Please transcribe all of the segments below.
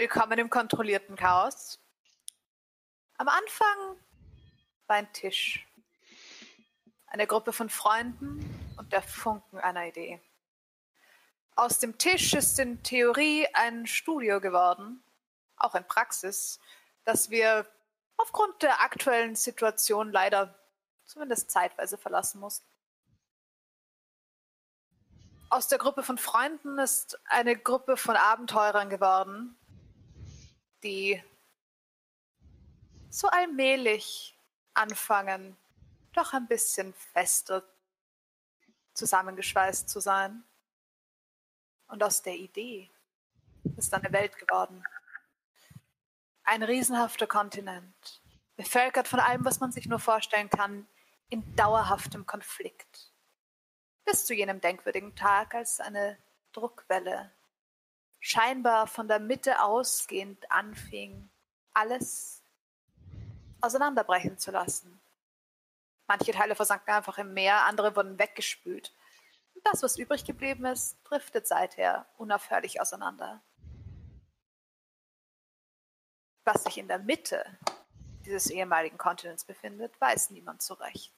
Willkommen im kontrollierten Chaos. Am Anfang war ein Tisch. Eine Gruppe von Freunden und der Funken einer Idee. Aus dem Tisch ist in Theorie ein Studio geworden, auch in Praxis, das wir aufgrund der aktuellen Situation leider zumindest zeitweise verlassen mussten. Aus der Gruppe von Freunden ist eine Gruppe von Abenteurern geworden, die so allmählich anfangen, doch ein bisschen fester zusammengeschweißt zu sein. Und aus der Idee ist eine Welt geworden. Ein riesenhafter Kontinent, bevölkert von allem, was man sich nur vorstellen kann, in dauerhaftem Konflikt. Bis zu jenem denkwürdigen Tag, als eine Druckwelle scheinbar von der Mitte ausgehend anfing, alles auseinanderbrechen zu lassen. Manche Teile versanken einfach im Meer, andere wurden weggespült. Und das, was übrig geblieben ist, driftet seither unaufhörlich auseinander. Was sich in der Mitte dieses ehemaligen Kontinents befindet, weiß niemand so recht.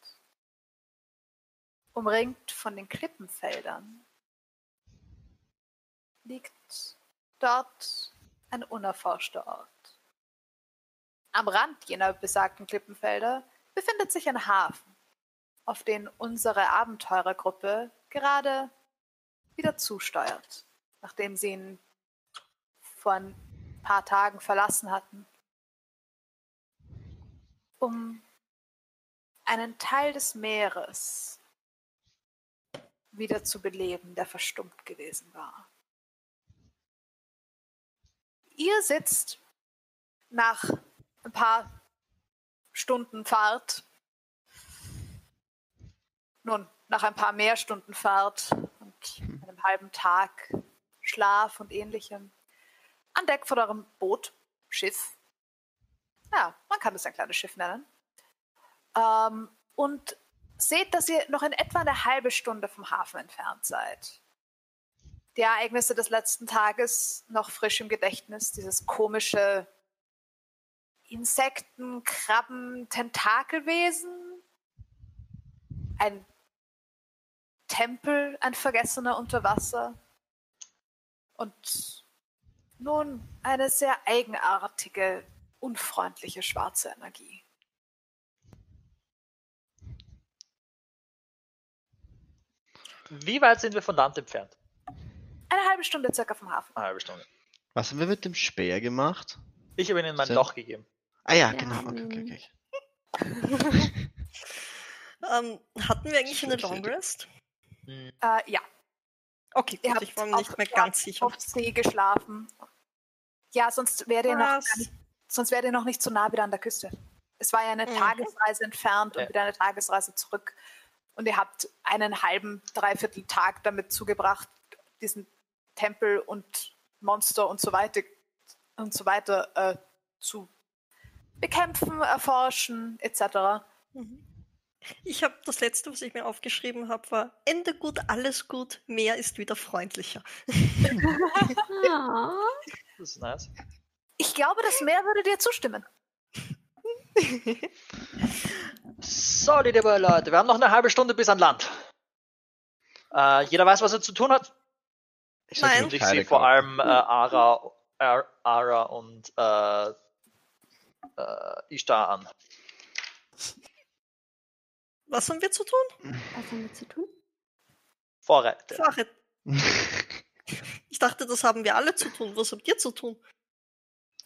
Umringt von den Klippenfeldern liegt dort ein unerforschter Ort. Am Rand jener besagten Klippenfelder befindet sich ein Hafen, auf den unsere Abenteurergruppe gerade wieder zusteuert, nachdem sie ihn vor ein paar Tagen verlassen hatten, um einen Teil des Meeres wieder zu beleben, der verstummt gewesen war. Ihr sitzt nach ein paar Stunden Fahrt, nun, nach ein paar mehr Stunden Fahrt und einem halben Tag Schlaf und ähnlichem, an Deck von eurem Boot, Schiff. Ja, man kann es ein kleines Schiff nennen. Ähm, und seht, dass ihr noch in etwa eine halbe Stunde vom Hafen entfernt seid die Ereignisse des letzten Tages noch frisch im Gedächtnis. Dieses komische Insekten, Krabben, Tentakelwesen. Ein Tempel, ein Vergessener unter Wasser. Und nun eine sehr eigenartige, unfreundliche schwarze Energie. Wie weit sind wir von Land entfernt? Eine halbe Stunde circa vom Hafen. Eine halbe Stunde. Was haben wir mit dem Speer gemacht? Ich habe ihnen mein Sehr- Loch gegeben. Ah ja, Ja, genau. Okay, okay, okay. Ähm, hatten wir eigentlich eine Long. Rest? Hm, Äh, ja, Okay, gut, habt ich war mir auf- nicht mehr ganz habt sicher. auf See geschlafen. Ja, sonst wärt ihr noch nicht, sonst ihr noch nicht so nah wieder an der Küste. Es war ja eine Mhm. Tagesreise entfernt und Ja. wieder eine Tagesreise zurück. Und ihr habt einen halben, dreiviertel Tag damit zugebracht, diesen Tempel und Monster und so weiter und so weiter äh, zu bekämpfen, erforschen, etc. Mhm. Ich habe das letzte, was ich mir aufgeschrieben habe, war Ende gut, alles gut, mehr ist wieder freundlicher. Ah, Das ist nice. Ich glaube, das Meer würde dir zustimmen. So, liebe Leute, wir haben noch eine halbe Stunde bis an Land. Äh, jeder weiß, was er zu tun hat. Ich Nein. Und ich sehe vor allem äh, Ara, Ar, Ara und äh, äh, Ishtar an. Was haben wir zu tun? was haben wir zu tun? Vorräte. Fahrrad. Ich dachte, das haben wir alle zu tun. Was habt ihr zu tun?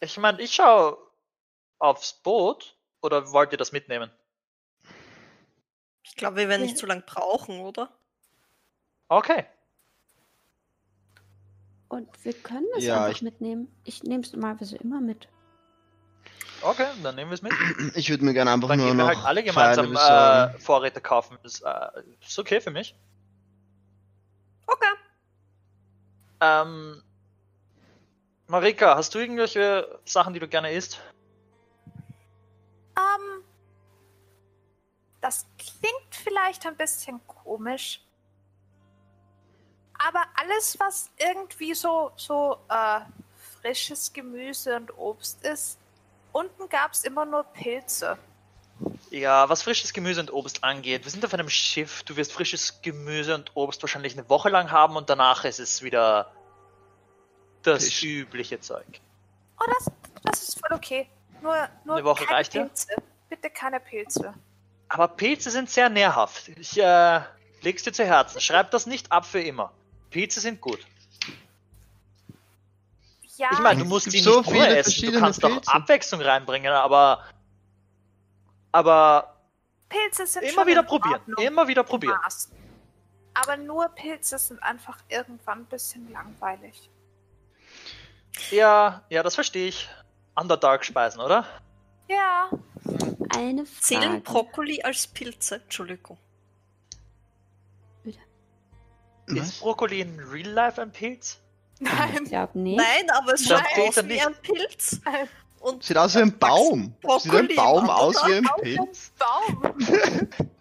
Ich meine, ich schaue aufs Boot. Oder wollt ihr das mitnehmen? Ich glaube, wir werden nicht so lange brauchen, oder? Okay. Und wir können es Ja, einfach ich- mitnehmen. Ich nehme es normalerweise immer mit. Okay, dann nehmen wir es mit. Ich würde mir gerne einfach Dann nur gehen wir noch halt alle gemeinsam äh, Vorräte kaufen. Ist, äh, ist okay für mich. Okay. Ähm, Marika, hast du irgendwelche Sachen, die du gerne isst? Ähm, das klingt vielleicht ein bisschen komisch, aber alles, was irgendwie so, so äh, frisches Gemüse und Obst ist. Unten gab es immer nur Pilze. Ja, was frisches Gemüse und Obst angeht, wir sind auf einem Schiff. Du wirst frisches Gemüse und Obst wahrscheinlich eine Woche lang haben und danach ist es wieder das Fisch. übliche Zeug. Oh, das, das ist voll okay. Nur, nur Eine Woche keine reicht ja? Pilze. Bitte keine Pilze. Aber Pilze sind sehr nährhaft. Ich äh, leg's dir zu Herzen. Schreib das nicht ab für immer. Pilze sind gut. Ja, Ich meine, du musst gibt sie so nicht viele pur essen. Du kannst auch Pilze. Abwechslung reinbringen, aber aber Pilze sind immer schon wieder in probieren. Immer wieder probieren. Maß. Aber nur Pilze sind einfach irgendwann ein bisschen langweilig. Ja, ja, das verstehe ich. Underdark-Speisen, oder? Ja, Eine Zählen Frage. Brokkoli als Pilze? Entschuldigung. Ist Brokkoli in Real Life ein Pilz? nein. Ich glaube nicht. Nein, aber es schaut aus wie nicht. ein Pilz. Und Sieht aus wie ein Baum. Sieht ein Brokkoli Baum aus wie ein Pilz? dem Baum.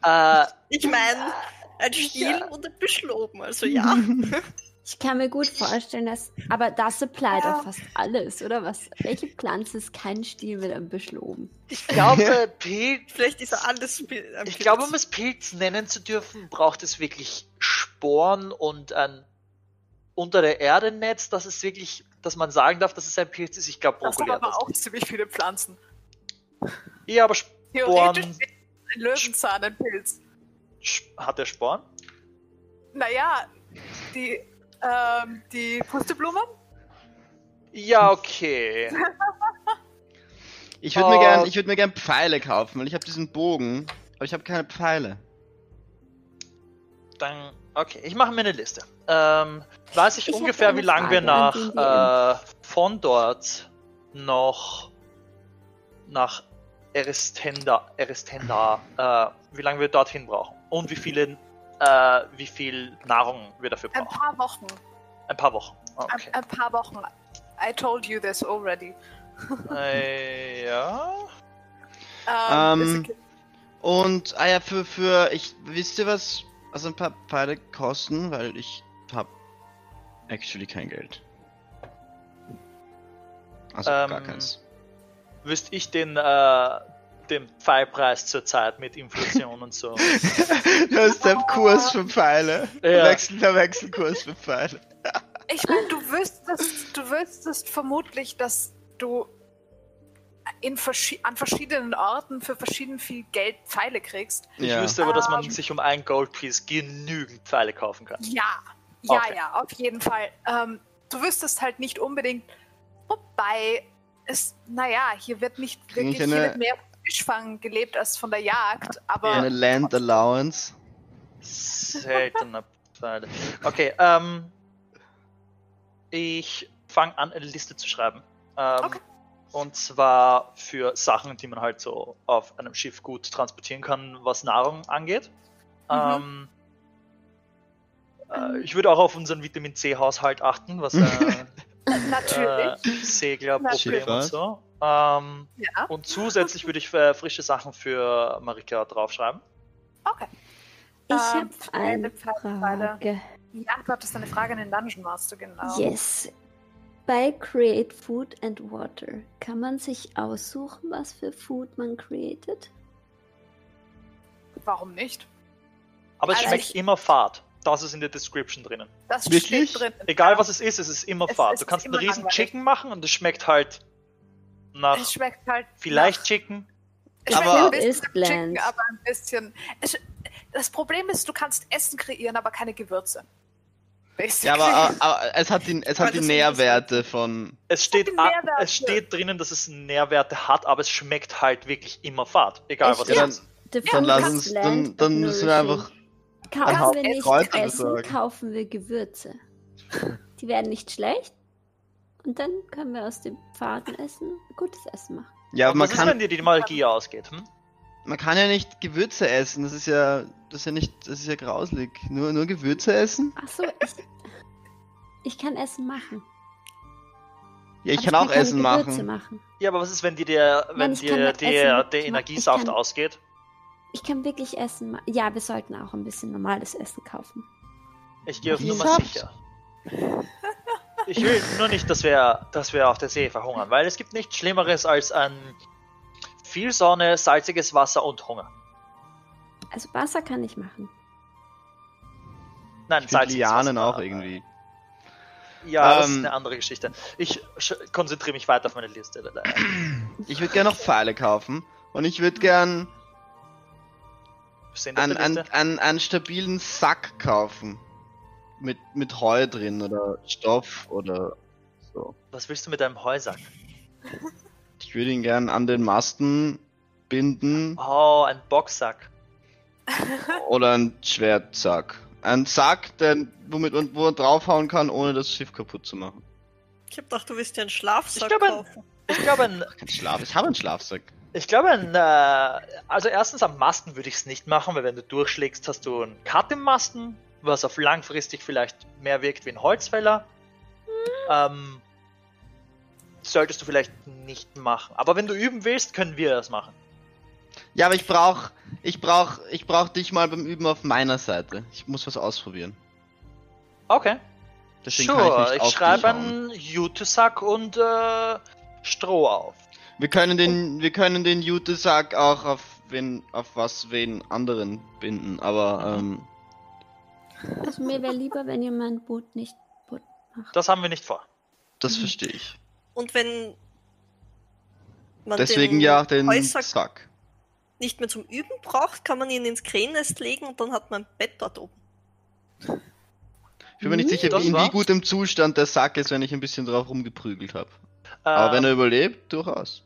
Äh, ich meine, ein Stiel Ja. und ein Büschel oben, also ja. Ich kann mir gut vorstellen, dass. Aber das applied Ja. auf fast alles, oder was? Welche Pflanze ist kein Stiel mit einem Büschel oben? ich glaube, Pilz. Vielleicht ist er alles ein Ich glaube, um es Pilz nennen zu dürfen, braucht es wirklich Sporen und ein unter der Erde Netz, dass es wirklich, dass man sagen darf, dass es ein Pilz ist. Ich glaube, Das haben Brokkoli hat aber das. auch ziemlich viele Pflanzen. Ja, aber Theoretisch Sporen ist ein Löwenzahn ein Pilz. Hat der Sporen? Naja, die, ähm, die Pusteblume? Ja, okay. Ich würde mir Oh. gern, ich würd mir gern Pfeile kaufen, weil ich habe diesen Bogen, aber ich habe keine Pfeile. Dann, okay, ich mache mir eine Liste. Ähm, weiß ich, Ich ungefähr, wie lange wir nach äh, von dort noch nach Eristenda, Eristenda, äh, wie lange wir dorthin brauchen und wie viele, äh, wie viel Nahrung wir dafür Ein brauchen. paar Wochen. Ein paar Wochen. Okay. Ein, ein paar Wochen. I told you this already. äh, ja. Ähm, Ähm, ist okay. Und, ah ja, für, für, ich, wisst ihr was, also ein paar Pfeile kosten, weil ich hab actually kein Geld. Also gar Ähm, keins. Wüsste ich den, äh, den Pfeilpreis zurzeit mit Inflation und so. Das ist der Kurs für Pfeile. Ja. Wechsel, der Wechselkurs für Pfeile. Ich meine, du wüsstest, du wüsstest vermutlich, dass du in verschi an verschiedenen Orten für verschieden viel Geld Pfeile kriegst. Ich Ja. wüsste aber, dass man Ähm. sich um ein Goldpiece genügend Pfeile kaufen kann. Ja, ja, Okay. ja, auf jeden Fall. Ähm, du wüsstest halt nicht unbedingt, wobei es, naja, hier wird nicht wirklich, hier eine- wird mehr Fischfang gelebt als von der Jagd, aber Eine Land Allowance. Seltener Pfeile. Okay, ähm. Ich fange an, eine Liste zu schreiben. Ähm, Okay. Und zwar für Sachen, die man halt so auf einem Schiff gut transportieren kann, was Nahrung angeht. Mhm. Ähm, äh, ich würde auch auf unseren Vitamin C-Haushalt achten, was äh, natürlich, äh, Seglerproblem und so. Ähm, ja. und zusätzlich würde ich äh, frische Sachen für Marika draufschreiben. Okay. Ich Ähm, habe eine. Frage. Ja, du hattest eine Frage an den Dungeon Master, genau. Yes. Bei Create Food and Water kann man sich aussuchen, was für Food man created? Warum nicht? Aber es Also schmeckt ich- immer fad. Das ist in der Description drinnen. Das Wirklich? steht drin. Egal was es ist, es ist immer Es- fad. es Du ist kannst einen riesen langweilig. Chicken machen und es schmeckt halt nach Es schmeckt halt. vielleicht nach, Chicken. es Aber- ein Food bisschen is nach bland. Chicken, aber ein bisschen. Es, das Problem ist, du kannst Essen kreieren, aber keine Gewürze. Ja, Basically. aber, aber es hat die, es hat die ist Nährwerte von. Es steht, die a- Nährwerte. es steht drinnen, dass es Nährwerte hat, aber es schmeckt halt wirklich immer fad. Egal Echt? was Ja, es dann, ist. The dann lass uns, dann, dann müssen wir einfach. Kaufen wir nicht Kräuter Essen, besorgen. kaufen wir Gewürze. Die werden nicht schlecht. Und dann können wir aus dem faden Essen gutes Essen machen. Ja, aber man was ist, wenn kann, dir die Magie ausgeht? Hm? man kann ja nicht Gewürze essen. Das ist ja, das ist ja nicht, das ist ja grauslig. Nur, nur Gewürze essen? Achso, ich, ich kann Essen machen. Ja, ich aber kann auch keine Essen machen. machen. Ja, aber was ist, wenn dir der, wenn Nein, kann dir der, der. Energiesaft Ich kann- ausgeht? Ich kann wirklich Essen machen. Ja, wir sollten auch ein bisschen normales Essen kaufen. Ich gehe auf Nummer sicher. Ich will nur nicht, dass wir, dass wir auf der See verhungern, weil es gibt nichts Schlimmeres als ein viel Sonne, salziges Wasser und Hunger. Also Wasser kann ich machen. Nein, Ich salziges Lianen Wasser. auch irgendwie. Ja, das ist Ähm, eine andere Geschichte. Ich konzentriere mich weiter auf meine Liste. Ich würde gerne noch Pfeile kaufen. Und ich würde gern einen, Liste? einen, einen stabilen Sack kaufen. Mit, mit Heu drin oder Stoff oder so. Was willst du mit deinem Heusack? Ich würde ihn gern an den Masten binden Oh, ein Boxsack. oder einen Schwertsack. Ein Sack, der, womit man, wo man draufhauen kann, ohne das Schiff kaputt zu machen. Ich hab gedacht, du willst dir einen Schlafsack Ich glaube, ein- kaufen. Ich glaube, ein, Kein Schlaf, ich habe einen Schlafsack. ich glaube, ein, äh, also erstens am Masten würde ich es nicht machen, weil wenn du durchschlägst, hast du einen Cut im Masten, was auf langfristig vielleicht mehr wirkt wie ein Holzfäller. Ähm, solltest du vielleicht nicht machen. Aber wenn du üben willst, können wir das machen. Ja, aber ich brauch, ich brauch, ich brauch dich mal beim Üben auf meiner Seite. Ich muss was ausprobieren. Okay. Deswegen ich sure, ich, dich schreibe einen Jutesack und äh, Stroh auf. Wir können den, wir können den Jutesack auch auf wen, auf was wen anderen binden, aber ähm, Also mir wäre lieber, wenn ihr mein Boot nicht kaputt macht. Das haben wir nicht vor. das Mhm. verstehe ich. Und wenn man Deswegen den ja den Heusack Sack. nicht mehr zum Üben braucht, kann man ihn ins Krähennest legen und dann hat man ein Bett dort oben. Ich bin mir nicht sicher, Das wie, in wie gutem Zustand der Sack ist, wenn ich ein bisschen drauf rumgeprügelt habe. Äh, Aber wenn er überlebt, durchaus.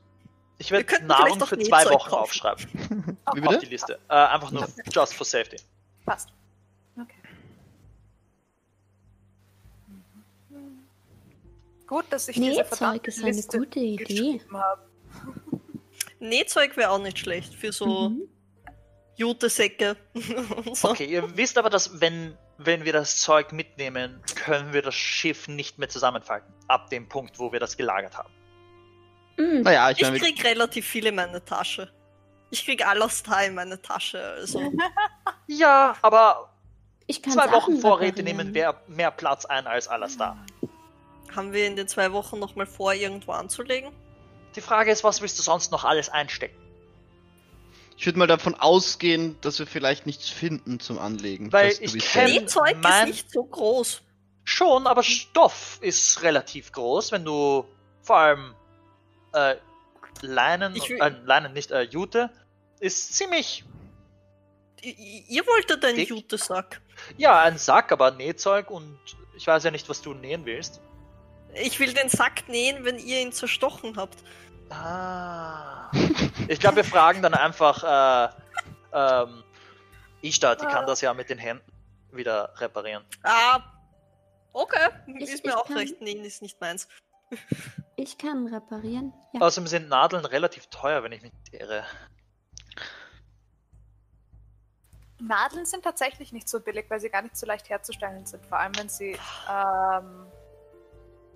ich Wir werde könnten Nahrung für zwei Wochen kaufen. aufschreiben. Wie Auf die bitte? Liste. Äh, einfach nur just for safety. Passt. Gut, dass ich diese Nähzeug verdammte ist eine Liste gute Idee. geschrieben habe. Nähzeug wäre auch nicht schlecht für so Mhm. Jutesäcke so. Okay, ihr wisst aber, dass wenn, wenn wir das Zeug mitnehmen, können wir das Schiff nicht mehr zusammenfalten. Ab dem Punkt, wo wir das gelagert haben. Mhm. Naja, ich Ich krieg relativ viel in meine Tasche. Ich krieg Alastar in meine Tasche, also. Ja, aber Ich kann zwei Sachen Wochen Vorräte nehmen mehr, mehr Platz ein als alles da. Haben wir in den zwei Wochen nochmal vor, irgendwo anzulegen? Die Frage ist, was willst du sonst noch alles einstecken? ich würde mal davon ausgehen, dass wir vielleicht nichts finden zum Anlegen. Weil ich bist kenn- ja- Nähzeug mein- ist nicht so groß. Schon, aber Stoff ist relativ groß, wenn du vor allem äh, Leinen, Ich will- äh, Leinen nicht, äh, Jute, ist ziemlich, I- Ihr wolltet einen? Jutesack. ja, ein Sack, aber Nähzeug und ich weiß ja nicht, was du nähen willst. Ich will den Sack nähen, wenn ihr ihn zerstochen habt. Ah. Ich glaube, wir fragen dann einfach, äh, ähm, Ishtar, die kann das ja mit den Händen wieder reparieren. Ah, okay. Ich- ist mir auch kann- recht. Nähen ist nicht meins. Ich kann reparieren. Ja. Außerdem sind Nadeln relativ teuer, wenn ich mich nicht irre. Nadeln sind tatsächlich nicht so billig, weil sie gar nicht so leicht herzustellen sind. Vor allem, wenn sie, ähm,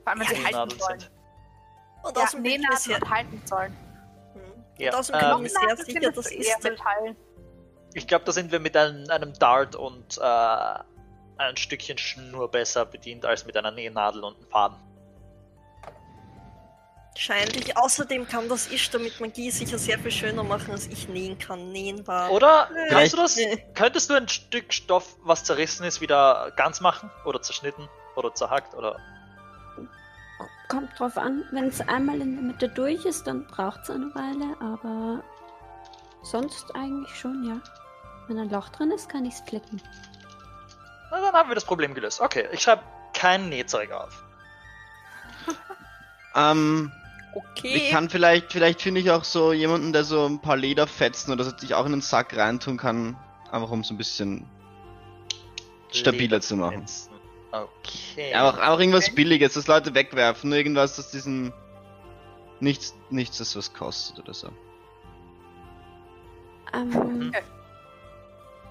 vor allem, wenn sie halten sollen. sind. Und Ja, bin ich mir Nähnadeln sehr, und halten sollen. Hm. Ja, und bin ich ähm, mir sehr sicher, das ist Metall. Ich glaube, da sind wir mit einem, einem Dart und äh, ein Stückchen Schnur besser bedient als mit einer Nähnadel und einem Faden. wahrscheinlich. Außerdem kann das Ishtar mit Magie sicher sehr viel schöner machen, als ich nähen kann. Nähen war. Oder kannst du das? Nee. Könntest du ein Stück Stoff, was zerrissen ist, wieder ganz machen? Oder zerschnitten? Oder zerhackt? Oder. Kommt drauf an, wenn es einmal in der Mitte durch ist, dann braucht es eine Weile, aber sonst eigentlich schon, ja. Wenn ein Loch drin ist, kann ich es flicken. Na, dann haben wir das Problem gelöst. Okay, ich schreibe kein Nähzeug auf. Ähm, Okay. ich kann vielleicht, vielleicht finde ich auch so jemanden, der so ein paar Lederfetzen oder so sich auch in den Sack reintun kann, einfach um so ein bisschen stabiler zu machen. Okay. Ja, auch, auch irgendwas Billiges, das Leute wegwerfen, nur irgendwas, das diesen nichts, nichts, das was kostet oder so. Ähm, Okay.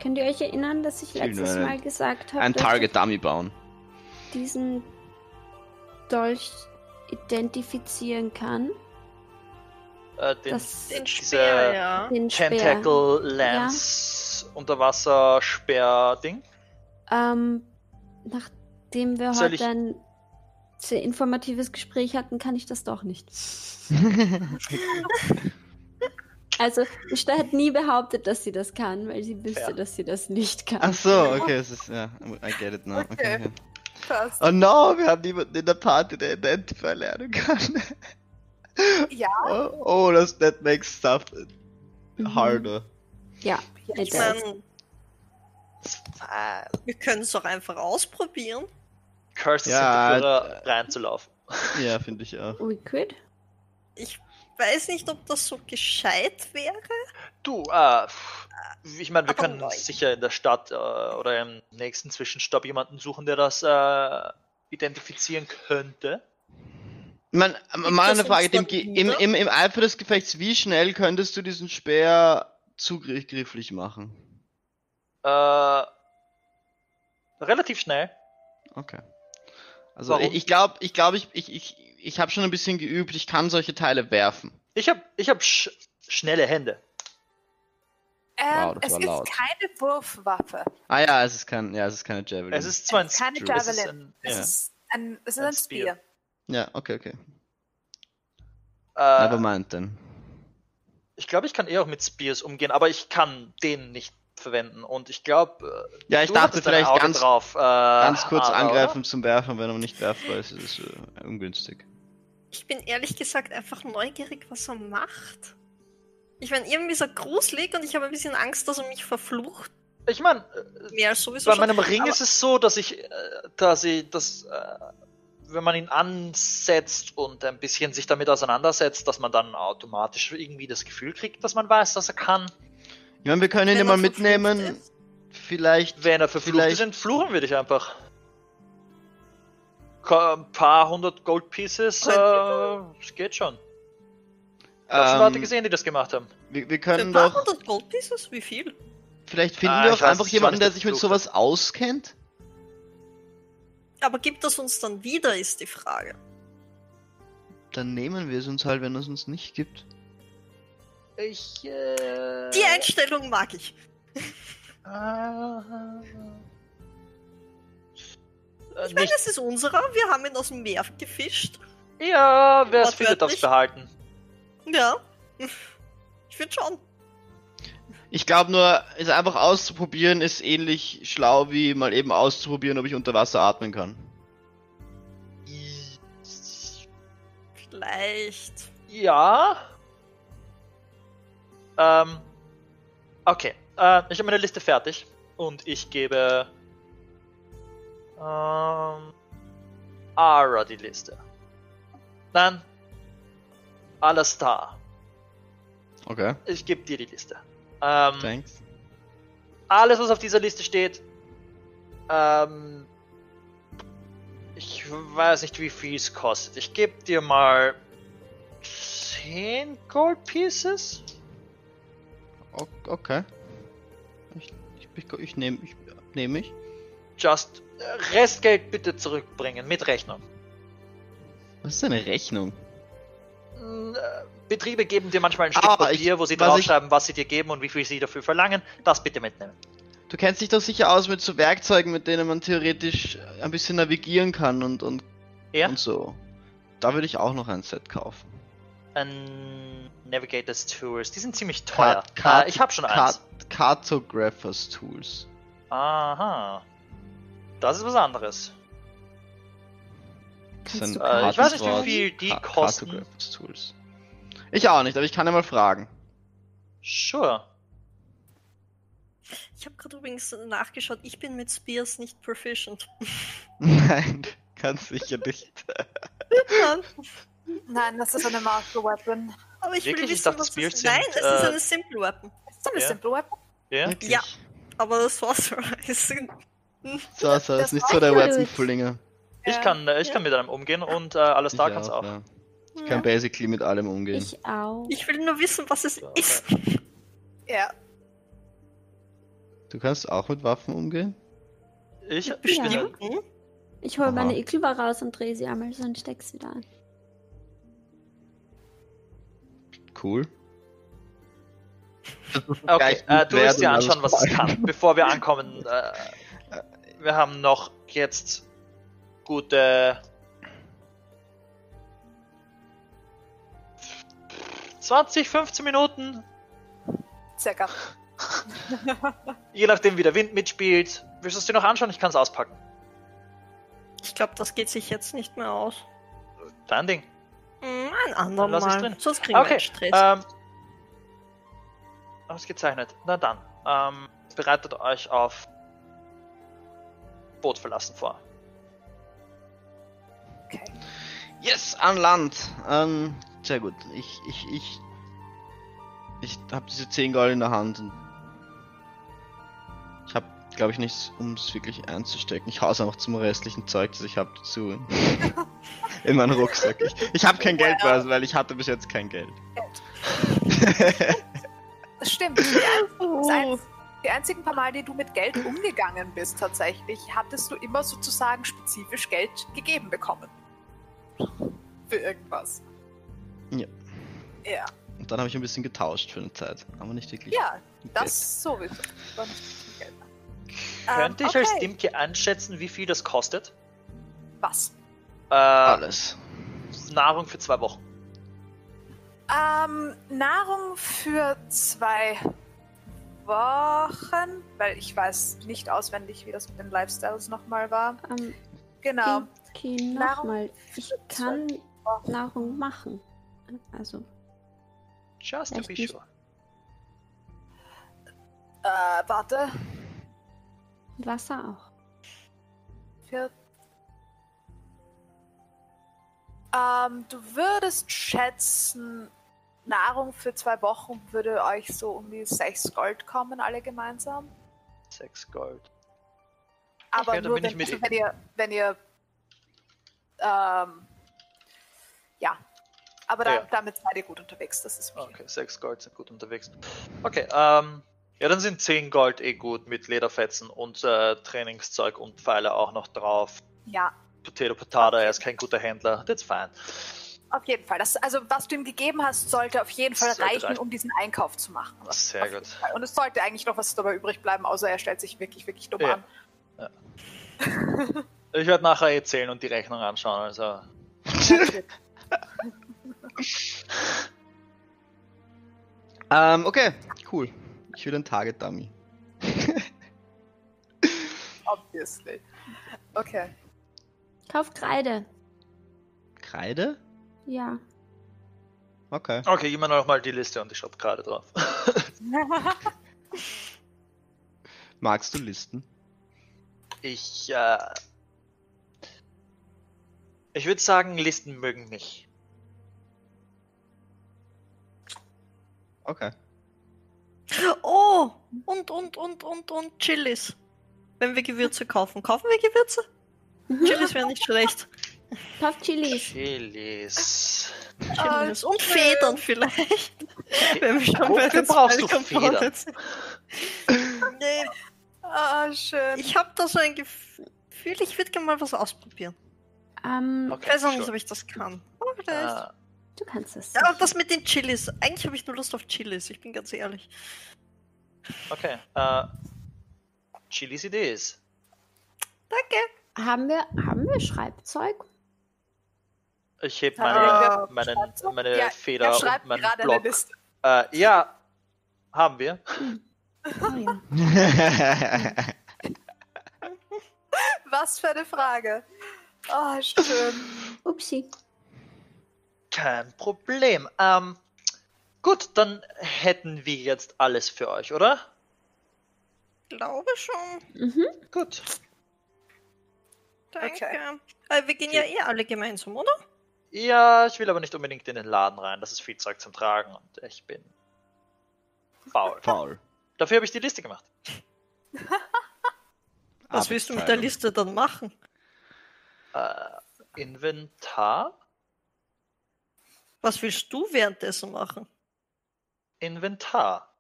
Könnt ihr euch erinnern, dass ich letztes Mal gesagt habe, Ein dass Target Dummy bauen. diesen Dolch identifizieren kann? äh, den, Das, Den Speer, ja. den Speer. Tentacle Lance Unterwasser Speer Ding. Ähm, nach nachdem wir Soll heute ich- ein sehr informatives Gespräch hatten, kann ich das doch nicht. Also, Ishtar hat nie behauptet, dass sie das kann, weil sie wüsste, Fair. dass sie das nicht kann. Ach so, okay, es ist, ja, I get it now. Okay. Okay. okay. Passt. Oh no, wir haben niemanden in der Party, der Identify lernen kann. Ja, Oh, oh das, that makes stuff Mhm. harder. Ja, ich meine, wir können es doch einfach ausprobieren. Curse Ja, sind dafür reinzulaufen. Ja, finde ich auch. We could. Ich weiß nicht, ob das so gescheit wäre. Du, äh, pff, ich meine, wir Aber können neu. sicher in der Stadt äh, oder im nächsten Zwischenstopp jemanden suchen, der das äh, identifizieren könnte. Ich meine, mal das eine Frage, uns im, im, im Eifer des Gefechts, wie schnell könntest du diesen Speer zugrifflich machen? Äh, relativ schnell. Okay. Also Warum? ich glaube, ich glaube, ich, ich, ich, ich habe schon ein bisschen geübt, ich kann solche Teile werfen. Ich habe ich hab sch schnelle Hände. ähm, Wow, es ist laut. keine Wurfwaffe. Ah ja, es ist kein, ja, es ist keine Javelin. Es ist zwar ein Es ist keine Screw, es ist Javelin. ein, Es Ja. ist ein, es ist Ein ein Spear. ja, okay, okay. äh, Nevermind dann. ich glaube, ich kann eher auch mit Spears umgehen, aber ich kann den nicht verwenden und ich glaube, Ja, ich du dachte vielleicht Auge ganz, drauf. Äh, ganz kurz Ada, angreifen zum Werfen, wenn er nicht werfbar ist, ist es äh, ungünstig. Ich bin ehrlich gesagt einfach neugierig, was er macht. Ich meine, irgendwie so gruselig und ich habe ein bisschen Angst, dass er mich verflucht. Oder? Ich meine, sowieso bei schon. meinem Ring ist es so, dass ich, äh, dass ich, dass, äh, wenn man ihn ansetzt und ein bisschen sich damit auseinandersetzt, dass man dann automatisch irgendwie das Gefühl kriegt, dass man weiß, dass er kann. Ich meine, wir können ihn Wenn ja er mal verflucht mitnehmen. ist. Vielleicht. Wenn er verflucht Vielleicht- ist, entfluchen würde ich einfach. Ein paar hundert Gold Pieces, äh, es geht schon. Ich habe schon Leute Ähm, gesehen, die das gemacht haben. wir, wir Für können ein paar doch. hundert Gold Pieces? Wie viel? Vielleicht finden Ah, wir auch einfach jemanden, der sich mit sowas auskennt. Aber gibt das uns dann wieder, ist die Frage. Dann nehmen wir es uns halt, wenn es uns nicht gibt. Ich, äh, Die Einstellung mag ich. äh, Ich meine, es ist unserer, wir haben ihn aus dem Meer gefischt. ja, wer es findet, darf es behalten. Ja. Ich finde schon. Ich glaube nur, es einfach auszuprobieren ist ähnlich schlau wie mal eben auszuprobieren, ob ich unter Wasser atmen kann. Vielleicht. Ja. Ähm. Okay. Äh, ich habe meine Liste fertig und ich gebe ähm, Ara die Liste. Dann Alastar. Okay, Ich gebe dir die Liste. Ähm, thanks. alles, was auf dieser Liste steht, ähm, ich weiß nicht, wie viel es kostet. Ich gebe dir mal 10 Gold Pieces. Okay. Ich, ich, ich, nehme ich, nehm ich. Just äh, Restgeld bitte zurückbringen mit Rechnung. Was ist eine Rechnung? Mm, äh, Betriebe geben dir manchmal ein Stück Ah, Papier, ich- wo sie was draufschreiben, was sie dir geben und wie viel sie dafür verlangen. Das bitte mitnehmen. Du kennst dich doch sicher aus mit so Werkzeugen, mit denen man theoretisch ein bisschen navigieren kann und, und, Ja? und so. Da würde ich auch noch ein Set kaufen. Ein Navigators Tours. Die sind ziemlich teuer. Cart- äh, ich habe schon Cart- eins. Cartographers Tools. Aha. Das ist was anderes. Sind Äh, ich weiß nicht, wie viel die Ka- kosten. Cartographers Tools. Ich auch nicht, aber ich kann ja mal fragen. Sure. Ich habe gerade übrigens nachgeschaut, ich bin mit Spears nicht proficient. Nein, ganz sicher nicht. Nein, das ist eine Master Weapon. Aber ich Wirklich? will Ich wissen, dachte, was Spears es Nein, es ist äh, eine Simple Weapon. Das ist eine Ja. Simple Weapon. Ja? Wirklich? Ja. Aber das Sorcerer ist... So, so, Das ist nicht so der. Fullinger. Ich Ja. kann, äh, ich kann mit einem umgehen und äh, alles da kann's auch. Ja. Ich kann basically mit allem umgehen. Ich auch. Ich will nur wissen, was es Ja, ist. Ja. Du kannst auch mit Waffen umgehen? Ich, ich Bestimmt. bin, Hm? Ich hole meine Ekelbar raus und drehe sie einmal so und steck's wieder an. Cool. Okay, äh, du wirst dir alles anschauen, was es kann, bevor wir ankommen. Äh, wir haben noch jetzt gute 20, 15 Minuten, Circa. je nachdem wie der Wind mitspielt. Willst du es dir noch anschauen? Ich kann es auspacken. Ich glaube, das geht sich jetzt nicht mehr aus. Dein Ding. Hm, ein andermal. Lass es drin. Sonst kriegen wir Okay. einen Stress. Ähm, ausgezeichnet. Na dann. Ähm, bereitet euch auf Boot verlassen vor. Okay. Yes, an Land. Ähm, sehr gut. Ich, ich, ich. Ich habe diese 10 Gold in der Hand und glaube ich, nichts, um es wirklich einzustecken. Ich hau's einfach zum restlichen Zeug, das ich habe, dazu in meinen Rucksack. Ich, ich habe kein Geld mehr, weil ich hatte bis jetzt kein Geld. Das stimmt. Die, ein, das oh. ein, die einzigen paar Mal, die du mit Geld umgegangen bist, tatsächlich, hattest du immer sozusagen spezifisch Geld gegeben bekommen. Für irgendwas. Ja. Ja, Und dann habe ich ein bisschen getauscht für eine Zeit, aber nicht wirklich. ja das sowieso. Könnte Ähm, ich als okay. Dimke einschätzen, wie viel das kostet? Was? Äh, Alles. Nahrung für zwei Wochen. Ähm, Nahrung für zwei Wochen, weil ich weiß nicht auswendig, wie das mit den Lifestyles nochmal war. Ähm, Genau. Nahrung nochmal. Ich kann Nahrung machen. Also, Just to be sure. Äh, warte. Wasser auch. Für ähm, du würdest schätzen, Nahrung für zwei Wochen würde euch so um die sechs Gold kommen, alle gemeinsam. Sechs Gold. Aber nur wenn, mit also wenn ihr, wenn ihr, ähm, ja. Aber da, Ja. damit seid ihr gut unterwegs, das ist okay. Okay, sechs Gold sind gut unterwegs. Okay, ähm, ja, dann sind zehn Gold eh gut mit Lederfetzen und äh, Trainingszeug und Pfeile auch noch drauf. Ja, Potato Potato, er ist kein guter Händler, that's fine. auf jeden Fall. Das, also was du ihm gegeben hast, sollte auf jeden Fall Sollte reichen, reichen. um diesen Einkauf zu machen. Sehr Auf gut. Und es sollte eigentlich noch was dabei übrig bleiben, außer er stellt sich wirklich, wirklich dumm Ja. an. Ich werde nachher erzählen und die Rechnung anschauen, also. Ähm, okay, cool. Ich will ein Target Dummy. Obviously. Okay. Kauf Kreide. Kreide? Ja. Okay. Okay, gib mir noch mal die Liste und ich schreibe gerade drauf. Magst du Listen? Ich, äh. Ich würde sagen, Listen mögen mich. Okay. Oh, und, und, und, und, und Chilis. Wenn wir Gewürze kaufen. Kaufen wir Gewürze? Chilis wäre nicht schlecht. Kauf Chilis. Chilis. Chilis. Und Federn vielleicht. Wenn wir schon bei den brauchst du Federn? Nee, Ah, schön. ich habe da so ein Gefühl, ich würde gerne mal was ausprobieren. Ähm, Ich Okay, weiß auch nicht, sure. ob ich das kann. Aber vielleicht. Äh, du kannst es. Ja, aber das mit den Chilis. Eigentlich habe ich nur Lust auf Chilis, ich bin ganz ehrlich. okay. Äh, Chilis Idee ist. Danke. Haben wir, haben wir Schreibzeug? Ich heb meine, wir meine, Schreibzeug? meine ja, Feder er und meinen gerade eine Block. Liste. Äh, ja, haben wir. Oh ja. Was für eine Frage. Ah, schön. Upsi. Kein Problem. Ähm, gut, dann hätten wir jetzt alles für euch, oder? Glaube schon. Mhm. Gut. Danke. Okay. Äh, wir gehen ja eh alle gemeinsam, oder? Ja, ich will aber nicht unbedingt in den Laden rein. Das ist viel Zeug zum Tragen und ich bin faul. Faul. Dafür habe ich die Liste gemacht. Was willst du mit der Liste dann machen? Äh, Inventar? Was willst du währenddessen machen? Inventar.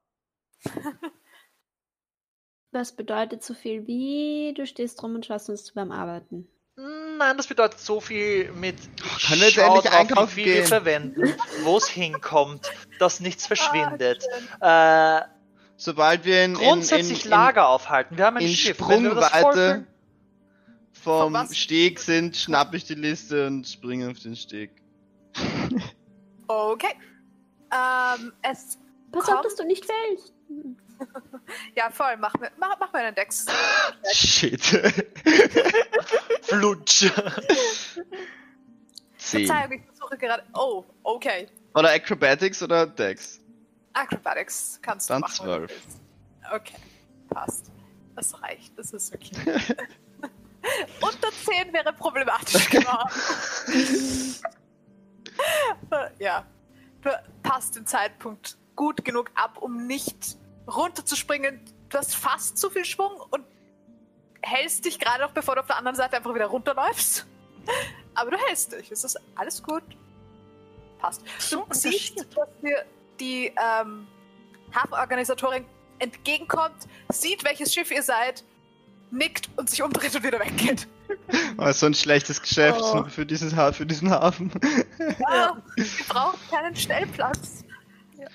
Was bedeutet so viel wie du stehst rum und schaust uns zu beim Arbeiten? Nein, das bedeutet so viel mit Können wir jetzt endlich drauf, wie einkaufen viel wir verwenden, wo es hinkommt, dass nichts verschwindet. Ah, äh, Sobald wir in, grundsätzlich in, in, Lager aufhalten. Wir haben ein in Schiff. Wenn wir das Sprungweite- vom? Steg sind, schnapp ich die Liste und springe auf den Steg. Okay. Ähm, es. Pass Komm. auf, dass du nicht fällst. Ja, voll. Mach mir, mach, mach mir einen Dex. Shit. Flutsch. Zehn. Verzeihung, ich versuche gerade. Oh, okay. Oder Acrobatics oder Dex? Acrobatics kannst du Dann machen. du zwölf. willst. Okay, passt. Das reicht, das ist okay. Unter 10 wäre problematisch geworden. ja. Du passt den Zeitpunkt gut genug ab, um nicht runterzuspringen. Du hast fast zu viel Schwung und hältst dich gerade noch, bevor du auf der anderen Seite einfach wieder runterläufst. Aber du hältst dich. Es ist alles gut. Passt. Du siehst, dass dir die ähm, Hafenorganisatorin entgegenkommt, sieht, welches Schiff ihr seid, nickt und sich umdreht und wieder weggeht. Oh, so ein schlechtes Geschäft Oh. für, dieses ha für diesen Hafen. Ja. Wir brauchen keinen Stellplatz.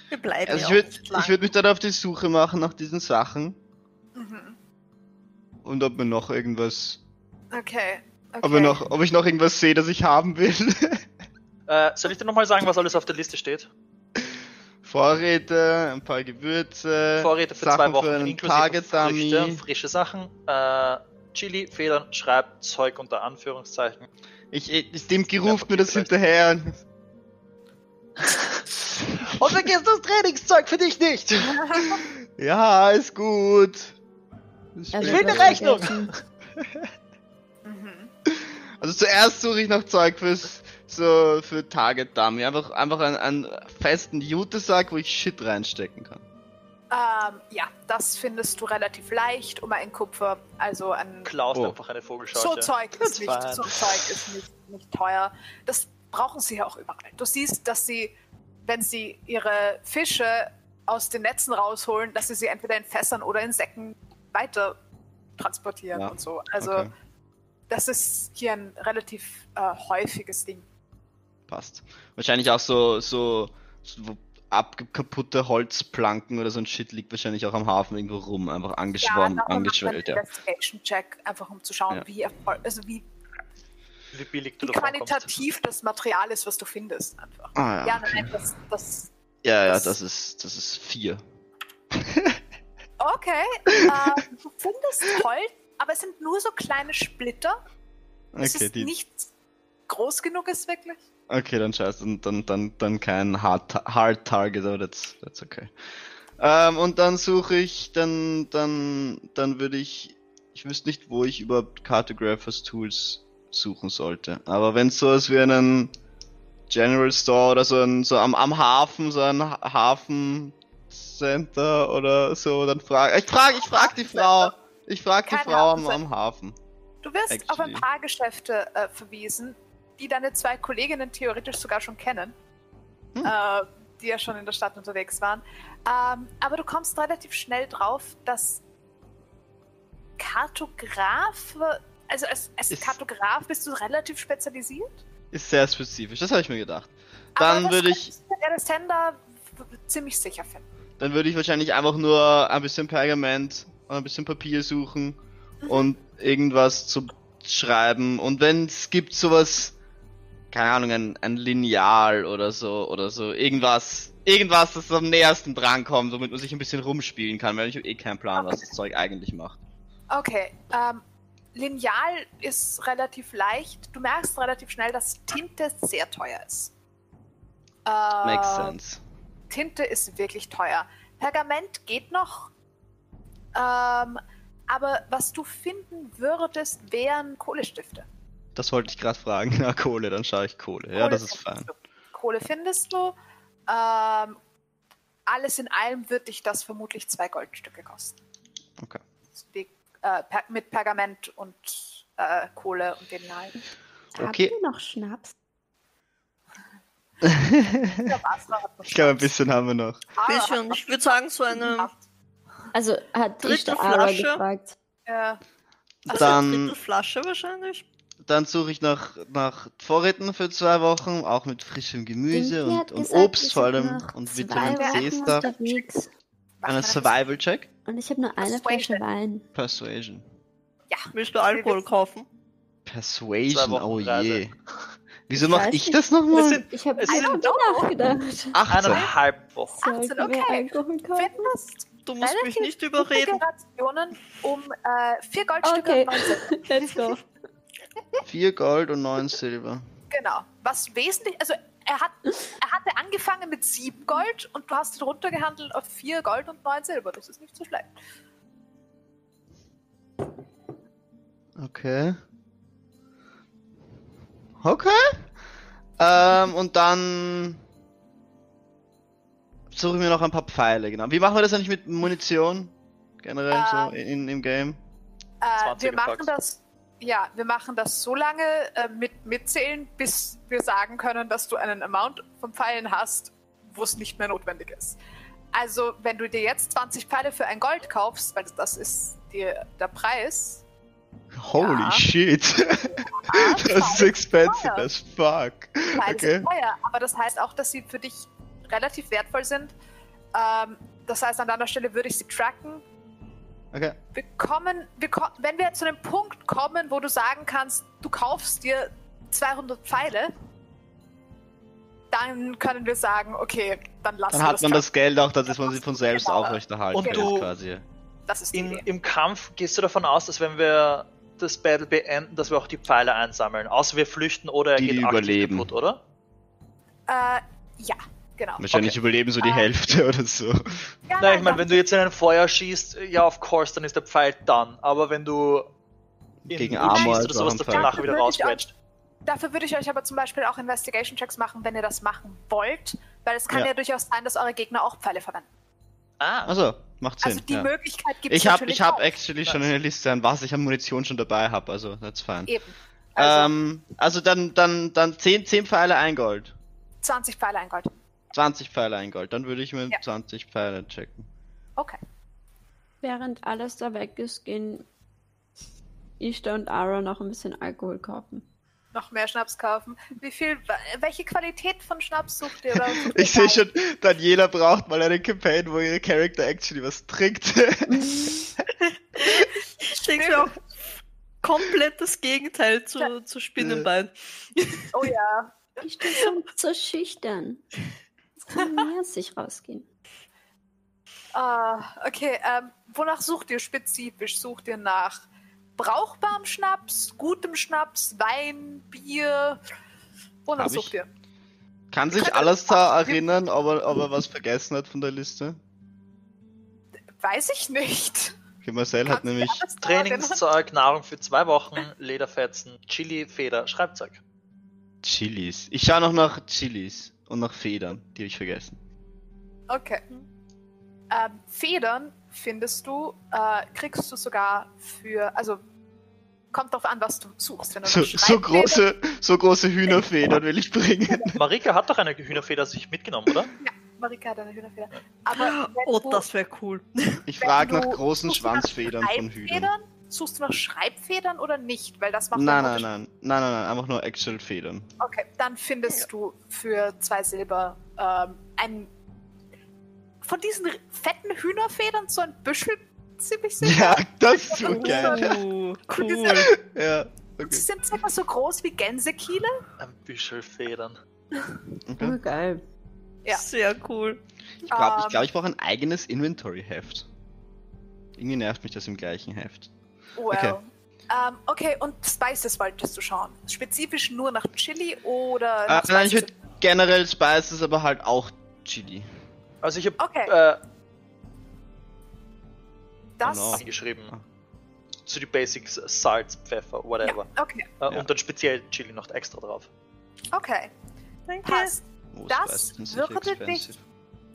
Wir bleiben Also ja ich würde würd mich dann auf die Suche machen nach diesen Sachen Mhm. und ob mir noch irgendwas, Okay. okay. ob, noch, ob ich noch irgendwas sehe, das ich haben will. Äh, soll ich dir nochmal sagen, was alles auf der Liste steht? Vorräte, ein paar Gewürze, Vorräte für Sachen zwei Wochen für einen inklusive Früchte, frische Sachen, äh, Chili, Federn, Schreibzeug unter Anführungszeichen. Ich, ich, dem Ja, ruft mir das vielleicht. hinterher. Und vergiss das Trainingszeug für dich nicht! Ja, ist gut. Ich will eine Rechnung. Mhm. Also zuerst suche ich nach Zeug fürs so für Target Dummy. Einfach, einfach einen, einen festen Jute-Sack, wo ich Shit reinstecken kann. Ähm, ja, das findest du relativ leicht um ein Kupfer, also ein Klaust Oh. einfach eine Vogelscheuche. So Zeug ist nicht, so Zeug ist nicht, nicht teuer. Das brauchen sie ja auch überall. Du siehst, dass sie, wenn sie ihre Fische aus den Netzen rausholen, dass sie sie entweder in Fässern oder in Säcken weiter transportieren Ja, und so. Also Okay, das ist hier ein relativ äh, häufiges Ding. Passt. Wahrscheinlich auch so, so, so ab kaputte Holzplanken oder so ein Shit liegt wahrscheinlich auch am Hafen irgendwo rum, einfach angeschwommen, man angeschwellt, ja. Investigation-Check, einfach um zu schauen, Ja. wie, erfol- also wie, Wie billig du wie qualitativ das Material ist, was du findest. Einfach. Ah, ja, Ja, okay. nein, das, das ja, ja, das- das ist, das ist vier. Okay, ähm, du findest Holz, aber es sind nur so kleine Splitter. Es Okay, ist die, nichts groß genug ist wirklich. Okay, dann scheiße, dann, dann, dann, dann kein Hard, Hard Target, aber that's, that's okay. Ähm, und dann suche ich, dann, dann, dann würde ich, ich wüsste nicht, wo ich überhaupt Cartographers Tools suchen sollte. Aber wenn es sowas wie einen General Store oder so, ein, so am, am Hafen, so ein Ha- Hafen Center oder so, dann frage ich frage, ich frage die Frau, ich frage die Frau am, am Hafen. Du wirst auf ein Actually. paar Geschäfte äh, verwiesen, die deine zwei Kolleginnen theoretisch sogar schon kennen, Hm. äh, die ja schon in der Stadt unterwegs waren. Ähm, aber du kommst relativ schnell drauf, dass Kartograf, also als, als Ist- Kartograf bist du relativ spezialisiert. Ist sehr spezifisch, das habe ich mir gedacht. aber Dann das würde ich, Alexander ziemlich sicher finden. dann würde ich wahrscheinlich einfach nur ein bisschen Pergament und ein bisschen Papier suchen Mhm. und irgendwas zu schreiben. Und wenn es gibt sowas, keine Ahnung, ein, ein Lineal oder so oder so, irgendwas, irgendwas, das am nähersten drankommt, womit man sich ein bisschen rumspielen kann, weil ich habe eh keinen Plan, was das Zeug eigentlich macht. Okay, ähm, Lineal ist relativ leicht. Du merkst relativ schnell, dass Tinte sehr teuer ist. Äh, Makes sense. Tinte ist wirklich teuer. Pergament geht noch. Ähm, aber was du finden würdest, wären Kohlestifte. Das wollte ich gerade fragen. Na, Kohle, dann schaue ich Kohle. Ja, Kohle das ist findest fein. Du. Kohle findest du. Ähm, alles in allem wird dich das vermutlich zwei Goldstücke kosten. Okay. Die, äh, per mit Pergament und äh, Kohle und den Leim. Okay. Habt ihr noch Schnaps? Ich glaube, ein bisschen haben wir noch. Ah, Bisschen. Ich würde sagen, so eine Also hat die Dritte Flasche? gefragt. Ja. also Dann- eine Drittel Flasche wahrscheinlich. Dann suche ich nach, nach Vorräten für zwei Wochen, auch mit frischem Gemüse Dinky und, und gesagt, Obst vor allem und Vitamin C Stuff. Einen Survival Check. Und ich habe nur eine Persuasion. Flasche Wein. Persuasion. Ja. Willst du Alkohol kaufen? Persuasion, oh je. Wieso Ich mache ich das nochmal? sind Ich habe sind nachgedacht. 18. eineinhalb Wochen. Sollten 18, wir okay. Alkohol kaufen? Findest Du musst mich relativ nicht überreden. üppige Rationen um äh, vier Goldstücke Okay. Let's go. 4 Gold und 9 Silber. Genau. Was wesentlich, also er, hat, er hatte angefangen mit sieben Gold und du hast ihn runtergehandelt auf vier Gold und neun Silber. Das ist nicht so schlecht. Okay. Okay. Ähm, und dann suche ich mir noch ein paar Pfeile, genau. Wie machen wir das eigentlich mit Munition? Generell so Ähm, in, im Game? Äh, 20 wir machen Packs. das, ja, wir machen das so lange äh, mit mitzählen, bis wir sagen können, dass du einen Amount von Pfeilen hast, wo es nicht mehr notwendig ist. Also, wenn du dir jetzt 20 Pfeile für ein Gold kaufst, weil das ist dir der Preis, Holy ja. shit. das ist expensive teuer. as fuck. Pfeile Okay. sind teuer, aber das heißt auch, dass sie für dich relativ wertvoll sind. Ähm, das heißt, an deiner Stelle würde ich sie tracken. Okay. Wir kommen, wir ko wenn wir zu einem Punkt kommen, wo du sagen kannst, du kaufst dir 200 Pfeile, dann können wir sagen, okay, dann lassen Dann wir hat das man das Geld auch, dass man sie von selbst Genau. aufrechterhalten Und kann, du- quasi. Das ist In. Im Kampf gehst du davon aus, dass wenn wir das Battle beenden, dass wir auch die Pfeile einsammeln. Außer wir flüchten oder er Die, geht die überleben. kaputt, oder? Äh, ja, genau. Wahrscheinlich überleben so die Ah. Hälfte oder so. Ja, Nein, ich meine, wenn du jetzt in ein Feuer schießt, ja, of course, dann ist der Pfeil dann. Aber wenn du in Gegen Armor schießt oder sowas, dass Pfeil. der nachher wieder rausquetscht. Dafür würde ich euch aber zum Beispiel auch Investigation-Checks machen, wenn ihr das machen wollt, weil es kann Ja. ja, durchaus sein, dass eure Gegner auch Pfeile verwenden. Ah, Also, macht Sinn. Also die ja. Möglichkeit gibt es Ich habe natürlich ich hab auch. actually schon eine Liste an was ich an Munition schon dabei habe, also that's fine. Eben. Also ähm, also dann, dann, dann 10, 10 Pfeile ein Gold. 20 Pfeile ein Gold. 20 Pfeile ein Gold. Dann würde ich mir Ja. 20 Pfeile checken. Okay. Während alles da weg ist, gehen Ishta und Ara noch ein bisschen Alkohol kaufen. Noch mehr Schnaps kaufen. Wie viel, welche Qualität von Schnaps sucht ihr? Sucht Ich sehe schon, Daniela braucht mal eine Campaign, wo ihre Character actually was trinkt. Ich denke mir auch komplett das Gegenteil zu, zu Spinnenbein. Oh ja. Ishta ist so schüchtern. Kann sich rausgehen. Ah, okay. Ähm, wonach sucht ihr spezifisch? Sucht ihr nach brauchbarem Schnaps, gutem Schnaps, Wein, Bier? Wonach Hab ich- sucht ihr? Kann sich Könnte- Alastar erinnern, ob er, ob er was vergessen hat von der Liste? Weiß ich nicht. Okay, Marcel hat du dir nämlich alles? Trainingszeug, Nahrung für zwei Wochen, Lederfetzen, Chili, Feder, Schreibzeug. Chilis. Ich schaue noch nach Chilis und nach Federn, die habe ich vergessen. Okay. Ähm, Federn findest du, äh, kriegst du sogar für, also kommt drauf an, was du suchst. Wenn du So, so große, so große Hühnerfedern will ich bringen. Marika hat doch eine Hühnerfeder sich mitgenommen, oder? Marika hat eine Hühnerfeder. Aber Oh, du, das wäre cool. Ich frage nach großen Schwanzfedern von Hühnern. Suchst du nach Schreibfedern oder nicht? Weil das macht Nein, nein, nein, nein, nein, nein, einfach nur actual Federn. Okay, dann findest du für zwei Silber ähm, ein von diesen fetten Hühnerfedern so ein Büschel ziemlich sicher. Ja, das ist so geil. Uh, cool. Ja, Sie okay. sind circa so groß wie Gänsekiele. Ein Büschel Federn. okay. Oh, geil. Ja. Sehr cool. Ich glaube, ich, Ähm, glaub, ich brauche ein eigenes Inventory-Heft. Irgendwie nervt mich das im gleichen Heft. Well. Okay. Ähm, okay, und Spices wolltest du schauen. Spezifisch nur nach Chili oder Äh, nach nein, ich Spices? würde generell Spices, aber halt auch Chili. Also ich habe Okay, äh, das. genau. angeschrieben. Ah. So die Basics, Salz, Pfeffer, whatever. Ja, okay, Äh, Ja. Und dann speziell Chili noch extra drauf. okay. Danke. Passt. Oh, Das würde dich-.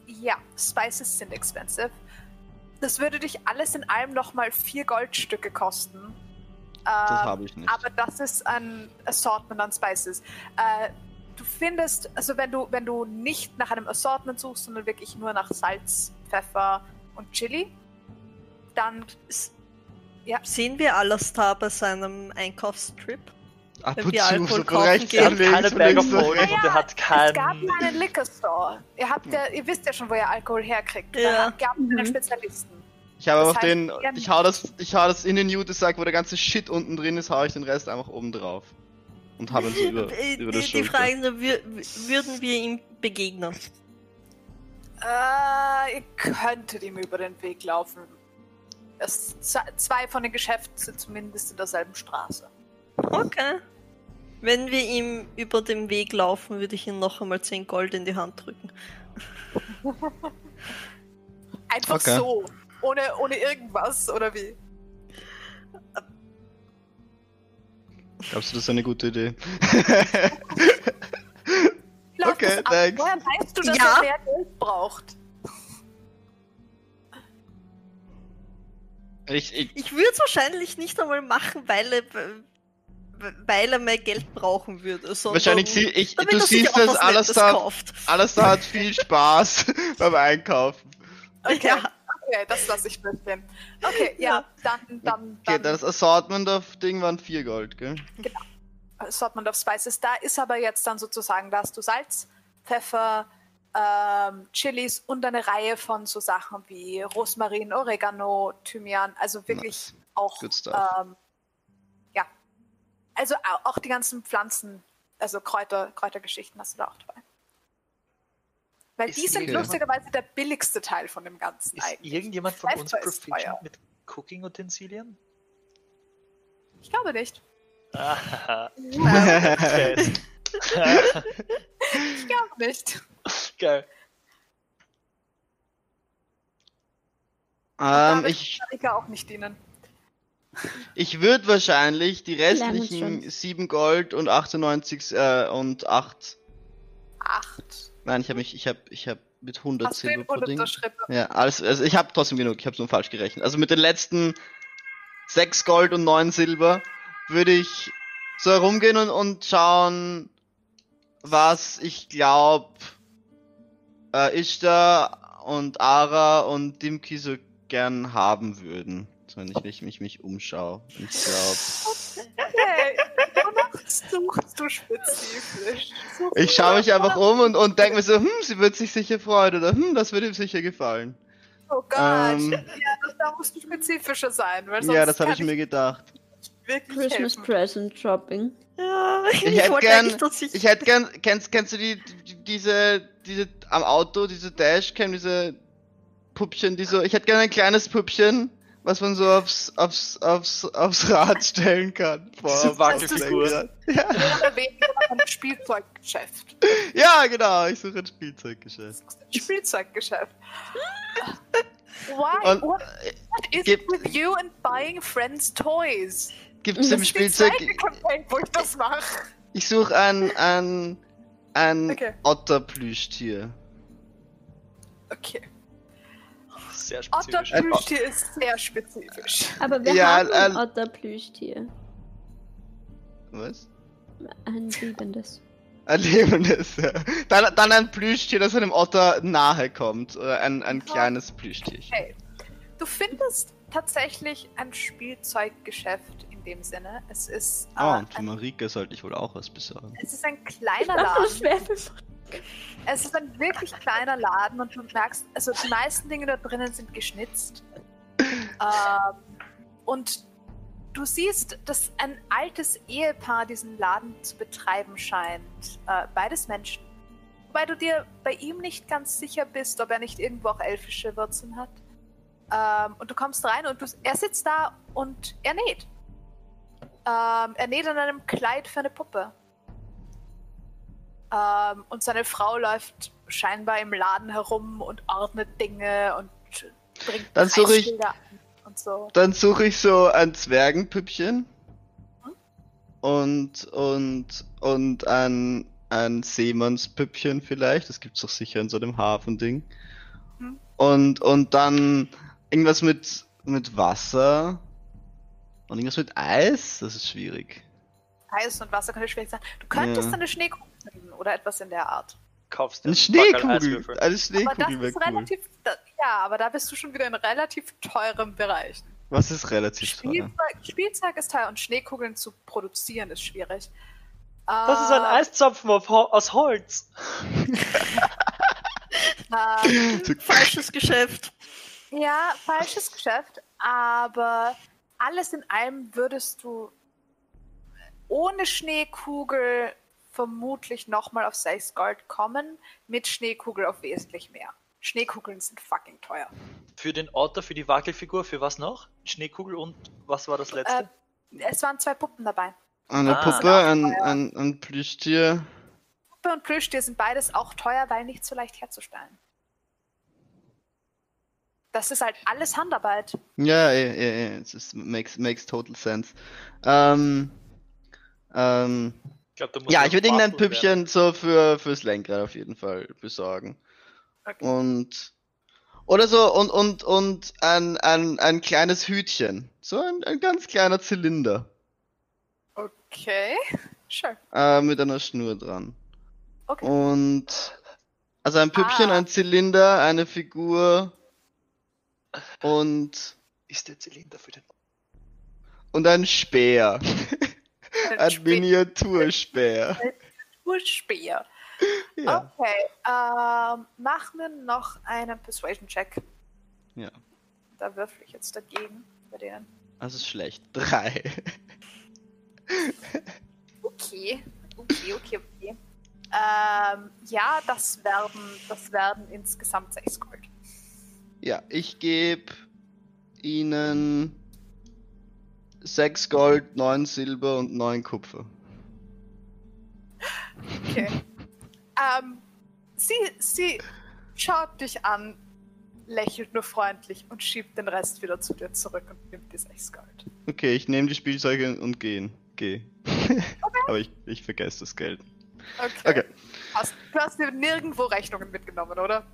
Ja, Spices sind expensive. Das würde dich alles in allem nochmal vier Goldstücke kosten. Das Ähm, habe ich nicht. Aber das ist ein Assortment an Spices. Äh, du findest, also wenn du, wenn du nicht nach einem Assortment suchst, sondern wirklich nur nach Salz, Pfeffer und Chili, dann S- Ja. Sehen wir Alastar bei seinem Einkaufstrip? Ab und zu, so rechts gehen, an links Keine of links und er hat es gab keinen. ja einen Liquor Store. Ihr habt ja, ihr wisst ja schon, wo ihr Alkohol herkriegt. Ja. Da gab es einen Mhm. Spezialisten. Ich habe Das einfach den, ich hau das, ich hau das in den Newt-Sack, wo der ganze Shit unten drin ist, hau ich den Rest einfach oben drauf. Und habe ihn so über, über die, der die Schulter. Frage ist nur, wür- würden wir ihm begegnen? Äh, ihr könntet ihm über den Weg laufen. Es, z- zwei von den Geschäften sind zumindest in derselben Straße. Okay. Wenn wir ihm über den Weg laufen, würde ich ihm noch einmal 10 Gold in die Hand drücken. Einfach Okay. so. Ohne, ohne irgendwas, oder wie? Glaubst du, das ist eine gute Idee? Okay, thanks. Woher weißt du, dass Ja. er mehr Geld braucht? ich, ich, Ich würde es wahrscheinlich nicht einmal machen, weil er, weil er mehr Geld brauchen würde. Wahrscheinlich sie, ich, damit du siehst, auch dass was alles Nettes da, kauft. alles da hat viel Spaß beim Einkaufen. Okay, Ja. okay das lasse ich durchgehen. Okay, ja, Ja. dann, dann, Okay, dann das Assortment auf Ding waren 4 Gold, gell? Assortment of Spices. Da ist aber jetzt dann sozusagen, da hast du Salz, Pfeffer, ähm, Chilis und eine Reihe von so Sachen wie Rosmarin, Oregano, Thymian, also wirklich auch, Good stuff. ähm, also au- auch die ganzen Pflanzen, also Kräuter, Kräutergeschichten hast du da auch dabei. Weil Ist die sind lustigerweise der billigste Teil von dem Ganzen Ist eigentlich. irgendjemand von uns proficient mit Cooking-Utensilien? Ich glaube nicht. Ah, ich glaube nicht. Geil. Ähm, ich, kann ich auch nicht dienen. Ich würde wahrscheinlich die restlichen schon. 7 Gold und 98 äh, und 8. Acht. Nein, ich habe mich, ich habe, ich habe mit 100 Hast Silber pro Ding. unterschrieben? Ja, alles, also ich habe trotzdem genug, ich habe nur falsch gerechnet. Also mit den letzten 6 Gold und 9 Silber würde ich so herumgehen und, und schauen, was ich glaube, äh, Ishtar und Ara und Dimki so gern haben würden. Wenn ich mich, mich, mich umschaue. Ich glaube. Okay, wonach suchst du spezifisch? Suchst Ich schaue mich einfach um und, und denke mir so, hm, sie wird sich sicher freuen oder hm, das wird ihm sicher gefallen. Oh Gott, Ähm, ja, das, da musst du spezifischer sein, weil sonst ja, das habe kann ich mir gedacht. Christmas helfen. Present Shopping. Ja, ich, hätte wollte gern- ich. Ich hätte gern, kennst, kennst du die, die, diese, diese, am Auto, diese Dashcam, diese Puppchen, die so, ich hätte gern ein kleines Puppchen, was man so aufs, aufs, aufs, aufs Rad stellen kann. Diese Wackelfigur. Ja. Ein Spielzeuggeschäft. ja, genau, ich suche ein Spielzeuggeschäft. Ein Spielzeuggeschäft. Why? Und, what, what is gib- it with you and buying friends' toys? Gibt's im Spielzeug, Campaign, wo ich das mache. ich suche ein, ein, ein Okay. Otterplüschtier. Okay. Sehr spezifisch. Otterplüschtier ist sehr spezifisch. Aber wir Ja, haben ein äh, Otterplüschtier. Was? Ein liebendes. Ein lebendes, ja. Dann, dann ein Plüschtier, das einem Otter nahe kommt. Oder ein, ein kleines Plüschtierchen. Okay. Du findest tatsächlich ein Spielzeuggeschäft in dem Sinne. Es ist, äh, Oh, und für ein, Marika sollte ich wohl auch was besorgen. es ist ein kleiner Laden. schwer für Es ist ein wirklich kleiner Laden und du merkst, also die meisten Dinge da drinnen sind geschnitzt. ähm, und du siehst, dass ein altes Ehepaar diesen Laden zu betreiben scheint. Äh, beides Menschen. Wobei du dir bei ihm nicht ganz sicher bist, ob er nicht irgendwo auch elfische Wurzeln hat. Ähm, und du kommst rein und du, er sitzt da und er näht. Ähm, er näht an einem Kleid für eine Puppe. Ähm, und seine Frau läuft scheinbar im Laden herum und ordnet Dinge und bringt Dann suche ich- und so. Dann suche ich so ein Zwergenpüppchen. Und, und, und ein, ein Seemannspüppchen vielleicht. Das gibt's doch sicher in so einem Hafending. Hm. Und, und dann irgendwas mit, mit Wasser. Und irgendwas mit Eis. Das ist schwierig. Eis und Wasser könnte schwierig sein. Du könntest Ja. eine Schneekugel finden oder etwas in der Art. Kaufst Eine einen Backerl Schneekugel. Eine Aber das Schneekugel wäre ist cool. relativ. Da, ja, aber da bist du schon wieder in relativ teurem Bereich. Was ist relativ teuer? Spielzeug, Spielzeug ist teuer und Schneekugeln zu produzieren ist schwierig. Das ist ein Ähm, Eiszapfen auf aus Holz. ähm, Falsches Geschäft. Ja, falsches Geschäft, aber alles in allem würdest du ohne Schneekugel vermutlich nochmal auf 6 Gold kommen, mit Schneekugel auf wesentlich mehr. Schneekugeln sind fucking teuer. Für den Otter, für die Wackelfigur, für was noch? Schneekugel und was war das letzte? Äh, es waren zwei Puppen dabei. Eine Ah. Puppe, ein, ein, ein Plüschtier. Puppe und Plüschtier sind beides auch teuer, weil nicht so leicht herzustellen. Das ist halt alles Handarbeit. Ja, ja, ja, ja. Es makes, makes total sense. Ähm, ähm, ich glaub, ja, ich würde irgendein werden. Püppchen so für, fürs Lenkrad auf jeden Fall besorgen. Okay. Und, oder so, und, und, und ein, ein, ein kleines Hütchen. So ein, ein ganz kleiner Zylinder. Okay. Sure. Äh, mit einer Schnur dran. Okay. Und, also ein Püppchen, Ah. ein Zylinder, eine Figur und, Ist der Zylinder für den und ein Speer. Ein ein Speer. Miniaturspeer. Urspeer. Ja. Okay. Ähm, mach mir noch einen Persuasion-Check. Ja. Da würfel ich jetzt dagegen bei denen. Das ist schlecht. Drei. Okay. Okay, okay, okay. Ähm, ja, das werden, das werden insgesamt 6 Gold. Ja, ich gebe ihnen sechs Gold, neun Silber und neun Kupfer. Okay. ähm, sie, sie schaut dich an, lächelt nur freundlich und schiebt den Rest wieder zu dir zurück und nimmt die 6 Gold. Okay, ich nehme die Spielzeuge und gehen. Geh. Aber ich, ich vergesse das Geld. Okay. Okay. Hast, du hast dir nirgendwo Rechnungen mitgenommen, oder?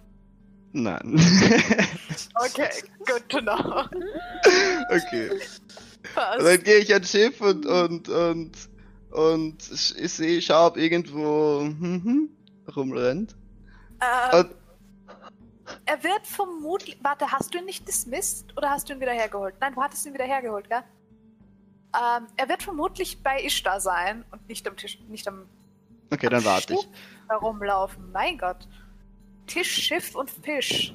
Nein. Okay, good to know. okay. Und dann gehe ich ans Schiff und und und und sch- ich sehe, ob irgendwo hm, hm, rumrennt. Ähm, Und, er wird vermutlich. Warte, hast du ihn nicht dismissed oder hast du ihn wieder hergeholt? Nein, du hattest ihn wieder hergeholt, gell? Ähm, er wird vermutlich bei Ishtar sein und nicht am Tisch, nicht am okay, dann warte ich. Herumlaufen. Mein Gott. Tisch, Schiff und Fisch.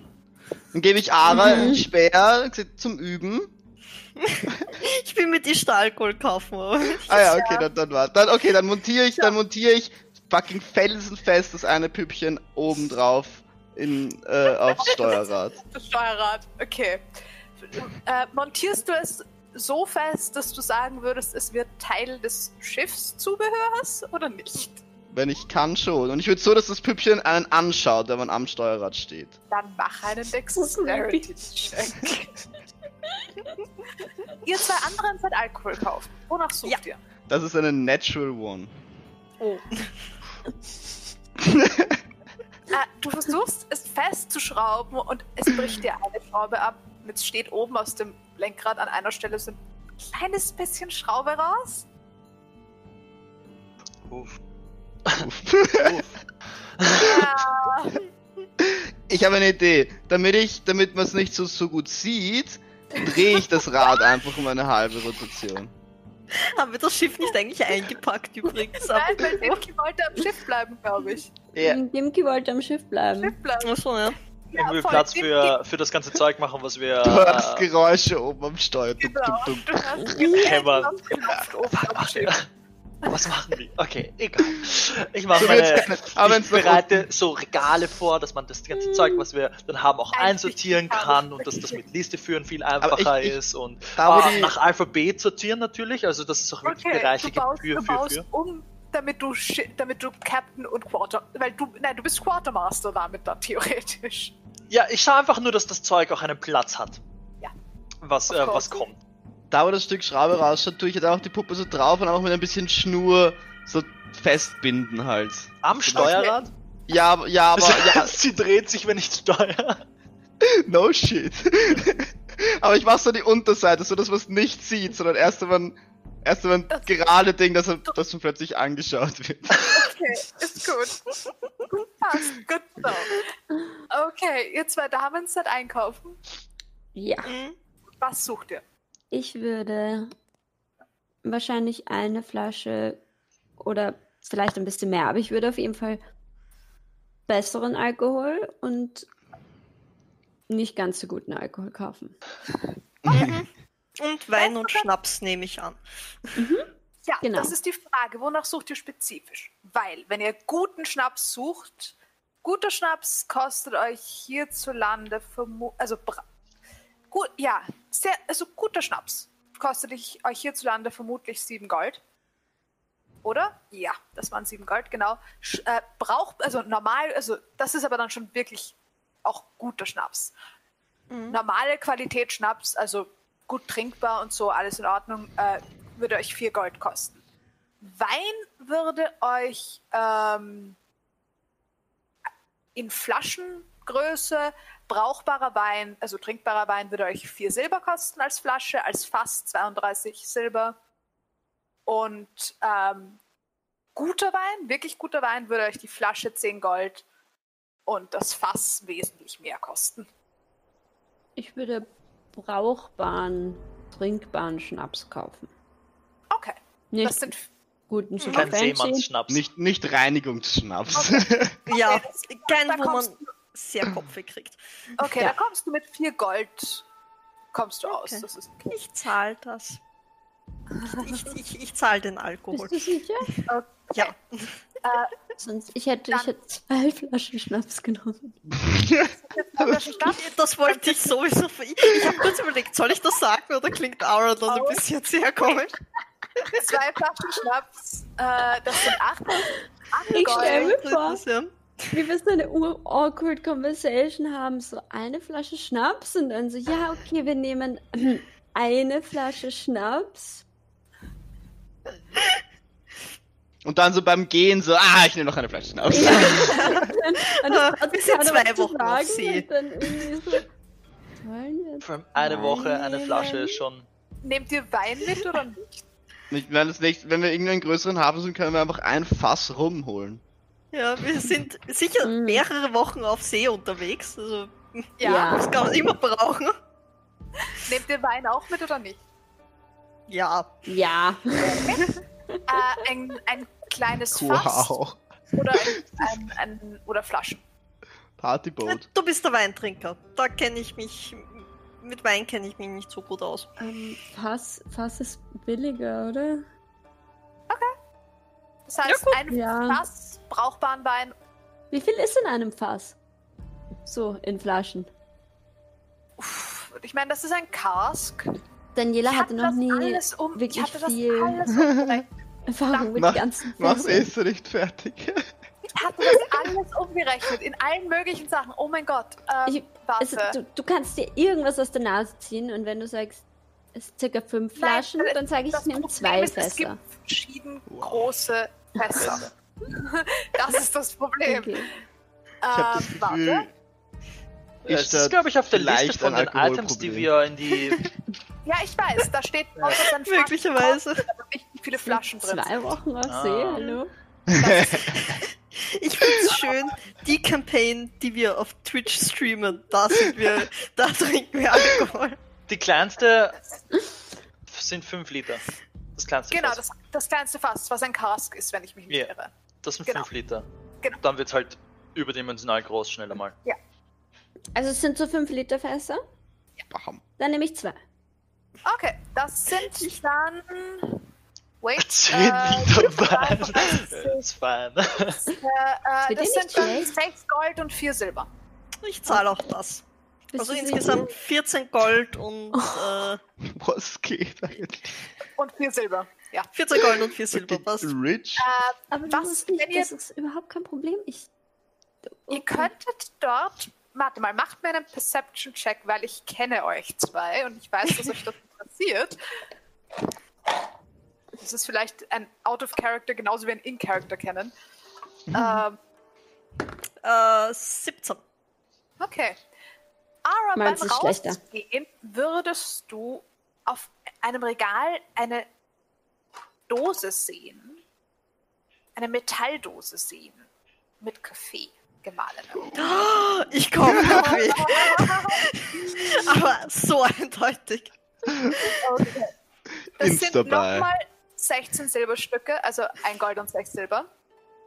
Dann gebe ich Ara einen Speer zum Üben. Ich bin mit die Alkohol kaufen. aber- Ah ja, okay, dann, dann war. Dann, okay, dann montiere ich, dann montiere ich fucking felsenfest das eine Püppchen oben drauf in, äh, aufs Steuerrad. Das Steuerrad. Okay. Äh, montierst du es so fest, dass du sagen würdest, es wird Teil des Schiffszubehörs oder nicht? Wenn ich kann schon. Und ich würde so, dass das Püppchen einen anschaut, wenn man am Steuerrad steht. Dann mach einen Dexterity-Check. ihr zwei anderen seid Alkohol kaufen. Wonach sucht Ja. ihr? Das ist eine Natural One. Oh. Äh, du versuchst es festzuschrauben und es bricht dir eine Schraube ab. Und jetzt steht oben aus dem Lenkrad an einer Stelle so ein kleines bisschen Schraube raus. Uff. Ja, Ich habe eine Idee. Damit ich, damit man es nicht so, so gut sieht, drehe ich das Rad einfach um eine halbe Rotation. Haben wir das Schiff nicht eigentlich eingepackt übrigens? nein, weil Dimki wollte am Schiff bleiben, glaube ich. Ja. Dimki wollte am Schiff bleiben. Schiff bleiben. Achso, ja. Irgendwie voll. Platz für, für das ganze Zeug machen, was wir. Du hörst Äh, Geräusche oben am Steuer. Duck, Genau. duck, duck. Du hast. Knopf oben am Schiff. Was machen die? Okay, egal. Ich mache meine. Aber ich bereite so Regale vor, dass man das ganze Zeug, was wir dann haben, auch einsortieren kann und dass das mit Liste führen viel einfacher ich- ich- ist und ah, die- nach Alphabet sortieren natürlich. Also das ist auch wirklich Okay, Bereiche du baust, gibt für, du für, baust für. um, damit du, damit du Captain und Quarter, weil du, nein, du bist Quartermaster damit dann theoretisch. Ja, ich schaue einfach nur, dass das Zeug auch einen Platz hat. Ja. Was, äh, was kommt. Da wo das Stück Schraube rausschaut, tue ich jetzt auch die Puppe so drauf und auch mit ein bisschen Schnur so festbinden halt. Am Steuerrad? Ja, aber- ja, aber, Das ja, sie dreht sich, wenn ich steuere. no shit. aber ich mach so die Unterseite, so dass man es nicht sieht, sondern erst wenn man, erst wenn man Das- gerade Ding, dass, er- dass man plötzlich angeschaut wird. Okay, ist gut. Passt, gut so. Okay, ihr zwei Damen seid einkaufen. Ja, Mhm. Was sucht ihr? Ich würde wahrscheinlich eine Flasche oder vielleicht ein bisschen mehr, aber ich würde auf jeden Fall besseren Alkohol und nicht ganz so guten Alkohol kaufen. Mhm. Und Wein und Schnaps nehme ich an. Ja, Genau. das ist die Frage. Wonach sucht ihr spezifisch? Weil, wenn ihr guten Schnaps sucht, guter Schnaps kostet euch hierzulande vermutlich, also gut, ja, sehr, also guter Schnaps kostet euch hierzulande vermutlich sieben Gold. Oder? Ja, das waren sieben Gold, genau. Sch äh, braucht, also normal, also das ist aber dann schon wirklich auch guter Schnaps. Normale Qualität Schnaps, also gut trinkbar und so, alles in Ordnung, äh, würde euch vier Gold kosten. Wein würde euch ähm, in Flaschengröße brauchbarer Wein, also trinkbarer Wein, würde euch vier Silber kosten als Flasche, als Fass 32 Silber. Und ähm, guter Wein, wirklich guter Wein, würde euch die Flasche 10 Gold und das Fass wesentlich mehr kosten. Ich würde brauchbaren, trinkbaren Schnaps kaufen. Okay, Nicht das sind guten, super Kein fancy. Seemannsschnaps. Nicht, nicht Reinigungsschnaps. Ja, das- kein, da wo man sehr Kopfweh kriegt. Okay, Ja. da kommst du mit vier Gold kommst du aus. Okay. Das ist okay. Ich zahle das. Ich, ich, ich zahle den Alkohol. Bist du sicher? Ja. Sonst, ich hätte, ich hätte zwei Flaschen Schnaps genommen. Das wollte ich sowieso. Ich, ich habe kurz überlegt, soll ich das sagen oder klingt Aura dann ein bisschen sehr komisch? Zwei Flaschen Schnaps, äh, das sind acht, acht Ich stell Gold. mir vor, wir so eine ur-awkward Conversation haben. So eine Flasche Schnaps und dann so, ja, okay, wir nehmen eine Flasche Schnaps. Und dann so beim Gehen so, ah, ich nehme noch eine Flasche Schnaps. Ja. Und das hat Wir sind keiner zwei Wochen auf See. Und dann irgendwie so, eine Woche eine. Flasche ist schon. Nehmt ihr Wein mit oder nicht? Ich meine, das nächste, wenn wir irgendeinen größeren Hafen sind, können wir einfach ein Fass rumholen. Ja, wir sind sicher Mm. mehrere Wochen auf See unterwegs. Also, Ja. das kann man immer brauchen. Nehmt ihr Wein auch mit oder nicht? Ja. Ja. Äh, ein, ein kleines Fass Wow. oder, ein, ein, ein, oder Flaschen. Partyboat. Du bist der Weintrinker. Da kenne ich mich. Mit Wein kenne ich mich nicht so gut aus. Ähm, Fass, Fass ist billiger, oder? Das heißt, gut. ein Ja. Fass brauchbaren Wein. Wie viel ist in einem Fass? So, in Flaschen. Uff, Ich meine, das ist ein Cask. Daniela Ich hatte noch nie alles um, ich wirklich hatte das viel alles umgerechnet. Erfahrung mit Mach- ganzen Mach's eh so nicht fertig. Ich hatte das alles umgerechnet in allen möglichen Sachen. Oh mein Gott. Ähm, Ich- warte. Also, du, du kannst dir irgendwas aus der Nase ziehen und wenn du sagst, es sind circa fünf Nein, Flaschen, äh, dann sage ich, ich nehme zwei ist, Es gibt Fässer. verschieden Wow. große Fässer. das ist das Problem. Okay. Ich hab das Ähm, Gefühl, warte. Es ist da ist, glaube ich, auf der Liste von den Items, die wir in die. Ja, ich weiß. Da steht Fass Möglicherweise. viele Flaschen drin. Zwei Wochen auf Ah. See, hallo? Ich finde es schön, die Campaign, die wir auf Twitch streamen, da sind wir, da trinken wir Alkohol. Die kleinste sind 5 Liter. Das kleinste Genau, Fass. das, das kleinste Fass, was ein Cask ist, wenn ich mich nicht Ja. irre. Das sind genau. 5 Liter. Genau. Dann wird es halt überdimensional groß, schneller mal. Also es sind so fünf Liter Fässer, Bam. dann nehme ich zwei. Okay, das sind dann. Wait. 10 äh, Liter Wein. 30, Ist fein. Äh, äh, wird dir das sind dann schlecht? 6 Gold und 4 Silber. Ich zahle auch das. Bist Also insgesamt 14 Gold und äh, Was geht eigentlich? Und 4 Silber. Ja. 14 Gold und 4 Silber. Passt. Rich? Äh, Aber Was, du musst nicht, wenn ihr- das ist überhaupt kein Problem. Ich, Ihr könntet dort. Warte mal, macht mir einen Perception-Check, weil ich kenne euch zwei und ich weiß, dass euch das interessiert. Das ist vielleicht ein Out-of-Character genauso wie ein In-Character kennen. Ähm, Äh, 17. okay. Ara, beim Meins ist schlechter. Rausgehen würdest du auf einem Regal eine Dose sehen. Eine Metalldose sehen. Mit Kaffee gemahlenem. Ich komme Kaffee. Aber so eindeutig. Okay. Das sind Insta-Buy. nochmal 16 Silberstücke, also ein Gold und 6 Silber.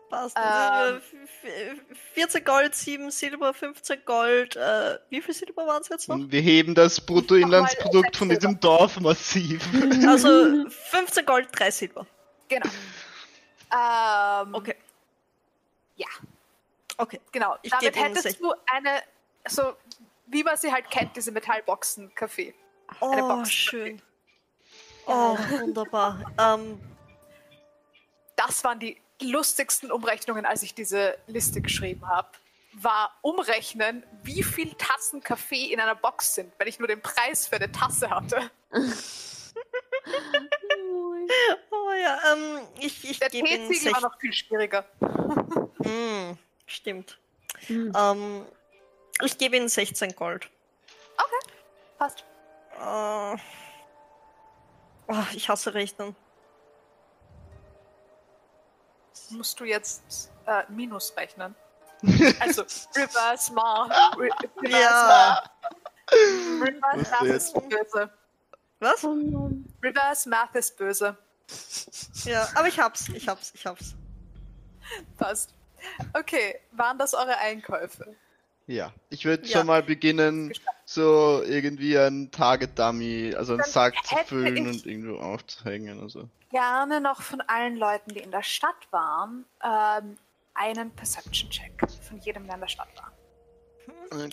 Passt. Ähm. Also, f- 14 Gold, 7 Silber, 15 Gold. Äh, wie viel Silber waren es jetzt noch? Und wir heben das Bruttoinlandsprodukt von diesem Dorf massiv. Also 15 Gold, 3 Silber. Genau. Ähm, Okay. Ja. Okay. Genau. Ich Damit hättest sech- du eine, so wie man sie halt kennt, diese Metallboxen Kaffee. Eine Oh, Box. schön. Oh, wunderbar. Ähm, Das waren die lustigsten Umrechnungen, als ich diese Liste geschrieben habe. War umrechnen, wie viel Tassen Kaffee in einer Box sind, wenn ich nur den Preis für eine Tasse hatte. oh ja, ähm, ich, ich Der Teeziegel war noch viel schwieriger. Mm, stimmt. Hm. Ähm, ich gebe Ihnen 16 Gold. Passt. Äh, oh, ich hasse Rechnen. Musst du jetzt äh, Minus rechnen. Also Reverse Math. Re Reverse Ja. Math. Reverse Math ist böse. Was? Oh. Reverse Math ist böse. Ja, aber ich hab's, ich hab's, ich hab's. Passt. Okay, waren das eure Einkäufe? Ja, ich würde Ja. schon mal beginnen, so irgendwie ein Target-Dummy, also einen Dann Sack zu füllen und irgendwo aufzuhängen. Also. Gerne noch von allen Leuten, die in der Stadt waren, ähm, einen Perception-Check von jedem, der in der Stadt war.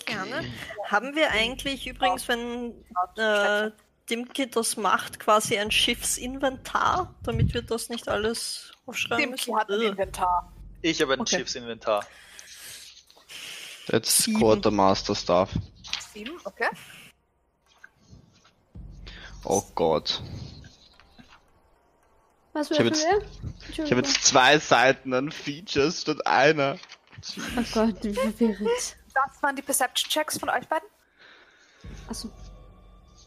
Gerne. Haben wir eigentlich übrigens, wenn äh, Dimki das macht, quasi ein Schiffsinventar, damit wir das nicht alles aufschreiben Dimki müssen? hat ein Inventar. Ich habe ein Okay. Schiffsinventar. That's Sieben. Quartermaster Stuff. Sieben, okay. Oh Gott. Was Ich hab würfeln jetzt-? Ich habe Entschuldigung. jetzt zwei Seiten an Features statt einer. Oh Gott, wie verwirrend. Das waren die Perception-Checks von euch beiden. Achso.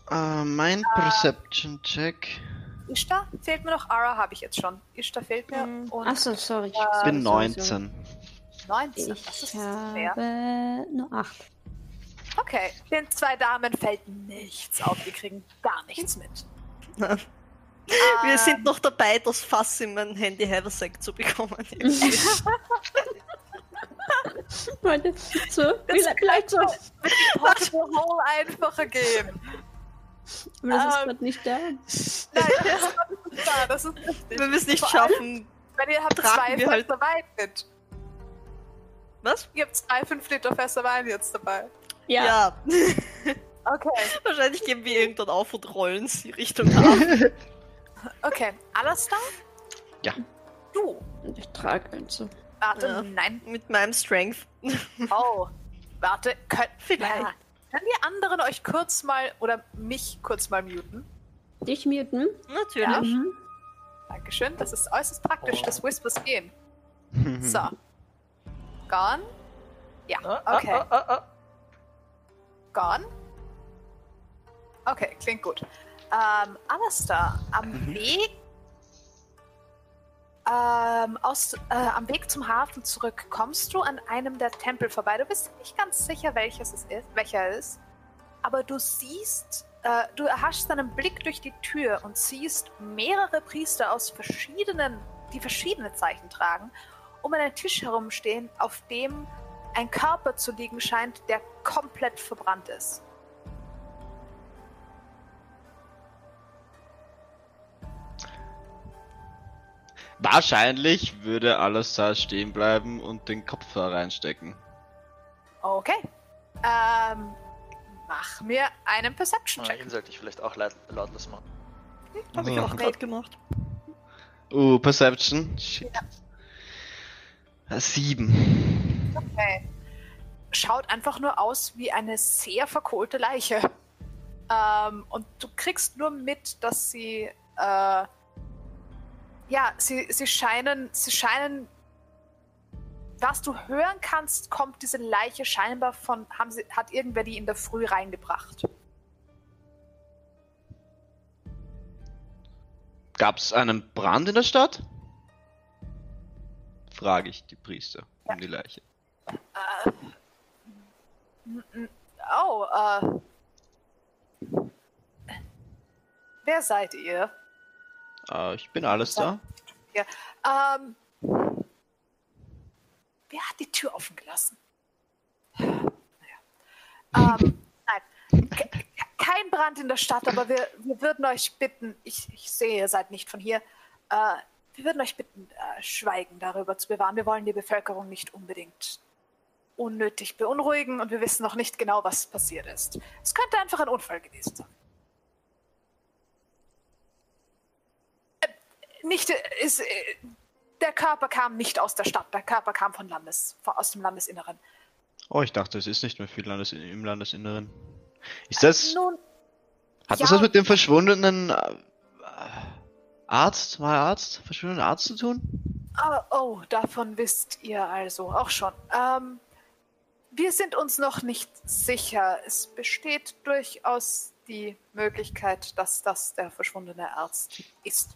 Äh, mein Perception-Check. Ishtar fehlt mir noch. Ara habe ich jetzt schon. Ishtar fehlt mir. Mhm. Und Achso, sorry. Ich Ich sorry, bin sorry, 19. 19. Das Ich ist fair. habe nur 8. Okay, den zwei Damen fällt nichts auf. Die kriegen gar nichts mit. Wir Ähm, sind noch dabei, das Fass in mein Handy Haversack zu bekommen. Warte, so, vielleicht, vielleicht so. mit dem Portable Hole einfacher gehen. Aber das ist Ähm, gerade nicht da. Nein, das ist nicht da. Das ist richtig. Wenn wir es nicht Vor schaffen. Wenn ihr habt zwei wir halt- Fässer Wein mit. Was? Ihr habt zwei 5 Liter Fässer Wein jetzt dabei. Ja. Okay. Wahrscheinlich geben wir irgendwann auf und rollen sie Richtung Hafen. Okay. Alastair? Ja. Du. Und ich trage eins so. Warte, Ja. nein. Mit meinem Strength. Oh. Warte, könnt, Vielleicht. Ja. Können die anderen euch kurz mal oder mich kurz mal muten? Dich muten? Natürlich. Mhm. Dankeschön. Das ist äußerst praktisch, Oh. dass Whispers gehen. So. Gone? Ja, Ah, okay. ah, ah, ah. Gone? Okay, klingt gut. Ähm, Alastair, am Mhm. Weg ähm, aus, äh, am Weg zum Hafen zurück kommst du an einem der Tempel vorbei. Du bist nicht ganz sicher, welches es ist, welcher es ist. Aber du siehst, äh, du erhaschst deinen Blick durch die Tür und siehst mehrere Priester aus verschiedenen, die verschiedene Zeichen tragen, um einen Tisch herumstehen, auf dem ein Körper zu liegen scheint, der komplett verbrannt ist. Wahrscheinlich würde alles da stehen bleiben und den Kopf da reinstecken. Okay. Ähm, mach mir einen Ah, Perception-Check. ihn sollte ich vielleicht auch laut, lautlos machen. Habe ich auch gerade gemacht. Uh, Perception. Shit. Äh, Sieben. Okay. Schaut einfach nur aus wie eine sehr verkohlte Leiche. Ähm, und du kriegst nur mit, dass sie, äh, ja, sie, sie scheinen, sie scheinen, was du hören kannst, kommt diese Leiche scheinbar von, haben sie, hat irgendwer die in der Früh reingebracht. Gab's einen Brand in der Stadt? Frage ich die Priester um die Leiche. Äh, oh, äh. Wer seid ihr? Äh, ich bin alles da. Ähm. wer hat die Tür offen gelassen? Naja. Ähm, nein, ke- kein Brand in der Stadt, aber wir, wir würden euch bitten, ich, ich sehe, ihr seid nicht von hier, äh, wir würden euch bitten, äh, Schweigen darüber zu bewahren. Wir wollen die Bevölkerung nicht unbedingt unnötig beunruhigen und wir wissen noch nicht genau, was passiert ist. Es könnte einfach ein Unfall gewesen sein. Äh, Nicht, äh, ist, äh, der Körper kam nicht aus der Stadt, der Körper kam von Landes, von- aus dem Landesinneren. Oh, ich dachte, es ist nicht mehr viel Landes im Landesinneren. Ist das. Nun, Hat das ja. was mit dem verschwundenen äh, Arzt, mal Arzt, verschwundenen Arzt zu tun? Ah, oh, davon wisst ihr also auch schon. Ähm, wir sind uns noch nicht sicher. Es besteht durchaus die Möglichkeit, dass das der verschwundene Arzt ist.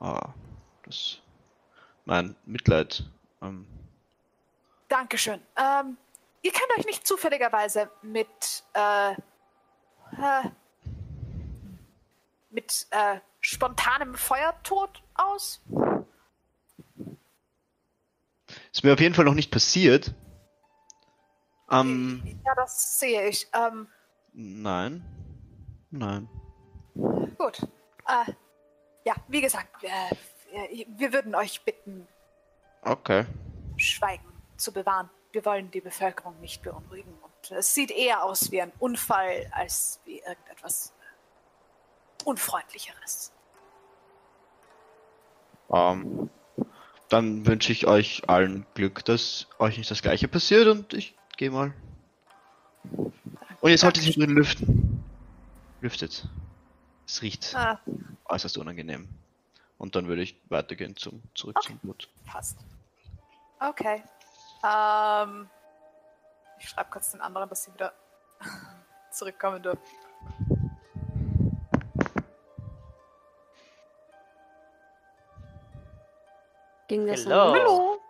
Ah, das. Mein Mitleid. Ähm, Dankeschön. Ähm, ihr kennt euch nicht zufälligerweise mit, äh, äh, mit äh, spontanem Feuertod aus? Ist mir auf jeden Fall noch nicht passiert. Ähm, Ja, das sehe ich. Ähm, nein. Nein. Gut. Äh, ja, wie gesagt, wir, wir, wir würden euch bitten, Okay. Schweigen zu bewahren. Wir wollen die Bevölkerung nicht beunruhigen. Und es sieht eher aus wie ein Unfall als wie irgendetwas Unfreundlicheres. Ähm, dann wünsche ich euch allen Glück, dass euch nicht das gleiche passiert und ich gehe mal. Und ihr solltet sich drin lüften. Lüftet. Es riecht Ah, äußerst unangenehm. Und dann würde ich weitergehen zum, zurück Okay. zum Boot. passt. Okay. Ähm, ich schreibe kurz den anderen, dass sie wieder zurückkommen dürfen. Ging das Hello. Hallo.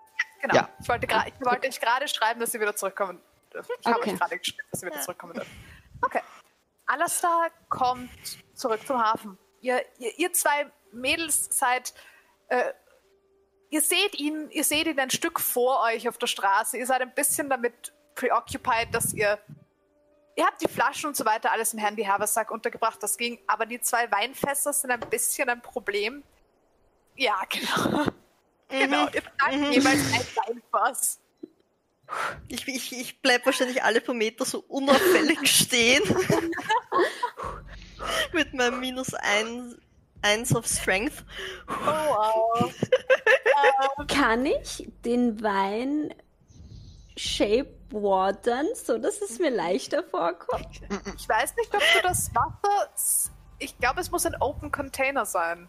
Genau. Ja. Ich wollte, ich wollte euch gerade schreiben, dass sie wieder zurückkommen dürfen. Ich habe Okay. euch gerade geschrieben, dass sie wieder Ja. zurückkommen dürfen. Okay. Alastar kommt zurück zum Hafen. Ihr, ihr, ihr zwei Mädels seid. Äh, ihr seht ihn, ihr seht ihn ein Stück vor euch auf der Straße. Ihr seid ein bisschen damit preoccupied, dass ihr. Ihr habt die Flaschen und so weiter alles im Handy Haversack untergebracht, das ging. Aber die zwei Weinfässer sind ein bisschen ein Problem. Ja, genau. Genau, ihr tragt Mhm. jeweils ein Weinfass. Ich, ich, ich bleib wahrscheinlich alle paar Meter so unauffällig stehen. Mit meinem minus 1 eins auf Strength. Oh, wow. Kann ich den Wein shape watern, so dass es mir leichter vorkommt? Ich weiß nicht, ob du das Wasser. Ich glaube, es muss ein Open Container sein.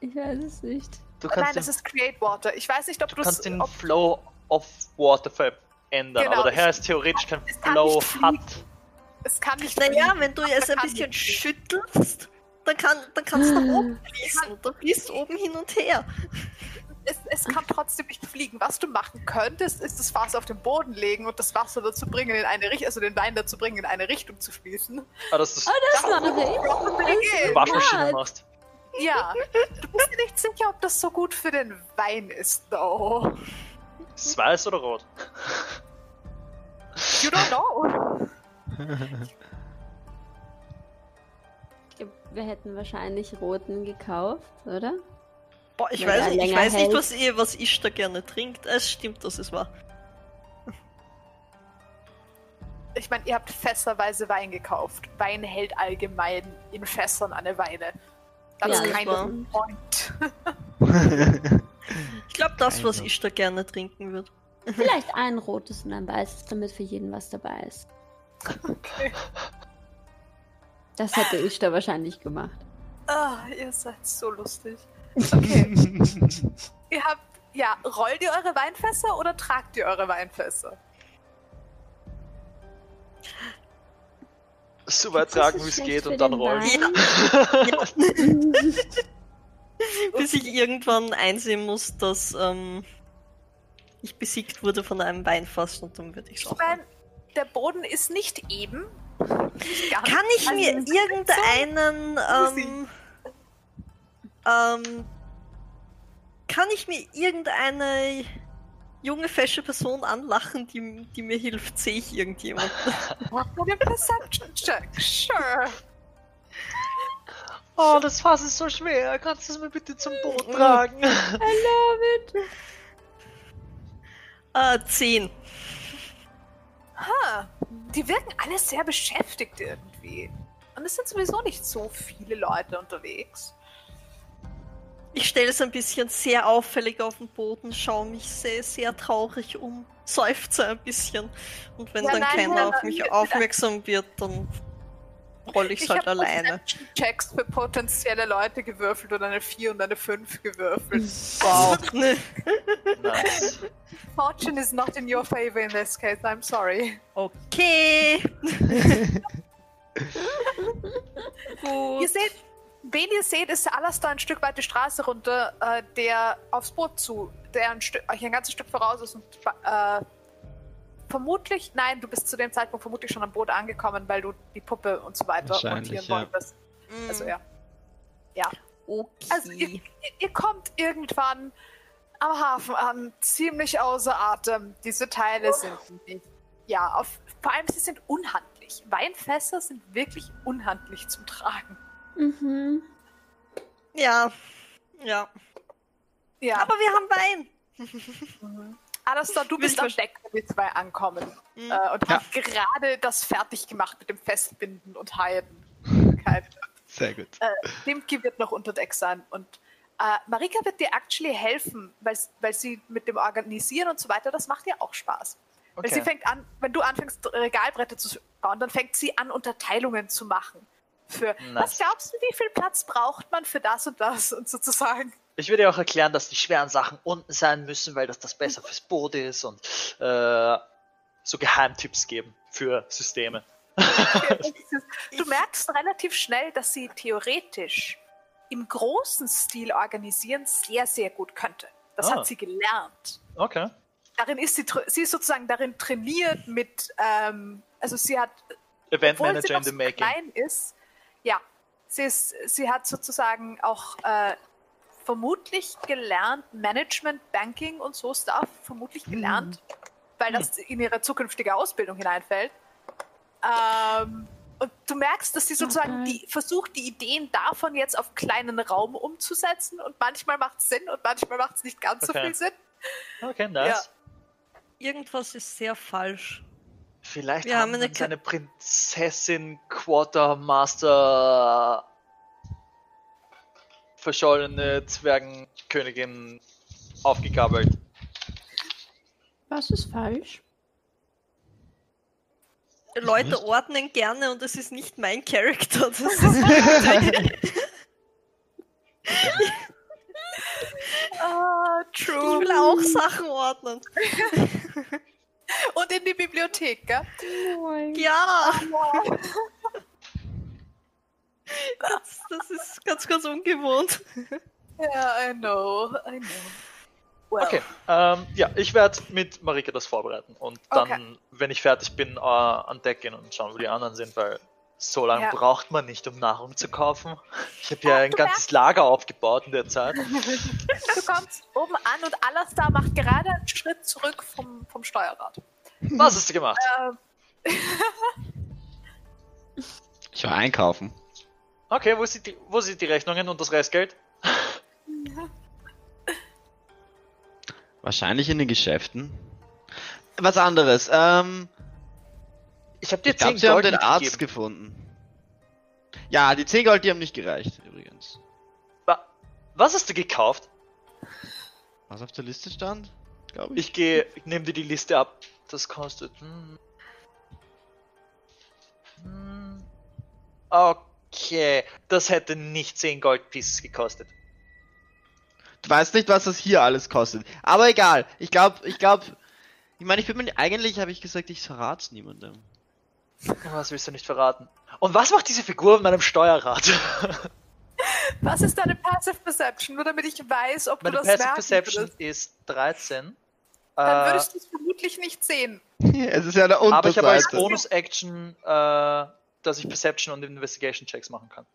Ich weiß es nicht. Du Nein, kannst, es den, ist Create Water. Ich weiß nicht, ob du du kannst es. den ob- Flow of Water verändern, Genau, aber der Herr ist theoretisch kein es kann Flow nicht fliegen. hat. Es kann nicht. Naja, wenn du es ein bisschen schüttelst, dann kann dann kannst du nach oben fließen. Dann fließt oben hin und her. Es, es kann trotzdem nicht fliegen. Was du machen könntest, ist das Fass auf den Boden legen und das Wasser dazu bringen, in eine Richtung, also den Wein dazu bringen, in eine Richtung zu fließen. Du das Oh, das mache ich. Waschmaschine machst. Ja. Du bist dir nicht sicher, ob das so gut für den Wein ist, though. Ist es weiß oder rot? You don't know. Ich wir hätten wahrscheinlich roten gekauft, oder? Boah, ich Wenn weiß nicht, ich weiß nicht, was ihr, was ich da gerne trinkt. Es stimmt, dass es war. Ich meine, ihr habt fässerweise Wein gekauft. Wein hält allgemein in Fässern eine Weile. Das Ja, ist kein Point. Ich glaube, das, was ich da gerne trinken würde. Vielleicht ein rotes und ein weißes, damit für jeden was dabei ist. Das hätte ich da wahrscheinlich gemacht. Ah, ihr seid so lustig. Okay. ihr habt. Ja, rollt ihr eure Weinfässer oder tragt ihr eure Weinfässer? So weit Ist das tragen, so wie es geht und dann rollen. Bis ich irgendwann einsehen muss, dass ähm, ich besiegt wurde von einem Weinfass und dann würde ich Ich es auch. meine, der Boden ist nicht eben. Nicht. Kann ich mir Also, irgendeinen ähm, ähm, kann ich mir irgendeine junge, fesche Person anlachen, die, die mir hilft? Sehe ich irgendjemanden? Mach mal den Perception Check. Sure. Oh, das Fass ist so schwer. Kannst du es mir bitte zum Boot tragen? I love it. Äh, zehn. Ha, die wirken alle sehr beschäftigt irgendwie. Und es sind sowieso nicht so viele Leute unterwegs. Ich stelle es ein bisschen sehr auffällig auf den Boden, schaue mich sehr, sehr traurig um, seufze ein bisschen. Und wenn Ja, dann nein, keiner ja, auf mich aufmerksam wird, dann rolle ich es halt alleine. Perception Checks für potenzielle Leute gewürfelt und eine 4 und eine 5 gewürfelt. Wow. Ne. Nice. Fortune is not in your favor in this case, I'm sorry. Okay. Ihr Gut. seht, wen ihr seht, ist der Alastair ein Stück weit die Straße runter, äh, der aufs Boot zu, der ein Stück, euch ein ganzes Stück voraus ist und äh, vermutlich, nein, du bist zu dem Zeitpunkt vermutlich schon am Boot angekommen, weil du die Puppe und so weiter montieren ja. wolltest. Also ja. Ja. Okay. Also ihr, ihr, ihr kommt irgendwann am Hafen an, ziemlich außer Atem. Diese Teile sind nicht, ja, auf, vor allem sie sind unhandlich. Weinfässer sind wirklich unhandlich zum Tragen. Mhm. ja. Ja. Ja, Aber wir haben Wein. Alastair, du bist am Deck, wenn wir zwei ankommen. Mhm. Äh, und Ja. hast gerade das fertig gemacht mit dem Festbinden und Heiden. Kein, Sehr gut. äh, Dimki wird noch unter Deck sein. Und äh, Marika wird dir actually helfen, weil, weil sie mit dem Organisieren und so weiter, das macht ihr auch Spaß. Weil sie Okay. fängt an, wenn du anfängst, Regalbretter zu bauen, dann fängt sie an, Unterteilungen zu machen. Für was Nice. glaubst du, wie viel Platz braucht man für das und das und sozusagen? Ich würde dir auch erklären, dass die schweren Sachen unten sein müssen, weil das das besser fürs Boot ist und äh, so Geheimtipps geben für Systeme. Du merkst relativ schnell, dass sie theoretisch im großen Stil organisieren sehr, sehr gut könnte. Das Ah. hat sie gelernt. Okay. Darin ist sie, sie ist sozusagen darin trainiert mit, ähm, also sie hat, Event obwohl sie Manager noch in the making. klein ist, sie, ist, sie hat sozusagen auch äh, vermutlich gelernt, Management, Banking und so Stuff, vermutlich gelernt, weil das in ihre zukünftige Ausbildung hineinfällt. Ähm, und du merkst, dass sie sozusagen geil. die, versucht, die Ideen davon jetzt auf kleinen Raum umzusetzen und manchmal macht es Sinn und manchmal macht es nicht ganz so Okay. viel Sinn. Okay, nice. Irgendwas ist sehr falsch. Vielleicht Wir haben haben wir eine eine Prinzessin Quartermaster verschollene Zwergenkönigin aufgegabelt. Was ist falsch? Leute ordnen gerne und es ist nicht mein Charakter. Das ist Ah, ich true. will auch Sachen ordnen. Und in die Bibliothek, gell? Ja, das, das ist ganz, ganz ungewohnt. Ja, I know, I know. Well, Okay, ähm, ja, ich werde mit Marika das vorbereiten und dann, Okay. wenn ich fertig bin, äh, an Deck gehen und schauen, wo die anderen sind, weil so lange Ja. braucht man nicht, um Nahrung zu kaufen. Ich habe ja Ja, ein ganzes Lager aufgebaut in der Zeit. Du kommst oben an und Alastar macht gerade einen Schritt zurück vom, vom Steuerrad. Was hast du gemacht? Ähm, Ich war einkaufen. Okay, wo sind die, wo sind die Rechnungen und das Restgeld? Wahrscheinlich in den Geschäften. Was anderes. Ähm, Ich habe dir ich glaube, 10 sie haben Gold den Arzt mitgegeben. gefunden. Ja, die 10 Gold, die haben nicht gereicht, übrigens. Wa- Was hast du gekauft? Was auf der Liste stand? Glaube ich. Ich gehe, ich nehme dir die Liste ab. Das kostet. Hm. Hm. Okay, das hätte nicht 10 Gold Pieces gekostet. Du weißt nicht, was das hier alles kostet. Aber egal. Ich glaube, ich glaube. Ich meine, ich bin mir. Eigentlich habe ich gesagt, ich verrat's niemandem. Was willst du nicht verraten? Und was macht diese Figur auf meinem Steuerrad? was ist deine Passive Perception? Nur damit ich weiß, ob Meine du das Passive merken Perception würdest. ist 13. Dann würdest du es vermutlich nicht sehen. es ist ja der aber ich habe als Unterseite. Bonus-Action, äh, dass ich Perception und Investigation-Checks machen kann.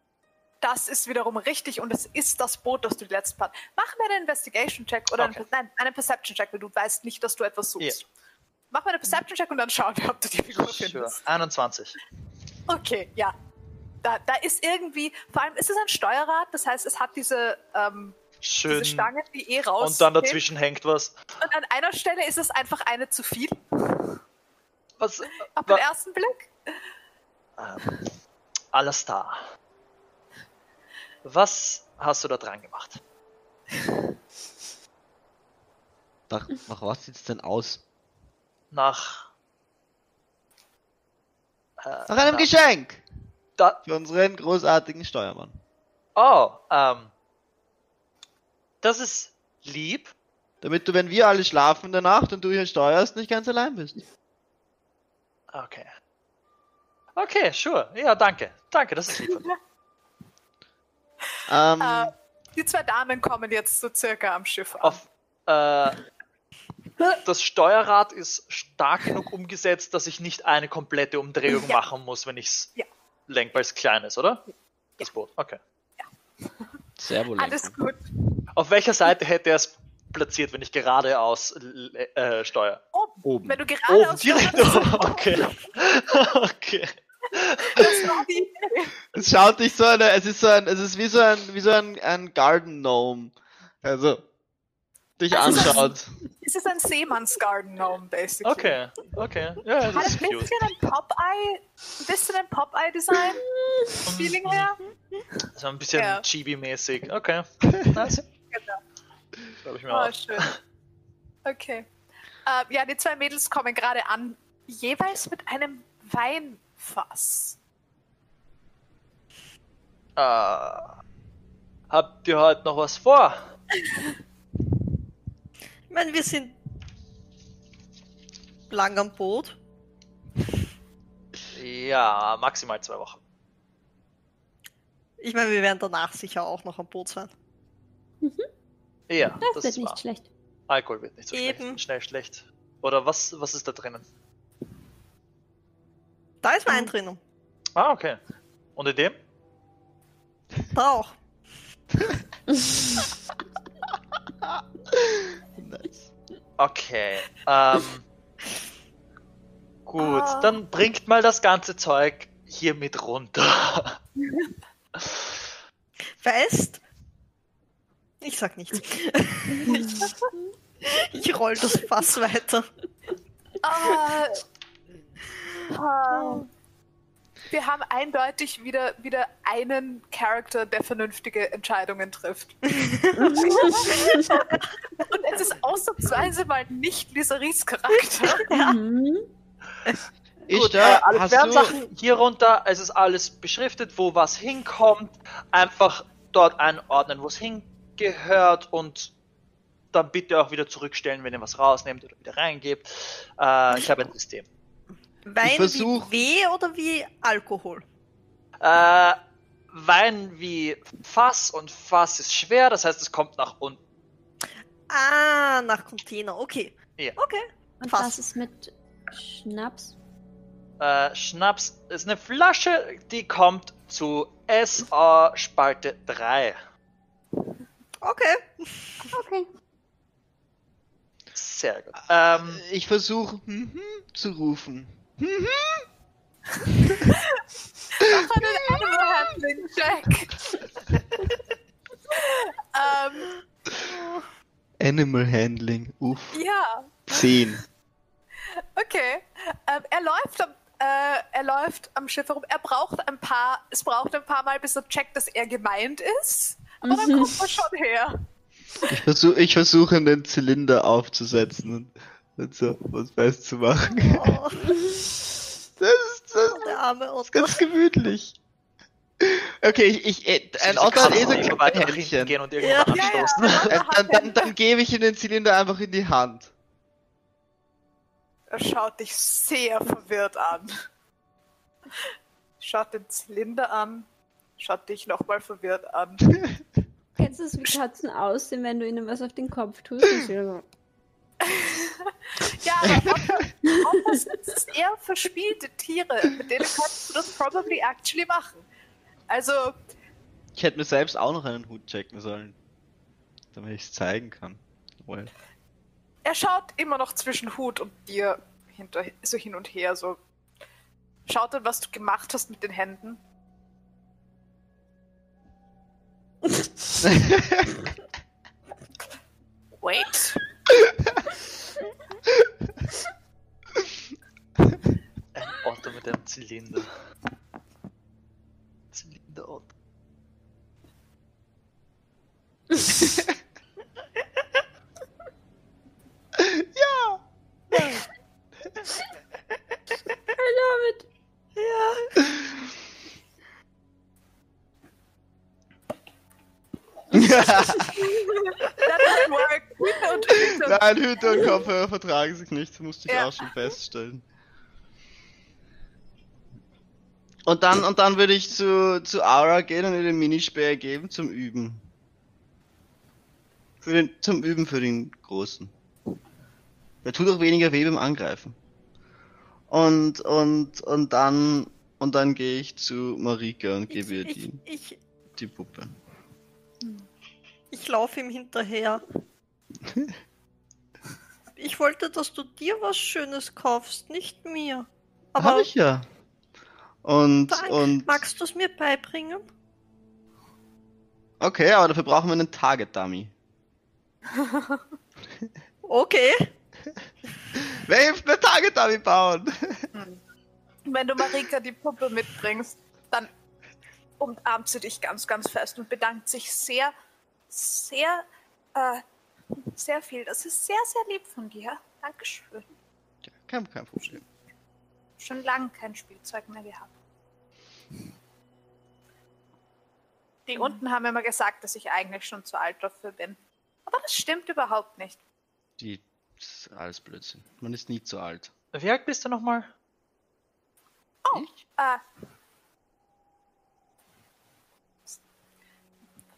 das ist wiederum richtig und es ist das Boot, das du die letzte Part. Mach mir einen Investigation-Check oder Okay. einen, nein, einen Perception-Check, weil du weißt nicht, dass du etwas suchst. Ja. Mach mir einen Perception-Check und dann schauen wir, ob du die Figur Sure. findest. 21. Okay, ja. Da, da ist irgendwie, vor allem ist es ein Steuerrad, das heißt, es hat diese, ähm, Schön. diese Stange, die eh raus. Und dann dazwischen hängt was. Und an einer Stelle ist es einfach eine zu viel, Was? auf Wa- den ersten Blick. Ähm, alles da. Was hast du da dran gemacht? Nach, nach was sieht's denn aus? Nach. Äh, Nach einem na- Geschenk! Da, Für unseren großartigen Steuermann. oh, ähm. Das ist lieb. Damit du, wenn wir alle schlafen in der Nacht und du hier steuerst, nicht ganz allein bist. Okay. Okay, sure. Ja, danke. Danke, das ist lieb von dir. Ähm, Äh, die zwei Damen kommen jetzt so circa am Schiff an. Auf, äh, das Steuerrad ist stark genug umgesetzt, dass ich nicht eine komplette Umdrehung Ja. machen muss, wenn ich es Ja. lenke, weil es klein ist, oder? Das Boot. Okay. Servo Alles gut. Auf welcher Seite hätte er es platziert, wenn ich geradeaus äh, steuere? Oben. Oben. Wenn du Oben, geradeaus direkt steuerst, oben. Okay. okay. das war die Idee. Es schaut nicht so eine, es ist so ein, es ist wie so ein, wie so ein, ein Garden Gnome. Also, dich Also anschaut. Es ist ein Seemannsgarden Gnome, basically. Okay. Okay. Ja, Hat das ein ist cute. bisschen ein Popeye, ein bisschen ein Popeye-Design, Feeling her. So ein bisschen Ja. Chibi-mäßig. Okay. Nice. Genau. Glaube ich mir Oh, auch. schön. Okay. Äh, ja, die zwei Mädels kommen gerade an, jeweils mit einem Weinfass. Äh, habt ihr heute noch was vor? Ich meine, wir sind lang am Boot. Ja, maximal zwei Wochen. Ich meine, wir werden danach sicher auch noch am Boot sein. Ja, Das, das, wird ist nicht wahr. schlecht. Alkohol wird nicht so Eben. schlecht. Schnell schlecht. Oder was, was ist da drinnen? Da ist Mhm. Wein drinnen. Ah, okay. Und in dem? Da auch. Nice. Okay. Ähm, gut, Ah. dann bringt mal das ganze Zeug hier mit runter. Weißt? Ich sag nichts. ich roll das Fass weiter. Ah, ah, wir haben eindeutig wieder, wieder einen Charakter, der vernünftige Entscheidungen trifft. Und es ist ausnahmsweise mal nicht Liseries Charakter. Mhm. Ich Gut, äh, da, alle hast du, Fernsachen hier runter, es ist alles beschriftet, wo was hinkommt. Einfach dort einordnen, wo es hingehört und dann bitte auch wieder zurückstellen, wenn ihr was rausnehmt oder wieder reingebt. Äh, ich habe ein System. Wein versuch- wie Weh oder wie Alkohol? Äh, Wein wie Fass und Fass ist schwer, das heißt, es kommt nach unten. Ah, nach Container. Okay. Ja. Okay. Und Fass. was ist mit Schnaps? Äh, Schnaps ist eine Flasche, die kommt zu SA Spalte 3. Okay. Okay. Sehr gut. Ähm, ich versuche mhm, zu rufen. Mach einen Animal Handling Check. ähm, Animal Handling, uff, ja, 10. okay. Ähm, er läuft am, äh, er läuft am Schiff herum. Er braucht ein paar, es braucht ein paar Mal, bis er checkt, dass er gemeint ist. Aber dann kommt er schon her. Ich versuche ich versuch, den Zylinder aufzusetzen und, und so was festzumachen. Oh, Das ist, das der arme ist Otto. ganz gemütlich. Okay, ich, ich äh, ein eh so die kleine weiter nach hinten Händchen. gehen und Ja, ja. anstoßen. Äh, dann, dann, dann gebe ich ihm den Zylinder einfach in die Hand. Er schaut dich sehr verwirrt an. Schaut den Zylinder an, schaut dich nochmal verwirrt an. Kennst du es, wie Katzen aussehen, wenn du ihnen was auf den Kopf tust? Ist ja aber Otter sind eher verspielte Tiere, mit denen kannst du das probably actually machen. Also, Ich hätte mir selbst auch noch einen Hut checken sollen. Damit ich es zeigen kann. Well. Er schaut immer noch zwischen Hut und dir hinter, so hin und her, so. Schaut dann, was du gemacht hast mit den Händen. Wait. Ein Otto mit einem Zylinder. Zylinder Otto. ja! I love it. That doesn't work. Hüte und Hüte. Nein, Hüte und Kopfhörer vertragen sich nicht, das musste ich Ja. auch schon feststellen. Und dann, und dann würde ich zu, zu Aura gehen und ihr den Minispeer geben zum Üben. Für den, zum Üben für den Großen. Der tut auch weniger weh beim Angreifen. Und, und, und dann, und dann gehe ich zu Marika und gebe ihr Ich, die, ich, die Puppe. Ich laufe ihm hinterher. Ich wollte, dass du dir was Schönes kaufst, nicht mir. Hab Aber ich ja. Und, Dank. und, magst du es mir beibringen? okay, aber dafür brauchen wir einen Target-Dummy. Okay. Wer hilft mir Target Dummy bauen? Wenn du Marika die Puppe mitbringst, dann umarmt sie dich ganz, ganz fest und bedankt sich sehr, sehr, äh, sehr viel. Das ist sehr, sehr lieb von dir. Dankeschön. Ja, kein, kein Problem. Schon lange kein Spielzeug mehr gehabt. Die unten haben immer gesagt, dass ich eigentlich schon zu alt dafür bin. Aber das stimmt überhaupt nicht. Die das ist alles Blödsinn. Man ist nie zu alt. Wie alt bist du nochmal? Ich? Äh.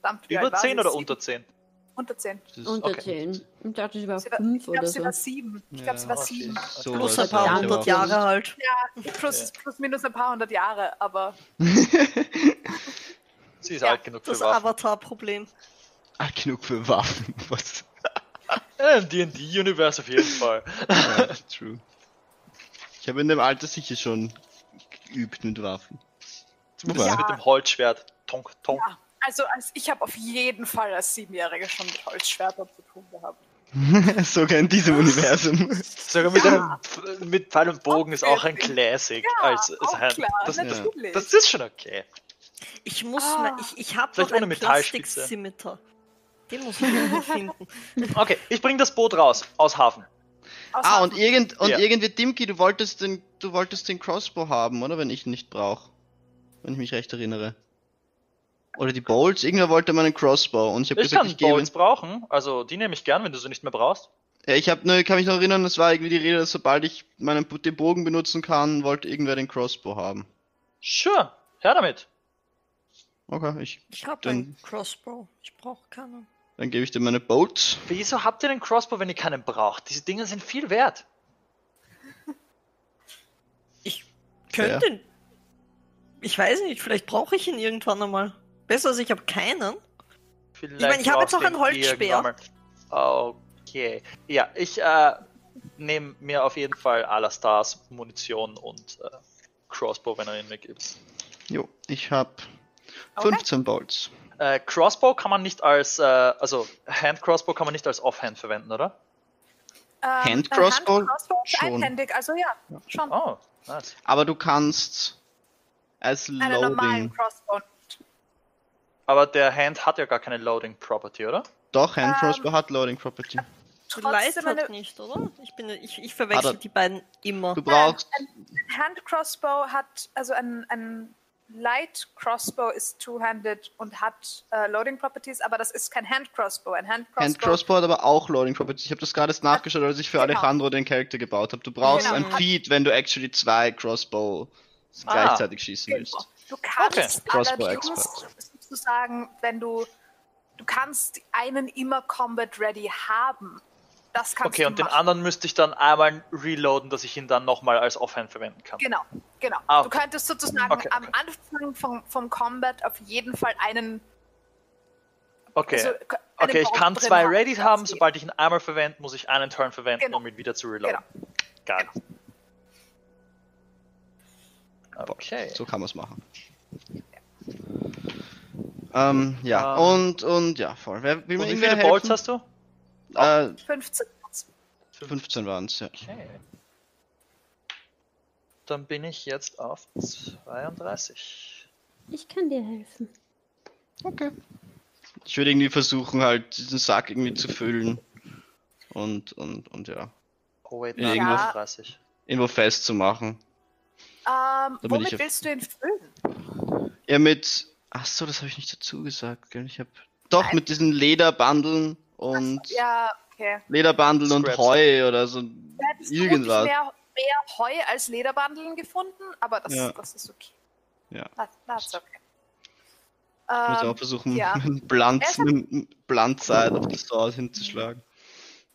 Verdammt, Über alt war 10 sie? oder Sieben. unter 10? Unter 10. Das ist Unter okay. 10. Ich dachte, sie war Sie war, 5 ich glaube, oder sie so. war 7. Ich glaube, sie war okay. 7. so Plus ein paar hundert aber- Jahre alt. Ja, plus, plus minus ein paar hundert Jahre, aber Sie ist Ja, alt genug für Das Waffen. Avatar-Problem. Ah, genug für Waffen. Was? Äh, Im D&D-Universe auf jeden Fall. Ja, true. Ich habe in dem Alter sicher schon geübt mit Waffen. Zumindest Ja. mit dem Holzschwert. Tonk, tonk. ja. Also als, ich habe auf jeden Fall als Siebenjährige schon mit Holzschwertern zu tun gehabt. Sogar in diesem Universum. Sogar mit, Ja. einem, mit Pfeil und Bogen ist auch ein. Classic. Ja, als, als auch ein, klar, das, natürlich. das ist schon okay. Ich muss Ah. mal, ich, ich habe Vielleicht noch ohne einen. Plastik-Scimitar. Den muss ich finden. Okay, ich bring das Boot raus, aus Hafen. Ah, und irgend, und Ja. irgendwie, Dimki, du wolltest den, du wolltest den Crossbow haben, oder? Wenn ich ihn nicht brauche. Wenn ich mich recht erinnere. Oder die Bolts, irgendwer wollte meinen Crossbow und ich habe Ich gesagt, kann ich gebe. Bolts brauchen, also die nehme ich gern, wenn du sie nicht mehr brauchst. Ja, ich habe nur, ich kann mich noch erinnern, es war irgendwie die Rede, dass sobald ich meinen den Bogen benutzen kann, wollte irgendwer den Crossbow haben. Sure, her damit. Okay, ich, Ich habe Dann- einen Crossbow. Ich brauche keinen. dann gebe ich dir meine Bolts. Wieso habt ihr den Crossbow, wenn ihr keinen braucht? Diese Dinge sind viel wert. Ich könnte ihn. Ich weiß nicht, vielleicht brauche ich ihn irgendwann einmal. Besser als ich habe keinen. Vielleicht meine, ich habe jetzt noch einen Holzspeer. Okay. Ja, ich äh, nehme mir auf jeden Fall Alastars Munition und äh, Crossbow, wenn er ihn mir gibt. Jo, ich habe Okay. 15 Bolts. Äh, Crossbow kann man nicht als, äh, also Hand Crossbow kann man nicht als Offhand verwenden, oder? Ähm, Hand äh, Crossbow? Hand Crossbow ist Schon. einhändig, also ja, schon. Oh, nice. Aber du kannst als Einen normalen Loading. Crossbow. Aber der Hand hat ja gar keine Loading Property, oder? Doch, Hand Ähm, Crossbow hat Loading Property. Die Light Trotzdem hat eine nicht, oder? Ich, bin, ich, ich verwechsel Aber- die beiden immer. Du brauchst. Hand Crossbow hat, also ein, ein Light Crossbow ist two-handed und hat äh, Loading Properties, aber das ist kein Hand Crossbow. Ein Hand Crossbow. Hand Crossbow hat aber auch Loading Property. Ich habe das gerade erst nachgeschaut, als ich für Genau. Alejandro den Charakter gebaut habe. Du brauchst Genau. ein Feed, wenn du actually zwei Crossbow Ah. gleichzeitig schießen Genau. willst. Du kannst Okay. Crossbow allerdings sozusagen, wenn du du kannst einen immer Combat Ready haben, Das kannst Okay, du und den machen. anderen müsste ich dann einmal reloaden, dass ich ihn dann nochmal als Offhand verwenden kann. Genau, genau. Ah, Du okay. könntest sozusagen Okay, am okay. Anfang vom, vom Combat auf jeden Fall einen. Okay. also, einen okay, ich kann zwei haben, ready das haben. geht. Sobald ich ihn einmal verwende, muss ich einen Turn verwenden, Genau. um ihn wieder zu reloaden. Geil. Okay. So kann man es machen. Ähm, ja, Ähm. und, und, ja, voll. Wer, will mir Und wie viele Bolts helfen? hast du? Äh, 15. 15 waren es, ja. Okay. Dann bin ich jetzt auf 32. Ich kann dir helfen. Okay. Ich würde irgendwie versuchen, halt diesen Sack irgendwie zu füllen. Und, und, und ja. Oh wait, Ja. nein, Ja. 35. Irgendwo festzumachen. Ähm, bin womit willst du ihn füllen? Ja, mit. Ach so, das habe ich nicht dazu gesagt, gell? Ich habe. Doch, Nein. mit diesen Lederbandeln und. Ja, okay. Lederbandeln und. Heu oder so. Irgendwas. vermutlich Mehr, mehr Heu als Lederbandeln gefunden, aber das, Ja. das ist okay. Ja. Das, das ist okay. Ich muss Ähm, auch versuchen, ja. mit einem Blunt, mit Blunt-Side auf das Sword hinzuschlagen.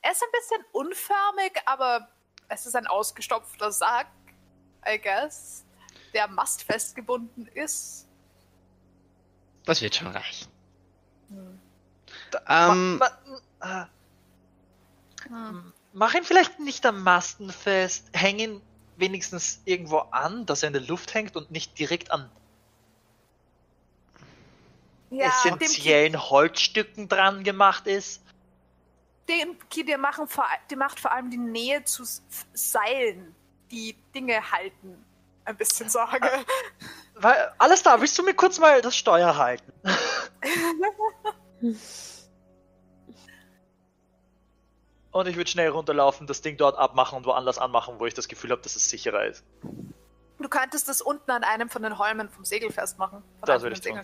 er ist ein bisschen unförmig, aber es ist ein ausgestopfter Sack, I guess, der mastfestgebunden ist. Das wird schon reichen. Ma- Ähm, ma- äh, Mach ihn vielleicht nicht am Masten fest, häng ihn wenigstens irgendwo an, dass er in der Luft hängt und nicht direkt an Ja, essentiellen Holzstücken dran gemacht ist. dem Ki, der, machen vor, der macht vor allem die Nähe zu Seilen, die Dinge halten, ein bisschen Sorge. Weil, alles da, willst du mir kurz mal das Steuer halten? Und ich würde schnell runterlaufen, das Ding dort abmachen und woanders anmachen, wo ich das Gefühl habe, dass es sicherer ist. Du könntest das unten an einem von den Holmen vom Segel festmachen. Das würde ich tun.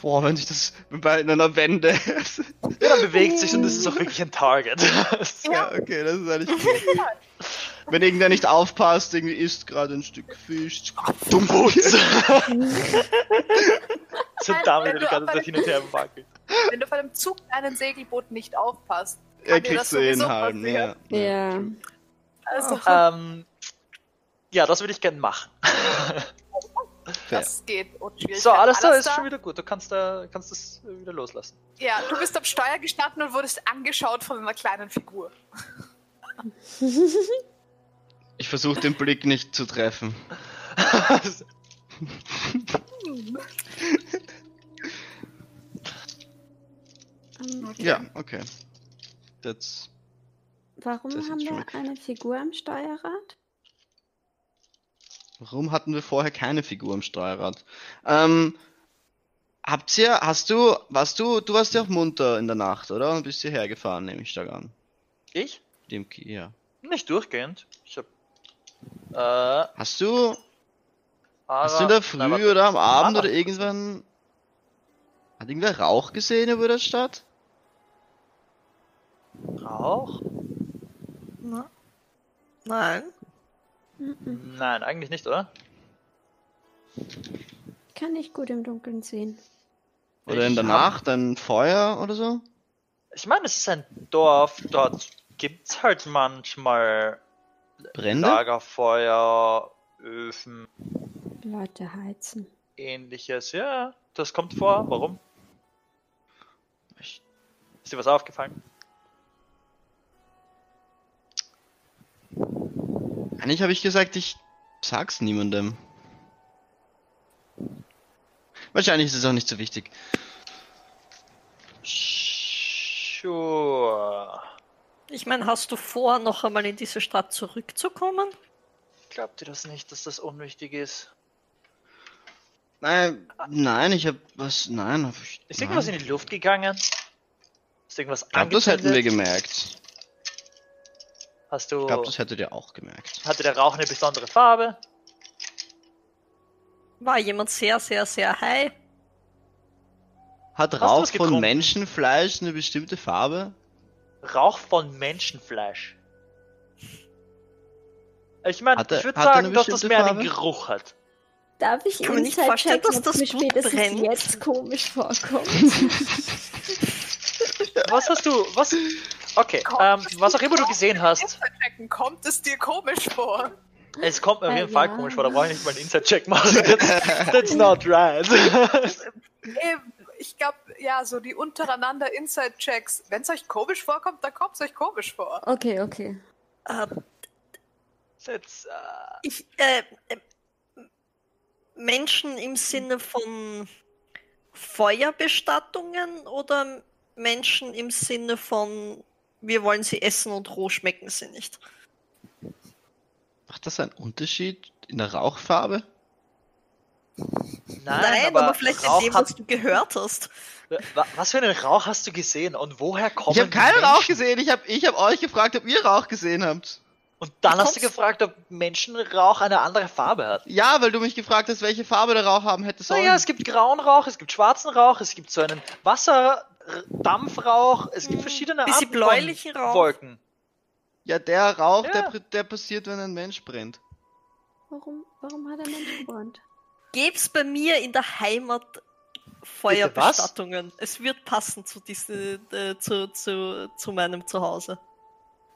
Boah, wenn sich das bei einer Wende. Ja, dann bewegt sich und das ist auch wirklich ein Target. ja, okay, das ist eigentlich gut. Wenn irgendwer nicht aufpasst, irgendwie isst gerade ein Stück Fisch. Dumm Putz! so damit wenn die du ganze Zeit hin und her wackelt. Wenn du bei dem Zug einen Segelboot nicht aufpasst, Er kriegt das so in sowieso halben, ja. Ja. Also, Ähm, ja, das würde ich gerne machen. Das geht unschwierig. So, alles da ist schon wieder gut. Du kannst, da, kannst das wieder loslassen. Ja, du bist am Steuer gestanden und wurdest angeschaut von einer kleinen Figur. Ich versuche den Blick nicht zu treffen. Ähm, Ja, okay. That's. warum ist haben wir okay. eine Figur am Steuerrad? Warum hatten wir vorher keine Figur am Steuerrad? Ähm, habt ihr, hast du, warst du, du warst ja auch munter in der Nacht, oder? Und bist hierher gefahren, nehme ich stark an. Ich? Dem ja. Nicht durchgehend. Ich hab. Äh, Hast du, aber, hast du in der Früh Nein, oder am Abend oder irgendwann, hat irgendwer Rauch gesehen über der Stadt? Rauch? Na? Nein. Nein, eigentlich nicht, oder? Kann ich gut im Dunkeln sehen. Oder in der Nacht ein Feuer oder so? Ich meine, es ist ein Dorf, dort gibt's halt manchmal Brände? Lagerfeuer, Öfen, Leute heizen. ähnliches. Ja, das kommt vor. Warum? Ist dir was aufgefallen? Eigentlich habe ich gesagt, ich sag's niemandem. Wahrscheinlich ist es auch nicht so wichtig. Sure. Ich meine, hast du vor, noch einmal in diese Stadt zurückzukommen? Glaubt ihr das nicht, dass das unwichtig ist? Nein, nein, ich habe was. Nein, hab ich. Ist irgendwas in nein. die Luft gegangen? Ist irgendwas Ich glaube, das hätten wir gemerkt. Hast du. Ich glaube, das hättet ihr auch gemerkt. hatte der Rauch eine besondere Farbe? War jemand sehr, sehr, sehr high? Hat du Rauch von? Menschenfleisch eine bestimmte Farbe? Rauch von Menschenfleisch. Ich meine, ich würde sagen, dass das mehr einen Farbe? Geruch hat. Darf ich kann mir nicht vorstellen, dass das mir gut spätestens brennt. jetzt komisch vorkommt? Was hast du, was, Okay, ähm, was auch immer du gesehen hast, kommt es dir komisch vor? es kommt mir auf Äh, jeden Fall komisch vor, da brauche ich nicht mal einen Inside-Check machen. That's, that's not right. Ich glaube, ja, so die untereinander Inside-Checks. Wenn es euch komisch vorkommt, dann kommt es euch komisch vor. Okay, okay. Ähm, That's, äh, ich, äh, äh, Menschen im Sinne von Feuerbestattungen oder Menschen im Sinne von wir wollen sie essen und roh schmecken sie nicht? Macht das einen Unterschied in der Rauchfarbe? nein, aber, vielleicht Rauch in dem, hat, was du gehört hast. Wa- Was für einen Rauch hast du gesehen und woher kommen Ich habe keinen Menschen? Rauch gesehen. Ich habe ich hab euch gefragt, ob ihr Rauch gesehen habt. Und dann Wie hast du gefragt, ob Menschenrauch eine andere Farbe hat. Ja, weil du mich gefragt hast, welche Farbe der Rauch haben hätte sollen. Naja, es gibt grauen Rauch, es gibt schwarzen Rauch, es gibt so einen Wasserdampfrauch, es gibt verschiedene Bisschen Arten bläulichen von Rauch. Wolken. ja, der Rauch, Ja. Der, der passiert, wenn ein Mensch brennt. Warum, warum hat er Mensch gebrannt? Gäb's bei mir in der Heimat Feuerbestattungen? Es wird passen zu, diese, äh, zu, zu, zu meinem Zuhause.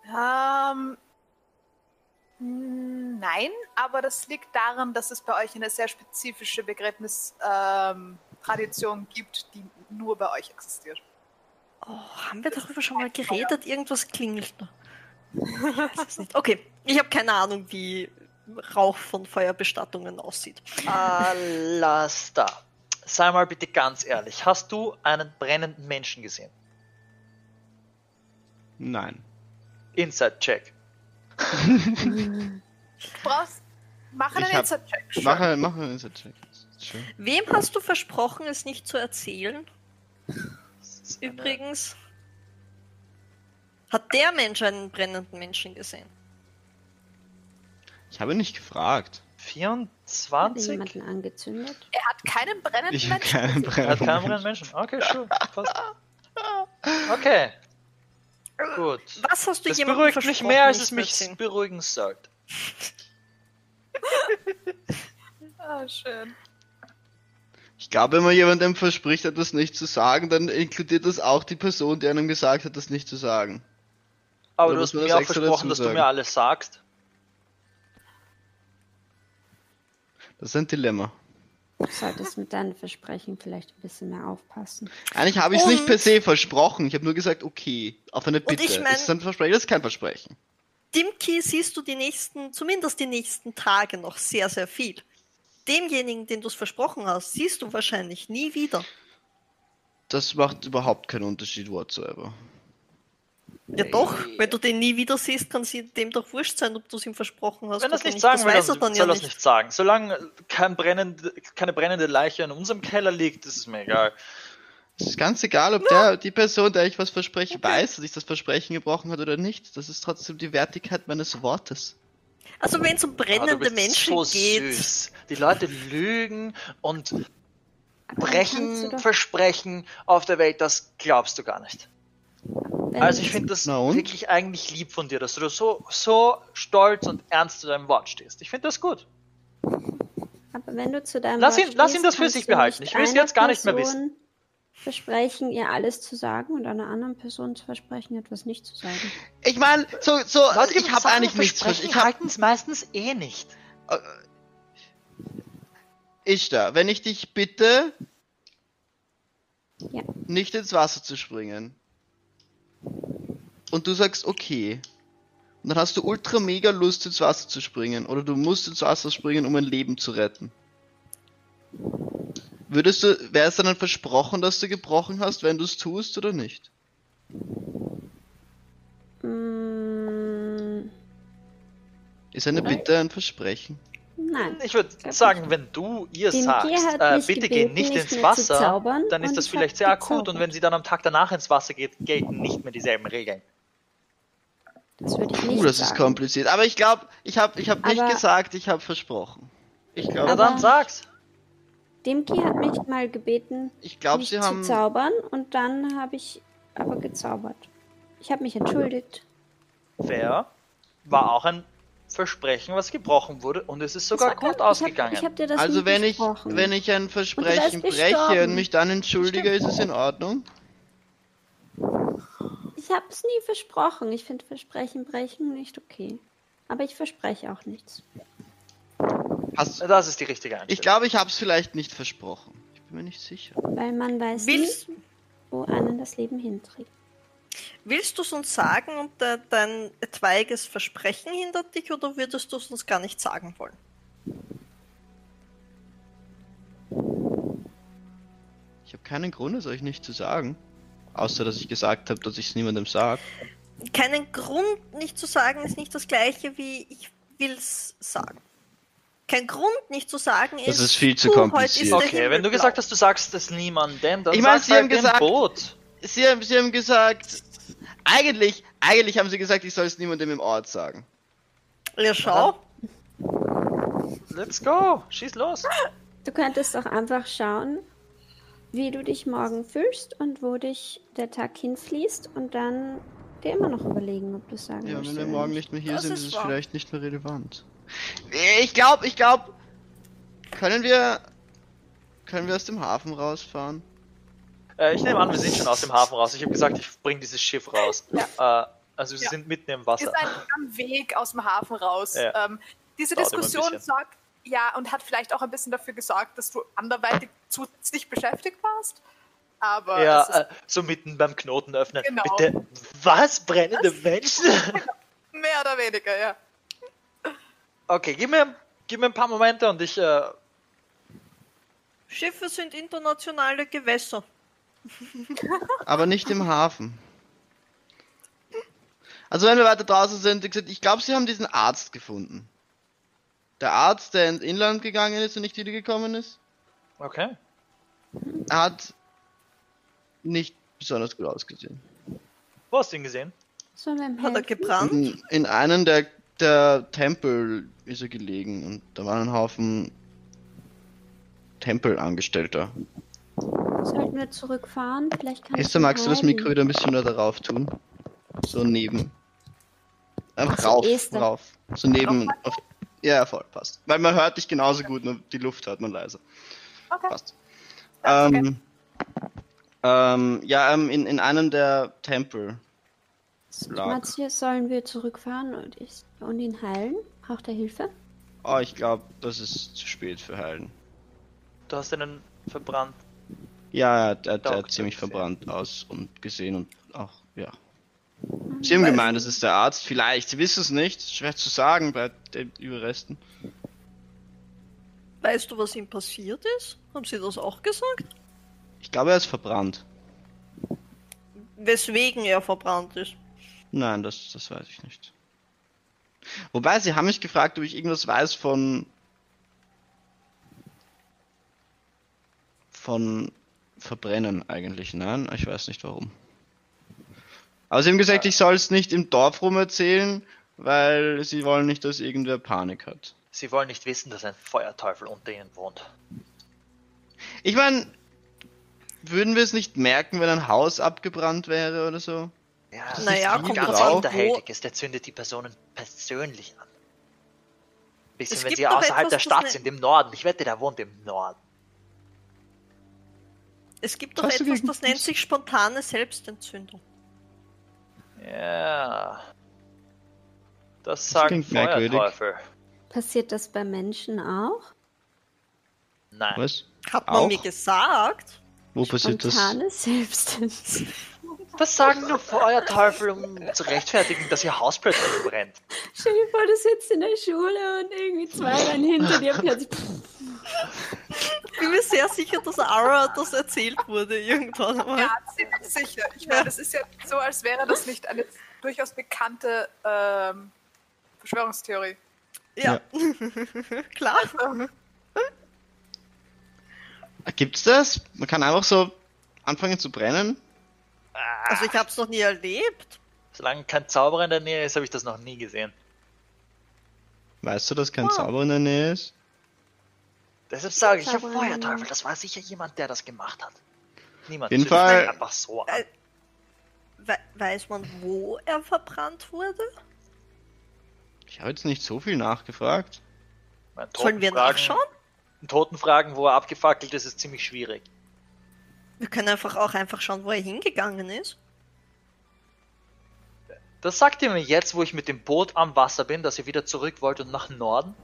Ähm, nein, aber das liegt daran, dass es bei euch eine sehr spezifische Begräbnistradition ähm, gibt, die nur bei euch existiert. Oh, haben wir darüber schon mal geredet? Irgendwas klingelt da. Ich weiß es nicht. Okay, ich habe keine Ahnung, wie Rauch von Feuerbestattungen aussieht. Alastair, sei mal bitte ganz ehrlich, hast du einen brennenden Menschen gesehen? Nein. Inside-Check. Brauchst, mach einen Inside-Check. Mach, mach einen Inside-Check. Wem hast du versprochen, es nicht zu erzählen? Übrigens. Hat der Mensch einen brennenden Menschen gesehen? Ich habe nicht gefragt. Hat er 24? jemanden angezündet? Er hat keinen brennenden Ich Menschen. keinen gesehen. Er hat keinen brennenden brennenden Menschen. Okay, sure. Passt. Okay, gut. Was hast du Das jemandem beruhigt mich mehr, als es mich beruhigen sollte. Ah, schön. Ich glaube, wenn man jemandem verspricht, etwas nicht zu sagen, dann inkludiert das auch die Person, die einem gesagt hat, das nicht zu sagen. Aber Oder du hast mir auch versprochen, dass du mir alles sagst. Das ist ein Dilemma. Du solltest mit deinen Versprechen vielleicht ein bisschen mehr aufpassen. Eigentlich habe ich es nicht per se versprochen. Ich habe nur gesagt, okay, auf eine Bitte. ich mein- ist das ein Versprechen? Das ist kein Versprechen. Dimki siehst du die nächsten, zumindest die nächsten Tage noch sehr, sehr viel. Demjenigen, den du es versprochen hast, siehst du wahrscheinlich nie wieder. Das macht überhaupt keinen Unterschied whatsoever. Ja doch, wenn du den nie wieder siehst, kann es dem doch wurscht sein, ob du es ihm versprochen hast. Wenn er es oder nicht sagen will, das weiß dann er dann soll ja es nicht. sagen. Solange kein brennende, keine brennende Leiche in unserem Keller liegt, ist es mir egal. Es ist ganz egal, ob der, die Person, der ich was verspreche, weiß, dass ich das Versprechen gebrochen hat oder nicht. Das ist trotzdem die Wertigkeit meines Wortes. Also wenn es um Ah, brennende bist Menschen so geht, süß. Die Leute lügen und brechen Versprechen auf der Welt, das glaubst du gar nicht. wenn Also ich es- finde das wirklich eigentlich lieb von dir, dass du so, so stolz und ernst zu deinem Wort stehst. Ich finde das gut. Aber wenn du zu deinem Lass Wort ihn- lass ihn stehst, das für sich behalten. Ich will's einer jetzt gar nicht mehr Person Versprechen, ihr alles zu sagen und einer anderen Person zu versprechen, etwas nicht zu sagen. Ich meine, so, so, Leute, ich habe eigentlich nichts. Ich habe halten es meistens eh nicht. Ishtar, wenn ich dich bitte, Ja. nicht ins Wasser zu springen, und du sagst okay, und dann hast du ultra mega Lust ins Wasser zu springen, oder du musst ins Wasser springen, um ein Leben zu retten. Würdest du, wäre es dann ein Versprochen, dass du gebrochen hast, wenn du es tust oder nicht? Mm, Ist eine Bitte ein Versprechen? nein. Ich würde sagen, nicht. wenn du ihr Dem sagst, äh, bitte geh nicht nicht ins Wasser, zaubern, dann ist das ich vielleicht sehr akut und gezaubert. wenn sie dann am Tag danach ins Wasser geht, gelten nicht mehr dieselben Regeln. Das würde ich nicht Uh, das sagen. ist kompliziert. Aber ich glaube, ich habe ich hab nicht gesagt, ich habe versprochen. Ich Na glaube, Aber- dann sag's. Demki hat mich mal gebeten, ich glaube, mich sie zu haben. zaubern und dann habe ich aber gezaubert. Ich habe mich entschuldigt. Fair. War auch ein Versprechen, was gebrochen wurde und es ist sogar gut gar- ausgegangen. Ich hab dir das Also wenn ich, wenn ich ein Versprechen bist breche und mich dann entschuldige, ist es in Ordnung? Ich Ich habe es nie versprochen. Ich finde Versprechen brechen nicht okay. Aber ich verspreche auch nichts. Hast, Das ist die richtige Einstellung. ich glaube, ich habe es vielleicht nicht versprochen. Ich bin mir nicht sicher. Weil man weiß Willst, nie, wo einen das Leben hinträgt. willst du es uns sagen und de, dein etwaiges Versprechen hindert dich oder würdest du es uns gar nicht sagen wollen? Ich habe keinen Grund, es euch nicht zu sagen. Außer, dass ich gesagt habe, dass ich es niemandem sage. Keinen Grund nicht zu sagen ist nicht das gleiche wie ich will's sagen. Kein Grund nicht zu sagen ist. Das ist viel zu kompliziert. Okay, Himmel wenn du gesagt hast, du sagst es niemandem, dann Ich mein, sie haben halt dem gesagt- Boot. Sie haben, sie haben gesagt, eigentlich, eigentlich haben sie gesagt, ich soll es niemandem im Ort sagen. Ja, schau. Let's go, schieß los. Du könntest auch einfach schauen, wie du dich morgen fühlst und wo dich der Tag hinfließt und dann dir immer noch überlegen, ob du es sagen Ja, wenn wir morgen nicht. mehr hier Das sind, ist ist es wahr. vielleicht nicht mehr relevant. Ich glaube, ich glaube, können wir, können wir aus dem Hafen rausfahren? Äh, ich nehme an, wir sind schon aus dem Hafen raus. Ich habe gesagt, ich bringe dieses Schiff raus. Äh, also wir Ja. sind mitten im Ist Wasser. ein, am Weg aus dem Hafen raus. Ja. Ähm, diese Dauert Diskussion sorgt, ja, und hat vielleicht auch ein bisschen dafür gesorgt, dass du anderweitig zusätzlich beschäftigt warst. Aber Ja, äh, so mitten beim Knoten öffnen. Genau. Bitte, was? Brennende Menschen? mehr oder weniger, ja. Okay, gib mir, gib mir ein paar Momente und ich. Äh, Schiffe sind internationale Gewässer. Aber nicht im Hafen. Also wenn wir weiter draußen sind, wie gesagt, ich glaube, sie haben diesen Arzt gefunden. Der Arzt, der ins Inland gegangen ist und nicht wiedergekommen ist, okay. er hat nicht besonders gut ausgesehen. Wo hast du ihn gesehen? Ihm Hat er gebrannt? In, in einem der, der Tempel ist er gelegen und da waren ein Haufen Tempelangestellter. Sollten wir zurückfahren? Vielleicht kann ich Esther, magst du das. Mikro wieder ein bisschen da darauf tun? So neben. Einfach Ach so, rauf, Esther. rauf. So neben. Auf, ja, ja, voll, passt. Weil man hört dich genauso gut, nur die Luft hört man leiser. Okay. Passt. Ja, ist okay. Ähm, ähm, ja, ähm, in, in einem der Tempel. lag. Sollen wir zurückfahren und, ich, und ihn heilen? Braucht er Hilfe? Oh, ich glaube, das ist zu spät für Heilen. Du hast einen verbrannt. Ja, er, hat ziemlich gesehen. verbrannt aus und gesehen und auch, ja. Sie haben gemeint, das ist der Arzt. Vielleicht, sie wissen es nicht. Schwer zu sagen bei den Überresten. Weißt du, was ihm passiert ist? Haben sie das auch gesagt? Ich glaube, er ist verbrannt. Weswegen er verbrannt ist. Nein, das, das weiß ich nicht. Wobei, sie haben mich gefragt, ob ich irgendwas weiß von. von Verbrennen eigentlich. Nein, ich weiß nicht warum. Aber sie haben gesagt, ich soll es nicht im Dorf rum erzählen, weil sie wollen nicht, dass irgendwer Panik hat. Sie wollen nicht wissen, dass ein Feuerteufel unter ihnen wohnt. Ich meine, würden wir es nicht merken, wenn ein Haus abgebrannt wäre oder so? Ja, Das Naja, ist kommt ganz drauf an, hinterhältig ist, der zündet die Personen persönlich an. Bisschen, Es wenn sie außerhalb etwas, der das Stadt sind, im Norden. Ich wette, der wohnt im Norden. Es gibt doch Hast etwas, gegen- das nennt sich spontane Selbstentzündung. Ja. Das sagen merkwürdig. Feuerteufel. Passiert das bei Menschen auch? Nein. Was? Hat man Auch? mir gesagt. Wo passiert das? Spontane Selbstentzündung. Das sagen nur Feuerteufel, um zu rechtfertigen, dass ihr Haus plötzlich brennt. Stell dir vor, du sitzt in der Schule und irgendwie zwei Reihen hinter dir plötzlich. Ich bin mir sehr sicher, dass Ara das erzählt wurde irgendwann mal. Ja, ziemlich sicher. Ich meine, das ist ja so, als wäre das nicht eine durchaus bekannte ähm, Verschwörungstheorie. Ja. Klar. Gibt's das? Man kann einfach so anfangen zu brennen? Also ich habe es noch nie erlebt. Solange kein Zauberer in der Nähe ist, habe ich das noch nie gesehen. Weißt du, dass kein Ah. Zauber in der Nähe ist? Deshalb sage ich ja Zauberer. Feuerteufel. Das war sicher jemand, der das gemacht hat. Niemand Jeden zündet Fall- sich einfach so an. Äh, We weiß man, wo er verbrannt wurde? Ich habe jetzt nicht so viel nachgefragt. Sollen wir nachschauen? einen Toten fragen, wo er abgefackelt ist, ist ziemlich schwierig. Wir können einfach auch einfach schauen, wo er hingegangen ist. Das sagt ihr mir jetzt, wo ich mit dem Boot am Wasser bin, dass ihr wieder zurück wollt und nach Norden?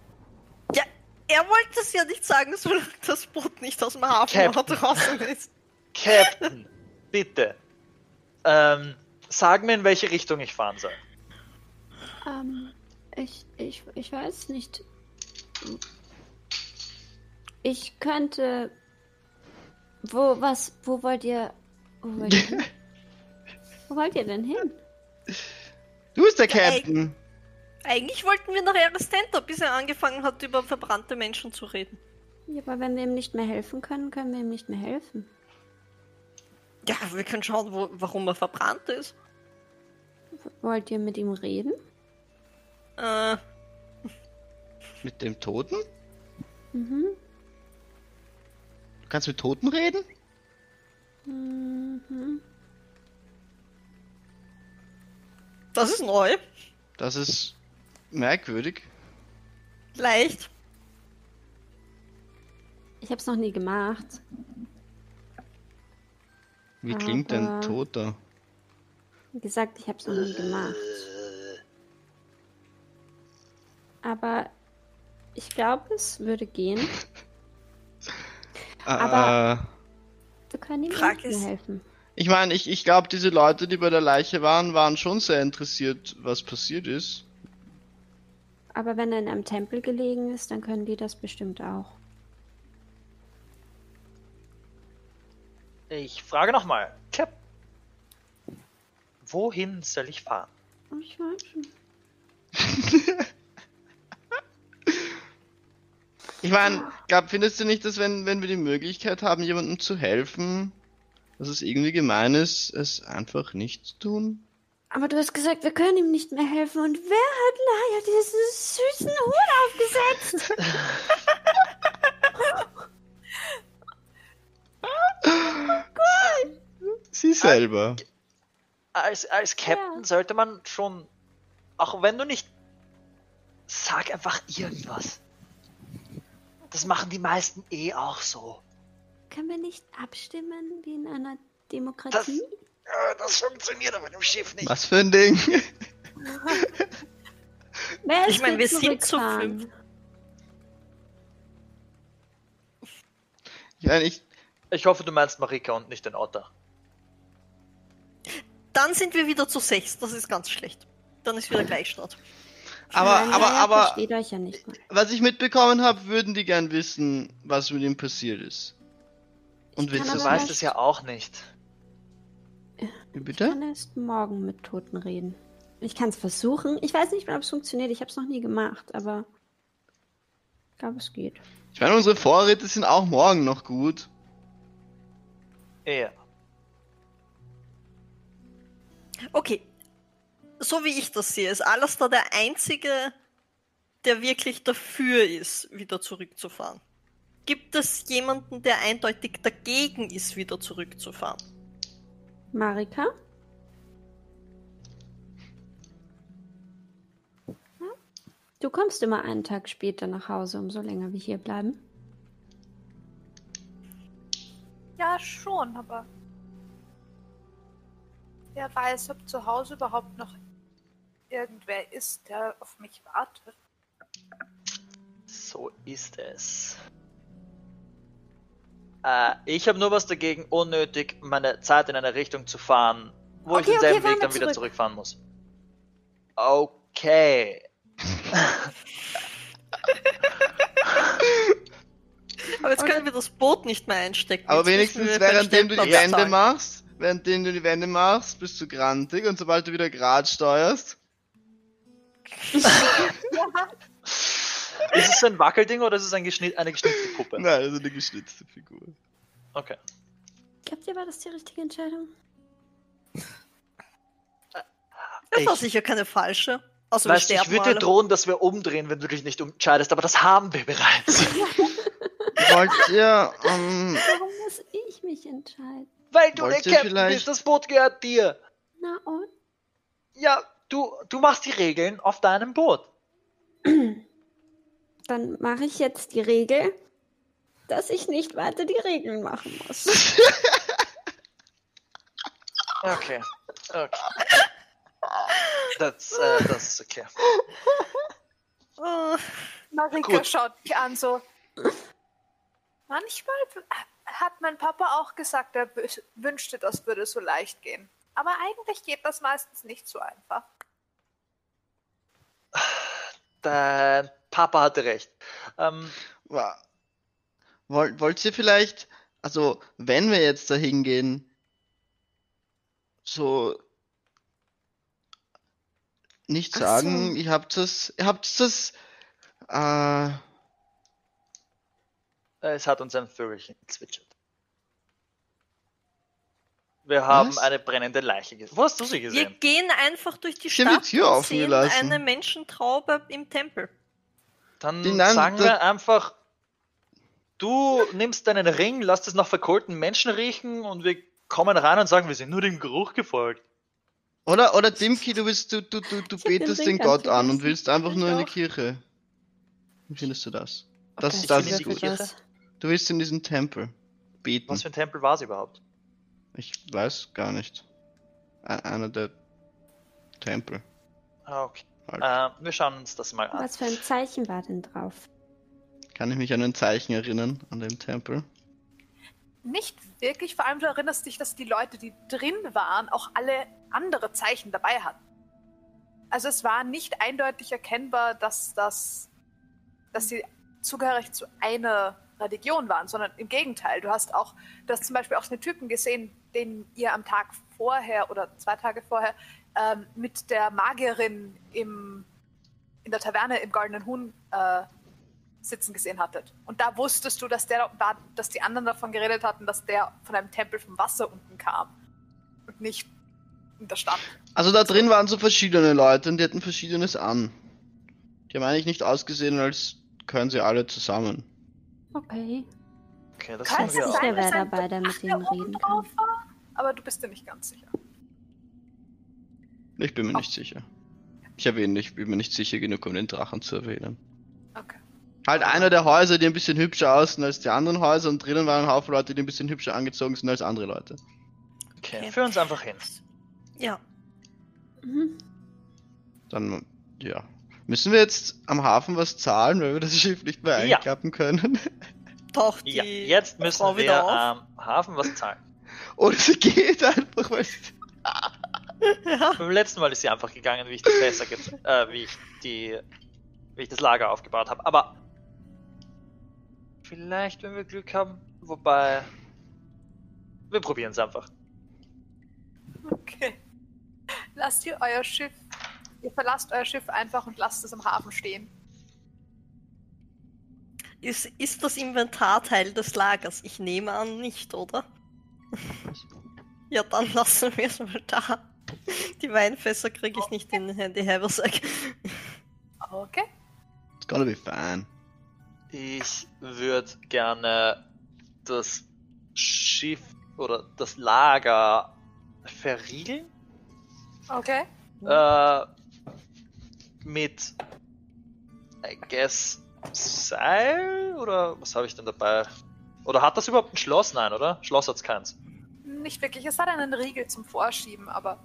Ja, er wollte es ja nicht sagen, solange das Boot nicht aus dem Hafen draußen ist. Captain, bitte. Ähm, sag mir, in welche Richtung ich fahren soll. Ähm, ich, ich, ich weiß nicht. Ich könnte. Wo, was, wo wollt ihr. Wo wollt ihr, wo wollt ihr denn hin? Du bist der Captain. Eigentlich wollten wir nach Aristenta, bis er angefangen hat, über verbrannte Menschen zu reden. Ja, aber wenn wir ihm nicht mehr helfen können, können wir ihm nicht mehr helfen. Ja, wir können schauen, wo, warum er verbrannt ist. Wollt ihr mit ihm reden? Äh, Mit dem Toten? Mhm. Du kannst mit Toten reden? Mhm. das ist neu. Das ist merkwürdig. Leicht. Ich hab's noch nie gemacht. Wie klingt ein Aber- Toter? Wie gesagt, ich hab's noch nie gemacht. Aber ich glaube, es würde gehen. Aber- Äh, Wir können ihm Frag nicht mehr helfen. ich meine, ich, ich glaube, diese Leute, die bei der Leiche waren, waren schon sehr interessiert, was passiert ist. Aber wenn er in einem Tempel gelegen ist, dann können die das bestimmt auch. Ich frage nochmal, Cap. Wohin soll ich fahren? Ich weiß schon. Ich meine, glaub, findest du nicht, dass wenn, wenn wir die Möglichkeit haben, jemandem zu helfen, dass es irgendwie gemein ist, es einfach nicht zu tun? Aber du hast gesagt, wir können ihm nicht mehr helfen. Und wer hat Laia diesen süßen Hut aufgesetzt? Sie selber. Als, als Captain Ja. sollte man schon, auch wenn du nicht, sag einfach irgendwas. Das machen die meisten eh auch so. Können wir nicht abstimmen wie in einer Demokratie? Äh, Das funktioniert auf einem Schiff nicht. Was für ein Ding? Wer Ich meine, wir sind zu fünf. Ich meine, ich, Ich hoffe, du meinst Marika und nicht den Otter. Dann sind wir wieder zu sechs. Das ist ganz schlecht. Dann ist wieder Gleichstand. Aber, Nein, aber, aber, versteht euch ja nicht mal. was ich mitbekommen habe, würden die gern wissen, was mit ihm passiert ist. Und Ich du weißt es ja auch nicht. Wie Ich bitte? kann erst morgen mit Toten reden. Ich kann es versuchen. Ich weiß nicht, ob es funktioniert. Ich habe es noch nie gemacht, aber ich glaube, es geht. Ich meine, unsere Vorräte sind auch morgen noch gut. Ja. Okay. So wie ich das sehe, ist Alastair der Einzige, der wirklich dafür ist, wieder zurückzufahren. Gibt es jemanden, der eindeutig dagegen ist, wieder zurückzufahren? Marika? Ja? Du kommst immer einen Tag später nach Hause, umso länger wir hier bleiben. Ja, schon, aber. Wer weiß, ob zu Hause überhaupt noch irgendwer ist, der auf mich wartet. So ist es. Äh, ich habe nur was dagegen, unnötig meine Zeit in eine Richtung zu fahren, wo ich Okay, denselben okay, Weg dann wieder zurück. zurückfahren muss. Okay. Aber jetzt können wir das Boot nicht mehr einstecken. Aber Jetzt wenigstens währenddem du die Wände machst, währenddem du die Wände machst, bist du grantig und sobald du wieder grad steuerst, Ist es ein Wackelding oder ist es ein geschnitt, eine geschnittene Puppe? nein, also eine geschnitzte Figur. Okay. Glaubt ihr, war das die richtige Entscheidung? Das war Ich- sicher keine falsche. Also wir Weißt du, ich würde dir alle. drohen, dass wir umdrehen, wenn du dich nicht entscheidest, aber das haben wir bereits. Wollt ihr, ähm, Warum muss ich mich entscheiden? Weil du der Captain vielleicht- bist, das Boot gehört dir. Na und? Ja, du, du machst die Regeln auf deinem Boot. Dann mache ich jetzt die Regel, dass ich nicht weiter die Regeln machen muss. Okay. okay. Das, äh, das ist okay. Oh, Marika Gut. schaut mich an, so. Manchmal hat mein Papa auch gesagt, er wü- wünschte, das würde so leicht gehen. Aber eigentlich geht das meistens nicht so einfach. Dein Papa hatte recht. Ähm, Wa- Wollt, wollt ihr vielleicht, also wenn wir jetzt da hingehen, so nicht sagen, so. ihr habt das, ihr habt das, äh, es hat uns ein Vögelchen gezwitschert. Wir haben Was? eine brennende Leiche gesehen. Wo hast du sie wir gesehen? gehen einfach durch die Ich hab die Stadt Tür und sehen eine Menschentraube im Tempel. Dann sagen wir einfach, du nimmst deinen Ring, lässt es nach verkohlten Menschen riechen und wir kommen rein und sagen, wir sind nur dem Geruch gefolgt. oder, oder Dimki, du bist, du, du, du, du den betest Ring den Gott an und willst einfach Ich nur in die. Kirche. Wie findest du das? Das, Okay, das ist gut. Was. Du willst in diesem Tempel beten. Was für ein Tempel war es überhaupt? Ich weiß gar nicht. Ein- Einer der Tempel. Ah, okay. Halt. Äh, wir schauen uns das mal an. Was für ein Zeichen war denn drauf? Kann ich mich an ein Zeichen erinnern, an dem Tempel? Nicht wirklich, vor allem du erinnerst dich, dass die Leute, die drin waren, auch alle andere Zeichen dabei hatten. Also es war nicht eindeutig erkennbar, dass das, dass sie zugehörig zu einer Religion waren, sondern im Gegenteil. Du hast auch, du hast zum Beispiel auch einen Typen gesehen, den ihr am Tag vorher oder zwei Tage vorher ähm, mit der Magierin im, in der Taverne im Goldenen Huhn äh, sitzen gesehen hattet. Und da wusstest du, dass der dass die anderen davon geredet hatten, dass der von einem Tempel vom Wasser unten kam. Und nicht in der Stadt. Also da drin waren so verschiedene Leute und die hatten verschiedenes an. Die haben eigentlich nicht ausgesehen, als gehören sie alle zusammen. Okay. Okay, das Kann sehen wir auch. sein? sein, wer dabei, der mit denen reden drauf war? Aber du bist dir nicht ganz sicher. Ich bin mir nicht sicher. Ich erwähne nicht, bin mir nicht sicher genug, um den Drachen zu erwähnen. Okay. Halt einer der Häuser, die ein bisschen hübscher aussehen als die anderen Häuser und drinnen waren ein Haufen Leute, die ein bisschen hübscher angezogen sind als andere Leute. Okay, Okay. führ uns einfach hin. Ja. Mhm. Dann, ja. Müssen wir jetzt am Hafen was zahlen, weil wir das Schiff nicht mehr Ja. einklappen können? Taucht die Ja, jetzt müssen Frau wir am Hafen was zahlen. Oder sie geht einfach, weil sie Ja. Beim letzten Mal ist sie einfach gegangen, wie ich das besser ge äh, wie ich die wie ich das Lager aufgebaut habe. Aber vielleicht, wenn wir Glück haben, wobei wir probieren es einfach. Okay. Lasst ihr euer Schiff. Ihr verlasst euer Schiff einfach und lasst es am Hafen stehen. Ist, ist das Inventar Teil des Lagers? Ich nehme an, nicht, oder? Ja, dann lassen wir es mal da. Die Weinfässer kriege ich nicht in den Handy Haversack. Okay. It's gonna be fine. Ich würde gerne das Schiff oder das Lager verriegeln. Okay. Äh, mit, I guess, Seil? Oder was habe ich denn dabei? Oder hat das überhaupt ein Schloss? Nein, oder? Schloss hat's keins. Nicht wirklich. Es hat einen Riegel zum Vorschieben, aber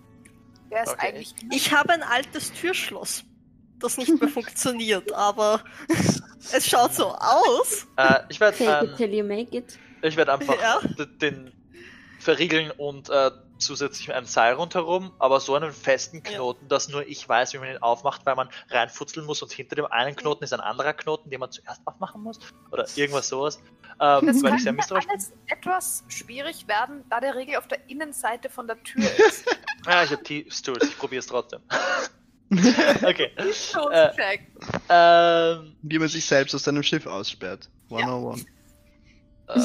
der ist Okay. eigentlich. Ich habe ein altes Türschloss, das nicht mehr funktioniert, aber es schaut so aus. Äh, ich werde Take it ähm, till you make it. ich werd einfach Ja. den verriegeln und äh, zusätzlich ein Seil rundherum, aber so einen festen Ja. Knoten, dass nur ich weiß, wie man ihn aufmacht, weil man reinfutzeln muss und hinter dem einen Knoten ist ein anderer Knoten, den man zuerst aufmachen muss. Oder irgendwas sowas. Ähm, Das weil ich sehr kann misstrauisch bin. alles etwas schwierig werden, da der Riegel auf der Innenseite von der Tür ist. Ja, ich habe Thieves Tools, ich probiere es trotzdem. okay. Äh. Ähm, Wie man sich selbst aus seinem Schiff aussperrt. 101. äh,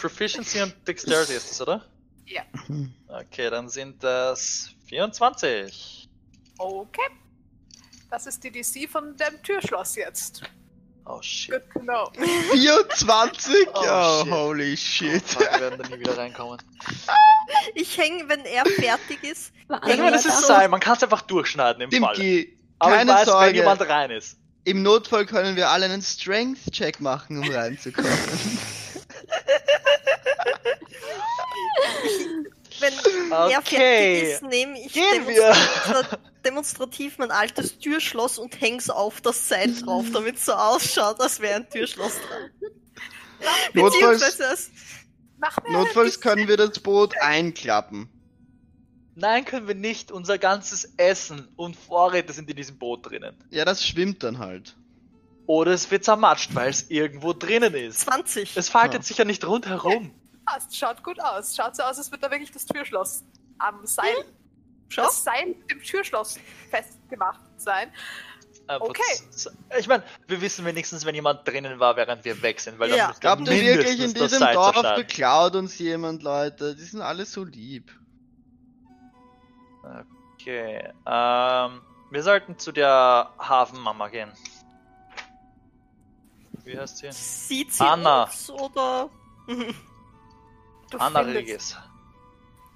Proficiency und Dexterity ist das, oder? Ja. Okay, dann sind das 24. Okay. Das ist die DC von dem Türschloss jetzt. Oh shit. Good to know. 24? Oh, Oh, shit. holy Oh, shit. fuck, wir werden da nie wieder reinkommen. Ich hänge, wenn er fertig ist. Einer nur, das ist da? Seil, man kann es einfach durchschneiden im Fall. Dimki, Aber keine ich weiß, wenn Sorge. jemand rein ist. Im Notfall können wir alle einen Strength-Check machen, um reinzukommen. wenn er fertig Okay. ist, nehme ich Gehen wir. demonstra demonstrativ mein altes Türschloss und häng's auf das Seil drauf, damit es so ausschaut, als wäre ein Türschloss dran. Notfalls, notfalls können wir das Boot einklappen. Nein, können wir nicht. Unser ganzes Essen und Vorräte sind in diesem Boot drinnen. Ja, das schwimmt dann halt. Oder es wird zermatscht, weil es irgendwo drinnen ist. 20. Es faltet Ja. sich ja nicht rundherum. Passt, schaut gut aus. Schaut so aus, als würde da wirklich das Türschloss am Seil, Schau. das Seil mit dem Türschloss festgemacht sein. Aber Okay. Ich meine, wir wissen wenigstens, wenn jemand drinnen war, während wir weg sind, weil Ja. dann Glaubt ihr wirklich, in das diesem Dorf zerschlagen. beklaut uns jemand, Leute? Die sind alle so lieb. Okay, ähm, wir sollten zu der Hafenmama gehen. Wie heißt sie? Sieht sie Anna. uns oder? Du Anna findest, Regis.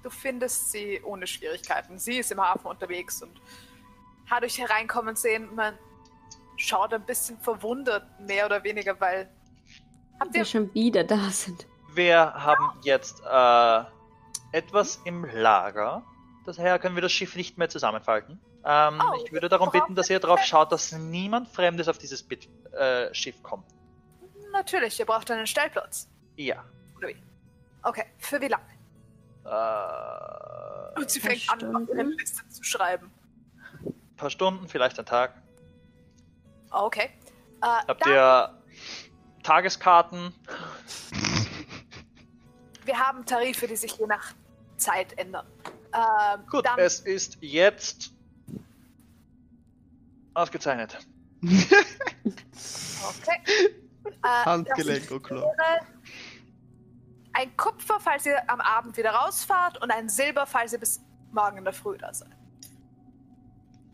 du findest sie ohne Schwierigkeiten. Sie ist im Hafen unterwegs und hat euch hereinkommen sehen. Man schaut ein bisschen verwundert, mehr oder weniger, weil. Habt Wir ihr. schon wieder da sind. Wir haben jetzt äh, etwas im Lager. Daher können wir das Schiff nicht mehr zusammenfalten. Ähm, Oh, ich würde darum bitten, dass ihr darauf schaut, dass niemand Fremdes auf dieses Bit äh, Schiff kommt. Natürlich, ihr braucht einen Stellplatz. Ja. Oder wie? Okay, für wie lange? Äh, Und sie paar fängt an, auf ihre Stunden. Liste zu schreiben. paar Stunden, vielleicht ein Tag. Okay. Äh, Habt dann, ihr Tageskarten? Wir haben Tarife, die sich je nach Zeit ändern. Ähm, Gut, dann, es ist jetzt ausgezeichnet. okay. Äh, Handgelenk, oh klar. wäre Ein Kupfer, falls ihr am Abend wieder rausfahrt, und ein Silber, falls ihr bis morgen in der Früh da seid.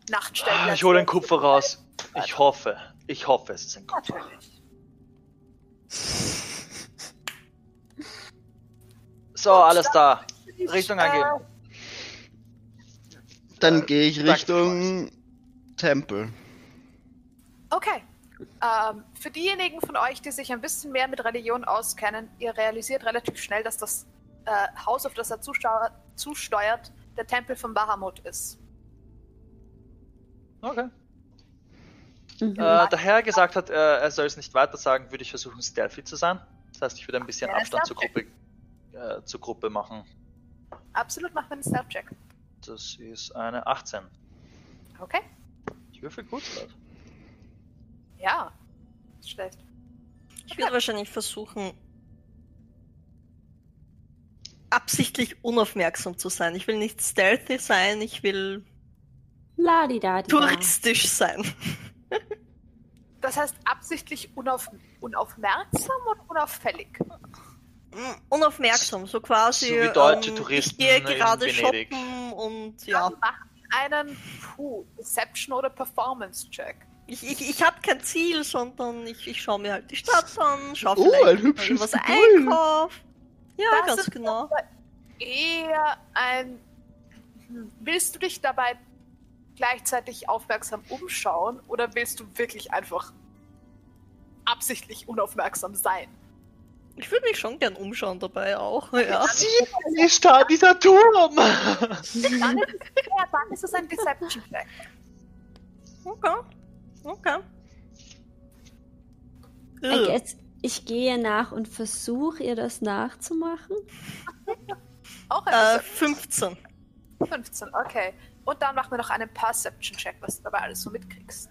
Nachtstellplätze. Ah, Ich hole den Kupfer raus. Ich hoffe. Ich hoffe, es ist ein Kupfer. Natürlich. So, alles da. Richtung angeben. Dann gehe ich Richtung Tempel. Okay. Ähm, für diejenigen von euch, die sich ein bisschen mehr mit Religion auskennen, ihr realisiert relativ schnell, dass das äh, Haus, auf das er zusteuert, zusteuert, der Tempel von Bahamut ist. Okay. Mhm. Äh, der Herr gesagt hat, äh, er soll es nicht weiter sagen, würde ich versuchen, stealthy zu sein. Das heißt, ich würde ein bisschen Ja, Abstand zur stealthy. Gruppe, äh, zur Gruppe machen. Absolut, macht man einen Stealth-Check. Das ist eine 18. Okay. Ich würfel gut, Leute. Ja. Nicht Schlecht. Ich würde wahrscheinlich versuchen, absichtlich unaufmerksam zu sein. Ich will nicht stealthy sein, ich will Ladidadi. touristisch sein. Das heißt absichtlich unauf, unaufmerksam und unauffällig. Mm, Unaufmerksam, so quasi. So wie deutsche ähm, Touristen Ich gehe gerade shoppen und ja. Dann macht einen puh, Deception oder Performance-Check. Ich, ich, ich habe kein Ziel, sondern ich, ich schaue mir halt die Stadt an, schaue Oh, vielleicht ein hübsches was einkaufe. Ja, Das ganz ist genau. Eher ein. Willst du dich dabei gleichzeitig aufmerksam umschauen oder willst du wirklich einfach absichtlich unaufmerksam sein? Ich würde mich schon gern umschauen dabei auch. Ja. ist da dieser Turm! Dann ist ja, dann ist es ein Deception-Check. Okay. Okay. I guess, ich gehe nach und versuche ihr das nachzumachen. Auch ein Äh, Deception. 15. 15, okay. Und dann machen wir noch einen Perception-Check, was du dabei alles so mitkriegst.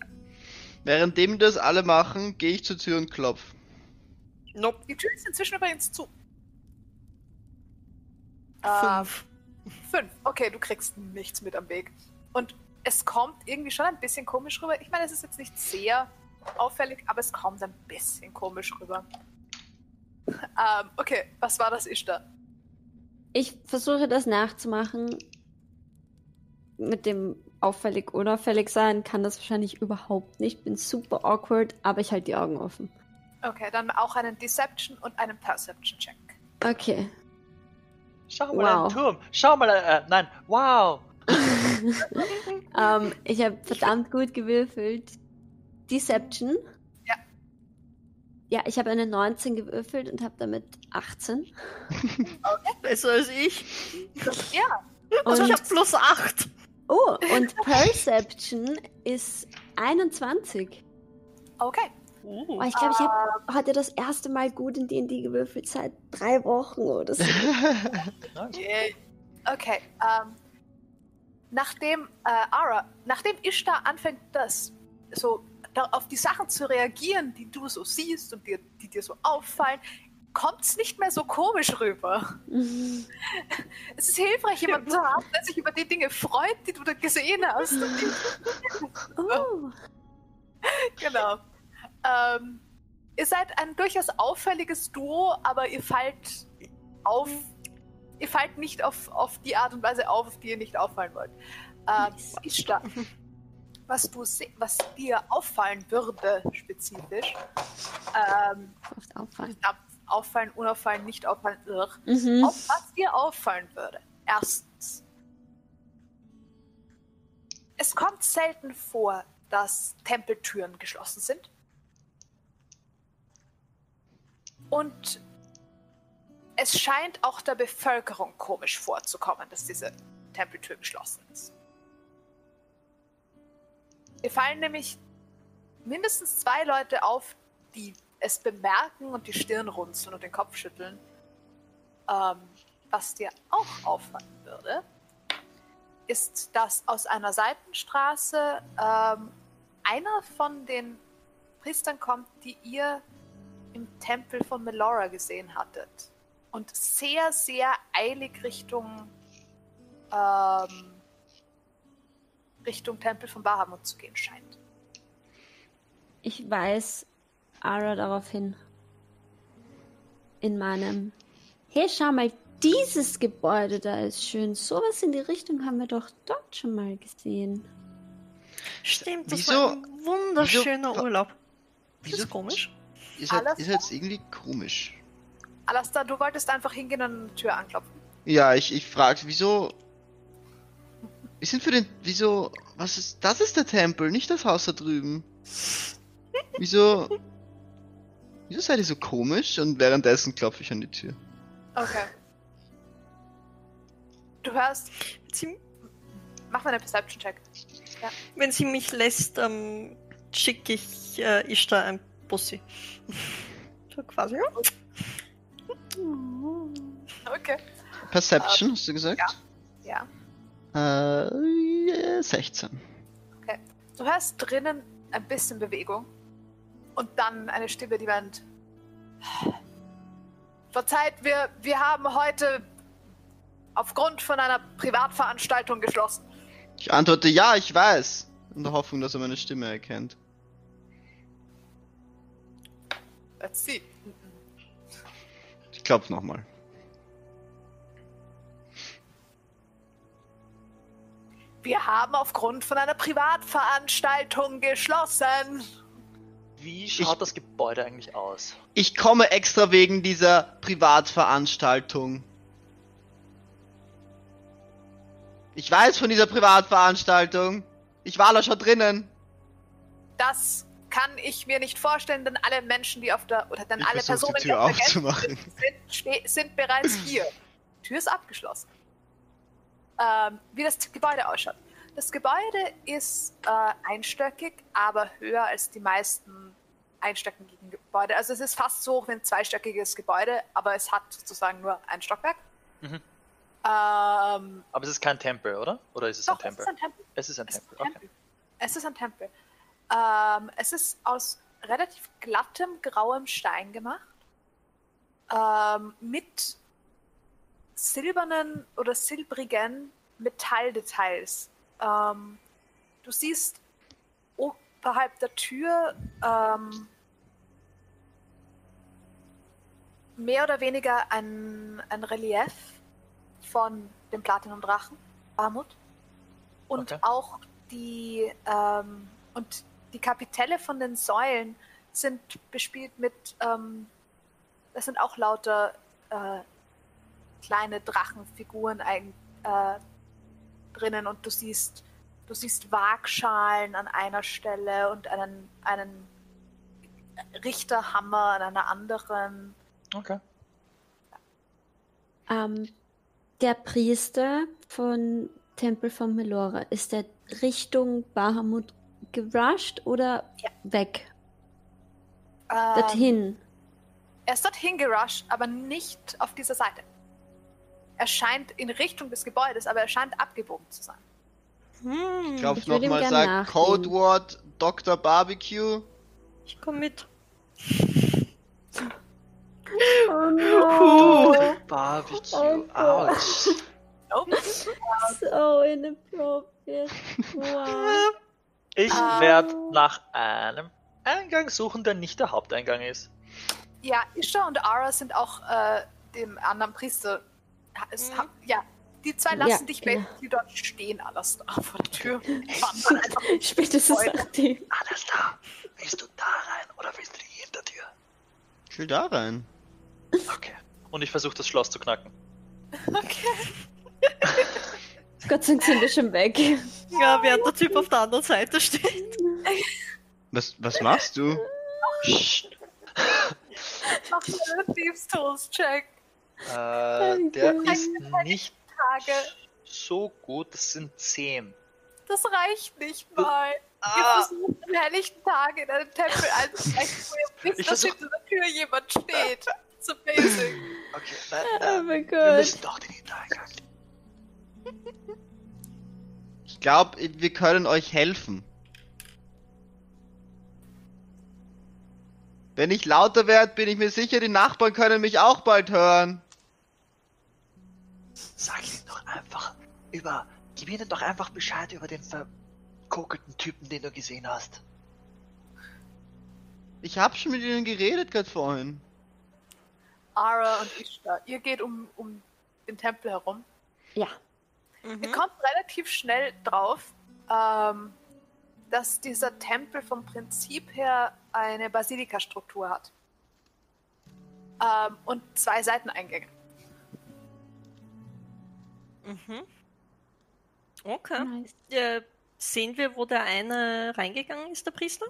Währenddem das alle machen, gehe ich zur Tür und klopf. Nope. Die Tür ist inzwischen übrigens zu. Ähm, 5. Fünf. Okay, du kriegst nichts mit am Weg. Und es kommt irgendwie schon ein bisschen komisch rüber. Ich meine, es ist jetzt nicht sehr auffällig, aber es kommt ein bisschen komisch rüber. ähm, okay, was war das Ishtar? Ich versuche das nachzumachen. Mit dem auffällig, unauffällig sein kann das wahrscheinlich überhaupt nicht. Bin super awkward, aber ich halte die Augen offen. Okay, dann auch einen Deception und einen Perception-Check. Okay. Schau mal Wow. einen Turm. Schau mal, äh, nein, wow. ähm, ich habe verdammt gut gewürfelt. Deception. Ja. Ja, ich habe eine 19 gewürfelt und habe damit 18. Besser als ich. Ja, Also ich Und- habe plus 8. Oh, und Perception ist 21. okay. Oh, ich glaube, ich habe heute das erste Mal gut in D&D gewürfelt seit drei Wochen oder so. Yay. Okay. Ähm, nachdem äh, Ara, nachdem Ishtar anfängt, das so auf die Sachen zu reagieren, die du so siehst und dir, die dir so auffallen, kommt es nicht mehr so komisch rüber. Mhm. Es ist hilfreich, jemanden zu haben, der sich über die Dinge freut, die du da gesehen hast. Oh. genau. Ähm, ihr seid ein durchaus auffälliges Duo, aber ihr fallt auf. Ihr fallt nicht auf, auf die Art und Weise auf, auf die ihr nicht auffallen wollt. Ähm, Nice. Ishtar, was, du was dir auffallen würde, spezifisch, ähm, auffallen. auffallen, unauffallen, nicht auffallen, Mhm. auf was dir auffallen würde. Erstens. Es kommt selten vor, dass Tempeltüren geschlossen sind. Und es scheint auch der Bevölkerung komisch vorzukommen, dass diese Tempeltür geschlossen ist. Mir fallen nämlich mindestens zwei Leute auf, die es bemerken und die Stirn runzeln und den Kopf schütteln. Ähm, was dir auch auffallen würde, ist, dass aus einer Seitenstraße ähm, einer von den Priestern kommt, die ihr im Tempel von Melora gesehen hattet. Und sehr, sehr eilig Richtung, ähm, Richtung Tempel von Bahamut zu gehen scheint. Ich weise Ara darauf hin. In meinem. Hey, schau mal, dieses Gebäude da ist schön. Sowas in die Richtung haben wir doch dort schon mal gesehen. Stimmt, das Wieso- war ein wunderschöner wieso- Urlaub. Ist Wieso- das komisch? Seid, Alles ihr seid irgendwie komisch. Alastair, du wolltest einfach hingehen und an die Tür anklopfen. Ja, ich, ich frage, wieso. Wir sind für den. Wieso. Was ist. Das ist der Tempel, nicht das Haus da drüben. Wieso. Wieso seid ihr so komisch? Und währenddessen klopfe ich an die Tür. Okay. Du hörst, Sie, mach mal einen Perception-Check. wenn sie mich lässt, ähm, schicke ich äh, Ishtar ein Bussi. so quasi. Ja. Okay. Perception, hast du gesagt? Ja. Äh, 16. Du hörst drinnen ein bisschen Bewegung und dann eine Stimme, die meint: Verzeiht, wir, wir haben heute aufgrund von einer Privatveranstaltung geschlossen. Ich antworte, ja, ich weiß. In der Hoffnung, dass er meine Stimme erkennt. Let's see. Ich klopfe nochmal. Wir haben aufgrund von einer Privatveranstaltung geschlossen. Wie schaut das Gebäude eigentlich aus? Ich komme extra wegen dieser Privatveranstaltung. Ich weiß von dieser Privatveranstaltung. Ich war da schon drinnen. Das kann ich mir nicht vorstellen, denn alle Menschen, die auf der, oder denn Ich alle Personen, die Tür auf der aufzumachen. sind, sind bereits hier. Die Tür ist abgeschlossen. Ähm, wie das Gebäude ausschaut. Das Gebäude ist äh, einstöckig, aber höher als die meisten einstöckigen Gebäude. Also es ist fast so hoch wie ein zweistöckiges Gebäude, aber es hat sozusagen nur ein Stockwerk. Mhm. Ähm, Aber es ist kein Tempel, oder? Oder ist es doch, ein Tempel? es ist ein Tempel. Es ist ein Es ist Tempel. ein Okay. Tempel. Es ist ein Tempel. Ähm, es ist aus relativ glattem, grauem Stein gemacht. Ähm, mit silbernen oder silbrigen Metalldetails. Ähm, du siehst oberhalb der Tür ähm, mehr oder weniger ein, ein Relief von dem Platinum-Drachen, Bahamut. Und Okay. auch die, ähm, und die Kapitelle von den Säulen sind bespielt mit, ähm, das sind auch lauter äh, kleine Drachenfiguren ein, äh, drinnen und du siehst, du siehst Waagschalen an einer Stelle und einen, einen Richterhammer an einer anderen. Okay. Ähm, der Priester von Tempel von Melora, ist der Richtung Bahamut gerusht oder Ja. weg? Ähm, Dorthin. Er ist dorthin gerusht, aber nicht auf dieser Seite. Er scheint in Richtung des Gebäudes, aber er scheint abgebogen zu sein. Hm, Ich glaube Ich nochmal sagen. Codewort Dr. Barbecue. ich komm mit. Oh no! Barbecue. Oh Autsch. Nope. so inappropriate. Wow. Ich Ah. werde nach einem Eingang suchen, der nicht der Haupteingang ist. Ja, Isha und Ara sind auch äh, dem anderen Priester. Es, Mhm. Ja, die zwei Ja, lassen dich genau. basically dort stehen, alles da vor der Tür. Spätestens nachdem. Alles da. Willst du da rein oder willst du die Hintertür? Ich will da rein. Okay. Und ich versuche das Schloss zu knacken. Okay. Gott sei Dank sind wir schon weg. Ja, während der Typ auf der anderen Seite steht. Was, was machst du? Mach mal einen Thieves Tools Check. Äh, der ist nicht Tage. so gut. Das sind 10. Das reicht nicht mal. Ihr Ah, versucht am helllichten Tag in einem Tempel einzubrechen, wo ihr wisst, Ich dass versuch- hinter der Tür jemand steht. So basic. okay. Nein, Oh nein. mein Wir Gott. müssen doch den Hintereingang. Ich glaube, wir können euch helfen. Wenn ich lauter werde, bin ich mir sicher, die Nachbarn können mich auch bald hören. Sag ihnen doch einfach über. Gib ihnen doch einfach Bescheid über den verkokelten Typen, den du gesehen hast. Ich hab schon mit ihnen geredet gerade vorhin. Ara und Ishtar, ihr geht um, um den Tempel herum. Ja. Ihr Mhm. kommt relativ schnell drauf, ähm, dass dieser Tempel vom Prinzip her eine Basilikastruktur hat. Ähm, und zwei Seiteneingänge. Mhm. Okay. Nice. Äh, sehen wir, wo der eine reingegangen ist, der Priester?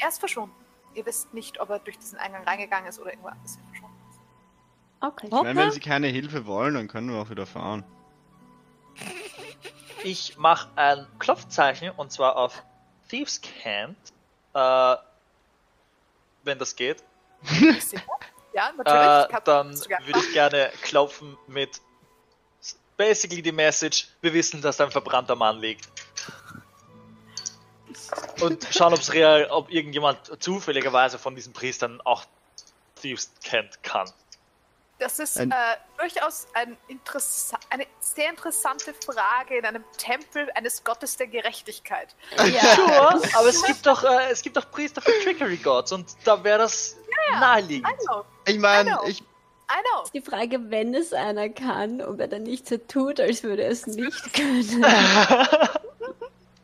Er ist verschwunden. Ihr wisst nicht, ob er durch diesen Eingang reingegangen ist oder irgendwo anders verschwunden ist. Okay. Ich meine, Okay. wenn sie keine Hilfe wollen, dann können wir auch wieder fahren. Ich mache ein Klopfzeichen und zwar auf Thieves Cant. Äh, wenn das geht. Ja, natürlich. Äh, dann würde ich gerne klopfen mit basically die Message, wir wissen, dass da ein verbrannter Mann liegt. Und schauen, ob's real, ob irgendjemand zufälligerweise von diesen Priestern auch Thieves kennt kann. Das ist Ein- äh, durchaus ein interessa eine sehr interessante Frage in einem Tempel eines Gottes der Gerechtigkeit. Ja. Sure, aber es gibt doch, äh, es gibt doch Priester für Trickery Gods und da wäre das naheliegend. I know, Ich meine, ich, I know. Die Frage, wenn es einer kann, ob er dann nicht so tut, als würde er es nicht können.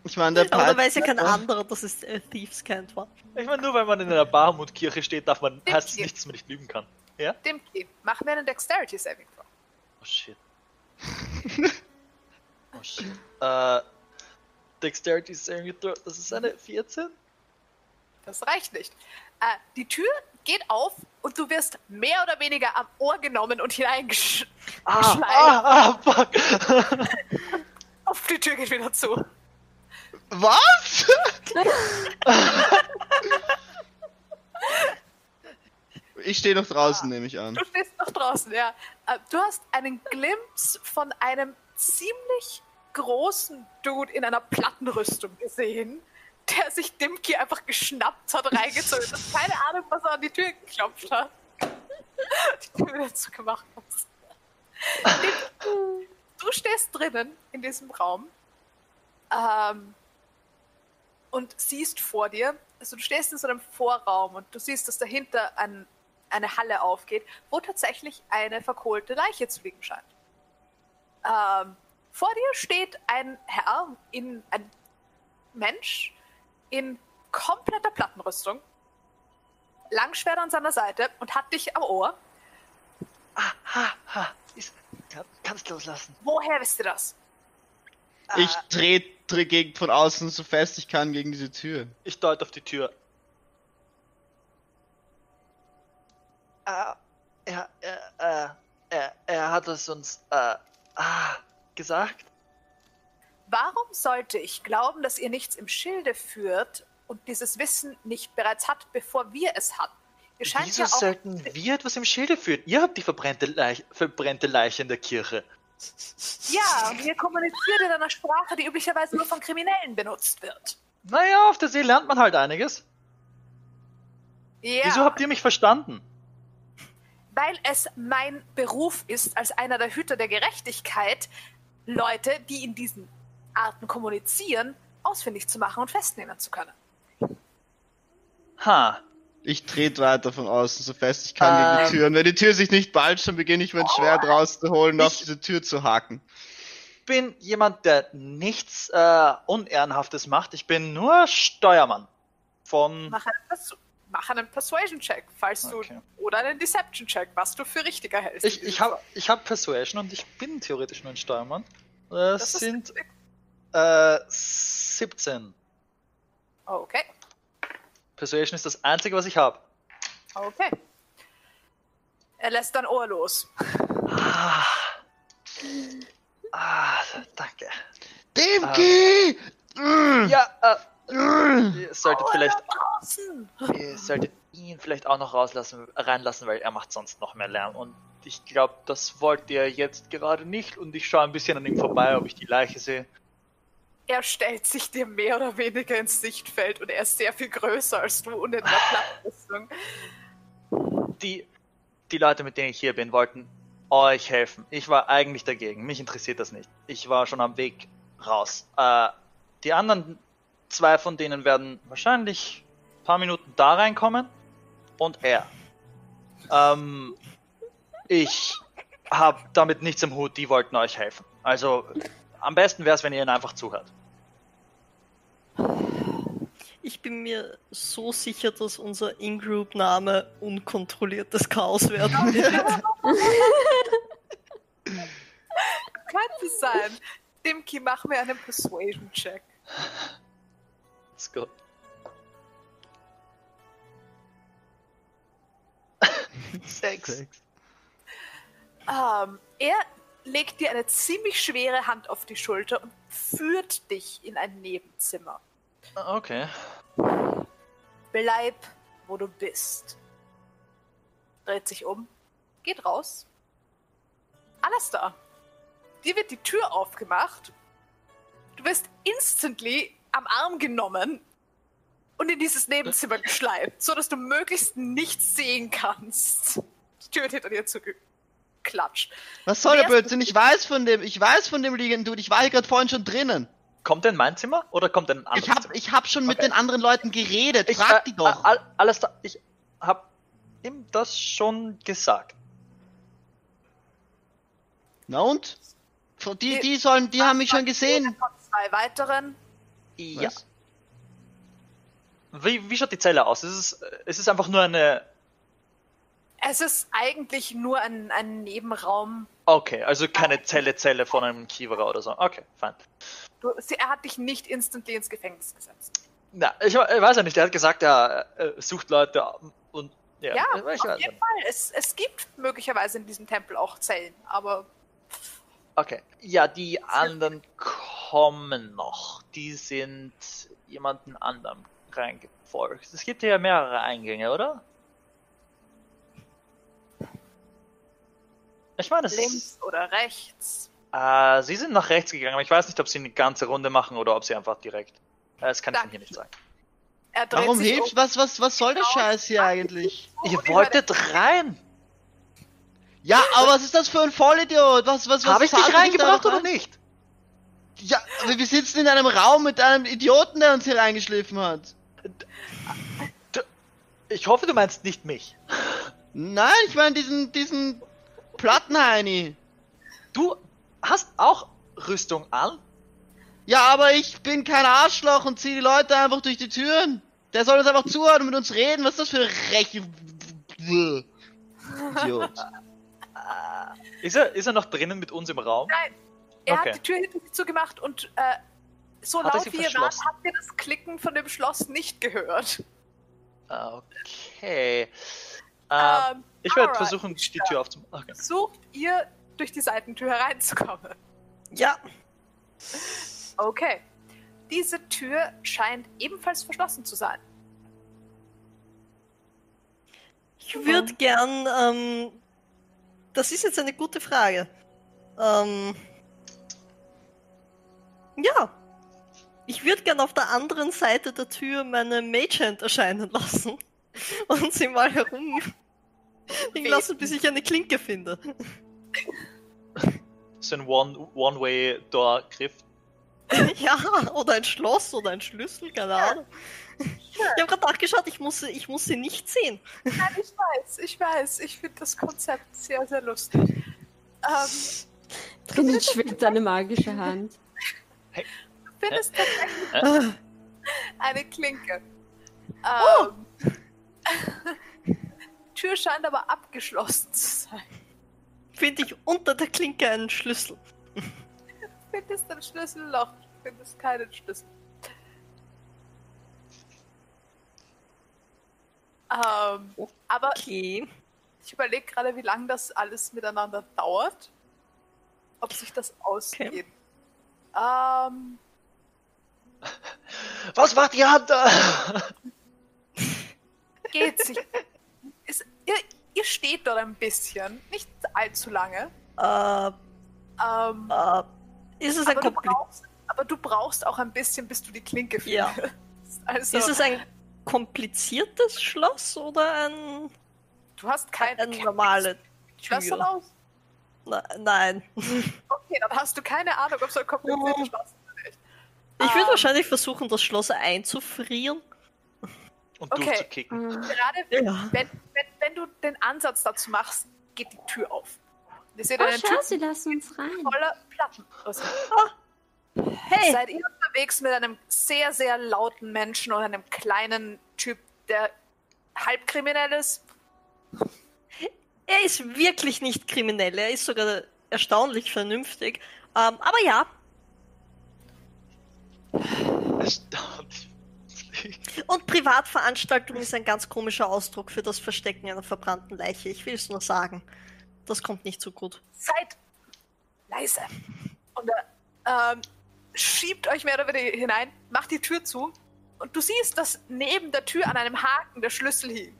ich meine, der Aber da Pat- weiß ja kein anderer, dass es äh, Thieves Cant war. Ich meine, nur weil man in einer Barmut-Kirche steht, darf man, heißt es Stimmt. nicht, dass man nicht lügen kann. Ja? Dimki, machen wir einen Dexterity Saving Throw. Oh shit. oh shit. Äh, Dexterity Saving Throw, das ist eine 14? Das reicht nicht. Äh, die Tür geht auf und du wirst mehr oder weniger am Ohr genommen und hineingeschleudert. Ah, ah, ah, fuck. Auf die Tür geht wieder zu. Was? ich stehe noch draußen, nehme ich an. Du stehst noch draußen, ja. Äh, Du hast einen Glimpse von einem ziemlich großen Dude in einer Plattenrüstung gesehen, der sich Dimki einfach geschnappt hat, reingezogen hat. Keine Ahnung, was er an die Tür geklopft hat. Die Tür wieder zugemacht hat. Du stehst drinnen in diesem Raum ähm, und siehst vor dir, also du stehst in so einem Vorraum und du siehst, dass dahinter ein, eine Halle aufgeht, wo tatsächlich eine verkohlte Leiche zu liegen scheint. Ähm, vor dir steht ein Herr, in, ein Mensch in kompletter Plattenrüstung, Langschwert an seiner Seite und hat dich am Ohr. Ah, ha, ha. Ist, kann, kannst loslassen. Woher wisst ihr das? Ich trete gegen, von außen so fest ich kann gegen diese Tür. Ich deute auf die Tür. Er, er, äh, er, er hat es uns äh, ah, gesagt. Warum sollte ich glauben, dass ihr nichts im Schilde führt und dieses Wissen nicht bereits hat, bevor wir es hatten? Ihr scheint Wieso ja auch sollten wir etwas im Schilde führen? Ihr habt die verbrannte Leiche, verbrannte Leiche in der Kirche. Ja, und ihr kommuniziert in einer Sprache, die üblicherweise nur von Kriminellen benutzt wird. Naja, auf der See lernt man halt einiges. Ja, Wieso habt ihr mich verstanden? Weil es mein Beruf ist, als einer der Hüter der Gerechtigkeit, Leute, die in diesen Arten kommunizieren, ausfindig zu machen und festnehmen zu können. Ha. Ich trete weiter von außen so fest ich kann gegen Ähm. die Tür. Und wenn die Tür sich nicht ballt, dann beginne ich mein Schwert rauszuholen und auf Ich- diese Tür zu haken. bin jemand, der nichts äh, Unehrenhaftes macht. Ich bin nur Steuermann. Von. Mach einen, Persu mach einen Persuasion-Check, falls du. Okay. Oder einen Deception-Check, was du für richtiger hältst. Ich, ich habe ich hab Persuasion und ich bin theoretisch nur ein Steuermann. Das, Das sind äh, 17. Okay, Persuasion ist das einzige, was ich habe. okay. Er lässt dein Ohr los. Ah. ah, danke. Demki! Mm, Ja, äh. Ihr solltet vielleicht Draußen! Ihr solltet ihn vielleicht auch noch rauslassen, reinlassen, weil er macht sonst noch mehr Lärm. Und ich glaube, das wollt ihr jetzt gerade nicht. Und ich schaue ein bisschen an ihm vorbei, ob ich die Leiche sehe. Er stellt sich dir mehr oder weniger ins Sichtfeld und er ist sehr viel größer als du und in der Plattrüstung. Die, die Leute, mit denen ich hier bin, wollten euch helfen. Ich war eigentlich dagegen. Mich interessiert das nicht. Ich war schon am Weg raus. Äh, die anderen zwei von denen werden wahrscheinlich ein paar Minuten da reinkommen. Und er. Ähm, ich habe damit nichts im Hut. Die wollten euch helfen. Also am besten wäre es, wenn ihr ihnen einfach zuhört. Ich bin mir so sicher, dass unser In-Group-Name unkontrolliertes Chaos werden wird. Könnte sein. Dimki, mach mir einen Persuasion-Check. Let's go. Sechs. Ähm, er legt dir eine ziemlich schwere Hand auf die Schulter und führt dich in ein Nebenzimmer. Okay. Bleib, wo du bist. Dreht sich um, geht raus. Alles da. Dir wird die Tür aufgemacht. Du wirst instantly am Arm genommen und in dieses Nebenzimmer geschleift, so dass du möglichst nichts sehen kannst. Die Tür wird hinter dir zugeklatscht. Was soll der Blödsinn? Ich weiß von dem, ich weiß von dem liegenden Dude. Ich war hier gerade vorhin schon drinnen. Kommt er in mein Zimmer oder kommt er in ein anderes Ich hab, Zimmer? ich hab schon mit Okay. den anderen Leuten geredet. Ich, Frag äh, die doch. all- alles da. Ich hab ihm das schon gesagt. Na und? Die, Die- die sollen, die haben mich schon gesehen. Von zwei weiteren. Ja. Was? Wie, wie schaut die Zelle aus? Ist es, es ist einfach nur eine. Es ist eigentlich nur ein, ein Nebenraum. Okay, also keine Zelle, Zelle von einem Kiewerer oder so. Okay, fein. Du, sie, er hat dich nicht instantly ins Gefängnis gesetzt. Na, ich, ich weiß ja nicht, er hat gesagt, er äh, sucht Leute und. Ja, Ja, auf jeden nicht. Fall. Es, es gibt möglicherweise in diesem Tempel auch Zellen, aber Okay. Ja, die anderen kommen noch. Die sind jemanden anderem reingefolgt. Es gibt hier ja mehrere Eingänge, oder? Ich meine, es links oder rechts. Äh, sie sind nach rechts gegangen, aber ich weiß nicht, ob sie eine ganze Runde machen oder ob sie einfach direkt. Äh, das kann ich Ihnen hier nicht sagen. Er Warum hilft, um. was, was, was soll der Scheiß hier eigentlich? Oh, Ihr wolltet rein! Ja, aber was ist das für ein Vollidiot? Was, was, was Habe ich dich ihr reingebracht oder nicht? Ja, aber wir sitzen in einem Raum mit einem Idioten, der uns hier reingeschliffen hat. Ich hoffe, du meinst nicht mich. Nein, ich meine diesen, diesen Plattenheini. Du hast auch Rüstung an? Ja, aber ich bin kein Arschloch und zieh die Leute einfach durch die Türen. Der soll uns einfach zuhören und mit uns reden. Was ist das für Reche... Idiot. Ist er, ist er noch drinnen mit uns im Raum? Nein, er Okay. hat die Tür hinter sich zugemacht und äh, so Hat laut wie ihr wart, habt ihr das Klicken von dem Schloss nicht gehört. Okay. Ähm, Ähm, Ich werde versuchen, die Tür aufzumachen. Okay. Versucht ihr durch die Seitentür hereinzukommen. Ja, Okay. Diese Tür scheint ebenfalls verschlossen zu sein. ich würde gern. Ähm, das ist jetzt eine gute Frage. Ähm, ja. Ich würde gern auf der anderen Seite der Tür meine Mage Hand erscheinen lassen und sie mal herum lassen, bis ich eine Klinke finde. So ein One- One-Way-Door-Griff. Ja, oder ein Schloss oder ein Schlüssel, keine Ahnung. Ich habe gerade nachgeschaut, ich muss, ich muss sie nicht sehen. Nein, ich weiß, ich weiß. Ich finde das Konzept sehr, sehr lustig. Ähm, Drinnen schwebt eine magische Hand. Du findest tatsächlich eine Klinke. Ähm, Die Tür scheint aber abgeschlossen zu sein. Finde ich unter der Klinke einen Schlüssel. Du findest ein Schlüsselloch, du findest keinen Schlüssel. Ähm, aber Okay. ich überlege gerade, wie lange das alles miteinander dauert. Ob sich das ausgeht. Ähm, Was macht die Hand da? geht sich. Ist, ihr, ihr steht dort ein bisschen, nicht allzu lange. Äh, Ähm, äh, ist es ein aber, du brauchst, aber du brauchst auch ein bisschen, bis du die Klinke findest. Ja. Also, Ist es ein kompliziertes Schloss oder ein, du hast kein, eine kein normale Schlösser aus. Na, nein. Okay, dann hast du keine Ahnung, ob es ein kompliziertes. Schloss ist oder nicht. Ich würde Ähm, wahrscheinlich versuchen, das Schloss einzufrieren. Und Okay. durchzukicken. Gerade Ja. wenn, wenn, wenn du den Ansatz dazu machst, geht die Tür auf. Ihr seht oh, eine Tür schau, sie lassen uns rein. voller Platten. Also, Hey! Seid ihr unterwegs mit einem sehr, sehr lauten Menschen und einem kleinen Typ, der halb kriminell ist? Er ist wirklich nicht kriminell, er ist sogar erstaunlich vernünftig. Ähm, aber ja, Erstaunlich. und Privatveranstaltung ist ein ganz komischer Ausdruck für das Verstecken einer verbrannten Leiche. Ich will es nur sagen. Das kommt nicht so gut. Seid leise. Und er ähm, schiebt euch mehr oder weniger hinein, macht die Tür zu und du siehst, dass neben der Tür an einem Haken der Schlüssel hing.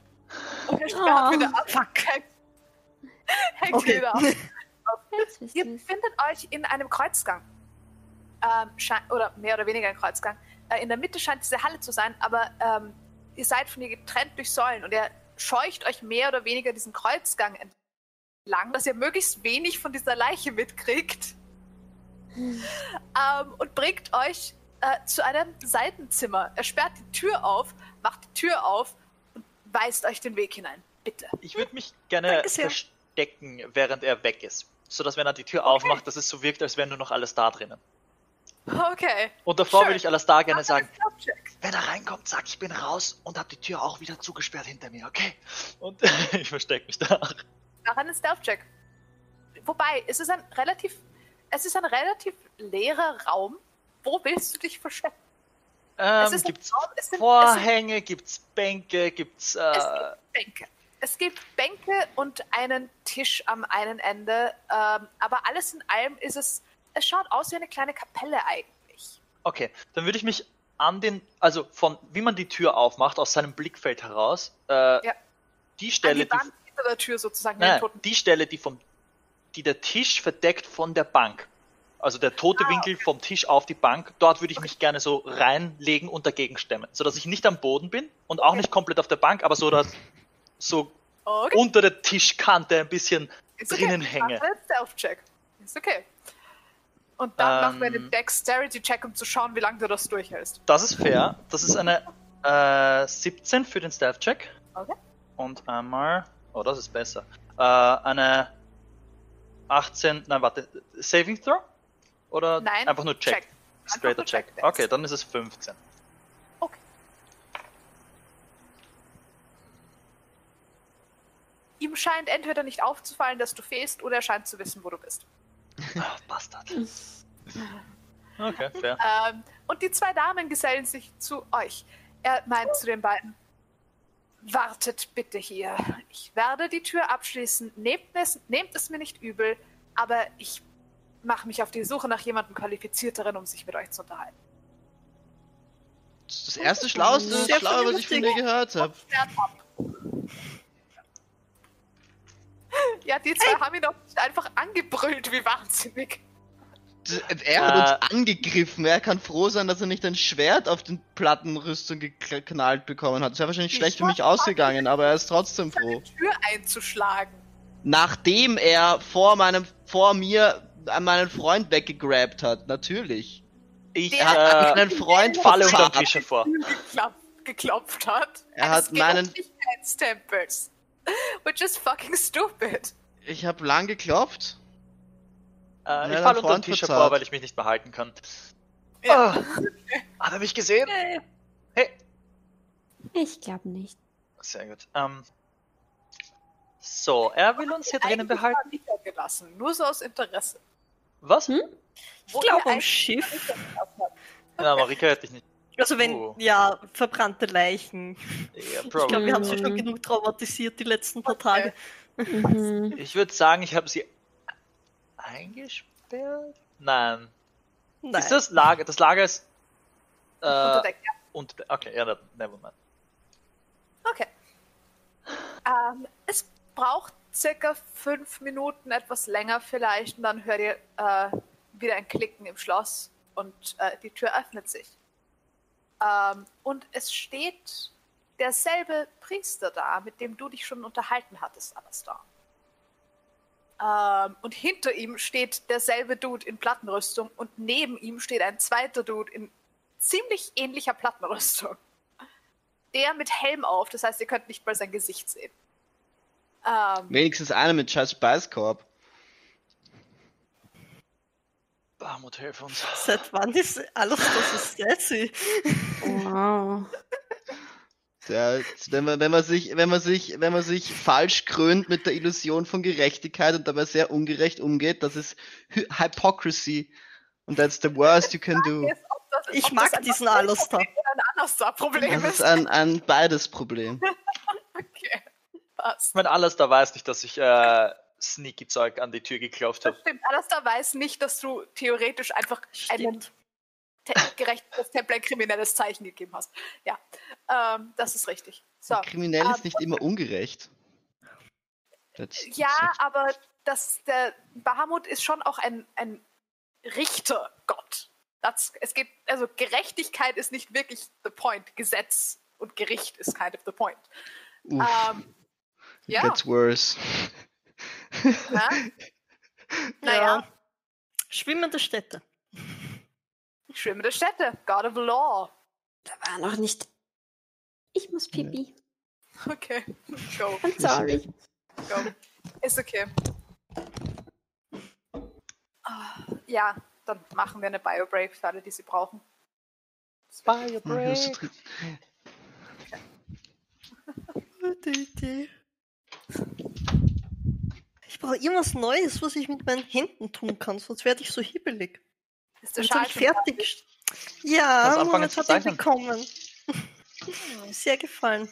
Und er sperrt Oh, wieder ab. Hängt, hängt Okay. wieder ab. Jetzt Ihr wir's. befindet euch in einem Kreuzgang. Ähm, oder mehr oder weniger ein Kreuzgang. Äh, in der Mitte scheint diese Halle zu sein, aber ähm, ihr seid von ihr getrennt durch Säulen und er scheucht euch mehr oder weniger diesen Kreuzgang entlang, dass ihr möglichst wenig von dieser Leiche mitkriegt. ähm, und bringt euch äh, zu einem Seitenzimmer. Er sperrt die Tür auf, macht die Tür auf und weist euch den Weg hinein. Bitte. Ich würde mich gerne verstecken, während er weg ist. So dass wenn er die Tür aufmacht, dass es so wirkt, als wäre nur noch alles da drinnen. Okay. Und davor Sure. würde ich alles da gerne sagen. Wenn er reinkommt, sag ich bin raus und hab die Tür auch wieder zugesperrt hinter mir, okay? Und ich verstecke mich da. Mach einen Stealth-Check. Wobei, es ist ein relativ, es ist ein relativ leerer Raum. Wo willst du dich verstecken? Ähm, es gibt's Raum, es sind, es sind Vorhänge, gibt's Bänke, gibt's äh, Bänke. Es gibt Bänke und einen Tisch am einen Ende. Ähm, aber alles in allem ist es, es schaut aus wie eine kleine Kapelle eigentlich. Okay, dann würde ich mich an den, also von wie man die Tür aufmacht, aus seinem Blickfeld heraus, äh, Ja. die Stelle, die die, Wand hinter der Tür sozusagen. nein, die Stelle, die vom, die der Tisch verdeckt von der Bank. Also der tote Ah, Winkel vom Tisch auf die Bank, dort würde ich mich gerne so reinlegen und dagegen stemmen, sodass ich nicht am Boden bin und auch Okay. nicht komplett auf der Bank, aber so, dass so Okay. unter der Tischkante ein bisschen Ist okay. drinnen hänge. Mach einen Stealth-Check. Ist okay. Und dann machen wir Ähm. einen Dexterity-Check, um zu schauen, wie lange du das durchhältst. Das ist fair. Das ist eine äh, 17 für den Stealth-Check. Okay. Und einmal. Oh, das ist besser. Äh, eine 18. Nein, warte. Saving Throw? Oder Nein, einfach nur Check? Check. Straighter Check. Check. Okay, dann ist es 15. Ihm scheint entweder nicht aufzufallen, dass du fehlst, oder er scheint zu wissen, wo du bist. Ah, Bastard. Okay, fair. Ähm, und die zwei Damen gesellen sich zu euch. Er meint zu den beiden. Wartet bitte hier. Ich werde die Tür abschließen. Nehmt es, nehmt es mir nicht übel, aber ich mache mich auf die Suche nach jemandem Qualifizierteren, um sich mit euch zu unterhalten. Das ist das erste Schlauste, Sehr Schlaue, was ich von dir gehört habe. Ja, die zwei haben ihn doch nicht einfach angebrüllt, wie wahnsinnig. Er hat Äh. uns angegriffen. Er kann froh sein, dass er nicht ein Schwert auf den Plattenrüstung geknallt bekommen hat. Das wäre wahrscheinlich schlecht für mich ausgegangen, aber er ist trotzdem froh. Tür einzuschlagen. Nachdem er vor meinem, vor mir an meinen Freund weggegrabt hat, natürlich. Ich Der- Er hat äh, meinen Freund falle unter den verzahlt. Tisch vor. geklopft, geklopft hat. Er hat meinen- Gerechtigkeitstempels. Which is fucking stupid. Ich habe lang geklopft. Äh, ich falle unter den Freund Tisch verzahlt. hervor, weil ich mich nicht mehr halten kann. Ja. Ah, hat er mich gesehen? Hey. Ich glaube nicht. Sehr gut. Ähm, so, er will uns hier drinnen behalten. gelassen, nur so aus Interesse. Was? Hm? ich glaube am Schiff. Ja, Marika hätte ich nicht. Also wenn, Oh. ja, verbrannte Leichen. Ja, Ich glaube, wir haben sie schon genug traumatisiert die letzten paar Tage. Mhm. Ich würde sagen, ich habe sie eingesperrt. Nein. Nein. Ist das Lager? Das Lager ist. Unter Äh, der unter okay, ja, never mind. Okay. Ähm, es braucht circa fünf Minuten, etwas länger vielleicht, und dann hört ihr äh, wieder ein Klicken im Schloss und äh, die Tür öffnet sich. Ähm, und es steht derselbe Priester da, mit dem du dich schon unterhalten hattest, Alastar. Ähm, und hinter ihm steht derselbe Dude in Plattenrüstung und neben ihm steht ein zweiter Dude in ziemlich ähnlicher Plattenrüstung der mit Helm auf, das heißt, ihr könnt nicht mal sein Gesicht sehen. Ähm, Wenigstens einer mit scheiß Beißkorb. Bahamut, hilf uns. Seit wann ist alles das so sassy? Wow. Der, wenn, man, wenn, man sich, wenn, man sich, wenn man sich falsch krönt mit der Illusion von Gerechtigkeit und dabei sehr ungerecht umgeht, das ist Hy Hypocrisy. Und that's the worst you can do. das- Ich mag diesen Problem Alastar. oder ein Alastar-Problem Das ist. ist ein, ein beides Problem. Okay, passt. Mein Alastar weiß nicht, dass ich äh, sneaky Zeug an die Tür geklopft habe. stimmt. Alastar weiß nicht, dass du theoretisch einfach Stimmt. te gerechtes Tempel ein kriminelles Zeichen gegeben hast. Ja, ähm, das ist richtig. So. Kriminell ähm, ist nicht immer ungerecht. That's- Ja, that's- aber das, der Bahamut ist schon auch ein, ein Richtergott. Das, es geht, also Gerechtigkeit ist nicht wirklich the point. Gesetz und Gericht ist kind of the point. Uff, Ähm, ja, gets worse. Ne? naja, Ja. Schwimmende Städte. schwimmende Städte, God of the Law. Da war noch nicht. Ich muss pipi. Okay, go, I'm sorry. go. Ist okay. Ah, Ja, dann machen wir eine Bio-Break für alle, die sie brauchen. Fire Ja, das ist drin. Gute Idee. Ich brauche irgendwas Neues, was ich mit meinen Händen tun kann, sonst werde ich so hibbelig. Ist der Schal fertig. Ja, zu hat ihn bekommen. Sehr gefallen.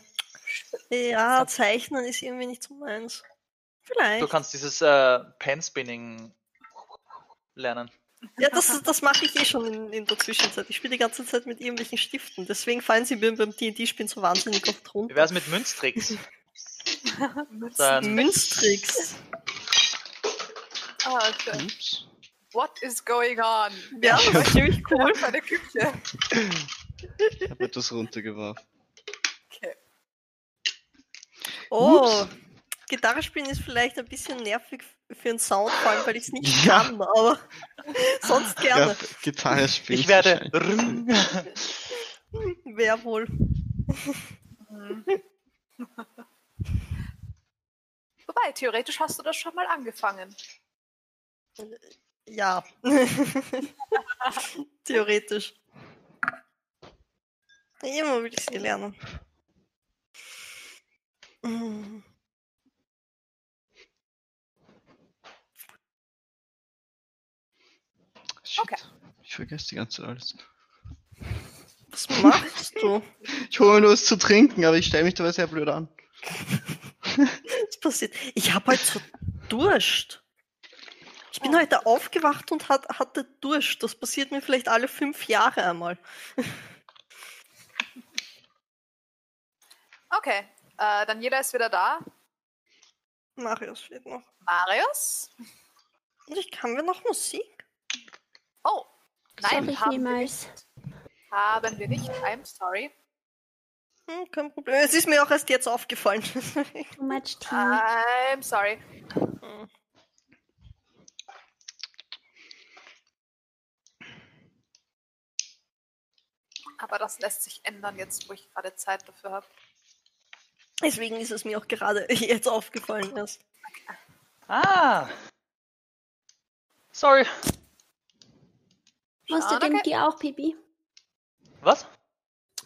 Ja, Zeichnen ist irgendwie nicht so meins. Vielleicht. Du kannst dieses äh, Pen-Spinning lernen. Ja, das, das mache ich eh schon in, in der Zwischenzeit. Ich spiele die ganze Zeit mit irgendwelfen Stiften. Deswegen fallen sie mir beim D&D-Spielen so wahnsinnig oft Wie runter. wär's mit Münztricks? Münztricks. Ah, okay. Ups. What is going on? Ja, das ist ziemlich cool. Für eine Küche. Ich habe etwas runtergeworfen. Okay. Oh, Gitarre spielen ist vielleicht ein bisschen nervig für den Sound, vor allem weil ich es nicht Ja. kann, aber sonst Ja, gerne. Gitarre spielen. Ich werde. Wer wohl. Wobei, theoretisch hast du das schon mal angefangen. Ja. Theoretisch. Immer will ich sie lernen. Shit. Okay. Ich vergesse die ganze Zeit alles. Was machst du? Ich hole mir nur was zu trinken, aber ich stelle mich dabei sehr blöd an. Was passiert? Ich habe heute so Durst. Ich bin heute aufgewacht und hat, hatte Durst. Das passiert mir vielleicht alle fünf Jahre einmal. Okay, äh, dann jeder ist wieder da. Marius steht noch. Marius? Und ich kann wir noch Musik? Oh, nein, ich haben wir, niemals. nicht. haben wir nicht. I'm sorry. Hm, kein Problem. Es ist mir auch erst jetzt aufgefallen. Too much tea. I'm sorry. Aber das lässt sich ändern jetzt, wo ich gerade Zeit dafür habe. Deswegen ist es mir auch gerade jetzt aufgefallen erst. Ah. Sorry. Musste Schade, Dimki auch Pipi? Was?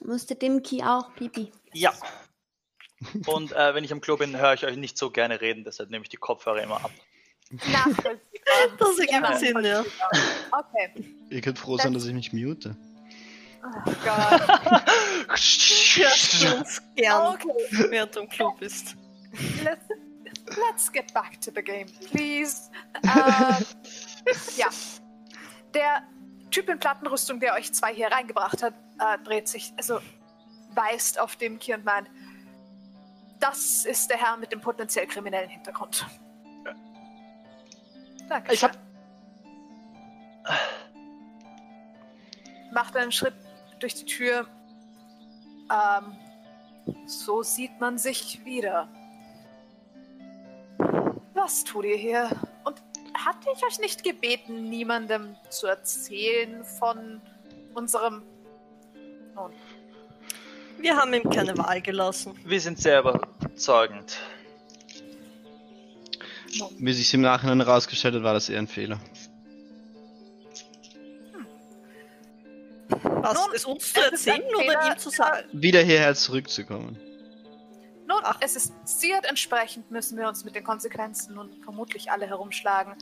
Musste Dimki auch Pipi? Ja. Und äh, wenn ich am Klo bin, höre ich euch nicht so gerne reden, deshalb nehme ich die Kopfhörer immer ab. Nachvollziehbar. Das ergibt Ja, Sinn, ja. Okay. Ihr könnt froh sein, dass ich mich mute. Oh Gott. Gern, Okay, während du im Club bist. let's, let's get back to the game, please. Äh, ja. Der Typ in Plattenrüstung, der euch zwei hier reingebracht hat, äh, dreht sich, also weist auf Dimki und meint, das ist der Herr mit dem potenziell kriminellen Hintergrund. Danke. Ich hab. macht einen Schritt durch die Tür. Ähm, so sieht man sich wieder. Was tut ihr hier? Und hatte ich euch nicht gebeten, niemandem zu erzählen von unserem. Nun, Wir haben ihm keine Wahl gelassen. Wir sind sehr überzeugend. Wie sich im Nachhinein herausgestellt hat, war das eher ein Fehler. Was, Nun, es uns zu ist erzählen oder ihm zu sagen? Wieder hierher zurückzukommen. Nun, Ach. es ist passiert, entsprechend müssen wir uns mit den Konsequenzen nun vermutlich alle herumschlagen.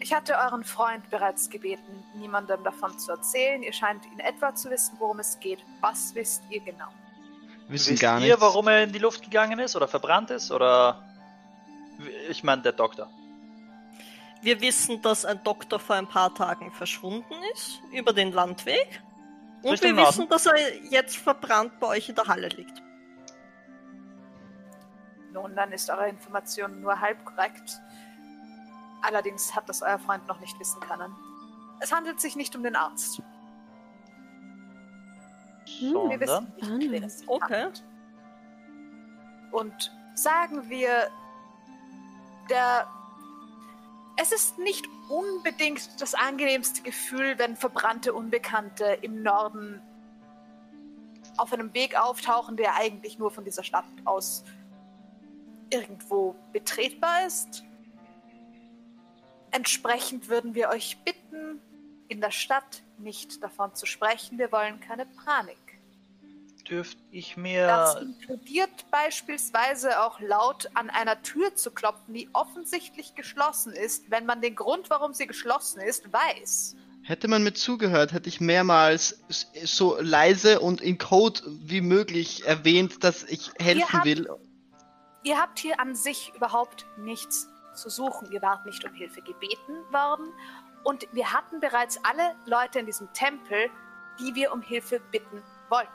Ich hatte euren Freund bereits gebeten, niemandem davon zu erzählen. Ihr scheint in etwa zu wissen, worum es geht. Was wisst ihr genau? Wissen Wisst gar ihr, nichts. warum er in die Luft gegangen ist oder verbrannt ist? Oder. Ich meine, der Doktor. Wir wissen, dass ein Doktor vor ein paar Tagen verschwunden ist, über den Landweg. Und Richtung wir wissen, Norden. dass er jetzt verbrannt bei euch in der Halle liegt. Nun, dann ist eure Information nur halb korrekt. Allerdings hat das euer Freund noch nicht wissen können. Es handelt sich nicht um den Arzt. Hm, Wir wissen Sondern. nicht, wer es Okay. handelt. Und sagen wir, der. Es ist nicht unbedingt das angenehmste Gefühl, wenn verbrannte Unbekannte im Norden auf einem Weg auftauchen, der eigentlich nur von dieser Stadt aus irgendwo betretbar ist. Entsprechend würden wir euch bitten, in der Stadt nicht davon zu sprechen. Wir wollen keine Panik. Dürfte ich Das mir. inkludiert beispielsweise auch laut an einer Tür zu klopfen, die offensichtlich geschlossen ist, wenn man den Grund, warum sie geschlossen ist, weiß. Hätte man mir zugehört, hätte ich mehrmals so leise und in Code wie möglich erwähnt, dass ich helfen habt- will. Ihr habt hier an sich überhaupt nichts zu suchen. Ihr wart nicht um Hilfe gebeten worden. Und wir hatten bereits alle Leute in diesem Tempel, die wir um Hilfe bitten wollten.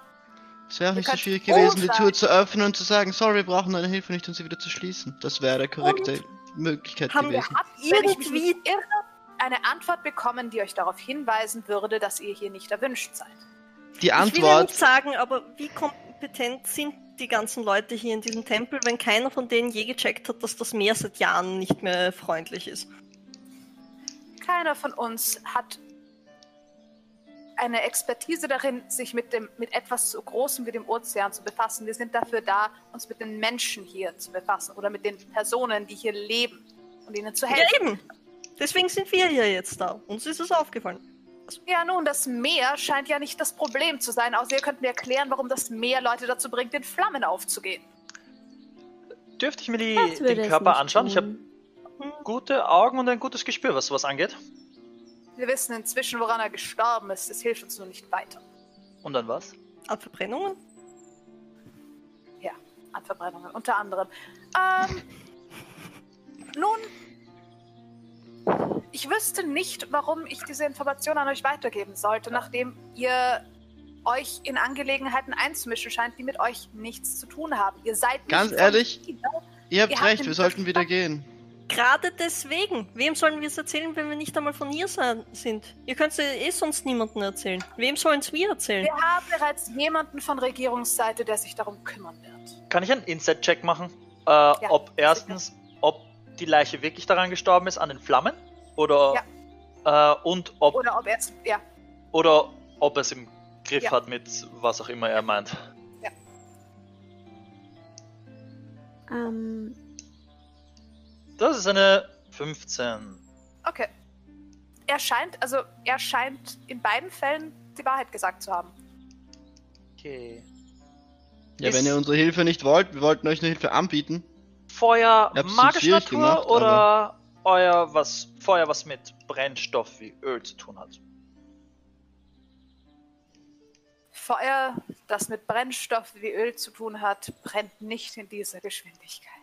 Es wäre auch nicht so schwierig gewesen, die. Tür zu öffnen und zu sagen, sorry, wir brauchen deine Hilfe nicht und sie wieder zu schließen. Das wäre der korrekte Möglichkeit haben wir gewesen. Ich mich Irgendwie- nicht irre, eine Antwort bekommen, die euch darauf hinweisen würde, dass ihr hier nicht erwünscht seid. Die Ich will ja Antwort, nicht sagen, aber wie kompetent sind die ganzen Leute hier in diesem Tempel, wenn keiner von denen je gecheckt hat, dass das Meer seit Jahren nicht mehr freundlich ist? Keiner von uns hat eine Expertise darin, sich mit, dem, mit etwas so Großem wie dem Ozean zu befassen. Wir sind dafür da, uns mit den Menschen hier zu befassen oder mit den Personen, die hier leben und ihnen zu Ja, helfen. eben. Deswegen sind wir hier jetzt da. Uns ist es aufgefallen. Ja, nun, das Meer scheint ja nicht das Problem zu sein, außer ihr könnt mir erklären, warum das Meer Leute dazu bringt, in Flammen aufzugehen. Dürfte ich mir die, den Körper anschauen? Ich habe tun. gute Augen und ein gutes Gespür, was sowas angeht. Wir wissen inzwischen, woran er gestorben ist. Es hilft uns nur nicht weiter. Und dann was? An Verbrennungen? Ja, an Verbrennungen unter anderem. Ähm, nun, ich wüsste nicht, warum ich diese Information an euch weitergeben sollte, nachdem ihr euch in Angelegenheiten einzumischen scheint, die mit euch nichts zu tun haben. Ihr seid nicht Ganz ehrlich? Ihr habt Ihr habt recht, den wir sollten wieder gehen. Gerade deswegen. Wem sollen wir es erzählen, wenn wir nicht einmal von hier sein, sind? Ihr könnt es eh sonst niemandem erzählen. Wem sollen es wir erzählen? Wir haben bereits jemanden von Regierungsseite, der sich darum kümmern wird. Kann ich einen Insight-Check machen? Äh, ob erstens, ob die Leiche wirklich daran gestorben ist, an den Flammen? Oder äh, und ob Oder ob er es, ja, oder ob er es im Griff Ja. hat mit was auch immer er meint. Ähm, Das ist eine 15. okay. Er scheint, also er scheint in beiden Fällen die Wahrheit gesagt zu haben. Okay. Ja, Ist- wenn ihr unsere Hilfe nicht wollt, wir wollten euch eine Hilfe anbieten. Feuer magischer Natur gemacht, oder euer was Feuer was mit Brennstoff wie Öl zu tun hat? Feuer, das mit Brennstoff wie Öl zu tun hat, brennt nicht in dieser Geschwindigkeit.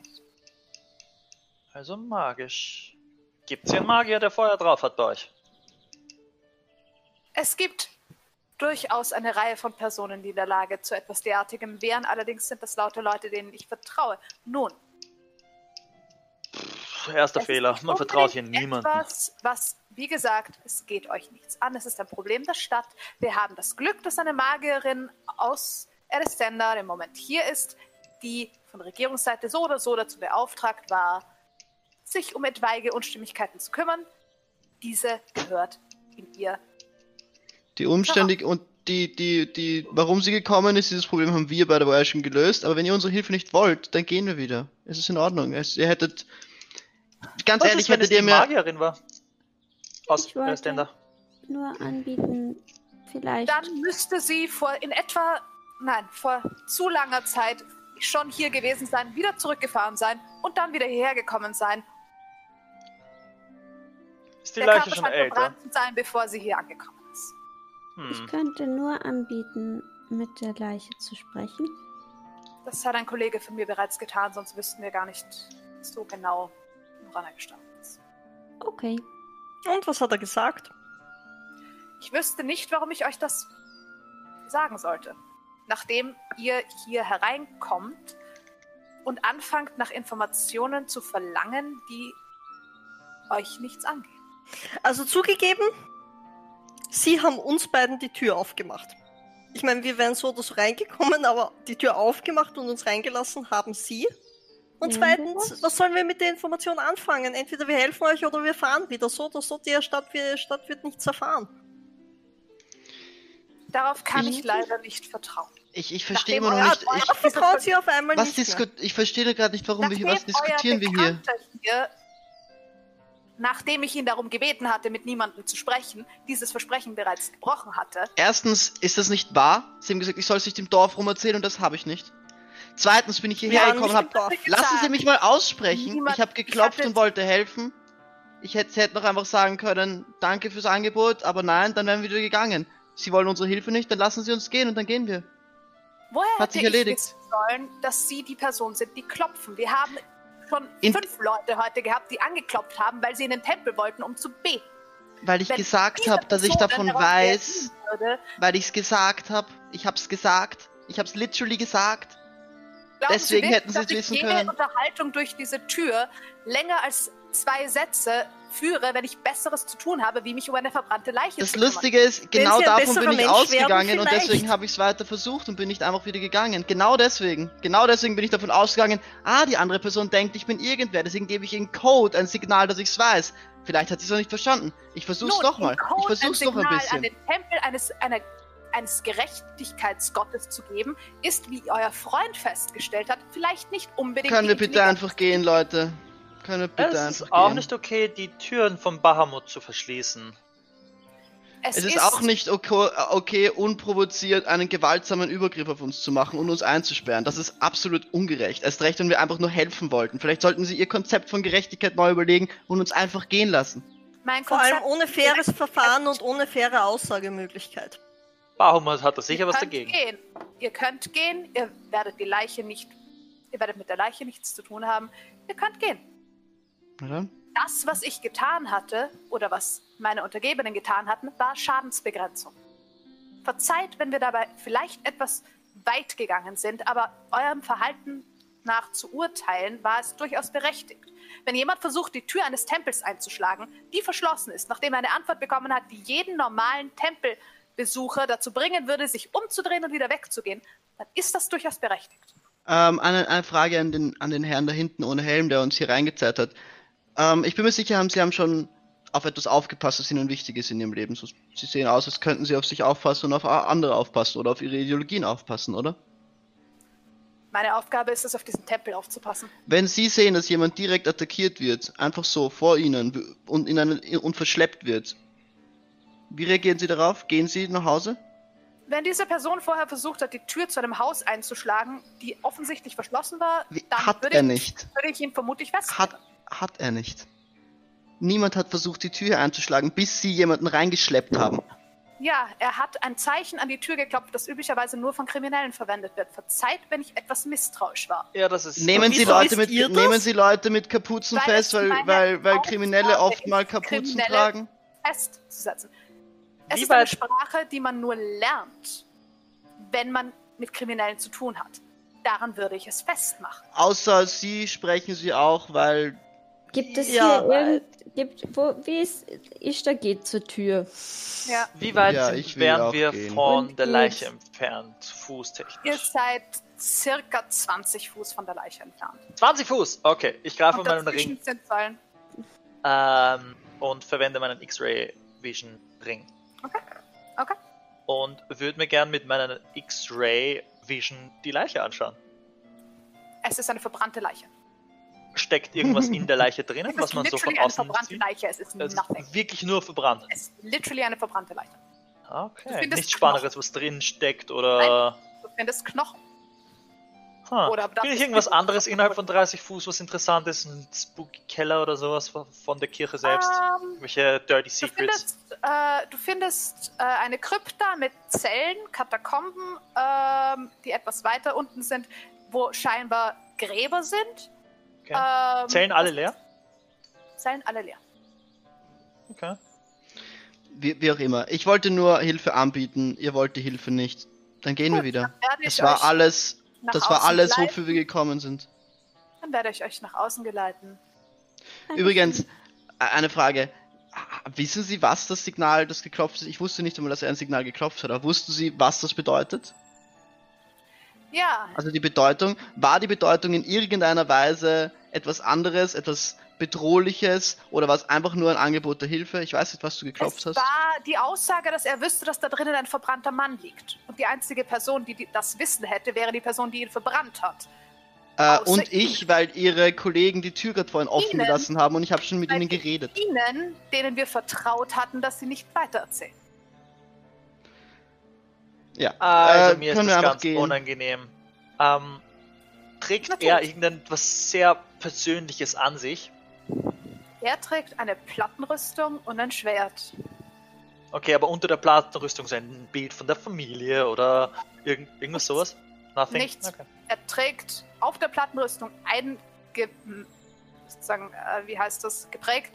Also magisch. Gibt's hier einen Magier, der Feuer drauf hat bei euch? Es gibt durchaus eine Reihe von Personen, die in der Lage zu etwas derartigem wären, allerdings sind das laute Leute, denen ich vertraue. Nun, Puh, Erster Fehler. Man vertraut hier niemandem. Etwas, was, wie gesagt, es geht euch nichts an. Es ist ein Problem der Stadt. Wir haben das Glück, dass eine Magierin aus Erisenda im Moment hier ist, die von Regierungsseite so oder so dazu beauftragt war, sich um etwaige Unstimmigkeiten zu kümmern. Diese gehört in ihr. Die Umständig und die, die, die, warum sie gekommen ist, dieses Problem haben wir bei der schon gelöst. Aber wenn ihr unsere Hilfe nicht wollt, dann gehen wir wieder. Es ist in Ordnung. Es, ihr hättet, ganz Was ehrlich, ist, wenn es hättet ihr die mir, Magierin war? Aus Ich wollte- nur anbieten, vielleicht. Dann müsste sie vor in etwa, nein, vor zu langer Zeit schon hier gewesen sein, wieder zurückgefahren sein und dann wieder hierher gekommen sein. Ist die Der Leiche Körper schon älter? verbrannt sein, bevor sie hier angekommen ist. Ich Hm. könnte nur anbieten, mit der Leiche zu sprechen. Das hat ein Kollege von mir bereits getan, sonst wüssten wir gar nicht so genau, woran er gestorben ist. Okay. Und was hat er gesagt? Ich wüsste nicht, warum ich euch das sagen sollte. Nachdem ihr hier hereinkommt und anfangt, nach Informationen zu verlangen, die euch nichts angehen. Also zugegeben, sie haben uns beiden die Tür aufgemacht. Ich meine, wir wären so oder so reingekommen, aber die Tür aufgemacht und uns reingelassen haben sie. Und Ja, zweitens, was? sollen wir mit der Information anfangen? Entweder wir helfen euch oder wir fahren wieder. So oder so, die Stadt, die Stadt wird nichts erfahren. Darauf kann Ich- ich leider nicht vertrauen. ich, ich verstehe Nachdem immer noch nicht, ich, Da vertrauen sie auf einmal was nicht mehr. ich verstehe gerade nicht, warum wir hier, was Nachdem diskutieren euer wir hier? Hier, nachdem ich ihn darum gebeten hatte, mit niemandem zu sprechen, dieses Versprechen bereits gebrochen hatte, Erstens ist das nicht wahr. Sie haben gesagt, ich soll es nicht im Dorf rum erzählen und das habe ich nicht. Zweitens bin ich hierher Ja, gekommen und im Dorf. hab, lassen Sie mich mal aussprechen. Niemand- ich habe ich geklopft hatte- und wollte helfen. Ich hätte, sie hätten noch einfach sagen können, danke fürs Angebot, aber nein, dann wären wir wieder gegangen. Sie wollen unsere Hilfe nicht, dann lassen Sie uns gehen und dann gehen wir. woher Hat hätte sich ich erledigt. wissen sollen, dass Sie die Person sind, die klopfen? Wir haben schon fünf Leute heute gehabt, die angeklopft haben, weil sie in den Tempel wollten, um zu beten. Weil ich Wenn gesagt habe, dass ich davon weiß, Würde, weil ich es gesagt habe. Ich habe es gesagt. Ich habe es literally gesagt. glauben Deswegen Sie wirklich, hätten Sie es wissen jede können. Unterhaltung durch diese Tür länger als zwei Sätze führe, wenn ich Besseres zu tun habe, wie mich um eine verbrannte Leiche Das zu kümmern. Lustige ist, genau davon bin ich Mensch ausgegangen und deswegen habe ich es weiter versucht und bin nicht einfach wieder gegangen. Genau deswegen. Genau deswegen bin ich davon ausgegangen, ah, die andere Person denkt, ich bin irgendwer, deswegen gebe ich ihr einen Code, ein Signal, dass ich es weiß. Vielleicht hat sie es noch nicht verstanden. Ich versuch's Nun, nochmal. Code Ich versuch's ein noch ein bisschen. an den Tempel eines, einer, eines Gerechtigkeitsgottes zu geben, ist, wie euer Freund festgestellt hat, vielleicht nicht unbedingt Können wir bitte einfach gehen, Leute? Können bitte Es ist auch gehen? nicht okay, die Türen vom Bahamut zu verschließen. Es ist auch nicht okay, okay, unprovoziert einen gewaltsamen Übergriff auf uns zu machen und uns einzusperren. Das ist absolut ungerecht. Erst recht, wenn wir einfach nur helfen wollten. Vielleicht sollten sie ihr Konzept von Gerechtigkeit neu überlegen und uns einfach gehen lassen. Mein Vor allem ohne faires Verfahren und ohne faire Aussagemöglichkeit. Baumhaus hat da sicher Ihr was dagegen. Gehen. Ihr könnt gehen, ihr werdet die Leiche nicht, ihr werdet mit der Leiche nichts zu tun haben. Ihr könnt gehen. Dann. Das, was ich getan hatte, oder was meine Untergebenen getan hatten, war Schadensbegrenzung. Verzeiht, wenn wir dabei vielleicht etwas weit gegangen sind, aber eurem Verhalten nach zu urteilen, war es durchaus berechtigt. Wenn jemand versucht, die Tür eines Tempels einzuschlagen, die verschlossen ist, nachdem er eine Antwort bekommen hat, die jeden normalen Tempelbesucher dazu bringen würde, sich umzudrehen und wieder wegzugehen, dann ist das durchaus berechtigt. Ähm, eine, eine Frage an den, an den Herrn da hinten ohne Helm, der uns hier reingezerrt hat. Ähm, ich bin mir sicher, haben, Sie haben schon auf etwas aufgepasst, das Ihnen wichtig ist in Ihrem Leben. So, Sie sehen aus, als könnten Sie auf sich aufpassen und auf andere aufpassen oder auf Ihre Ideologien aufpassen, oder? Meine Aufgabe ist es, auf diesen Tempel aufzupassen. Wenn Sie sehen, dass jemand direkt attackiert wird, einfach so vor Ihnen und, in eine, und verschleppt wird, wie reagieren Sie darauf? Gehen Sie nach Hause? Wenn diese Person vorher versucht hat, die Tür zu einem Haus einzuschlagen, die offensichtlich verschlossen war, dann hat würde, er ich, nicht. würde ich ihn vermutlich. Hat, hat er nicht. Niemand hat versucht, die Tür einzuschlagen, bis Sie jemanden reingeschleppt haben. Ja, er hat ein Zeichen an die Tür geklopft, das üblicherweise nur von Kriminellen verwendet wird. Verzeiht, wenn ich etwas misstrauisch war. Ja, das ist. Nehmen Sie, Leute mit, ihr das? nehmen Sie Leute mit Kapuzen Weil fest, es weil, weil, weil Kriminelle oft mal Kapuzen Kriminelle- tragen? Festzusetzen. Es Wie ist eine Sprache, die man nur lernt, wenn man mit Kriminellen zu tun hat. Daran würde ich es festmachen. Außer Sie sprechen sie auch, weil Gibt es Ja, hier irgend... Gibt, wo, wie ist... Ishtar geht zur Tür. Ja. Wie weit Ja, wären wir gehen. von Und der. Leiche entfernt, Ihr fußtechnisch? seid circa 20 Fuß von der Leiche entfernt. 20 Fuß! Okay, ich greife Und meinen Ring ähm, und verwende meinen X-Ray Vision Ring. Okay. Okay. Und würde mir gern mit meiner X-Ray Vision die Leiche anschauen. Es ist eine verbrannte Leiche. Steckt irgendwas in der Leiche drinnen, was man so von literally eine außen verbrannte sieht? Leiche. Es ist Es ist wirklich nur verbrannt. Es ist literally eine verbrannte Leiche. Du Okay. Nichts Spannendes, was drin steckt oder. Du findest Knochen. Huh. Oder Bin ich irgendwas anderes innerhalb von 30 Fuß, was interessant ist? Ein Spooky Keller oder sowas von der Kirche selbst? Ähm, Welche Dirty du Secrets? findest, äh, du findest äh, eine Krypta mit Zellen, Katakomben, ähm, die etwas weiter unten sind, wo scheinbar Gräber sind. Okay. Ähm, Zellen alle leer? Zellen alle leer. Okay. wie, wie auch immer. Ich wollte nur Hilfe anbieten, ihr wollt die Hilfe nicht. Dann gehen wir Gut, wieder. dann werde ich Das war alles, das war alles, geleiten. wofür wir gekommen sind. Dann werde ich euch nach außen geleiten. Übrigens, eine Frage. Wissen Sie, was das Signal, das geklopft ist? Ich wusste nicht einmal, dass er ein Signal geklopft hat, aber wussten Sie, was das bedeutet? Ja, Also die Bedeutung, war die Bedeutung in irgendeiner Weise etwas anderes, etwas Bedrohliches oder war es einfach nur ein Angebot der Hilfe? Ich weiß nicht, was du geklopft es hast. war die Aussage, dass er wüsste, dass da drinnen ein verbrannter Mann liegt. Und die einzige Person, die das Wissen hätte, wäre die Person, die ihn verbrannt hat. Äh, und ich, weil ihre Kollegen die Tür gerade vorhin offen Ihnen? gelassen haben und ich habe schon mit ihnen geredet. Ihnen, denen wir vertraut hatten, dass sie nicht weitererzählen. Ja, Also äh, mir ist das ganz gehen. unangenehm. Ähm, trägt Natürlich. er irgendetwas sehr Persönliches an sich? Er trägt eine Plattenrüstung und ein Schwert. Okay, aber unter der Plattenrüstung so ein Bild von der Familie oder irgend, irgendwas sowas? Nothing? Nichts. Okay. Er trägt auf der Plattenrüstung ein, ge sozusagen, äh, wie heißt das, geprägt,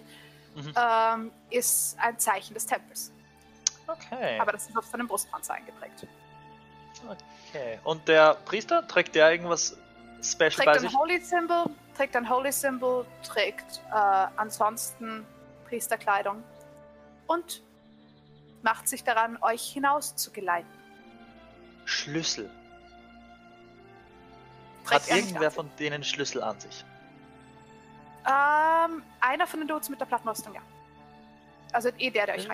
Mhm. ähm, ist ein Zeichen des Tempels. Okay. Aber das ist auf seinem Brustpanzer eingeprägt. okay. Und der Priester, trägt der irgendwas Special Trägt bei ein sich? Holy Symbol, trägt ein Holy Symbol, trägt äh, ansonsten Priesterkleidung und macht sich daran, euch hinaus zu geleiten. Schlüssel. Trägt Hat er irgendwer von denen Schlüssel an sich? Ähm, einer von den Dudes mit der Plattenrüstung, ja. Also eh der, der euch Mhm.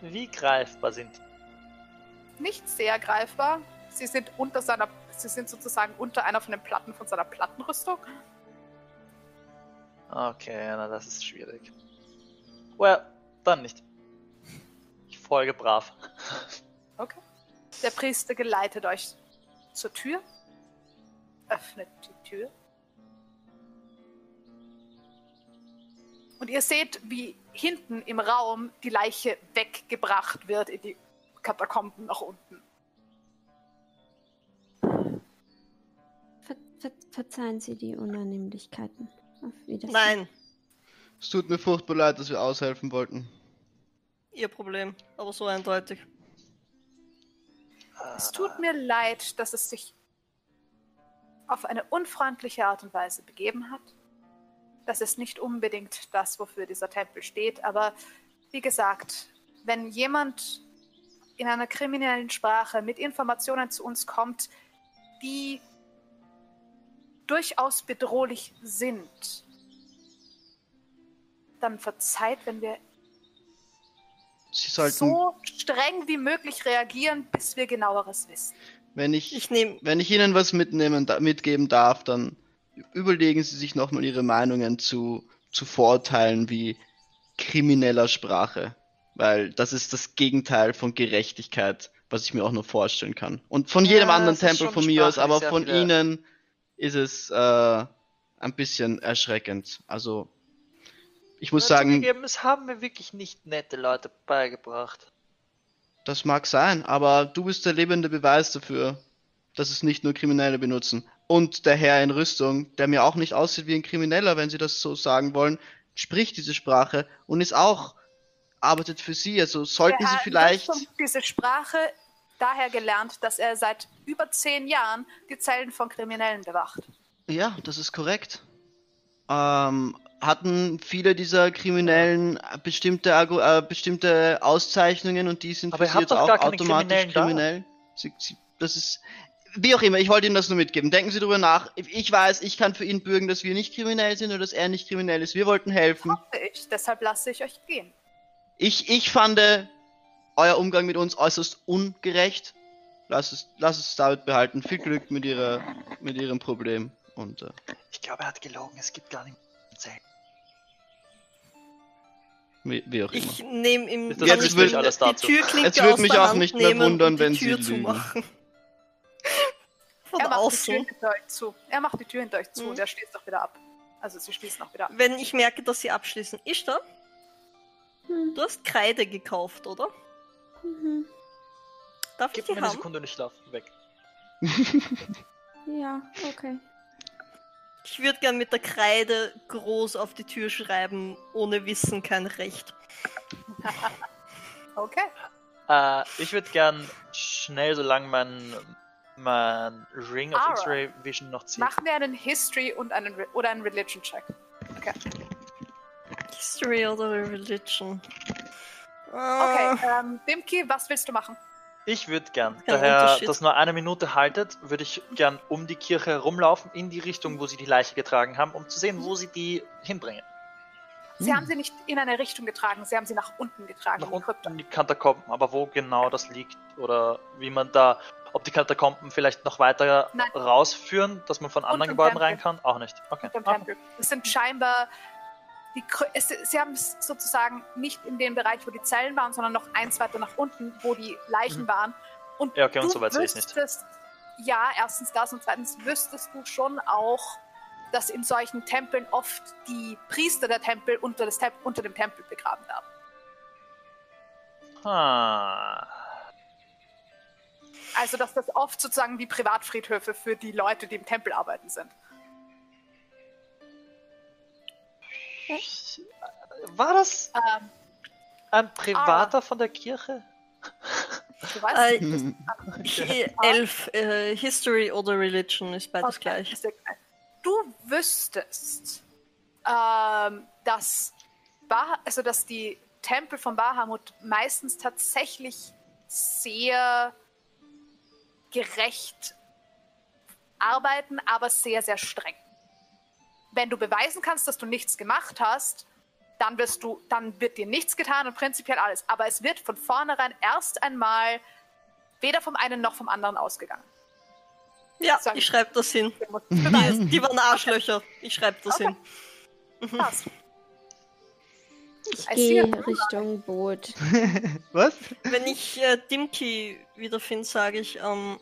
Wie greifbar sind die? Nicht sehr greifbar. Sie sind unter seiner, sie sind sozusagen unter einer von den Platten von seiner Plattenrüstung. Okay, na das ist schwierig. Well, dann nicht. Ich folge brav. Okay. Der Priester geleitet euch zur Tür, öffnet die Tür Und ihr seht, wie hinten im Raum die Leiche weggebracht wird in die Katakomben nach unten. Ver ver verzeihen Sie die Unannehmlichkeiten. Auf Wiedersehen. Nein, Es tut mir furchtbar leid, dass wir aushelfen wollten. ihr Problem. Aber so eindeutig. Es tut mir leid, dass es sich auf eine unfreundliche Art und Weise begeben hat. Das ist nicht unbedingt das, wofür dieser Tempel steht, aber wie gesagt, wenn jemand in einer kriminellen Sprache mit Informationen zu uns kommt, die durchaus bedrohlich sind, dann verzeiht, wenn wir Sie sollten, so streng wie möglich reagieren, bis wir genaueres wissen. wenn ich, Ich nehme. wenn ich Ihnen was mitnehmen, da, mitgeben darf, dann überlegen Sie sich nochmal Ihre Meinungen zu, zu Vorurteilen wie krimineller Sprache. Weil das ist das Gegenteil von Gerechtigkeit, was ich mir auch nur vorstellen kann. Und von Ja, jedem anderen Tempel von mir aus, aber von viele- Ihnen ist es äh, ein bisschen erschreckend. Also, ich muss Ja, sagen, es haben mir wirklich nicht nette Leute beigebracht. Das mag sein, aber du bist der lebende Beweis dafür, dass es nicht nur Kriminelle benutzen. Und der Herr in Rüstung, der mir auch nicht aussieht wie ein Krimineller, wenn Sie das so sagen wollen, spricht diese Sprache und ist auch, arbeitet für Sie. Also sollten Der Sie Herr vielleicht. Rüstung diese Sprache daher gelernt, dass er seit über zehn Jahren die Zellen von Kriminellen bewacht. Ja, das ist korrekt. Ähm, hatten viele dieser Kriminellen bestimmte, äh, bestimmte Auszeichnungen und die sind Aber für sie jetzt auch automatisch kriminell. Sie, sie, das ist. Wie auch immer, ich wollte Ihnen das nur mitgeben. Denken Sie darüber nach. Ich weiß, ich kann für ihn bürgen, dass wir nicht kriminell sind oder dass er nicht kriminell ist. Wir wollten helfen. Hoffe ich, deshalb lasse ich euch gehen. Ich, ich fand euer Umgang mit uns äußerst ungerecht. Lass es, lass es damit behalten. Viel Glück mit, ihrer, mit Ihrem Problem. Und äh, Ich glaube, er hat gelogen. Es gibt gar nicht Zellen. wie, wie auch immer. Ich nehme ihm. Das Jetzt kann ich will- ihm alles die dazu. Türklinke Jetzt würde mich der auch nicht mehr wundern, wenn Tür Sie zu lügen. machen. Von Er macht die Tür außen. hinter euch zu. Er macht die Tür hinter euch zu. Mhm. Der schließt doch wieder ab. Also sie schließen auch wieder ab. Wenn ich merke, dass sie abschließen. Ist da? Hm. Du hast Kreide gekauft, oder? Mhm. Darf ich Gib die mir eine haben? Sekunde nicht schlaf. Weg. Ja, okay. Ich würde gern mit der Kreide groß auf die Tür schreiben, ohne Wissen kein Recht. Okay. Äh, ich würde gern schnell, solange mein, mein Ring of. X-Ray Vision noch zieht. Machen wir einen History und einen Re oder einen Religion Check. Okay. History oder Religion? Okay, Ah, ähm, Dimki, was willst du machen? Ich würde gern, Kein daher das nur eine Minute haltet, würde ich gern um die Kirche herumlaufen, in die Richtung, wo sie die Leiche getragen haben, um zu sehen, wo sie die hinbringen. Sie haben sie nicht in eine Richtung getragen, sie haben sie nach unten getragen. Nach in die unten Krypta. in die Katakomben, aber wo genau das liegt oder wie man da, ob die Katakomben vielleicht noch weiter Nein. rausführen, dass man von anderen Gebäuden Tempel. rein kann, auch nicht. Okay. Tempel. Es sind scheinbar die, es, sie haben es sozusagen nicht in dem Bereich, wo die Zellen waren, sondern noch eins weiter nach unten, wo die Leichen Mhm. waren. Und Ja, okay, und du so weit sehe ich's nicht. ja, erstens das und zweitens wüsstest du schon auch, dass in solchen Tempeln oft die Priester der Tempel unter, Tem unter dem Tempel begraben werden. Ah. Also, dass das oft sozusagen wie Privatfriedhöfe für die Leute, die im Tempel arbeiten, sind. War das Ähm, ein Privater von der Kirche? du weißt, äh, ich, äh, elf. Äh, History oder Religion ist beides Okay, gleich. Du wüsstest, ähm, dass, bah also dass die Tempel von Bahamut meistens tatsächlich sehr gerecht arbeiten, aber sehr, sehr streng. Wenn du beweisen kannst, dass du nichts gemacht hast, dann wirst du, dann wird dir nichts getan und prinzipiell alles. Aber es wird von vornherein erst einmal weder vom einen noch vom anderen ausgegangen. Ja, ich schreibe das hin. Die waren Arschlöcher. Ich schreibe das Okay. hin. Passt. Ich gehe Richtung Boot. Was? Wenn ich äh, Dimki wiederfinde, sage ich, ähm.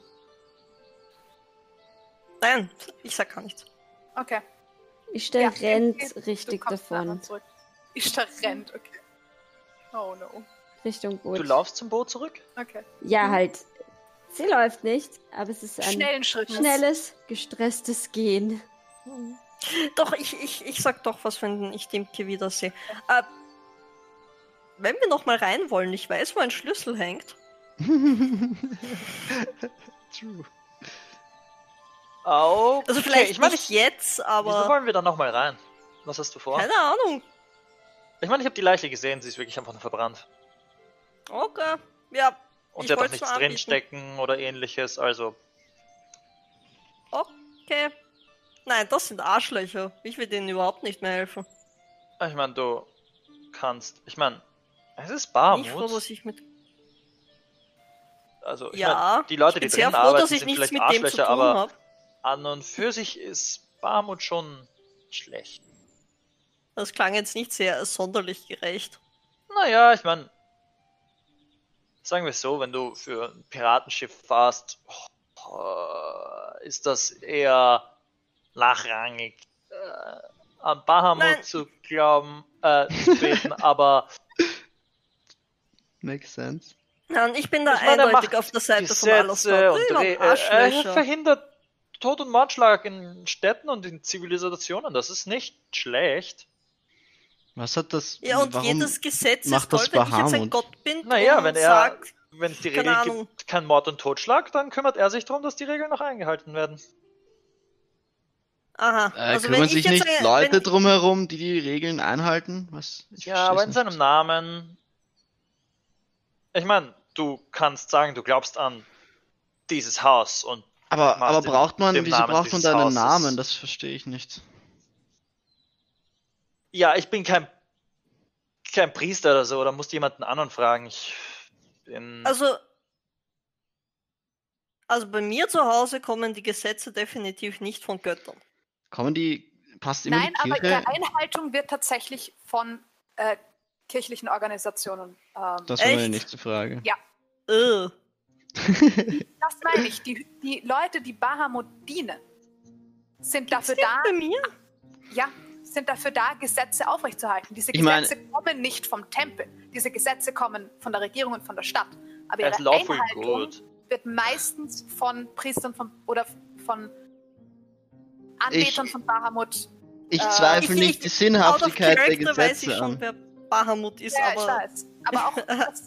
Nein, ich sag gar nichts. Okay. Ich stelle Ja, rennt okay, du richtig davon. zurück. Ishtar rennt, okay. Oh no. Richtung Boot. Du laufst zum Boot zurück? Okay. Ja, halt. Sie läuft nicht, aber es ist ein Schnellen Schritt. schnelles, gestresstes Gehen. Doch, ich, ich, ich sag doch was, wenn ich Dimke wiedersehe. Äh, wenn wir noch mal rein wollen, ich weiß, wo ein Schlüssel hängt. True. Oh, Also vielleicht ich meine, nicht ich, jetzt, wieso aber wollen wir da nochmal rein? Was hast du vor? keine Ahnung. Ich meine, ich habe die Leiche gesehen, sie ist wirklich einfach nur verbrannt. Okay, ja. Und Ich sie hat auch nichts drinstecken oder ähnliches, also. Okay. Nein, das sind Arschlöcher. Ich will denen überhaupt nicht mehr helfen. Ich meine, du kannst. Ich meine, es ist ich Barmut. froh, dass ich mit. Also, ich Ja, mein, die Leute, die drin froh, arbeiten, dass ich sind nichts vielleicht mit dem Arschlöcher, tun aber habe. an und für sich ist Barmut schon schlecht. Das klang jetzt nicht sehr sonderlich gerecht. Naja, ich meine, sagen wir es so, wenn du für ein Piratenschiff fahrst, oh, ist das eher nachrangig äh, an Bahamut Nein. zu glauben, äh, zu beten, aber Makes sense. Nein, ich bin da ich meine, er eindeutig auf der Seite von Gesetze Alastor. und Ja, Re- äh, er verhindert Tod und Mordschlag in Städten und in Zivilisationen. Das ist nicht schlecht. Was hat das? Ja, und warum? jedes Gesetz ist macht das toll, wenn ich jetzt ein? Gott bin Naja, und wenn er- sag, Wenn es die Keine Regel Ahnung. gibt, kein Mord und Totschlag, dann kümmert er sich darum, dass die Regeln noch eingehalten werden. aha, Äh, also kümmern ich sich nicht sage, Leute drumherum, die die Regeln einhalten? Was? Ich Ja, aber in nicht. seinem Namen. Ich meine, du kannst sagen, du glaubst an dieses Haus und Aber, aber in braucht man, wieso Namen braucht man dieses da einen Hauses. Namen? Das verstehe ich nicht. ja, ich bin kein kein Priester oder so, oder musst jemanden anderen fragen. Ich bin also, also bei mir zu Hause kommen die Gesetze definitiv nicht von Göttern. Kommen die, passt immer Nein, die aber ihre Einhaltung wird tatsächlich von äh, kirchlichen Organisationen. Ähm, Das war meine nächste Frage. Äh, das meine ich. Die, die Leute, die Bahamut dienen, sind dafür sind da, bei mir? ja, sind dafür da, Gesetze aufrechtzuerhalten. Diese Ich meine- Gesetze kommen nicht vom Tempel. Diese Gesetze kommen von der Regierung und von der Stadt. Aber er ist ihre lawful Einhaltung good. wird meistens von Priestern von, oder von Anbetern Ich- von Bahamut. Ich Äh, zweifle ich- nicht ich- die Sinnhaftigkeit der character weiß ich Gesetze schon, an. Bahamut ist, Ja, ich aber weiß. Aber auch, das,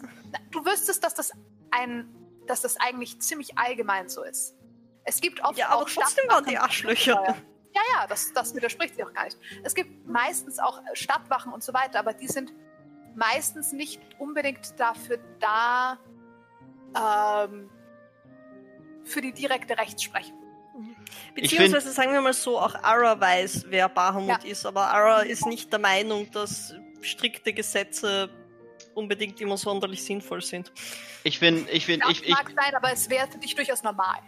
du wüsstest, dass das ein, dass das eigentlich ziemlich allgemein so ist. Es gibt oft ja, aber auch trotzdem waren die Stadtwachen- Arschlöcher. Ja, ja, das, das widerspricht sich auch gar nicht. Es gibt meistens auch Stadtwachen und so weiter, aber die sind meistens nicht unbedingt dafür da, ähm, für die direkte Rechtsprechung. Beziehungsweise sagen wir mal so, auch Ara weiß, wer Bahamut ist, aber Ara ist nicht der Meinung, dass strikte Gesetze unbedingt immer sonderlich sinnvoll sind. Ich finde, ich finde, Das ich, ich, mag sein, aber es wäre für dich durchaus normal,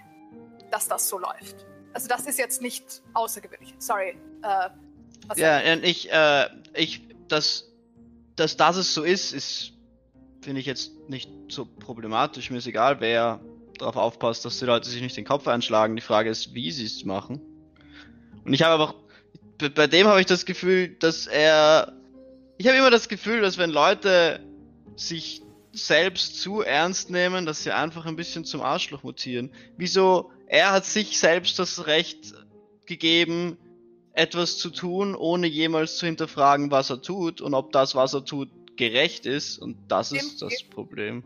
dass das so läuft. Also das ist jetzt nicht außergewöhnlich. Sorry. Äh, ja, und ich, äh, ich, dass, dass das es so ist, ist, finde ich jetzt nicht so problematisch. Mir ist egal, wer darauf aufpasst, dass die Leute sich nicht den Kopf einschlagen. Die Frage ist, wie sie es machen. Und ich habe aber, bei, bei dem habe ich das Gefühl, dass er, ich habe immer das Gefühl, dass wenn Leute sich selbst zu ernst nehmen, dass sie einfach ein bisschen zum Arschloch mutieren. Wieso? Er hat sich selbst das Recht gegeben, etwas zu tun, ohne jemals zu hinterfragen, was er tut und ob das, was er tut, gerecht ist. Und das ist das Problem.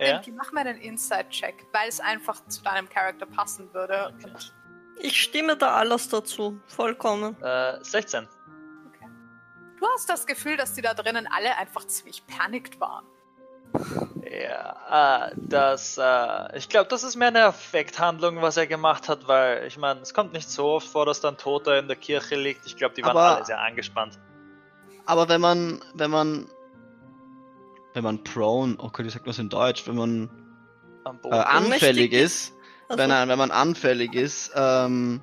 Ja? Mach mal einen Inside-Check, weil es einfach zu deinem Charakter passen würde. Okay. Ich stimme da alles dazu, vollkommen. Äh, 16. du hast das Gefühl, dass die da drinnen alle einfach ziemlich panikt waren. Ja, äh, das, äh, ich glaube, das ist mehr eine Effekthandlung, was er gemacht hat, weil, ich meine, es kommt nicht so oft vor, dass dann Toter in der Kirche liegt. Ich glaube, die waren Aber- alle sehr angespannt. Aber wenn man, wenn man, wenn man prone, oh Gott, ich sag was in Deutsch, wenn man Am äh, anfällig ist, Also, wenn, wenn man anfällig ist, ähm,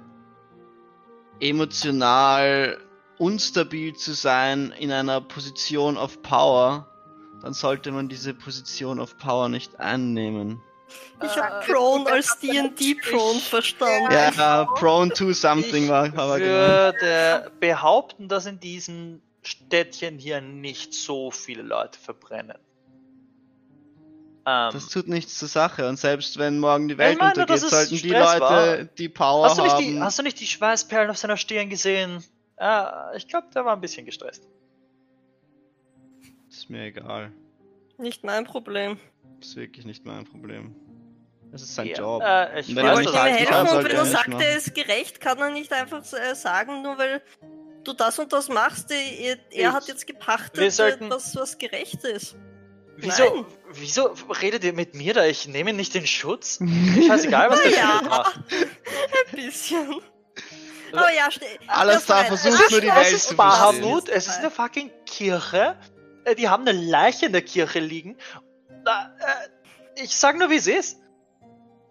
emotional unstabil zu sein in einer Position of Power, dann sollte man diese Position of Power nicht einnehmen. ich Äh, habe Prone ich- als D&D Prone verstanden. Ja, prone to something ich war, war gemeint. würde behaupten, dass in diesen Städtchen hier nicht so viele Leute verbrennen. Ähm, Das tut nichts zur Sache. Und selbst wenn morgen die Welt Ich meine, untergeht, sollten die Leute war. die Power hast, du nicht haben. die, hast du nicht die Schweißperlen auf seiner Stirn gesehen? Ah, ich glaube, der war ein bisschen gestresst. ist mir egal. Nicht mein Problem. Ist wirklich nicht mein Problem. Das ist sein Ja, Job. Äh, ich Wenn Wir er weiß, nicht kann, helfen und wenn er sagt, machen. er ist gerecht, kann er nicht einfach äh, sagen, nur weil du das und das machst, er, er Ich- hat jetzt gepachtet, wir sollten- dass was gerecht ist. Wieso, Nein. wieso redet ihr mit mir da? Ich nehme nicht den Schutz. Scheißegal, was der Ja. Macht. Ein bisschen. Aber ja, ste- Alles da versucht das nur die Welt Es zu. Bahamut, es ist eine fucking Kirche. Äh, Die haben eine Leiche in der Kirche liegen. Da, äh, ich sag nur, wie es ist.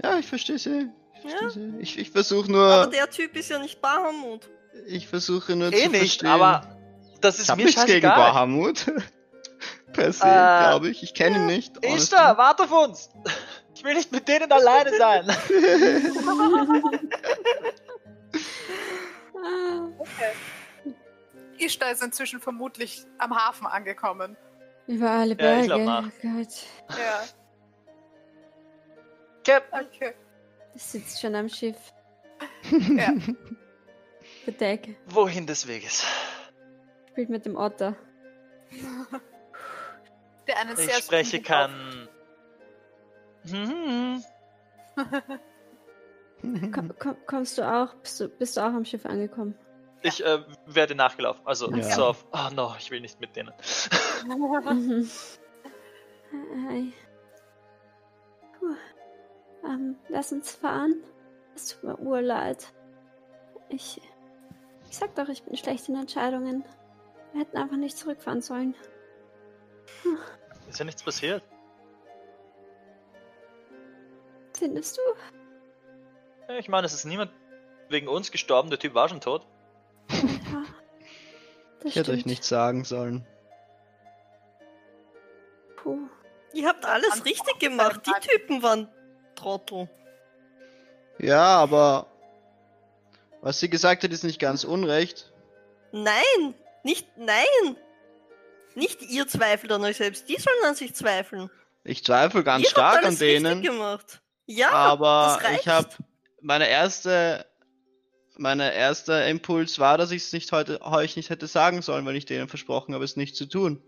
Ja, ich verstehe sie. Ich, Ja. versteh sie. ich, ich versuche Aber nur, der Typ ist ja nicht Bahamut. ich versuche nur Eh zu nicht, verstehen. aber das ich ist habe mir nichts gegen. Bahamut. per se, Äh, glaube ich. Ich kenne ihn nicht. Ishtar, warte auf uns. Ich will nicht mit denen alleine sein. Ah, Ishtar ist inzwischen vermutlich am Hafen angekommen. über alle Ja, Berge. ich nach. Oh Gott. Ja, Captain, okay. Das sitzt schon am Schiff. Ja. Bedeck. wohin des Weges? Spielt mit dem Otter. Der einen sehr Ich spreche kann. Mhm. Komm, komm, kommst du auch? Bist du, bist du auch am Schiff angekommen? Ich äh, werde nachgelaufen. Also Ja. so auf. Oh no, ich will nicht mit denen. Mhm. Hi. Puh. Ähm, lass uns fahren. Es tut mir urleid. Ich. Ich sag doch, ich bin schlecht in Entscheidungen. Wir hätten einfach nicht zurückfahren sollen. Ist ja nichts passiert. Findest du? Ja, Ich meine, es ist niemand wegen uns gestorben. Der Typ war schon tot. Ja. Ich hätte euch nichts sagen sollen. Puh. Ihr habt alles richtig gemacht. Die Typen waren Trottel. Ja, aber was sie gesagt hat, ist nicht ganz unrecht. Nein, nicht, nein. Nicht ihr zweifelt an euch selbst. Die sollen an sich zweifeln. Ich zweifle ganz ihr stark habt an alles richtig denen, gemacht. Ja, aber das reicht. ich habe meine erste meine erster Impuls war, dass ich es nicht heute euch nicht hätte sagen sollen, weil ich denen versprochen habe, es nicht zu tun.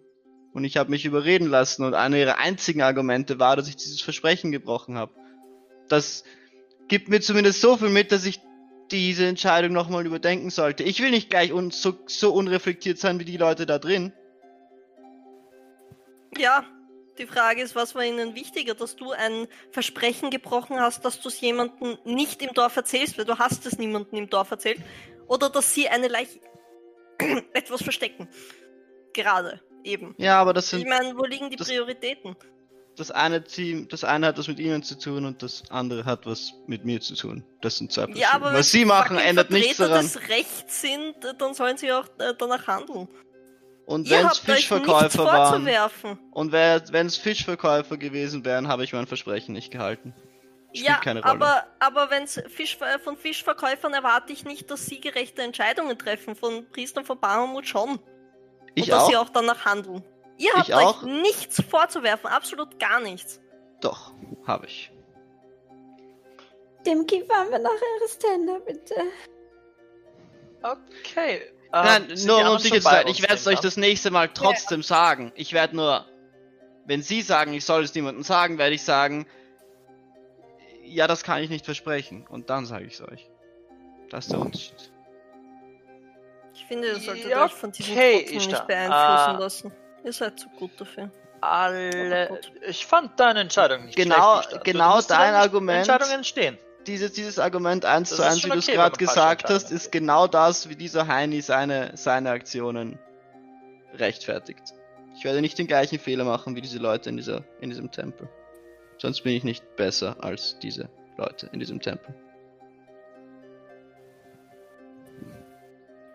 Und ich habe mich überreden lassen und einer ihrer einzigen Argumente war, dass ich dieses Versprechen gebrochen habe. Das gibt mir zumindest so viel mit, dass ich diese Entscheidung nochmal überdenken sollte. Ich will nicht gleich un so, so unreflektiert sein wie die Leute da drin. Ja, die Frage ist, was war ihnen wichtiger, dass du ein Versprechen gebrochen hast, dass du es jemandem nicht im Dorf erzählst, weil du hast es niemandem im Dorf erzählt, oder dass sie eine Leiche etwas verstecken. Gerade, eben. Ja, aber das Ich sind meine, wo liegen die das- Prioritäten? das eine Team, das eine hat was mit ihnen zu tun und das andere hat was mit mir zu tun. Das sind zwei Personen. Ja, aber wenn was sie machen, ändert nichts Vertreter daran. des Rechts sind, dann sollen sie auch äh, danach handeln. Und wenn es Fischverkäufer waren und wenn es Fischverkäufer gewesen wären, habe ich mein Versprechen nicht gehalten. Spielt Ja, keine Rolle. aber, aber wenn's Fisch, äh, von Fischverkäufern erwarte ich nicht, dass sie gerechte Entscheidungen treffen. Von Priestern von Bahamut schon. ich und dass auch. sie auch danach handeln. Ihr habt Ich euch auch. nichts vorzuwerfen, absolut gar nichts. Doch, habe ich. Demki, fahren wir nach Aristenda, bitte. Okay. Nein, ähm, die nur um sicher zu sein, ich werde es euch das nächste Mal trotzdem sagen. Ich werde nur, wenn Sie sagen, ich soll es niemandem sagen, werde ich sagen, ja, das kann ich nicht versprechen. Und dann sage ich es euch. Das ist der Unterschied. Ich finde, ihr solltet Ja, euch von diesem okay, Trottel nicht beeinflussen Ah. lassen. Ihr seid zu gut dafür. Alle. Ich fand deine Entscheidung nicht Genau- schlecht. Genau dein Argument. Entscheidungen stehen. Dieses, dieses Argument 1 Das zu ist 1, schon wie du es gerade gesagt hast, ist genau das, wie dieser Heini seine, seine Aktionen rechtfertigt. Ich werde nicht den gleichen Fehler machen wie diese Leute in, dieser, in diesem Tempel. Sonst bin ich nicht besser als diese Leute in diesem Tempel.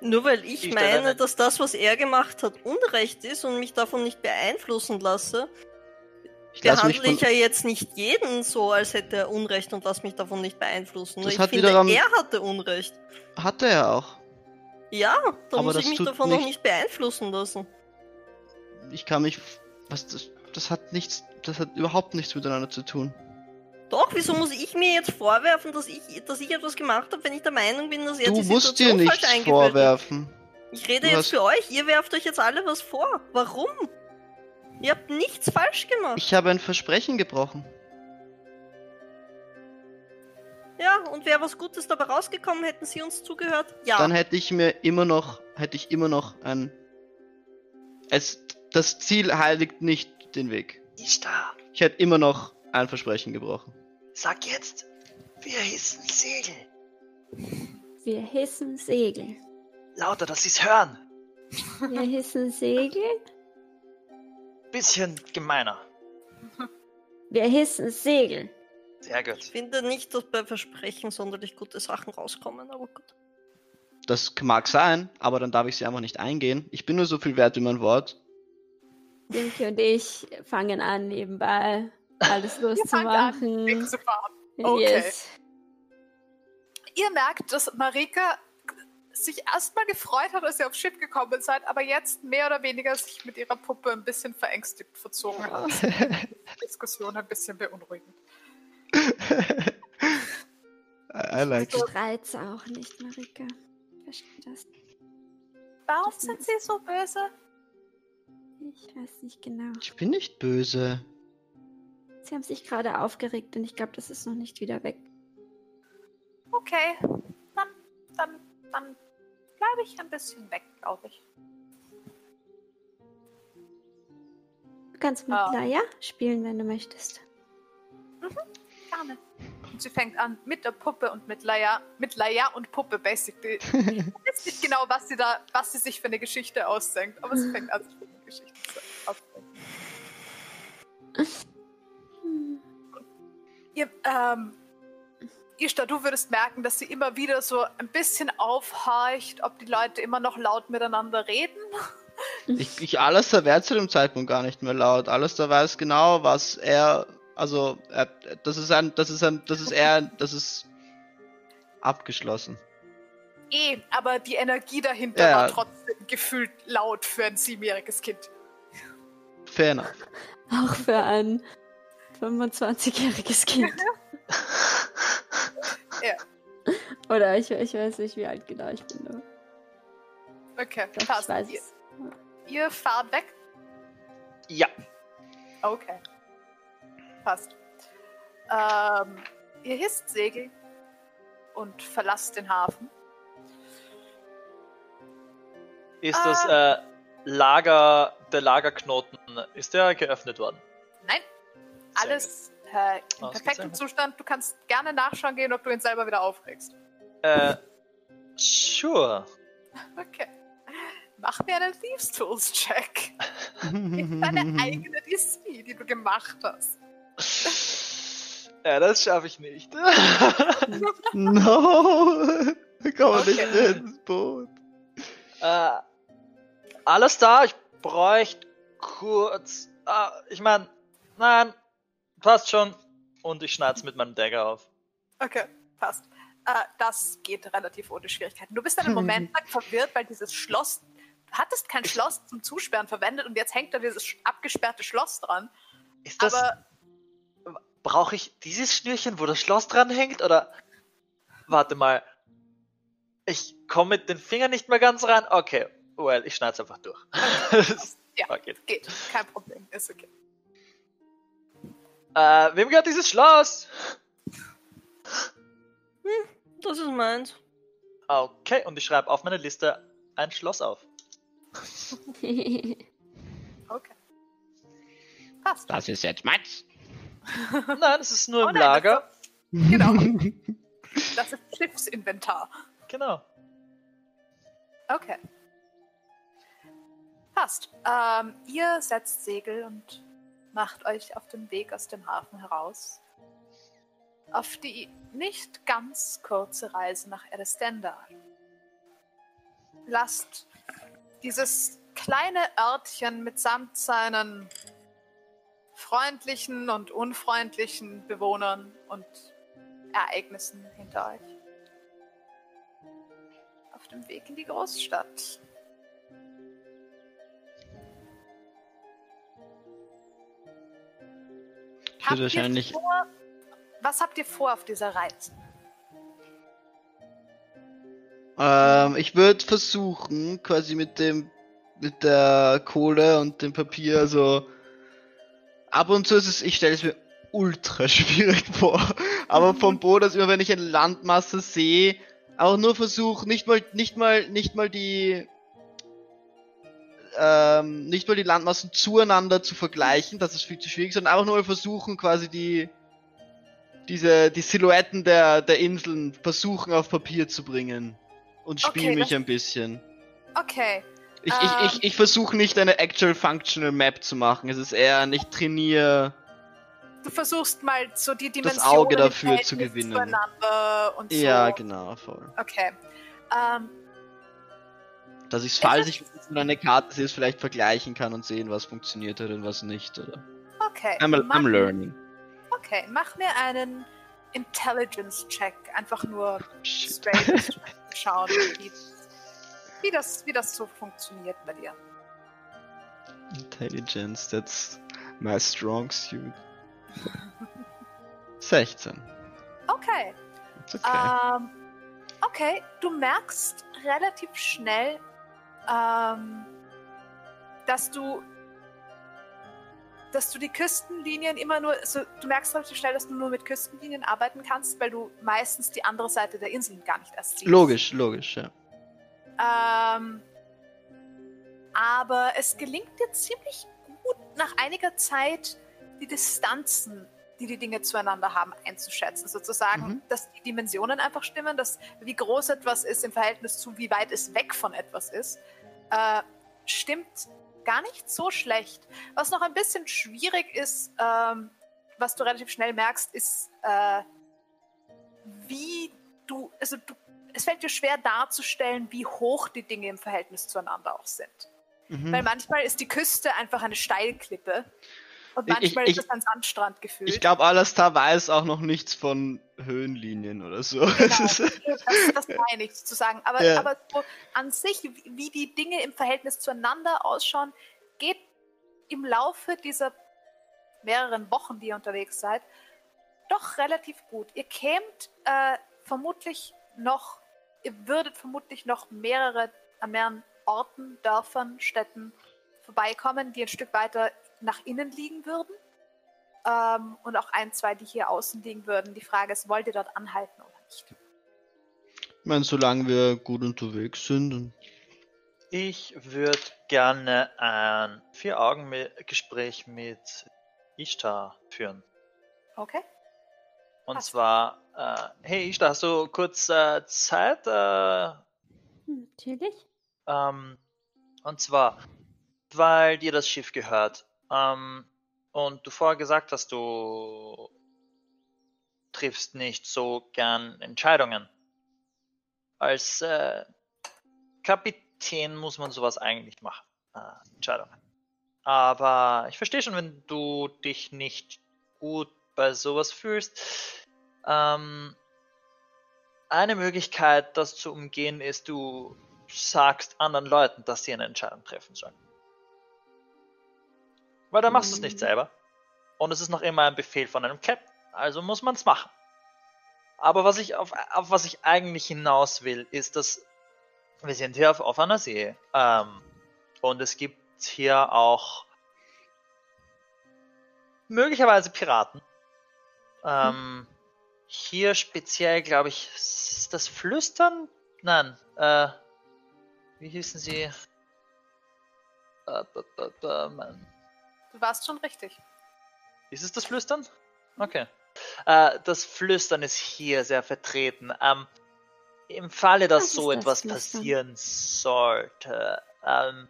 Nur weil ich, Ich meine, dass das, was er gemacht hat, Unrecht ist und mich davon nicht beeinflussen lasse, Ich behandle ich ja jetzt nicht jeden so, als hätte er Unrecht und lasse mich davon nicht beeinflussen. Nur Das ich hat finde, wiederum- er hatte Unrecht. Hatte er auch. Ja, da Aber muss ich mich davon noch nicht- nicht beeinflussen lassen. Ich kann mich. Was das, das hat nichts. Das hat überhaupt nichts miteinander zu tun. Doch, wieso muss ich mir jetzt vorwerfen, dass ich, dass ich etwas gemacht habe, wenn ich der Meinung bin, dass er Du die musst dir nichts vorwerfen. Ich rede Du jetzt hast- für euch, ihr werft euch jetzt alle was vor. Warum? Ihr habt nichts falsch gemacht. Ich habe ein Versprechen gebrochen. Ja, und wäre was Gutes dabei rausgekommen, hätten sie uns zugehört? Ja. Dann hätte ich mir immer noch. Hätte ich immer noch ein. Es. Das Ziel heiligt nicht den Weg. Ishtar, Ich hätte immer noch ein Versprechen gebrochen. sag jetzt, wir hissen Segel. Wir hissen Segel. Lauter, dass sie's hören. Wir hissen Segel. Bisschen gemeiner. Wir hissen Segel. Sehr ich gut. finde nicht, dass bei Versprechen sonderlich gute Sachen rauskommen, aber gut. Das mag sein, aber dann darf ich sie einfach nicht eingehen. Ich bin nur so viel wert wie mein Wort. Dinky und ich fangen an, nebenbei alles loszumachen. Okay. Yes. Ihr merkt, dass Marika sich erstmal gefreut hat, als ihr aufs Schiff gekommen seid, aber jetzt mehr oder weniger sich mit ihrer Puppe ein bisschen verängstigt verzogen hat. Die Diskussion ein bisschen beunruhigend. I, I like it. Streit's auch nicht, Marika. Verstehe das. Warum sind sie so böse? Ich weiß nicht genau. Ich bin nicht böse. Sie haben sich gerade aufgeregt und ich glaube, das ist noch nicht wieder weg. Okay, dann, dann, dann bleibe ich ein bisschen weg, glaube ich. Du kannst mit Ah. Laia spielen, wenn du möchtest. Gerne. Und sie fängt an mit der Puppe und mit Laia, mit Laia und Puppe basically. Ich weiß nicht genau, was sie da, was sie sich für eine Geschichte ausdenkt, aber sie fängt an, sich für eine Geschichte zu ausdenken. Hm. Ihr, ähm, Ishtar, du würdest merken, dass sie immer wieder so ein bisschen aufhorcht, ob die Leute immer noch laut miteinander reden. Ich, ich Alistair wäre zu dem Zeitpunkt gar nicht mehr laut. Alistair weiß genau, was er. Also, er, das ist ein. Das ist ein. Das ist er. Das ist. Abgeschlossen. Eh, aber die Energie dahinter Ja. war trotzdem gefühlt laut für ein siebenjähriges Kind. Fair enough. Auch für ein 25-jähriges Kind. Ja. Oder ich, ich weiß nicht, wie alt genau ich bin. Okay, doch, ich passt. weiß Ihr, es. ihr fahrt weg? Ja. Okay. Passt. Ähm, ihr hisst Segel und verlasst den Hafen. Ist Ah. das äh, Lager, der Lagerknoten, ist der geöffnet worden? Nein, alles äh, im perfekten Zustand. Du kannst gerne nachschauen gehen, ob du ihn selber wieder aufregst. Äh, sure. Okay. Mach mir einen Thieves Tools Check. Deine eigene DC, die du gemacht hast. Ja, das schaffe ich nicht. no! Komm Okay. nicht ins Boot. äh, alles da, ich bräuchte kurz. Äh, ich meine, nein, passt schon. Und ich schneid's mit meinem Dagger auf. Okay, passt. Äh, das geht relativ ohne Schwierigkeiten. Du bist einen Moment lang verwirrt, weil dieses Schloss. Du hattest kein Schloss zum Zusperren verwendet und jetzt hängt da dieses abgesperrte Schloss dran. Ist das. Aber Brauche ich dieses Schnürchen, wo das Schloss dran hängt? Oder. Warte mal. Ich komme mit den Fingern nicht mehr ganz rein. Okay, well, ich schneid's einfach durch. ja, okay. geht. Kein Problem. Ist okay. Äh, wem gehört dieses Schloss? Das ist meins. Okay, und ich schreibe auf meine Liste ein Schloss auf. Okay. Passt. Das ist jetzt meins. Nein, es ist nur Oh im nein, Lager. Genau. Das ist Schiffsinventar. Genau. Okay. Passt. Ähm, ihr setzt Segel und macht euch auf den Weg aus dem Hafen heraus. Auf die nicht ganz kurze Reise nach Erestendal. Lasst dieses kleine Örtchen mitsamt seinen freundlichen und unfreundlichen Bewohnern und Ereignissen hinter euch. Auf dem Weg in die Großstadt. Ich würde wahrscheinlich. Vor, was habt ihr vor auf dieser Reise? Ähm, ich würde versuchen, quasi mit dem, mit der Kohle und dem Papier so. Ab und zu ist es, ich stelle es mir ultra schwierig vor. Aber vom Boot aus immer, wenn ich eine Landmasse sehe, auch nur versuchen, nicht mal, nicht mal, nicht mal die, ähm, nicht mal die Landmassen zueinander zu vergleichen, das ist viel zu schwierig, sondern einfach nur mal versuchen, quasi die, diese, die Silhouetten der, der Inseln versuchen auf Papier zu bringen. Und spiele Okay, mich das- ein bisschen. Okay. Ich, Ähm. ich, ich, ich versuche nicht eine actual functional Map zu machen. Es ist eher, ich trainiere. Du versuchst mal so die Das Dimensionen Auge im dafür zu Verhältnis gewinnen. Zueinander und so. Ja, genau, voll. Okay. Ähm, Dass ich Es falls ich eine Karte sehe, vielleicht vergleichen kann und sehen, was funktioniert hat und was nicht, oder? okay. I'm, mach, I'm learning. Okay, mach mir einen Intelligence-Check. Einfach nur Shit. straight schauen, wie, wie, das, wie das so funktioniert bei dir. Intelligence, that's my strong suit. 16. Okay. It's okay. Ähm, okay, du merkst relativ schnell, ähm, dass du dass du die Küstenlinien immer nur, also du merkst relativ schnell, dass du nur mit Küstenlinien arbeiten kannst, weil du meistens die andere Seite der Inseln gar nicht erst siehst. logisch, logisch, ja. Ähm, aber es gelingt dir ziemlich gut, nach einiger Zeit die Distanzen, die die Dinge zueinander haben, einzuschätzen. Sozusagen, Mhm. dass die Dimensionen einfach stimmen, dass wie groß etwas ist im Verhältnis zu wie weit es weg von etwas ist, äh, stimmt gar nicht so schlecht. Was noch ein bisschen schwierig ist, ähm, was du relativ schnell merkst, ist, äh, wie du, also du, es fällt dir schwer darzustellen, wie hoch die Dinge im Verhältnis zueinander auch sind. Mhm. Weil manchmal ist die Küste einfach eine Steilklippe und Ich- manchmal ich- ist es ein Sandstrand gefühlt. Ich glaube, Alastar weiß auch noch nichts von Höhenlinien oder so. Genau, das, das meine ich sozusagen. Aber, Ja. aber so an sich, wie, wie die Dinge im Verhältnis zueinander ausschauen, geht im Laufe dieser mehreren Wochen, die ihr unterwegs seid, doch relativ gut. Ihr kämt äh, vermutlich noch, ihr würdet vermutlich noch mehrere, an mehreren Orten, Dörfern, Städten vorbeikommen, die ein Stück weiter nach innen liegen würden. Ähm, und auch ein, zwei, die hier außen liegen würden. Die Frage ist, wollt ihr dort anhalten oder nicht? Ich meine, solange wir gut unterwegs sind. Und Ich würde gerne ein Vier-Augen-Gespräch mit Ishtar führen. Okay. Und Passt. zwar, äh, hey Ishtar, hast du kurz äh, Zeit? Äh, Hm, Natürlich. ähm, und zwar, weil dir das Schiff gehört. Ähm, und du vorher gesagt hast, du triffst nicht so gern Entscheidungen. Als äh, Kapitän muss man sowas eigentlich machen. Äh, Entscheidungen. Aber ich verstehe schon, wenn du dich nicht gut bei sowas fühlst. Ähm, eine Möglichkeit, das zu umgehen, ist, du sagst anderen Leuten, dass sie eine Entscheidung treffen sollen. Weil dann machst du es nicht Mhm. selber. Und es ist noch immer ein Befehl von einem Captain. Also muss man es machen. Aber was ich auf, auf was ich eigentlich hinaus will, ist, dass wir sind hier auf offener See. Ähm, und es gibt hier auch möglicherweise Piraten. Ähm, hier speziell, glaube ich, ist das Flüstern? Nein, äh, wie hießen sie? Äh, b- b- b-. Du warst schon richtig. Ist es das Flüstern? Okay. Äh, das Flüstern ist hier sehr vertreten. Ähm, Im Falle, dass Was so das etwas Flüstern? passieren sollte, ähm,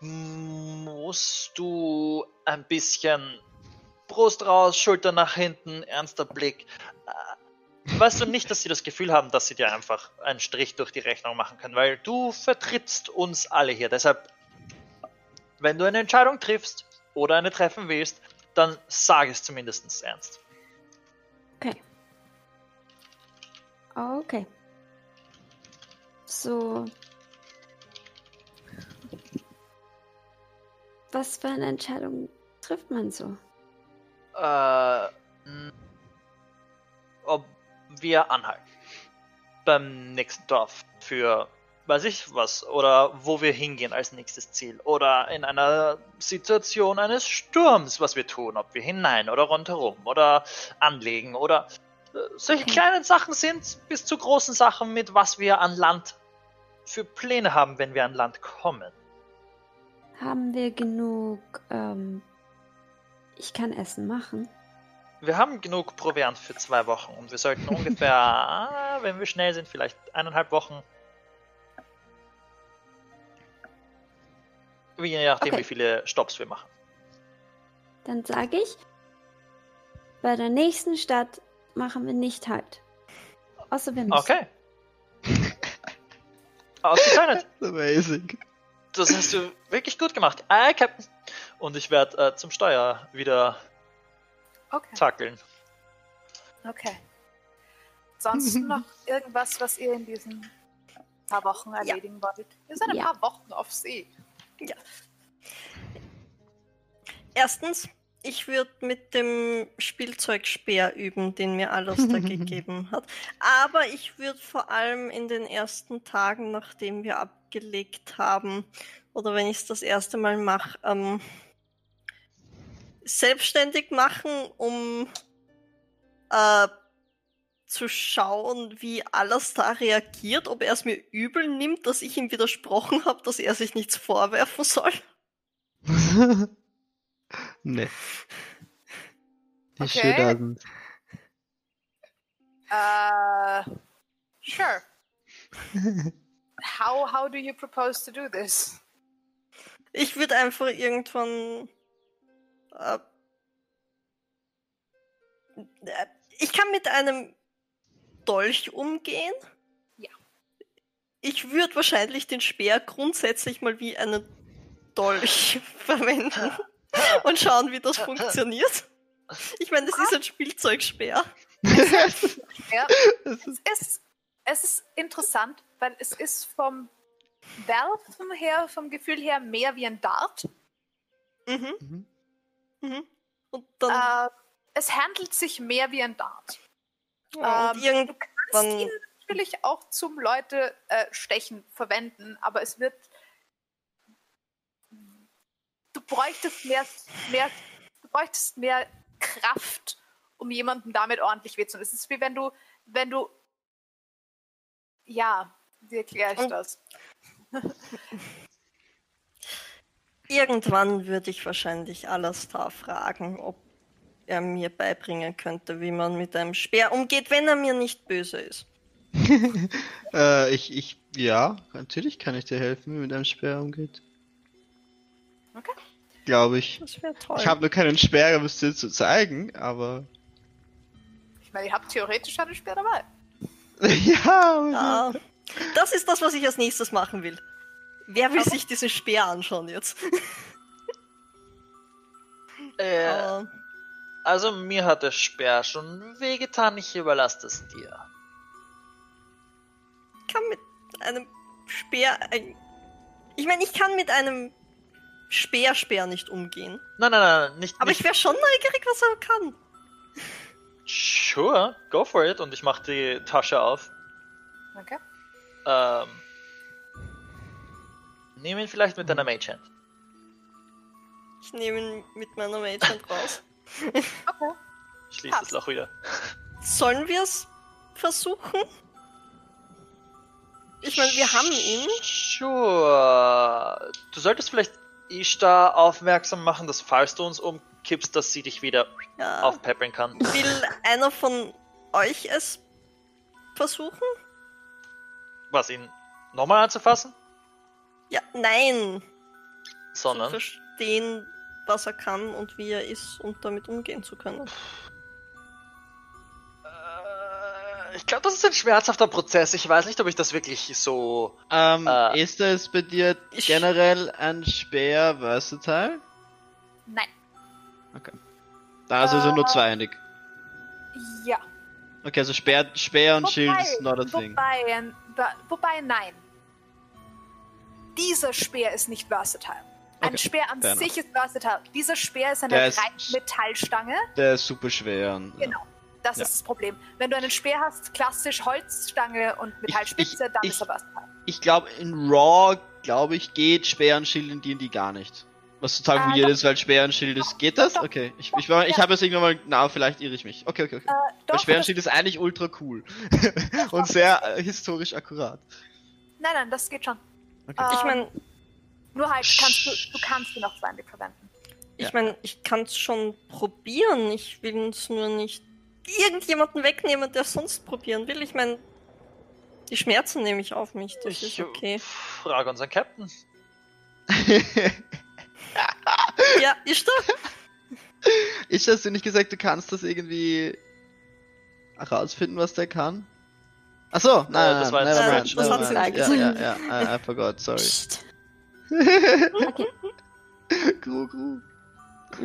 musst du ein bisschen Brust raus, Schulter nach hinten, ernster Blick. Äh, weißt du nicht, dass sie das Gefühl haben, dass sie dir einfach einen Strich durch die Rechnung machen können, weil du vertrittst uns alle hier. Deshalb, wenn du eine Entscheidung triffst oder eine treffen willst, dann sag es zumindest ernst. Okay. Okay. so. Was für eine Entscheidung trifft man so? Äh, ob wir anhalten. Beim nächsten Dorf für weiß ich was. Oder wo wir hingehen als nächstes Ziel. Oder in einer Situation eines Sturms, was wir tun. Ob wir hinein oder rundherum. Oder anlegen. Oder äh, solche Okay. kleinen Sachen sind bis zu großen Sachen mit was wir an Land für Pläne haben, wenn wir an Land kommen. Haben wir genug, ähm, ich kann Essen machen. Wir haben genug Proviant für zwei Wochen und wir sollten ungefähr, ah, wenn wir schnell sind, vielleicht eineinhalb Wochen. Je nachdem, Okay. wie viele Stops wir machen. Dann sage ich, bei der nächsten Stadt machen wir nicht halt. Außer wir müssen. Okay. Ausgezeichnet. Amazing. Das hast du wirklich gut gemacht. Äh, Captain. Und ich werde äh, zum Steuer wieder Okay. zackeln. Okay. Sonst noch irgendwas, was ihr in diesen paar Wochen erledigen wolltet? Ihr seid ein Ja. paar Wochen auf See. Erstens, ich würde mit dem Spielzeugspeer üben, den mir Alistair gegeben hat. Aber ich würde vor allem in den ersten Tagen, nachdem wir abgelegt haben, oder wenn ich es das erste Mal mache, ähm, selbstständig machen, um äh, zu schauen, wie Alistair reagiert, ob er es mir übel nimmt, dass ich ihm widersprochen habe, dass er sich nichts vorwerfen soll. nee. He Okay. sure doesn't. Uh, sure. how how do you propose to do this? Ich würde einfach irgendwann. Äh, äh, ich kann mit einem Dolch umgehen. Ja. Ich würde wahrscheinlich den Speer grundsätzlich mal wie einen Dolch verwenden und schauen, wie das funktioniert. Ich meine, das ist ein Spielzeugspeer. Ja, es ist, es ist interessant, weil es ist vom Werfen her, vom Gefühl her mehr wie ein Dart. Mhm. Mhm. Mhm. Und dann. Äh, es handelt sich mehr wie ein Dart. Ja, und ähm, Du kannst ihn natürlich auch zum Leute äh, stechen verwenden, aber es wird. Du bräuchtest mehr, mehr, du bräuchtest mehr Kraft, um jemandem damit ordentlich weh zu tun. Es ist wie wenn du, wenn du. Ja, wie erkläre ich das? Irgendwann würde ich wahrscheinlich Alastar fragen, ob er mir beibringen könnte, wie man mit einem Speer umgeht, wenn er mir nicht böse ist. äh, ich, ich, ja, natürlich kann ich dir helfen, wie man mit einem Speer umgeht. Okay. Glaube ich. Das wäre toll. Ich habe nur keinen Speer, um es dir zu zeigen, aber. Ich meine, ihr habt theoretisch einen Speer dabei. ja, ja, das ist das, was ich als nächstes machen will. Wer will Aber- sich diesen Speer anschauen jetzt? Äh, Aber also mir hat der Speer schon wehgetan, ich überlasse es dir. ich kann mit einem Speer. Ein ich meine, ich kann mit einem Speerspeer nicht umgehen. Nein, nein, nein, nicht. Aber nicht ich wäre schon neugierig, was er kann. Sure, go for it. Und ich mache die Tasche auf. Okay. Ähm, ihn vielleicht mit deiner Mage Hand. Ich nehme ihn mit meiner Mage Hand raus. Okay. Schließ das Passt. Loch wieder. Sollen wir es versuchen? Ich meine, wir haben ihn. Sure. Du solltest vielleicht Ishtar aufmerksam machen, dass falls du uns umkippst, dass sie dich wieder Ja. aufpeppeln kann. Will einer von euch es versuchen? Was, ihn nochmal anzufassen? Ja, nein. Zu Sondern. verstehen, was er kann und wie er ist und damit umgehen zu können. Äh, ich glaube, das ist ein schmerzhafter Prozess. Ich weiß nicht, ob ich das wirklich so. Ähm, Äh. ist es bei dir generell ein Speer versatile? Nein. Da ist also nur Äh. zweieinig. Ja. Okay, also Speer, Speer und Schild ist not a thing. wobei, ähm, wobei, nein. Dieser Speer ist nicht versatile. Ein Okay, Speer an sich ist versatile. Dieser Speer ist eine Der Metallstange. Der ist super schwer. und- Genau. Das Ja. ist das Problem. Wenn du einen Speer hast, klassisch Holzstange und Metallspitze, ich- dann ich- ist er versatile. Ich glaube, in Raw, glaube ich, geht Speer und Schild in D&D gar nicht. Was total Ah, weird doch. ist, weil Speer und Schild ist. Geht das? Doch. Okay. Ich, ich, ich Ja. habe es irgendwann mal. Na, vielleicht irre ich mich. Okay, okay, okay. Äh, Weil doch, Speer und Schild ist eigentlich ultra cool. und sehr äh, historisch akkurat. nein, nein, das geht schon. Okay. Äh, Ich meine, Nur halt, kannst du, du kannst ihn auch zweimal verwenden. ich Ja. meine, ich kann es schon probieren. Ich will es nur nicht irgendjemanden wegnehmen, der sonst probieren will. Ich meine, die Schmerzen nehme ich auf mich. Das Ich ist okay. frage unseren Captain. Ja, ist da? ich hast du nicht gesagt, du kannst das irgendwie herausfinden, was der kann? Achso, nein, nein, das war nein, jetzt never mind, Stretch. Das never hat sie mind. nicht Ja, gesagt. ja, ja, I, I forgot, sorry. Psst. Okay. Gru, gru.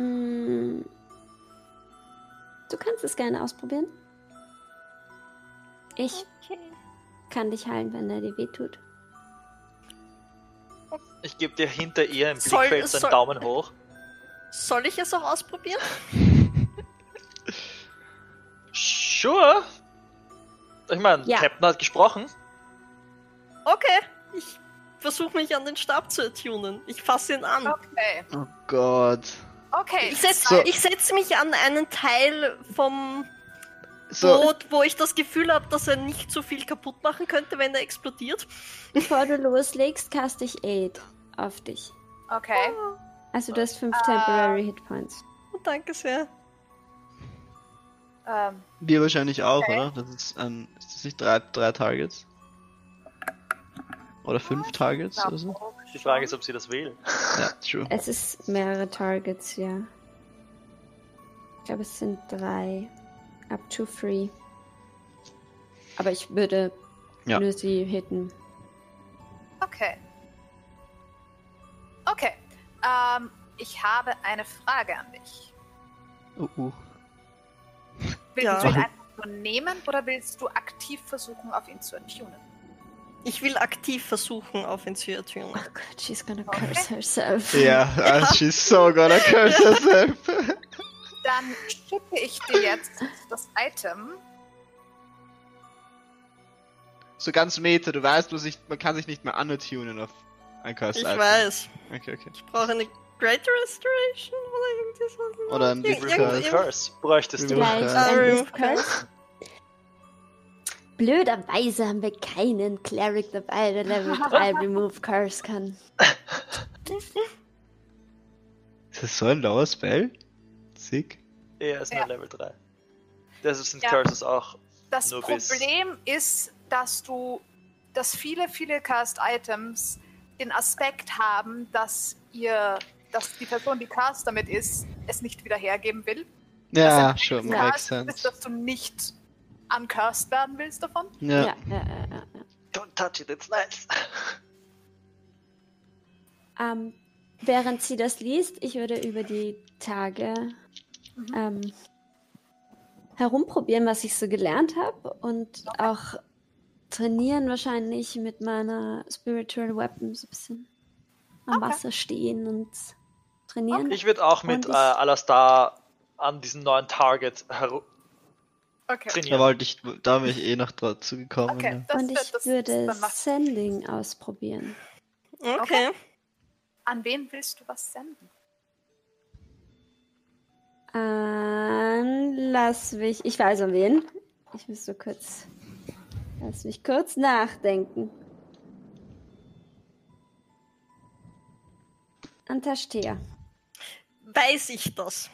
Mm. Du kannst es gerne ausprobieren. Ich kann dich heilen, wenn er dir wehtut. Ich gebe dir hinter ihr im Soll- Blickfeld einen soll- Daumen hoch. Soll ich es auch ausprobieren? Sure. Ich meine, Ja. Captain hat gesprochen. Okay. Ich versuche mich an den Stab zu attunen. Ich fasse ihn an. Okay. Oh Gott. Okay. Ich setze So. setz mich an einen Teil vom So, Boot, wo ich das Gefühl habe, dass er nicht so viel kaputt machen könnte, wenn er explodiert. Bevor du loslegst, cast ich Aid auf dich. Okay. Also du hast fünf Ah. Temporary Hit Points. Oh, danke sehr. Ähm, wir wahrscheinlich auch, Okay. oder? Das ist ein. Ist das nicht drei, drei Targets? Oder fünf Targets oder so? Die Frage ist, ob sie das will. Ja, true. Es ist mehrere Targets, ja. Ich glaube, es sind drei. Up to three. Aber ich würde Ja. nur sie hitten. Okay. Okay. Ähm, ich habe eine Frage an dich. Uh, uh. Willst Ja. du ihn einfach nur nehmen oder willst du aktiv versuchen, auf ihn zu attunen? Ich will aktiv versuchen, auf ihn zu attunen. Oh Gott, she's gonna Okay. curse herself. Ja, yeah, she's so gonna curse herself. Dann schicke ich dir jetzt das Item. so ganz Meta, du weißt, du sich, man kann sich nicht mehr antunen auf ein Cursed Ich Item. weiß. Okay, okay. Ich brauche eine Great Restoration oder irgendwie so. Oder ein Remove Curse. Curse bräuchtest du. Curse. ein Remove Remove Curse. Blöderweise haben wir keinen Cleric dabei, der Level 3 Remove Curse kann. Ist das so ein lower Spell? Sick. Er ist nur Ja. Level 3. Das sind Ja. Curses auch. Das Nur bis- Problem ist, dass du, dass viele, viele Cast Items den Aspekt haben, dass ihr, dass die Person, die Cast damit ist, es nicht wieder hergeben will. Ja, Das sure, heißt, makes sense. ist, dass du nicht uncursed werden willst davon. Ja. Ja, ja, ja, ja. Don't touch it, it's nice. Ähm, während sie das liest, ich würde über die Tage Mhm. ähm, herumprobieren, was ich so gelernt habe und auch trainieren wahrscheinlich mit meiner Spiritual Weapon so ein bisschen am Okay. Wasser stehen und trainieren. Ich würde auch mit äh, Alastar an diesem neuen Target heru- Okay. Da wollte ich, da wäre ich eh noch dazu gekommen. Okay, ja. das und ich das würde machen. Sending ausprobieren. Okay. An wen willst du was senden? An, lass mich, ich weiß an wen. Ich muss so kurz, lass mich kurz nachdenken. An Tastea. Weiß ich das,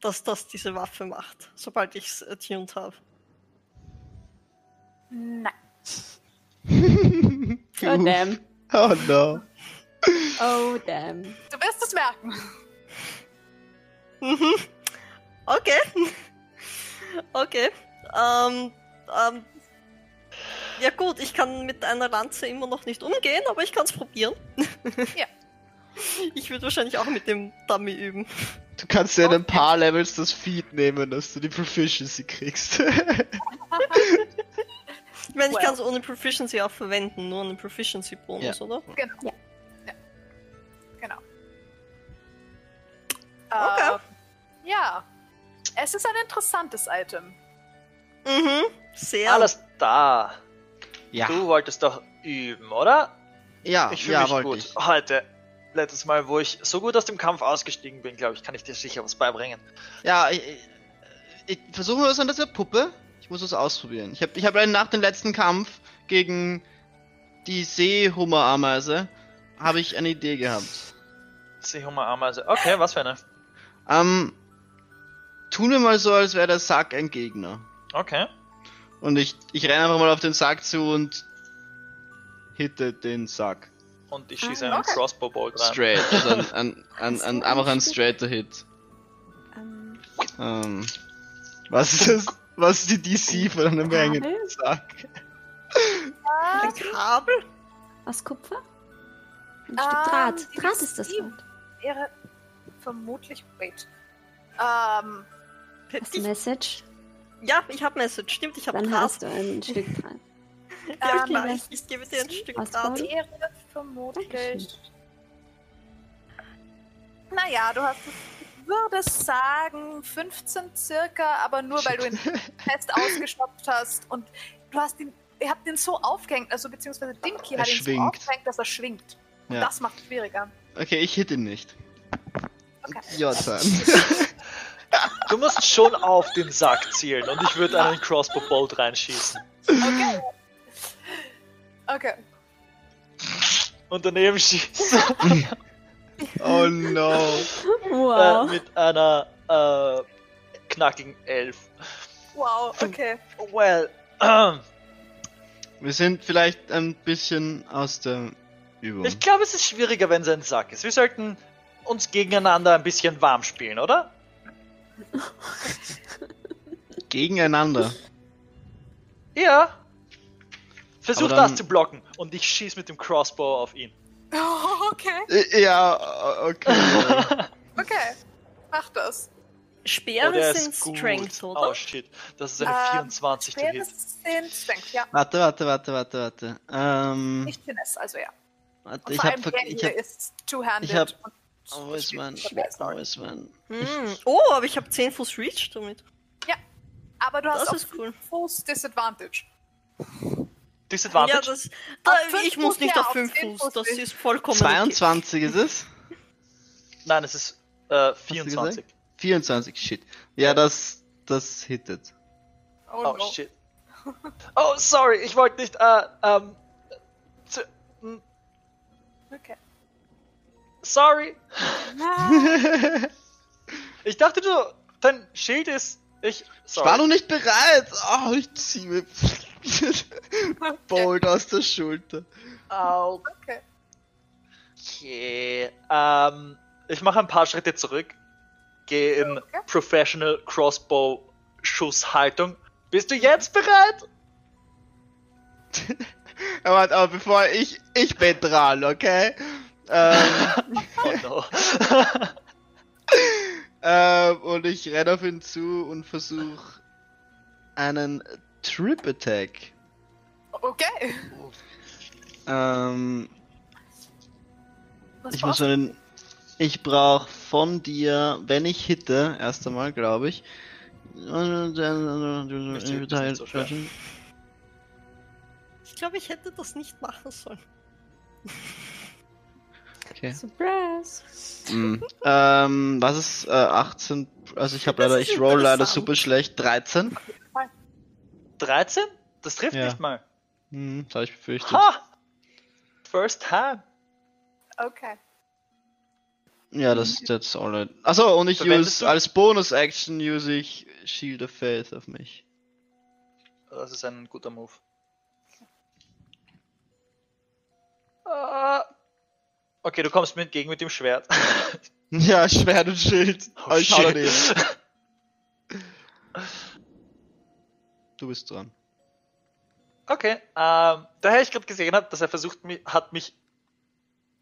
dass das diese Waffe macht, sobald ich es attuned habe. Nein. Oh damn. Oh no. Oh damn. Du wirst es merken. Mhm. Okay. Okay. Ähm, ähm, ja gut, ich kann mit einer Lanze immer noch nicht umgehen, aber ich kann es probieren. Ja. Ich würde wahrscheinlich auch mit dem Dummy üben. Du kannst ja in ein paar Levels das Feed nehmen, dass du die Proficiency kriegst. Ich meine, ich kann es ohne Proficiency auch verwenden, nur einen Proficiency-Bonus, Ja. oder? Genau. Ja. ja. Genau. Okay. Ähm, ja. Es ist ein interessantes Item. Mhm, sehr. Alles da. Ja, Du wolltest doch üben, oder? ja, Ich fühle ja, mich wollte gut. ich. Heute, letztes Mal, wo ich so gut aus dem Kampf ausgestiegen bin, glaube ich, kann ich dir sicher was beibringen. Ja, ich, ich, versuche was an dieser Puppe. Ich muss was ausprobieren. Ich habe ich hab nach dem letzten Kampf gegen die Seehummerameise habe ich eine Idee gehabt. Seehummer-Ameise. Okay, was für eine? Ähm, tun wir mal so, als wäre der Sack ein Gegner. Okay. Und ich, ich renne einfach mal auf den Sack zu und hitte den Sack. Und ich schieße Ah, einen okay. Crossbow Bolt rein. Straight. Also ein, ein, ein, ein, einfach ein straighter Hit. Ähm, Ähm, was ist das? Was ist die DC von einem Kabel? hängenden Sack? Ein Kabel? aus Kupfer? Ein Ähm, Stück Draht. Draht ist das. Wort. Wäre vermutlich. Wait. Ähm, Hast du Message? ja, ich habe Message. Stimmt, ich habe Dann Draht. hast du ein Stück Draht. Ja, ähm, klar, die ich, ich gebe dir ein Stück Draht. Vermutlich. Naja, du hast, ich würde sagen, 15 circa, aber nur weil du ihn fest ausgestopft hast und du hast ihn, ihr habt ihn so aufgehängt, also beziehungsweise Dinky Er hat ihn so aufgehängt, dass er schwingt. Und Ja. das macht es schwieriger. Okay, ich hit ihn nicht. Okay. Du musst schon auf den Sack zielen und ich würde einen Crossbow Bolt reinschießen. Okay. Okay. Und daneben schießen Oh no. äh, Wow. mit einer äh, knackigen Elf. Wow, okay. Well, ähm, Wir sind vielleicht ein bisschen aus der Übung. ich glaube, es ist schwieriger, wenn es ein Sack ist. Wir sollten uns gegeneinander ein bisschen warm spielen, oder? Gegeneinander. Ja. Versuch dann- das zu blocken und ich schieß mit dem Crossbow auf ihn. Oh, okay. Ja, okay. Okay. Mach das. Oh, Speere der sind. Strength, oder? Oh shit, das ist eine Ähm, 24 to Schwere hit. sind Strength, ja. warte, warte, warte, warte, warte. Ähm, Nicht Finesse, also ja. warte, ich hab, ich hier hab, ist two-handed. ich hab- oh, wo ist wo sorry. ist mein, Hm. Oh, aber ich habe 10 Fuß Reach damit. Aber du hast Das auch ist cool. Fuß Disadvantage. Disadvantage? Ja, das, da, fünf ich muss Fuß, nicht auf auf 5 zehn Fuß, Fuß das ist vollkommen okay. 22 ist es? Nein, es ist äh, 24. 24, shit. Ja, das, das hittet. Oh, Oh, no. shit. Oh, sorry, ich wollte nicht, äh, ähm, zu, hm, Okay. sorry. Ich dachte du, dein Schild ist, ich, Ich war sorry. noch nicht bereit. Oh, ich zieh mir Bolt aus der Schulter. Au, okay. Okay, ähm, ich mache ein paar Schritte zurück, gehe in Okay. Professional Crossbow Schusshaltung. Bist du jetzt bereit? Aber, aber bevor ich, ich bin dran, okay? Ähm, Oh no. ähm, und ich renne auf ihn zu und versuche einen Trip Attack. Okay. Ähm, Was ich muss einen. Ich brauche von dir, wenn ich hitte, erst einmal, glaube ich. Ich glaube, ich hätte das nicht machen sollen. Okay. Surprise. Mm. ähm, was ist äh, 18? Also ich habe leider, ich roll leider super schlecht. 13? 13? Das trifft Ja. nicht mal. Hm, das habe ich befürchtet. Ha! First time. Okay. Ja, das that's alright. Achso, und ich Verwendest use du- als Bonus-Action use ich Shield of Faith auf mich. Das ist ein guter Move. Ah. Okay, du kommst mir entgegen mit dem Schwert. Ja, Schwert und Schild. Oh, hau shit. Du bist dran. Okay, ähm, daher ich gerade gesehen habe, dass er versucht mi- hat, mich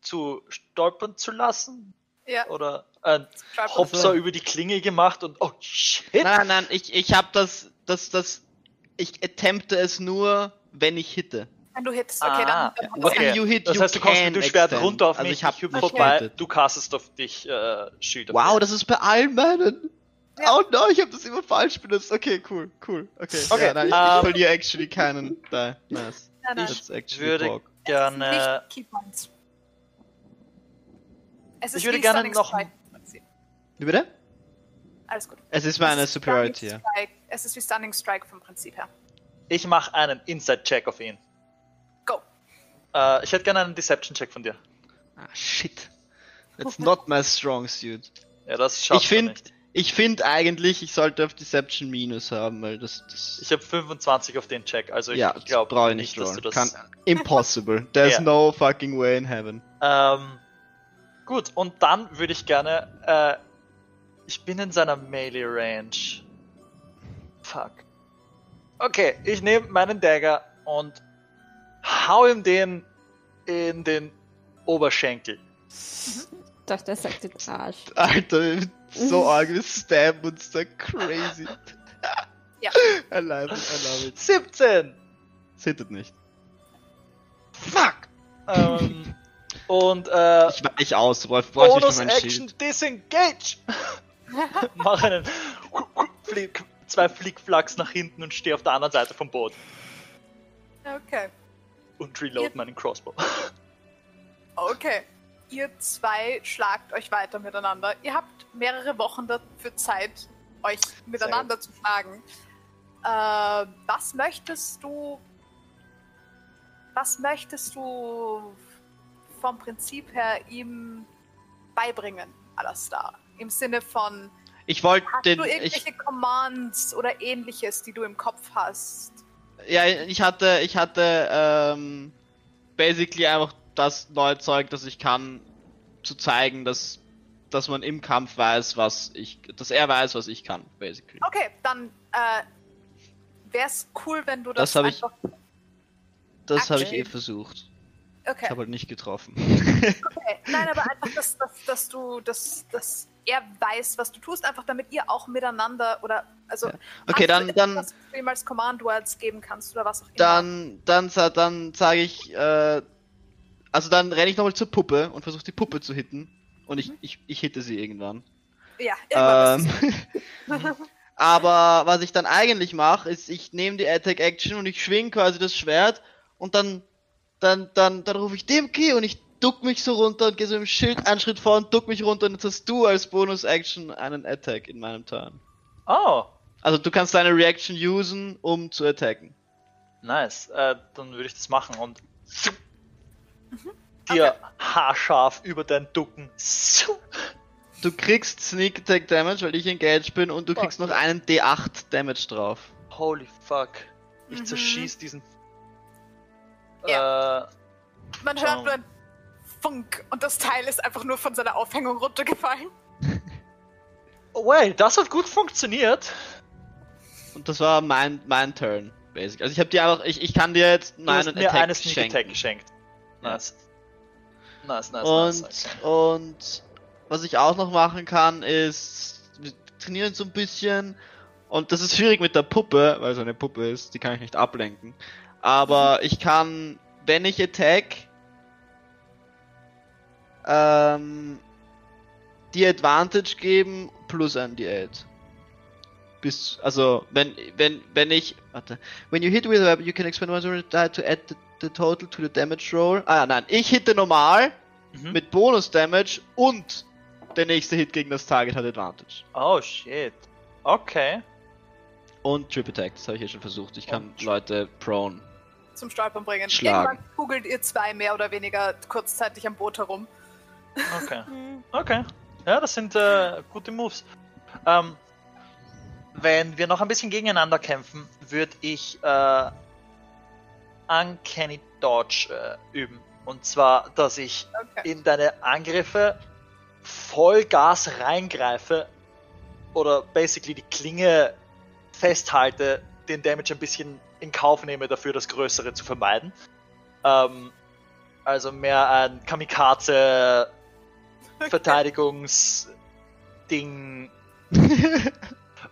zu stolpern zu lassen. Ja. Oder ein Trap- Hopser über die Klinge gemacht und oh shit. Nein, nein, ich, ich hab das, das, das ich attempte es nur, wenn ich hitte. Wenn du hittest, okay, Ah, dann. dann okay. When you hit, Das you heißt, du kommst mit dem Schwert extend. runter auf also mich, ich hab hüpfe nicht vorbei, du castest auf dich äh, Shield. Wow, das ist bei allen meinen. Ja. Oh no, ich habe das immer falsch benutzt. Okay, cool, cool. Okay, Okay, ja, nein, ich, ähm, ich verliere actually keinen. Da, nice. Nein, nein. Ich actually würde Borg. gerne. Ich würde wie gerne noch-. Wie bitte? Alles gut. Es ist meine Es ist Superiority, ja. Es ist wie Stunning Strike vom Prinzip her. Ich mache einen Inside-Check auf ihn. Go. Äh, ich hätte gerne einen Deception-Check von dir. Ah, shit. That's not my strong suit. Ja, das schaffst Ich finde, nicht. Ich finde eigentlich, ich sollte auf Deception Minus haben, weil das, das Ich habe 25 auf den Check, also ich ja, glaube brauche ich nicht dass du das. Kann, impossible. There's Ja. no fucking way in heaven. Ähm, gut, und dann würde ich gerne. Äh, ich bin in seiner Melee Range. Fuck. Okay, ich nehme meinen Dagger und hau ihm den in den Oberschenkel. Doch, der sagt den Arsch. Alter, so arg, wir stabben uns da crazy. Ja. I love it, I love it. 17! Es hittet nicht. Fuck! ähm, und äh, Ich weich aus, Wolf, brauchst nicht Bonus mein Action Schild. Disengage! Mach einen Flick, zwei Flickflacks nach hinten und stehe auf der anderen Seite vom Boot Okay. und reload Ihr- meinen Crossbow. Okay. Ihr zwei schlagt euch weiter miteinander. Ihr habt mehrere Wochen dafür Zeit, euch miteinander zu schlagen. Äh, was möchtest du. Was möchtest du vom Prinzip her ihm beibringen, Alastar? Im Sinne von, Ich wollte hast den. du Ich, irgendwelche Commands oder ähnliches, die du im Kopf hast? ja, ich hatte, ich hatte, ähm, basically einfach das neue Zeug, das ich kann, zu zeigen, dass, dass man im Kampf weiß, was ich, dass er weiß, was ich kann, basically. Okay, dann äh, wäre es cool, wenn du das, Das hab ich- einfach. Das habe ich eh versucht. Okay. Ich habe halt nicht getroffen. Okay, nein, aber einfach, dass, dass, dass du, dass, dass er weiß, was du tust, einfach damit ihr auch miteinander oder also. Ja. Okay, dann- dann- etwas, was du ihm als Command Words geben kannst oder was auch immer. Dann, dann, dann sage ich, äh, also dann renne ich nochmal zur Puppe und versuche die Puppe zu hitten. Und ich, ich, ich hitte sie irgendwann. Ja, irgendwann Ähm, aber was ich dann eigentlich mache, ist, ich nehme die Attack Action und ich schwing quasi das Schwert und dann, dann, dann, dann rufe ich Dimki und ich duck mich so runter und gehe so im Schild einen Schritt vor und duck mich runter und jetzt hast du als Bonus Action einen Attack in meinem Turn. Oh, Also du kannst deine Reaction usen, um zu attacken. nice. Äh, dann würde ich das machen und dir haarscharf über dein Ducken. Du kriegst Sneak Attack Damage, weil ich engaged bin und du Fuck. kriegst noch einen D8 Damage drauf. Holy fuck. Ich Mhm. zerschieß diesen. Äh, Man hört nur ein Funk und das Teil ist einfach nur von seiner Aufhängung runtergefallen. oh, wait, das hat gut funktioniert. Und das war mein, mein Turn, basic. Also ich habe dir einfach, ich, ich kann dir jetzt mir Attack eine Sneak. Attack geschenkt. Nice. Nice, nice, Und, nice. Okay. und was ich auch noch machen kann, ist, wir trainieren so ein bisschen. Und das ist schwierig mit der Puppe, weil so eine Puppe ist, die kann ich nicht ablenken. Aber ich kann, wenn ich attack, ähm, die Advantage geben plus ein D8. Bis, also, wenn, wenn, wenn ich, warte, when you hit with a weapon, you can expend one die to add the, the total to the damage roll. Ah, nein, ich hitte normal Mhm. mit Bonus Damage und der nächste Hit gegen das Target hat Advantage. Oh shit. Okay. Und Trip Attack, das habe ich ja schon versucht. Ich kann Und- Leute prone. Zum Stolpern bringen. Schlagen. Irgendwann kugelt ihr zwei mehr oder weniger kurzzeitig am Boot herum. Okay. Hm. Okay. Ja, das sind äh, gute Moves. Ähm, wenn wir noch ein bisschen gegeneinander kämpfen, würde ich äh, Uncanny Dodge äh, üben. Und zwar, dass ich Okay. in deine Angriffe Vollgas reingreife oder basically die Klinge festhalte, den Damage ein bisschen in Kauf nehme, dafür das Größere zu vermeiden. Ähm, also mehr ein Kamikaze Verteidigungsding,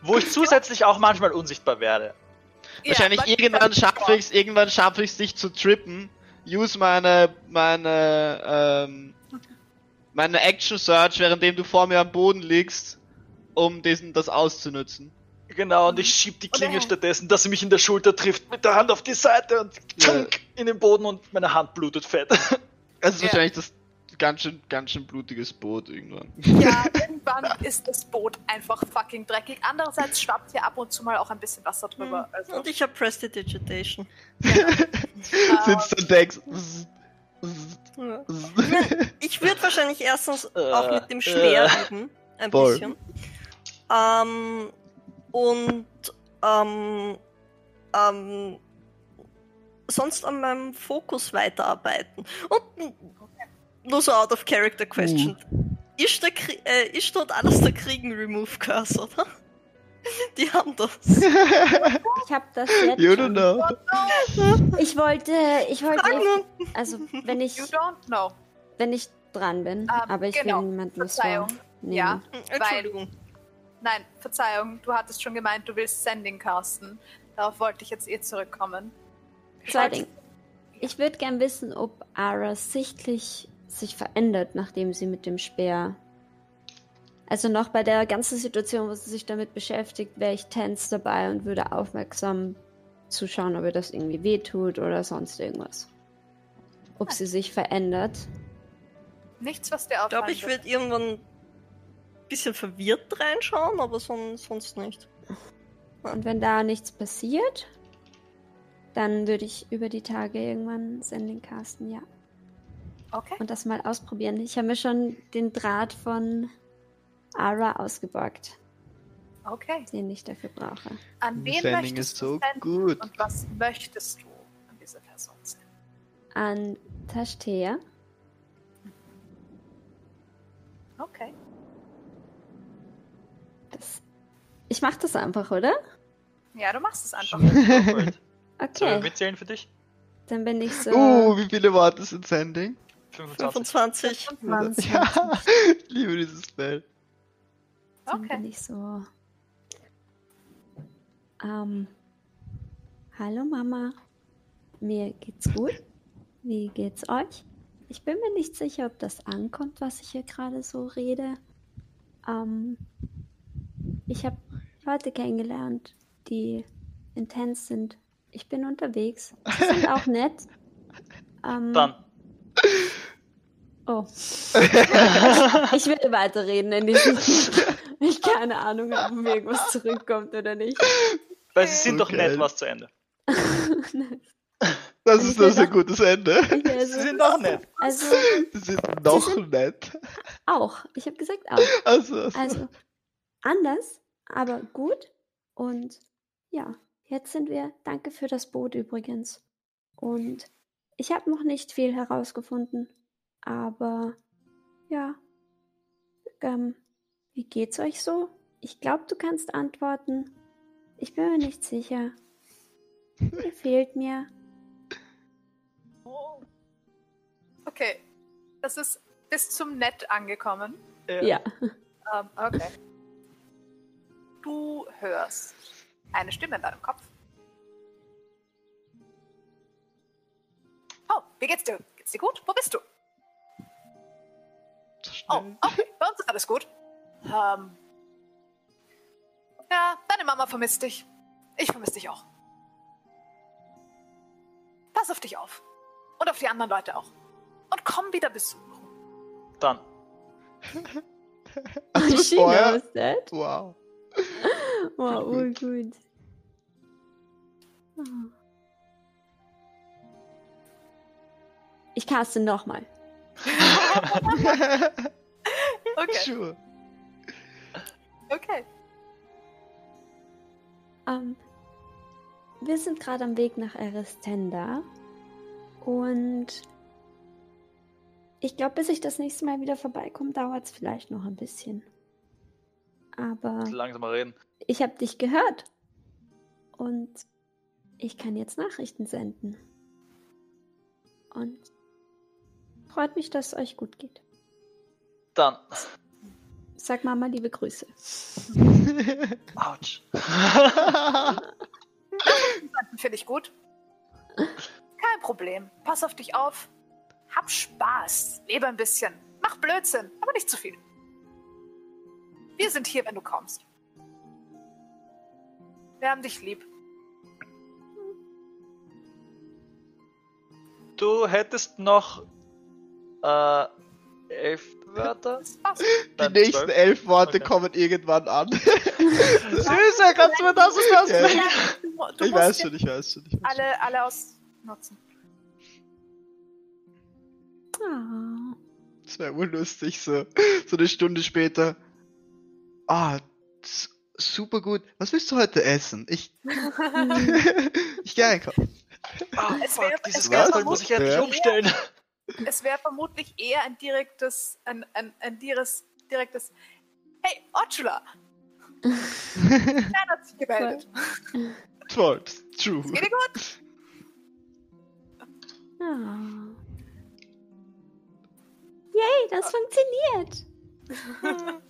wo ich zusätzlich auch manchmal unsichtbar werde. Ja, Wahrscheinlich aber- irgendwann schaffe ich es, irgendwann schaffe ich es, dich zu trippen. Use meine, meine, ähm, meine Action Search, währenddem du vor mir am Boden liegst, um diesen, das auszunutzen. Genau, und ich schieb die Klinge stattdessen, dass sie mich in der Schulter trifft, mit der Hand auf die Seite und tschunk, in den Boden und meine Hand blutet fett. Das ist Ja. wahrscheinlich das ganz schön, ganz schön blutiges Boot irgendwann. Ja, irgendwann ist das Boot einfach fucking dreckig. Andererseits schwappt hier ab und zu mal auch ein bisschen Wasser drüber. Also, Und ich habe Prestidigitation. Sitzt und denkst. Ja. Ich würde wahrscheinlich erstens Äh, auch mit dem äh. üben. Ein Voll. bisschen. Ähm, und ähm, ähm, sonst an meinem Fokus weiterarbeiten. Und nur so out of character question. Ist, der Krie äh, ist dort alles der Kriegen Remove Curse, oder? Die haben das. Ich habe das jetzt You don't know. Ich wollte, ich wollte, Fragen. also wenn ich, you don't know. wenn ich dran bin, aber ich genau. will niemanden Verzeihung. vornehmen. Ja. Entschuldigung. Nein, Verzeihung, du hattest schon gemeint, du willst Sending casten. Darauf wollte ich jetzt eh zurückkommen. Zwei Dinge. Ich würde gern wissen, ob Ara sichtlich sich verändert, nachdem sie mit dem Speer. Also noch bei der ganzen Situation, wo sie sich damit beschäftigt, wäre ich tense dabei und würde aufmerksam zuschauen, ob ihr das irgendwie wehtut oder sonst irgendwas. Ob sie sich verändert. Nichts, was dir Ich auffallen glaube, ich wird. würde irgendwann ein bisschen verwirrt reinschauen, aber son sonst nicht. Und wenn da nichts passiert, dann würde ich über die Tage irgendwann Sending casten, ja. Okay. Und das mal ausprobieren. Ich habe mir schon den Draht von Ara ausgeborgt, Okay. den ich dafür brauche. An wen Sending möchtest ist du so senden gut. und was möchtest du an diese Person senden? An Tashtea. Okay. Das ich mach das einfach, oder? Ja, du machst es einfach. It. Sollen wir Okay. mitzählen für dich? Dann bin ich so. Uh, wie viele Worte sind Sending? 25. 25. Ja, ich liebe dieses Spell. Dann bin Okay. ich so. Ähm. Hallo Mama. Mir geht's gut. Wie geht's euch? Ich bin mir nicht sicher, ob das ankommt, was ich hier gerade so rede. Ähm. Ich habe Leute kennengelernt, die intens sind. Ich bin unterwegs. Sie sind auch nett. Ähm, Dann. Oh. ich will weiterreden in diesem. Ich keine Ahnung habe, ob irgendwas zurückkommt oder nicht. Weil sie sind doch Okay. nett, was zu Ende. Das ist will ein doch- gutes Ende. Will Sie sind auch nett. also Sie sind noch nett. auch. Ich habe gesagt auch. Also, also. Also anders, aber gut. Und ja, jetzt sind wir. Danke für das Boot übrigens. Und ich habe noch nicht viel herausgefunden, aber ja. Ähm, wie geht's euch so? Ich glaube, du kannst antworten. Ich bin mir nicht sicher. Ihr fehlt mir. Okay. Das ist bis zum Nett angekommen. Ja. Ähm, okay. Du hörst eine Stimme in deinem Kopf. Oh, wie geht's dir? Geht's dir gut? Wo bist du? Oh, okay. Bei uns ist alles gut. Ähm. Ja, deine Mama vermisst dich. Ich vermisse dich auch. Pass auf dich auf. Und auf die anderen Leute auch. Und komm wieder besuchen. Dann. Also She vorher. knows that. Wow. Wow. Oh. Ich caste nochmal. Okay, Sure. okay. Ähm, wir sind gerade am Weg nach Aristenda. Und ich glaube, bis ich das nächste Mal wieder vorbeikomme, dauert es vielleicht noch ein bisschen. Aber Langsam mal reden. ich habe dich gehört. Und ich kann jetzt Nachrichten senden. Und freut mich, dass es euch gut geht. Dann. Sag Mama liebe Grüße. Autsch. Finde ich gut. Kein Problem. Pass auf dich auf. Hab Spaß. Lebe ein bisschen. Mach Blödsinn, aber nicht zu viel. Wir sind hier, wenn du kommst. Wir haben dich lieb. Du hättest noch äh, elf Wörter? Die nächsten zwölf. elf Worte Okay. kommen irgendwann an. Süße, kannst du mir das und das Ja. Du, du ich weiß schon, ich weiß schon. Ich weiß schon. alle, alle ausnutzen. Ah. Das wäre urlustig, so. So eine Stunde später. Ah, super gut. Was willst du heute essen? Ich. ich gehe einkaufen. Ah, Es fuck, dieses Gasbild muss ich endlich Ja. umstellen. Es wäre vermutlich eher ein direktes, ein, ein, ein direktes, direktes Hey, Otschula! Jan hat sich gemeldet. Toll, true. Geht dir gut? Ah. Yay, das funktioniert.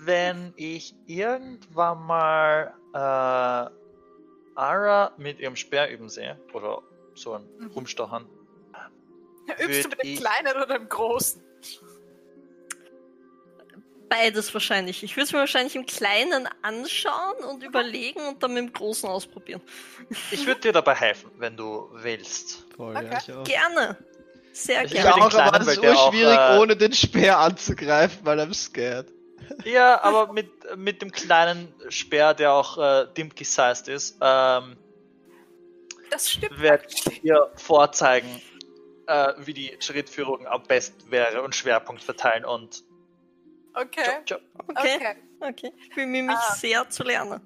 Wenn ich irgendwann mal äh, Ara mit ihrem Speer üben sehe, oder so ein Mhm. Rumstochern, Übst du mit dem ich- Kleinen oder dem Großen? Beides wahrscheinlich. Ich würde es mir wahrscheinlich im Kleinen anschauen und überlegen und dann mit dem Großen ausprobieren. ich würde dir dabei helfen, wenn du willst. Voll, Okay. ja, ich auch. Gerne. Sehr Ich Ich gerne. auch, aber Kleinen, es ist der auch, urschwierig, äh, ohne den Speer anzugreifen, weil I'm scared. Ja, aber mit, mit dem kleinen Speer, der auch äh, Dimki-sized ist, ähm, Das stimmt. werde actually. ich dir vorzeigen, äh, wie die Schrittführung am besten wäre und Schwerpunkt verteilen und Okay. Job, Job. Okay, Okay. okay. Ich bemühe mich Ah. sehr zu lernen.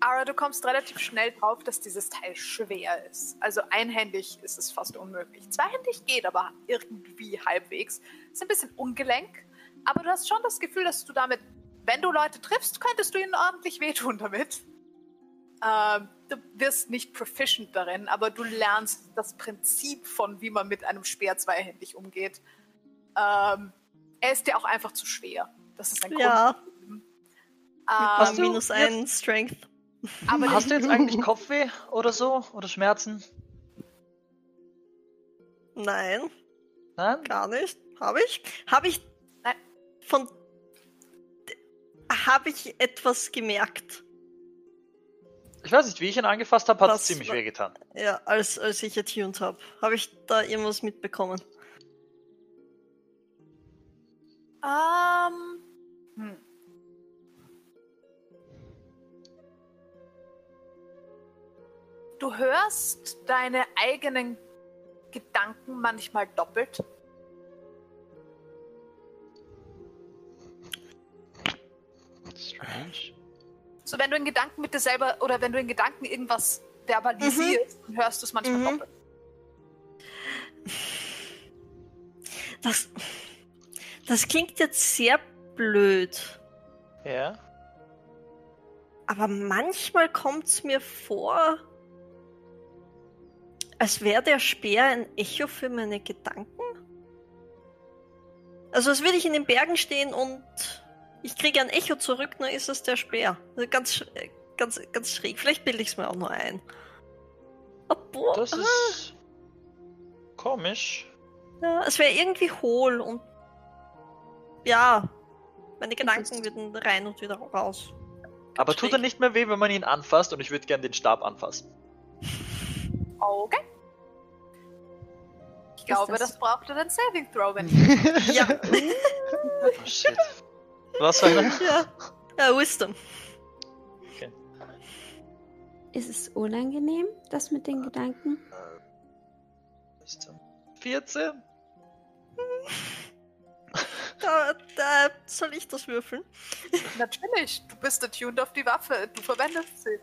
Aber du kommst relativ schnell drauf, dass dieses Teil schwer ist. Also einhändig ist es fast unmöglich. Zweihändig geht aber irgendwie halbwegs. Ist ein bisschen ungelenk, aber du hast schon das Gefühl, dass du damit, wenn du Leute triffst, könntest du ihnen ordentlich wehtun damit. Ähm, du wirst nicht proficient darin, aber du lernst das Prinzip von, wie man mit einem Speer zweihändig umgeht. Ähm, er ist dir auch einfach zu schwer. Das ist ein Ja, Grund. mit Ähm, du minus ein Strength. aber Hast du jetzt eigentlich Kopfweh oder so? Oder Schmerzen? Nein, Nein? gar nicht. Habe ich? Habe ich Nein. von. Habe ich etwas gemerkt? Ich weiß nicht, wie ich ihn angefasst habe, hat es Was- ziemlich wa- wehgetan. Ja, als, als ich attuned habe. Habe ich da irgendwas mitbekommen? Ähm. Hm. Du hörst deine eigenen Gedanken manchmal doppelt. Strange. So, wenn du in Gedanken mit dir selber oder wenn du in Gedanken irgendwas verbalisierst, dann hörst du es manchmal Mhm. doppelt. Das. Das klingt jetzt sehr blöd. Ja. Aber manchmal kommt es mir vor, als wäre der Speer ein Echo für meine Gedanken. Also als würde ich in den Bergen stehen und ich kriege ein Echo zurück, dann ist es der Speer. Also ganz, äh, ganz, ganz schräg. Vielleicht bilde ich es mir auch nur ein. Obwohl, Das ah, ist komisch. ja, es wäre irgendwie hohl und ja, meine Gedanken würden rein und wieder raus. Aber tut er nicht mehr weh, wenn man ihn anfasst und ich würde gern den Stab anfassen. Okay. Ich glaube, das- das braucht einen Saving Throw, wenn Ja, Oh shit. Was für eine? ja. ja Wisdom. Ist es unangenehm, das mit den Gedanken? 14? Da, da soll ich das würfeln. Natürlich, du bist attuned auf die Waffe, du verwendest sie.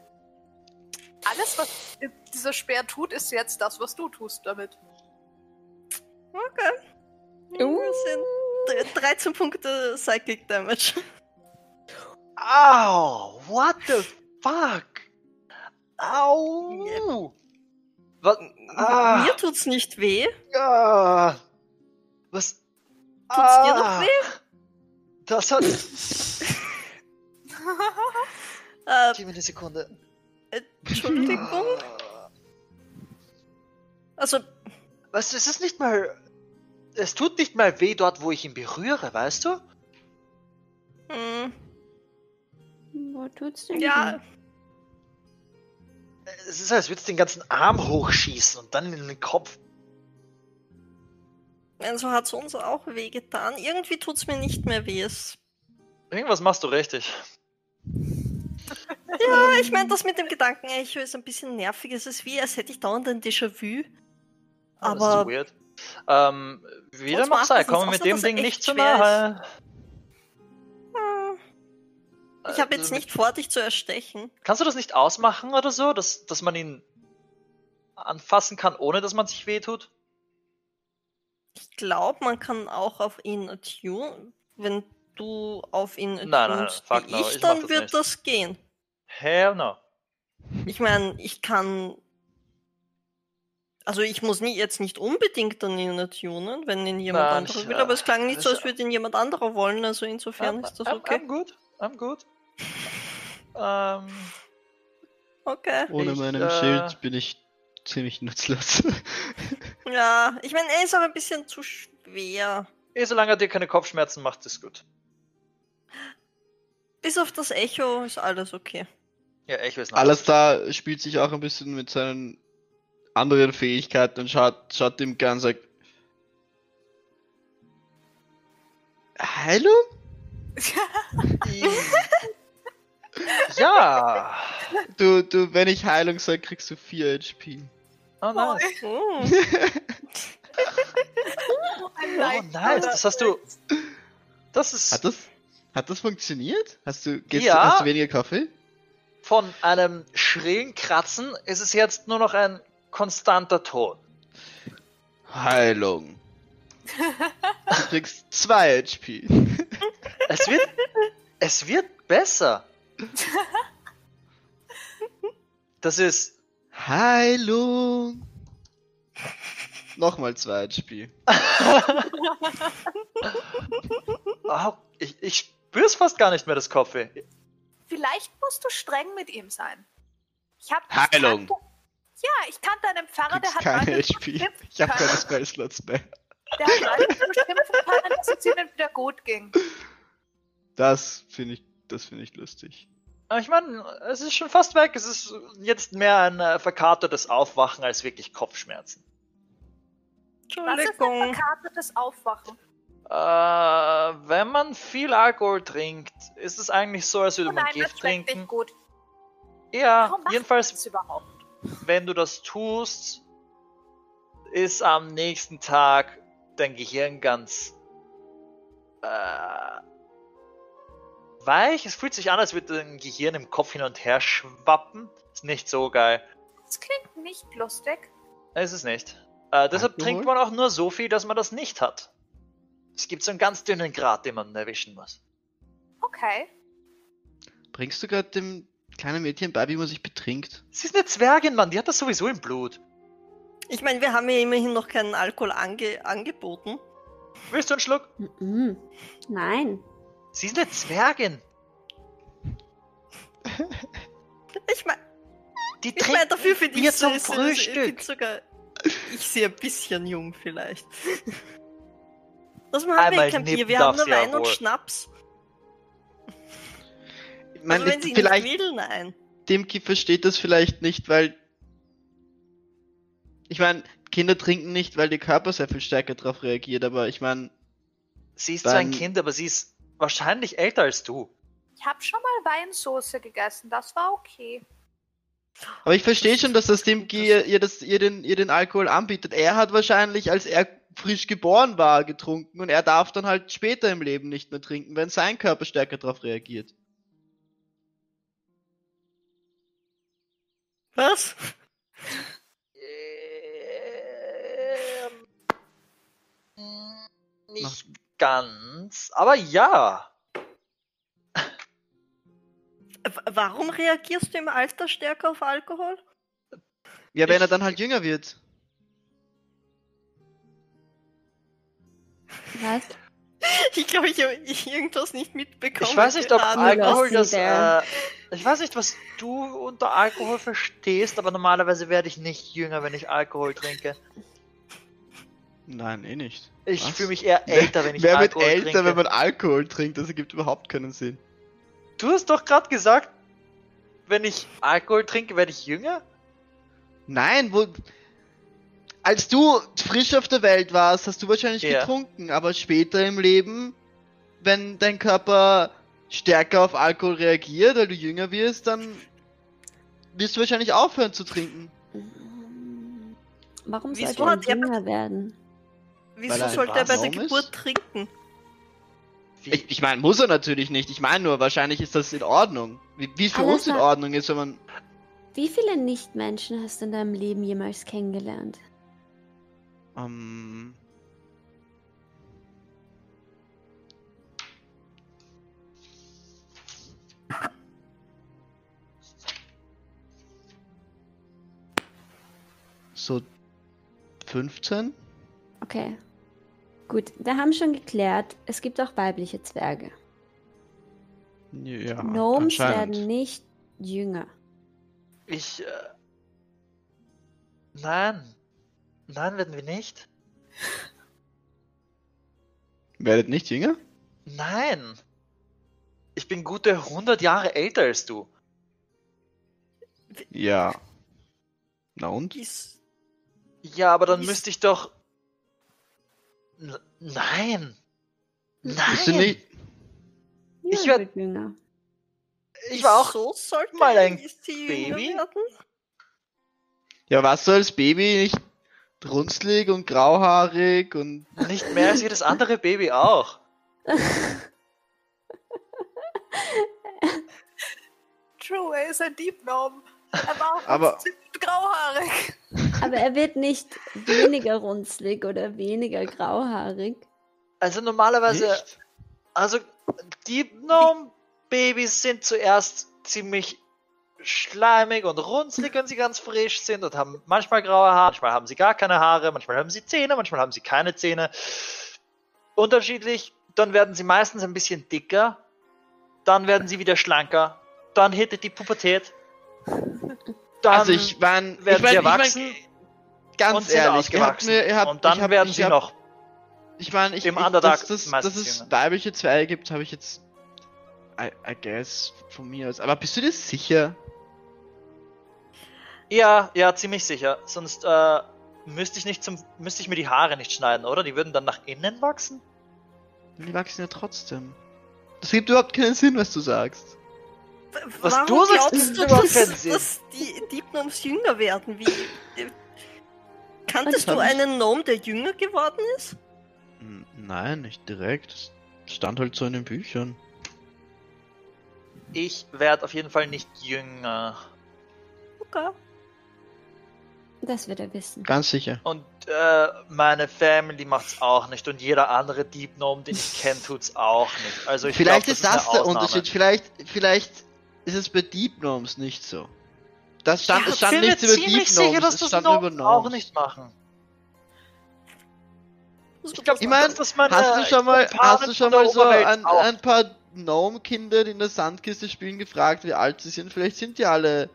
Alles, was dieser Speer tut, ist jetzt das, was du tust damit. Okay. Uh. Das sind dre- 13 Punkte Psychic Damage. Au! What the fuck? Au! Was? Ah, Mir tut's nicht weh. ah, was? Tut's dir noch Ah, weh? Das hat. Äh, Gib mir eine Sekunde. Entschuldigung. Also, Weißt du, es ist nicht mal. Es tut nicht mal weh dort, wo ich ihn berühre, weißt du? hm, Wo tut's denn? ja, Es ist, als würdest du den ganzen Arm hochschießen und dann in den Kopf. so hat es uns auch wehgetan. Irgendwie tut es mir nicht mehr weh. Es, Irgendwas machst du richtig. ja, ich meine, das mit dem Gedanken-Echo ist ein bisschen nervig. Es ist wie, als hätte ich dauernd ein Déjà-vu. Das ist Aber weird. Ähm, wie dem auch sei, kommen wir mit dem Ding nicht zu nahe. hm, ich habe Äh, jetzt nicht vor, dich zu erstechen. Kannst du das nicht ausmachen oder so, dass, dass man ihn anfassen kann, ohne dass man sich wehtut? Ich glaube, man kann auch auf ihn attune. Wenn du auf ihn Nein, nein, attunest fuck wie no, ich, ich mach dann wird nicht. das gehen. Hell no. Ich meine, ich kann. Also ich muss nie, jetzt nicht unbedingt an ihn attunen, wenn ihn jemand Nein, anderer ich, will, aber es klang nicht so, als würde ihn jemand anderer wollen, also insofern I'm, ist das I'm, okay. I'm good. I'm good. Ähm, Okay. Ohne Ich, meinen äh, Schild bin ich ziemlich nutzlos. Ja, ich meine, er ist auch ein bisschen zu schwer. eh, solange er dir keine Kopfschmerzen macht, ist gut. Bis auf das Echo ist alles okay. Ja, ich weiß Alles da spielt sich auch ein bisschen mit seinen anderen Fähigkeiten und schaut, schaut dem gern und sagt. Heilung? Ja. Du, du, wenn ich Heilung sage, kriegst du 4 HP. Oh, nice. Hm. Oh, nice. Das hast du. Das ist Hat das, hat das funktioniert? Hast du, Ja. hast du weniger Kaffee? von einem schrillen Kratzen ist es jetzt nur noch ein konstanter Ton. Heilung. Du kriegst 2 HP. Es wird. es wird besser. Das ist. Heilung. Nochmal 2 HP. Oh, ich, ich spüre es fast gar nicht mehr, das Coffee. Vielleicht musst du streng mit ihm sein. Ich hab, Heilung. Kannte, ja, ich kannte einen Pfarrer, der hat keine HP. Ich habe keine Spellslots mehr. Der hat Leute beschimpfen können, dass es ihnen wieder gut ging. Das finde ich, das finde ich lustig. Ich meine, es ist schon fast weg. Es ist jetzt mehr ein äh, verkatertes Aufwachen als wirklich Kopfschmerzen. Was ist ein Entschuldigung. verkatertes Aufwachen? Äh, wenn man viel Alkohol trinkt, ist es eigentlich so, als würde Oh man nein, das Gift schmeckt trinken. nicht gut. Ja, Warum jedenfalls, das überhaupt? Wenn du das tust, ist am nächsten Tag dein Gehirn ganz äh, weich. Es fühlt sich an, als würde dein Gehirn im Kopf hin und her schwappen. Ist nicht so geil. Das klingt nicht lustig. Es ist nicht. Äh, deshalb Alkohol? trinkt man auch nur so viel, dass man das nicht hat. Es gibt so einen ganz dünnen Grat, den man erwischen muss. Okay. Bringst du gerade dem kleinen Mädchen bei, wie man sich betrinkt? Sie ist eine Zwergin, Mann, die hat das sowieso im Blut. Ich meine, wir haben ja immerhin noch keinen Alkohol ange angeboten. Willst du einen Schluck? Mhm. Nein. Sie ist eine Zwergin. Ich meine, Die ich mein, trinkt dafür finde Bier ich zum so- so- Frühstück. Ich, find sogar, ich sehe ein bisschen jung vielleicht. Das machen Einmal wir kein Bier, wir haben nur Wein und. Schnaps. Ich meine, also wenn sie vielleicht nicht will, nein. Demki versteht das vielleicht nicht, weil. Ich meine, Kinder trinken nicht, weil der Körper sehr viel stärker darauf reagiert, aber ich meine, Sie ist zwar ein Kind, aber sie ist wahrscheinlich älter als du. Ich habe schon mal Weinsoße gegessen. Das war okay. aber ich verstehe schon, dass das Demki ihr, ihr, das, ihr, den, ihr den Alkohol anbietet. Er hat wahrscheinlich, als er frisch geboren war, getrunken und er darf dann halt später im Leben nicht mehr trinken, wenn sein Körper stärker darauf reagiert. Was? Ähm, nicht ganz, aber ja. Warum reagierst du im Alter stärker auf Alkohol? Ja, wenn Ich- er dann halt jünger wird. Was? Ich glaube, ich habe irgendwas nicht mitbekommen. Ich weiß nicht, ob gerade. Alkohol Lost das. Äh, ich weiß nicht, was du unter Alkohol verstehst, aber normalerweise werde ich nicht jünger, wenn ich Alkohol trinke. Nein, eh nicht. Ich fühle mich eher Wer- älter, wenn ich Wer wird Alkohol älter, trinke. wenn man Alkohol trinkt? Das ergibt überhaupt keinen Sinn. Du hast doch gerade gesagt, wenn ich Alkohol trinke, werde ich jünger? Nein, wo. Als du frisch auf der Welt warst, hast du wahrscheinlich Ja. getrunken, aber später im Leben, wenn dein Körper stärker auf Alkohol reagiert, weil du jünger wirst, dann wirst du wahrscheinlich aufhören zu trinken. Warum Wieso sollte er hat er- jünger werden? Wieso er sollte er bei der Baum ist? Geburt trinken? Ich, ich meine, muss er natürlich nicht. Ich meine nur, wahrscheinlich ist das in Ordnung. Wie wie es für Alles uns in Ordnung ist, wenn man. Wie viele Nichtmenschen hast du in deinem Leben jemals kennengelernt? Ähm, so 15? Okay. Gut, wir haben schon geklärt, es gibt auch weibliche Zwerge. Ja, Gnomes werden nicht jünger. Ich. Äh, nein. Nein, werden wir nicht. Werdet nicht jünger? Nein. Ich bin gute 100 Jahre älter als du. Ja. Na und? Ist, Ja, aber dann Ist- müsste ich doch. N nein. Bist du Nein. nicht. Ich werd- wird jünger. Ich war auch so sollte mal ein Baby. werden? Ja, was soll als Baby nicht runzlig und grauhaarig und. nicht mehr als jedes andere Baby auch. True, er ist ein Deep Gnome. Er war auch Aber- grauhaarig. Aber er wird nicht weniger runzlig oder weniger grauhaarig. Also normalerweise. Nicht? Also, die Gnome-Babys sind zuerst ziemlich schleimig und runzlig, wenn sie ganz frisch sind und haben manchmal graue Haare, manchmal haben sie gar keine Haare, manchmal haben sie Zähne, manchmal haben sie keine Zähne. Unterschiedlich. Dann werden sie meistens ein bisschen dicker, dann werden sie wieder schlanker, dann hittet die Pubertät. Dann also ich mein, werden ich mein, sie ich mein, erwachsen ganz ehrlich, ihr habt mir, ihr habt, und dann hab, werden sie hab, noch. Ich meine, ich, im ich, Underdark dass, dass, dass es weibliche Zwerge gibt, habe ich jetzt, I, I guess, von mir aus. Aber bist du dir sicher? Ja, ja, ziemlich sicher. Sonst äh, müsste ich nicht zum, müsste ich mir die Haare nicht schneiden, oder? Die würden dann nach innen wachsen. Die wachsen ja trotzdem. Das gibt überhaupt keinen Sinn, was du sagst. Was Warum du sagst, glaubst ist du, überhaupt dass, keinen Sinn. dass die Deep Gnomes jünger werden? Wie, äh, kanntest du einen Gnome, der jünger geworden ist? Hm, Nein, nicht direkt. Das stand halt so in den Büchern. Ich werde auf jeden Fall nicht jünger. Okay. Das wird er wissen. Ganz sicher. Und äh, meine Family macht's auch nicht. Und jeder andere Deep Gnome, den ich kenne, tut's auch nicht. Also ich vielleicht glaub, ist das eine der. Unterschied. Vielleicht, vielleicht ist es bei Deep Gnomes nicht so. Das stand, Ja, es stand bin mir nichts über Deep sicher, Gnomes, dass es das stand nur über Gnomes auch nicht machen. Ich glaube, Ich meine Hast du schon mal, hast du schon mal so ein, ein paar Gnome-Kinder, die in der Sandkiste spielen, gefragt, wie alt sie sind? Vielleicht sind die alle.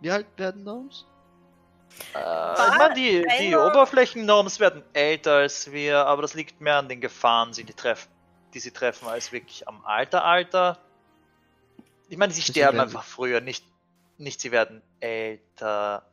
Wie alt werden Gnomes? Äh, ich meine, die, die Oberflächen-Gnomes werden älter als wir, aber das liegt mehr an den Gefahren, die, die, treffen, die sie treffen, als wirklich am Alter, Alter. Ich meine, sie sterben sie- einfach früher, nicht, nicht sie werden älter.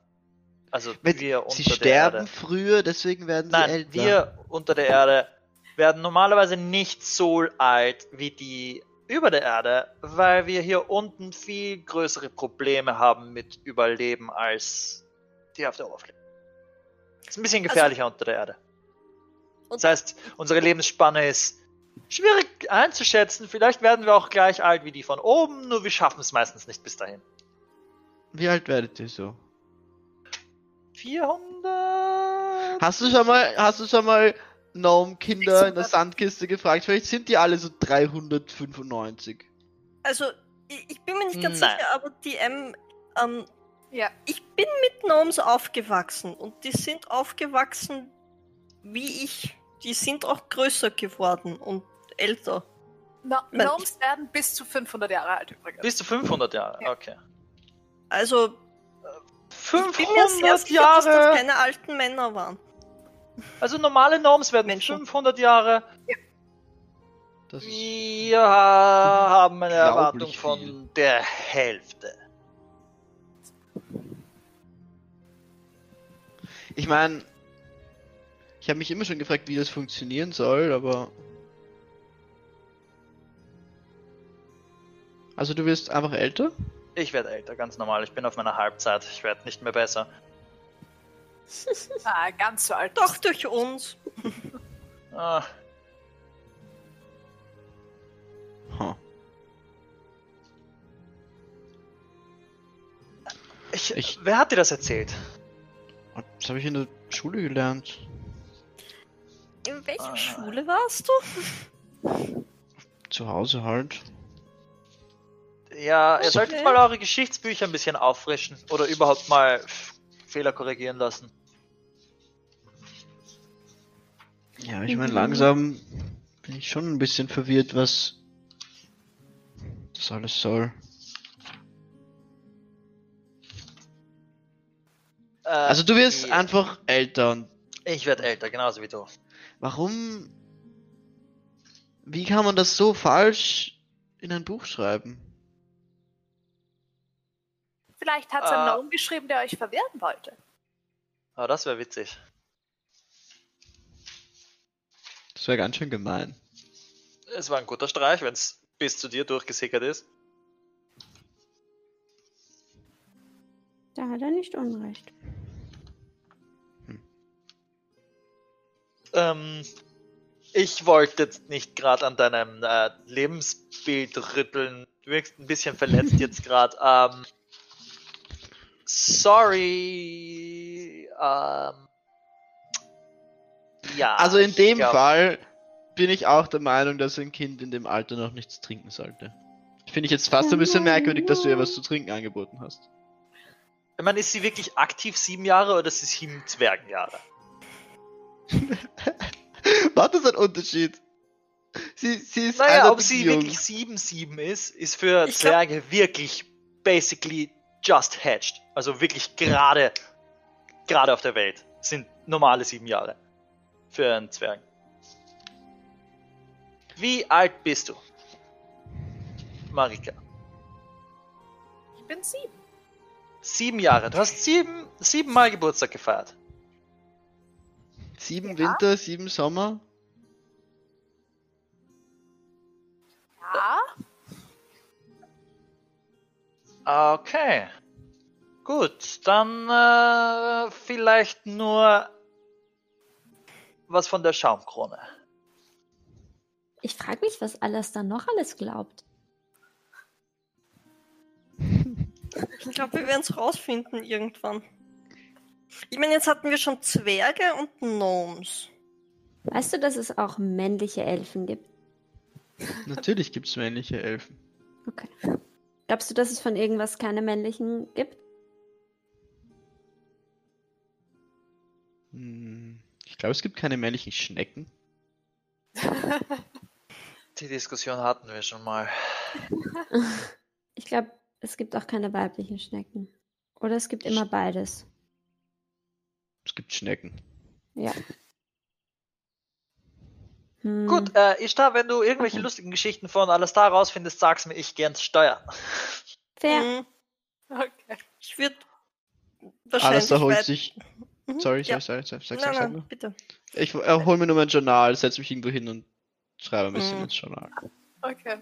Also Wenn wir unter sie der sterben Erde. früher, deswegen werden sie Nein, älter. wir unter der Erde werden normalerweise nicht so alt wie die über der Erde, weil wir hier unten viel größere Probleme haben mit Überleben als die auf der Oberfläche. Ist ein bisschen gefährlicher unter der Erde. Das heißt, unsere Lebensspanne ist schwierig einzuschätzen. Vielleicht werden wir auch gleich alt wie die von oben, nur wir schaffen es meistens nicht bis dahin. Wie alt werdet ihr so? 400? Hast du schon mal, hast du schon mal Gnome-Kinder in der 600. Sandkiste gefragt? Vielleicht sind die alle so 395. Also, ich, ich bin mir nicht ganz Nein. sicher, aber die M, ähm, Ja, ich bin mit Gnomes aufgewachsen und die sind aufgewachsen wie ich. Die sind auch größer geworden und älter. No. Gnomes werden bis zu 500 Jahre alt übrigens. Bis zu 500 Jahre, Ja. okay. Also, ich bin mir sehr 500 sicher, dass das Jahre! keine alten Männer waren. Also normale Gnomes werden Menschen. 500 Jahre. Das ist, Wir haben eine Erwartung von viel. der Hälfte. Ich meine, ich habe mich immer schon gefragt, wie das funktionieren soll, aber. Also du wirst einfach älter? Ich werde älter, ganz normal. Ich bin auf meiner Halbzeit. Ich werde nicht mehr besser. Ah, ganz so alt. Doch durch uns. Ah, Huh. ich, Ich- wer hat dir das erzählt? Das habe ich in der Schule gelernt. In welcher Ah. Schule warst du? Zu Hause halt. Ja, ihr Okay. solltet mal eure Geschichtsbücher ein bisschen auffrischen oder überhaupt mal Fehler korrigieren lassen. Ja, ich meine, langsam bin ich schon ein bisschen verwirrt, was das alles soll. Also du wirst ja. einfach älter und Ich werde älter, genauso wie du. warum? Wie kann man das so falsch in ein Buch schreiben? Vielleicht hat es Ah. einen Gnome geschrieben, der euch verwirren wollte. Aber das wäre witzig. Das wäre ganz schön gemein. Es war ein guter Streich, wenn es bis zu dir durchgesickert ist. Da hat er nicht Unrecht. Ähm, ich wollte jetzt nicht gerade an deinem äh, Lebensbild rütteln. Du wirkst ein bisschen verletzt jetzt gerade. Ähm, sorry. Ähm, ja. Also in dem glaub- Fall bin ich auch der Meinung, dass ein Kind in dem Alter noch nichts trinken sollte. Finde ich jetzt fast ein bisschen merkwürdig, dass du ihr was zu trinken angeboten hast. Ich meine, ist sie wirklich aktiv sieben Jahre oder ist sie sieben Zwergenjahre? Was ist ein Unterschied? Sie, sie ist Naja, ob sie jung. wirklich 7-7 ist, ist für Ich glaub- Zwerge wirklich basically just hatched. Also wirklich gerade, gerade auf der Welt. Sind normale sieben Jahre. Für einen Zwerg. Wie alt bist du? Marika. Ich bin sieben. Sieben Jahre. Du hast sieben, siebenmal Geburtstag gefeiert. Sieben Ja. Winter, sieben Sommer. Ja, Okay. Gut, dann äh, vielleicht nur was von der Schaumkrone. Ich frage mich, was alles dann noch alles glaubt. Ich glaube, wir werden es rausfinden irgendwann. Ich meine, jetzt hatten wir schon Zwerge und Gnomes. Weißt du, dass es auch männliche Elfen gibt? Natürlich gibt es männliche Elfen. Okay. Glaubst du, dass es von irgendwas keine männlichen gibt? Hm, Ich glaube, es gibt keine männlichen Schnecken. Die Diskussion hatten wir schon mal. Ich glaube, es gibt auch keine weiblichen Schnecken. Oder es gibt immer beides. Es gibt Schnecken. Ja. Hm. Gut, äh, Ishtar, wenn du irgendwelche Okay. lustigen Geschichten von Alastar rausfindest, sag's mir, ich gern steuern. Fair. Hm, okay. ich würde wahrscheinlich. Alistair holt sich. Mhm, Sorry, ja. sorry, sorry, sorry, nein, nur. bitte. Ich äh, hol mir nur mein Journal, setz mich irgendwo hin und schreibe ein bisschen Mhm. ins Journal. Okay.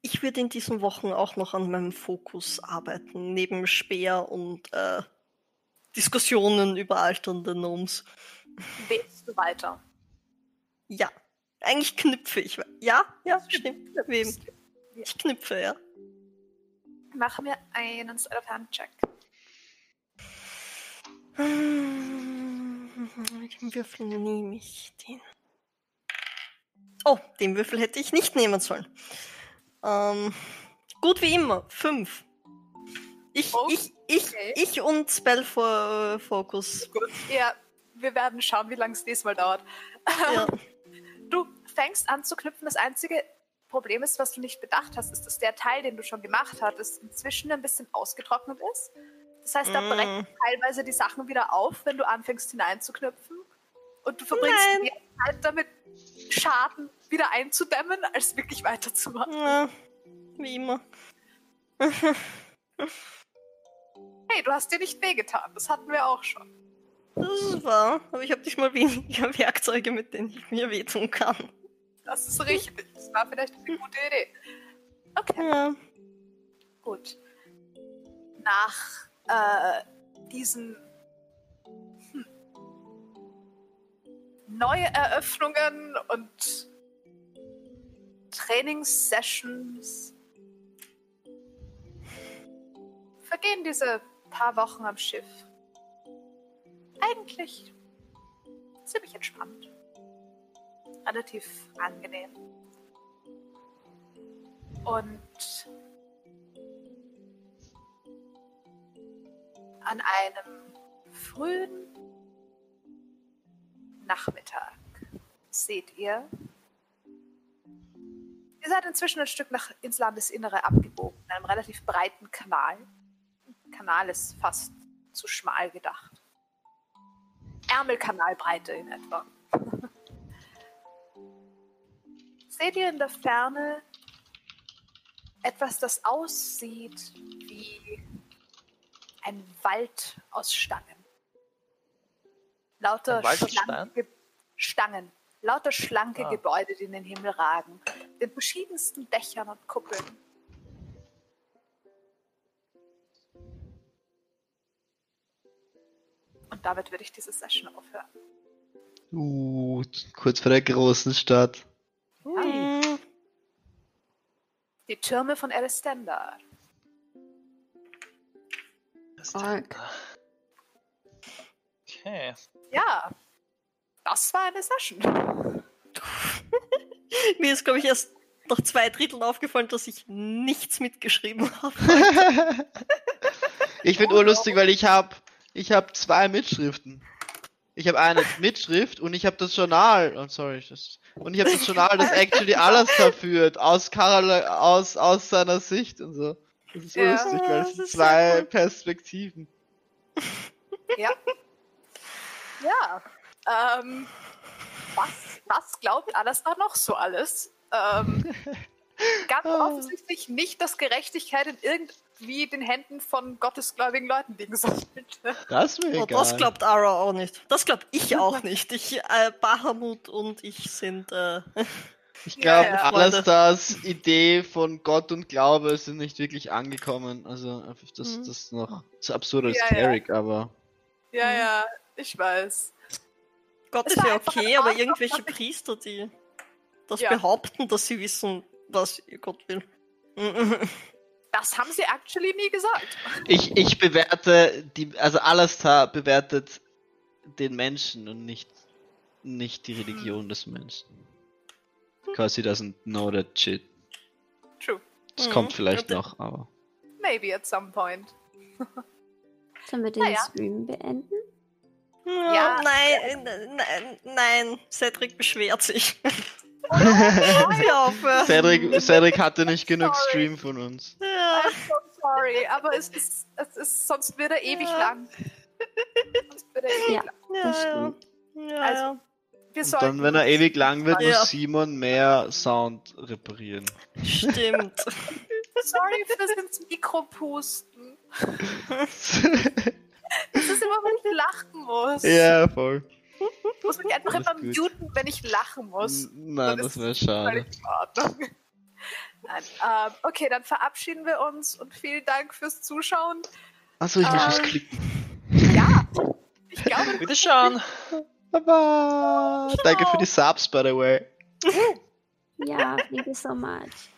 Ich würde in diesen Wochen auch noch an meinem Fokus arbeiten, neben Speer und äh, Diskussionen über alternde Gnomes. Webst du weiter? Ja, eigentlich knüpfe ich. Ja, ja, stimmt. Wem? Ich knüpfe, ja. Mach mir einen Sleight of Hand Check. Welchen Würfel nehme ich den? Oh, den Würfel hätte ich nicht nehmen sollen. Ähm, gut wie immer, fünf. Ich, Oh, ich, ich, okay. ich und Spell for Focus. Gut. Ja, wir werden schauen, wie lange es diesmal dauert. Ja. Du fängst an zu knüpfen. Das einzige Problem ist, was du nicht bedacht hast, ist, dass der Teil, den du schon gemacht hattest, inzwischen ein bisschen ausgetrocknet ist. Das heißt, da Mm. brechen teilweise die Sachen wieder auf, wenn du anfängst hineinzuknüpfen. Und du verbringst Nein. mehr Zeit damit, Schaden wieder einzudämmen, als wirklich weiterzumachen. Ja, wie immer. Hey, du hast dir nicht wehgetan. Das hatten wir auch schon. Das ist wahr, aber ich habe nicht mal weniger Werkzeuge, mit denen ich mir wehtun kann. Das ist richtig. Das war vielleicht eine gute Idee. Okay. Ja. Gut. Nach äh, diesen hm, neue Eröffnungen und Trainingssessions vergehen diese paar Wochen am Schiff. Eigentlich ziemlich entspannt. Relativ angenehm. Und an einem frühen Nachmittag seht ihr, ihr seid inzwischen ein Stück nach ins Landesinnere abgebogen, in einem relativ breiten Kanal. Kanal ist fast zu schmal gedacht. Ärmelkanalbreite in etwa. seht ihr in der Ferne etwas, das aussieht wie ein Wald aus Stangen. Lauter schlanke Stangen. Lauter schlanke Ah. Gebäude, die in den Himmel ragen. Den verschiedensten Dächern und Kuppeln. Und damit würde ich diese Session aufhören. Uh, kurz vor der großen Stadt. Hm. Die Türme von Elistendar. Arg. Okay. Ja, das war eine Session. Mir ist, glaube ich, erst nach zwei Dritteln aufgefallen, dass ich nichts mitgeschrieben habe. Ich finde urlustig, weil ich habe ich hab zwei Mitschriften. Ich habe eine Mitschrift und ich habe das Journal. Oh, sorry. Das, und ich habe das Journal, das actually Alastair führt, aus Karl, aus, aus seiner Sicht und so. Das ist Ja. urlustig, weil es sind zwei cool. Perspektiven. Ja. Ja. Ähm, was, was glaubt Alastar noch so alles? Ähm, ganz Ah. offensichtlich nicht, dass Gerechtigkeit in irgendwie den Händen von gottesgläubigen Leuten liegen sollte. Das mir Oh, egal. das glaubt Ara auch nicht. Das glaubt ich auch nicht. Ich, äh, Bahamut und ich sind, äh, ich glaube, Ja, ja. Alastars Idee von Gott und Glaube sind nicht wirklich angekommen. Also, das, Mhm. das ist noch zu absurd als Ja, ja. Cleric, aber. Ja, ja, ich weiß. Gott Es ist ja okay, aber irgendwelche Priester, die das Ja. behaupten, dass sie wissen, was ihr Gott will. Das haben sie actually nie gesagt. Ich, ich bewerte die, also Alastar bewertet den Menschen und nicht, nicht die Religion des Menschen. Because he doesn't know that shit. True. Das Mhm. kommt vielleicht Ja, noch, aber. Maybe at some point. Sollen wir den Naja. Stream beenden? Ja, Ja. nein, äh, nein, nein, Cedric beschwert sich. Cedric, Cedric hatte nicht genug Sorry. Stream von uns. Ja. I'm so sorry, aber es ist, es ist, sonst wird er ewig Ja. lang. Sonst wird er ewig Ja. lang. Ja, Das ja. stimmt. Ja, Also-. Wir Und sollten dann, wenn er ewig lang wird, Ja. muss Simon mehr Sound reparieren. Stimmt. Sorry fürs ins Mikro pusten. Das ist immer, wenn ich lachen muss. ja, voll. Ich muss mich einfach Alles immer gut. muten, wenn ich lachen muss. Nein, das wäre schade. Nein, ähm, okay, dann verabschieden wir uns und vielen Dank fürs Zuschauen. Achso, ich muss Ähm, was klicken. Ja, ich glaube, Bitte schauen. Baba! Danke für die Subs, by the way. Ja, thank you so much.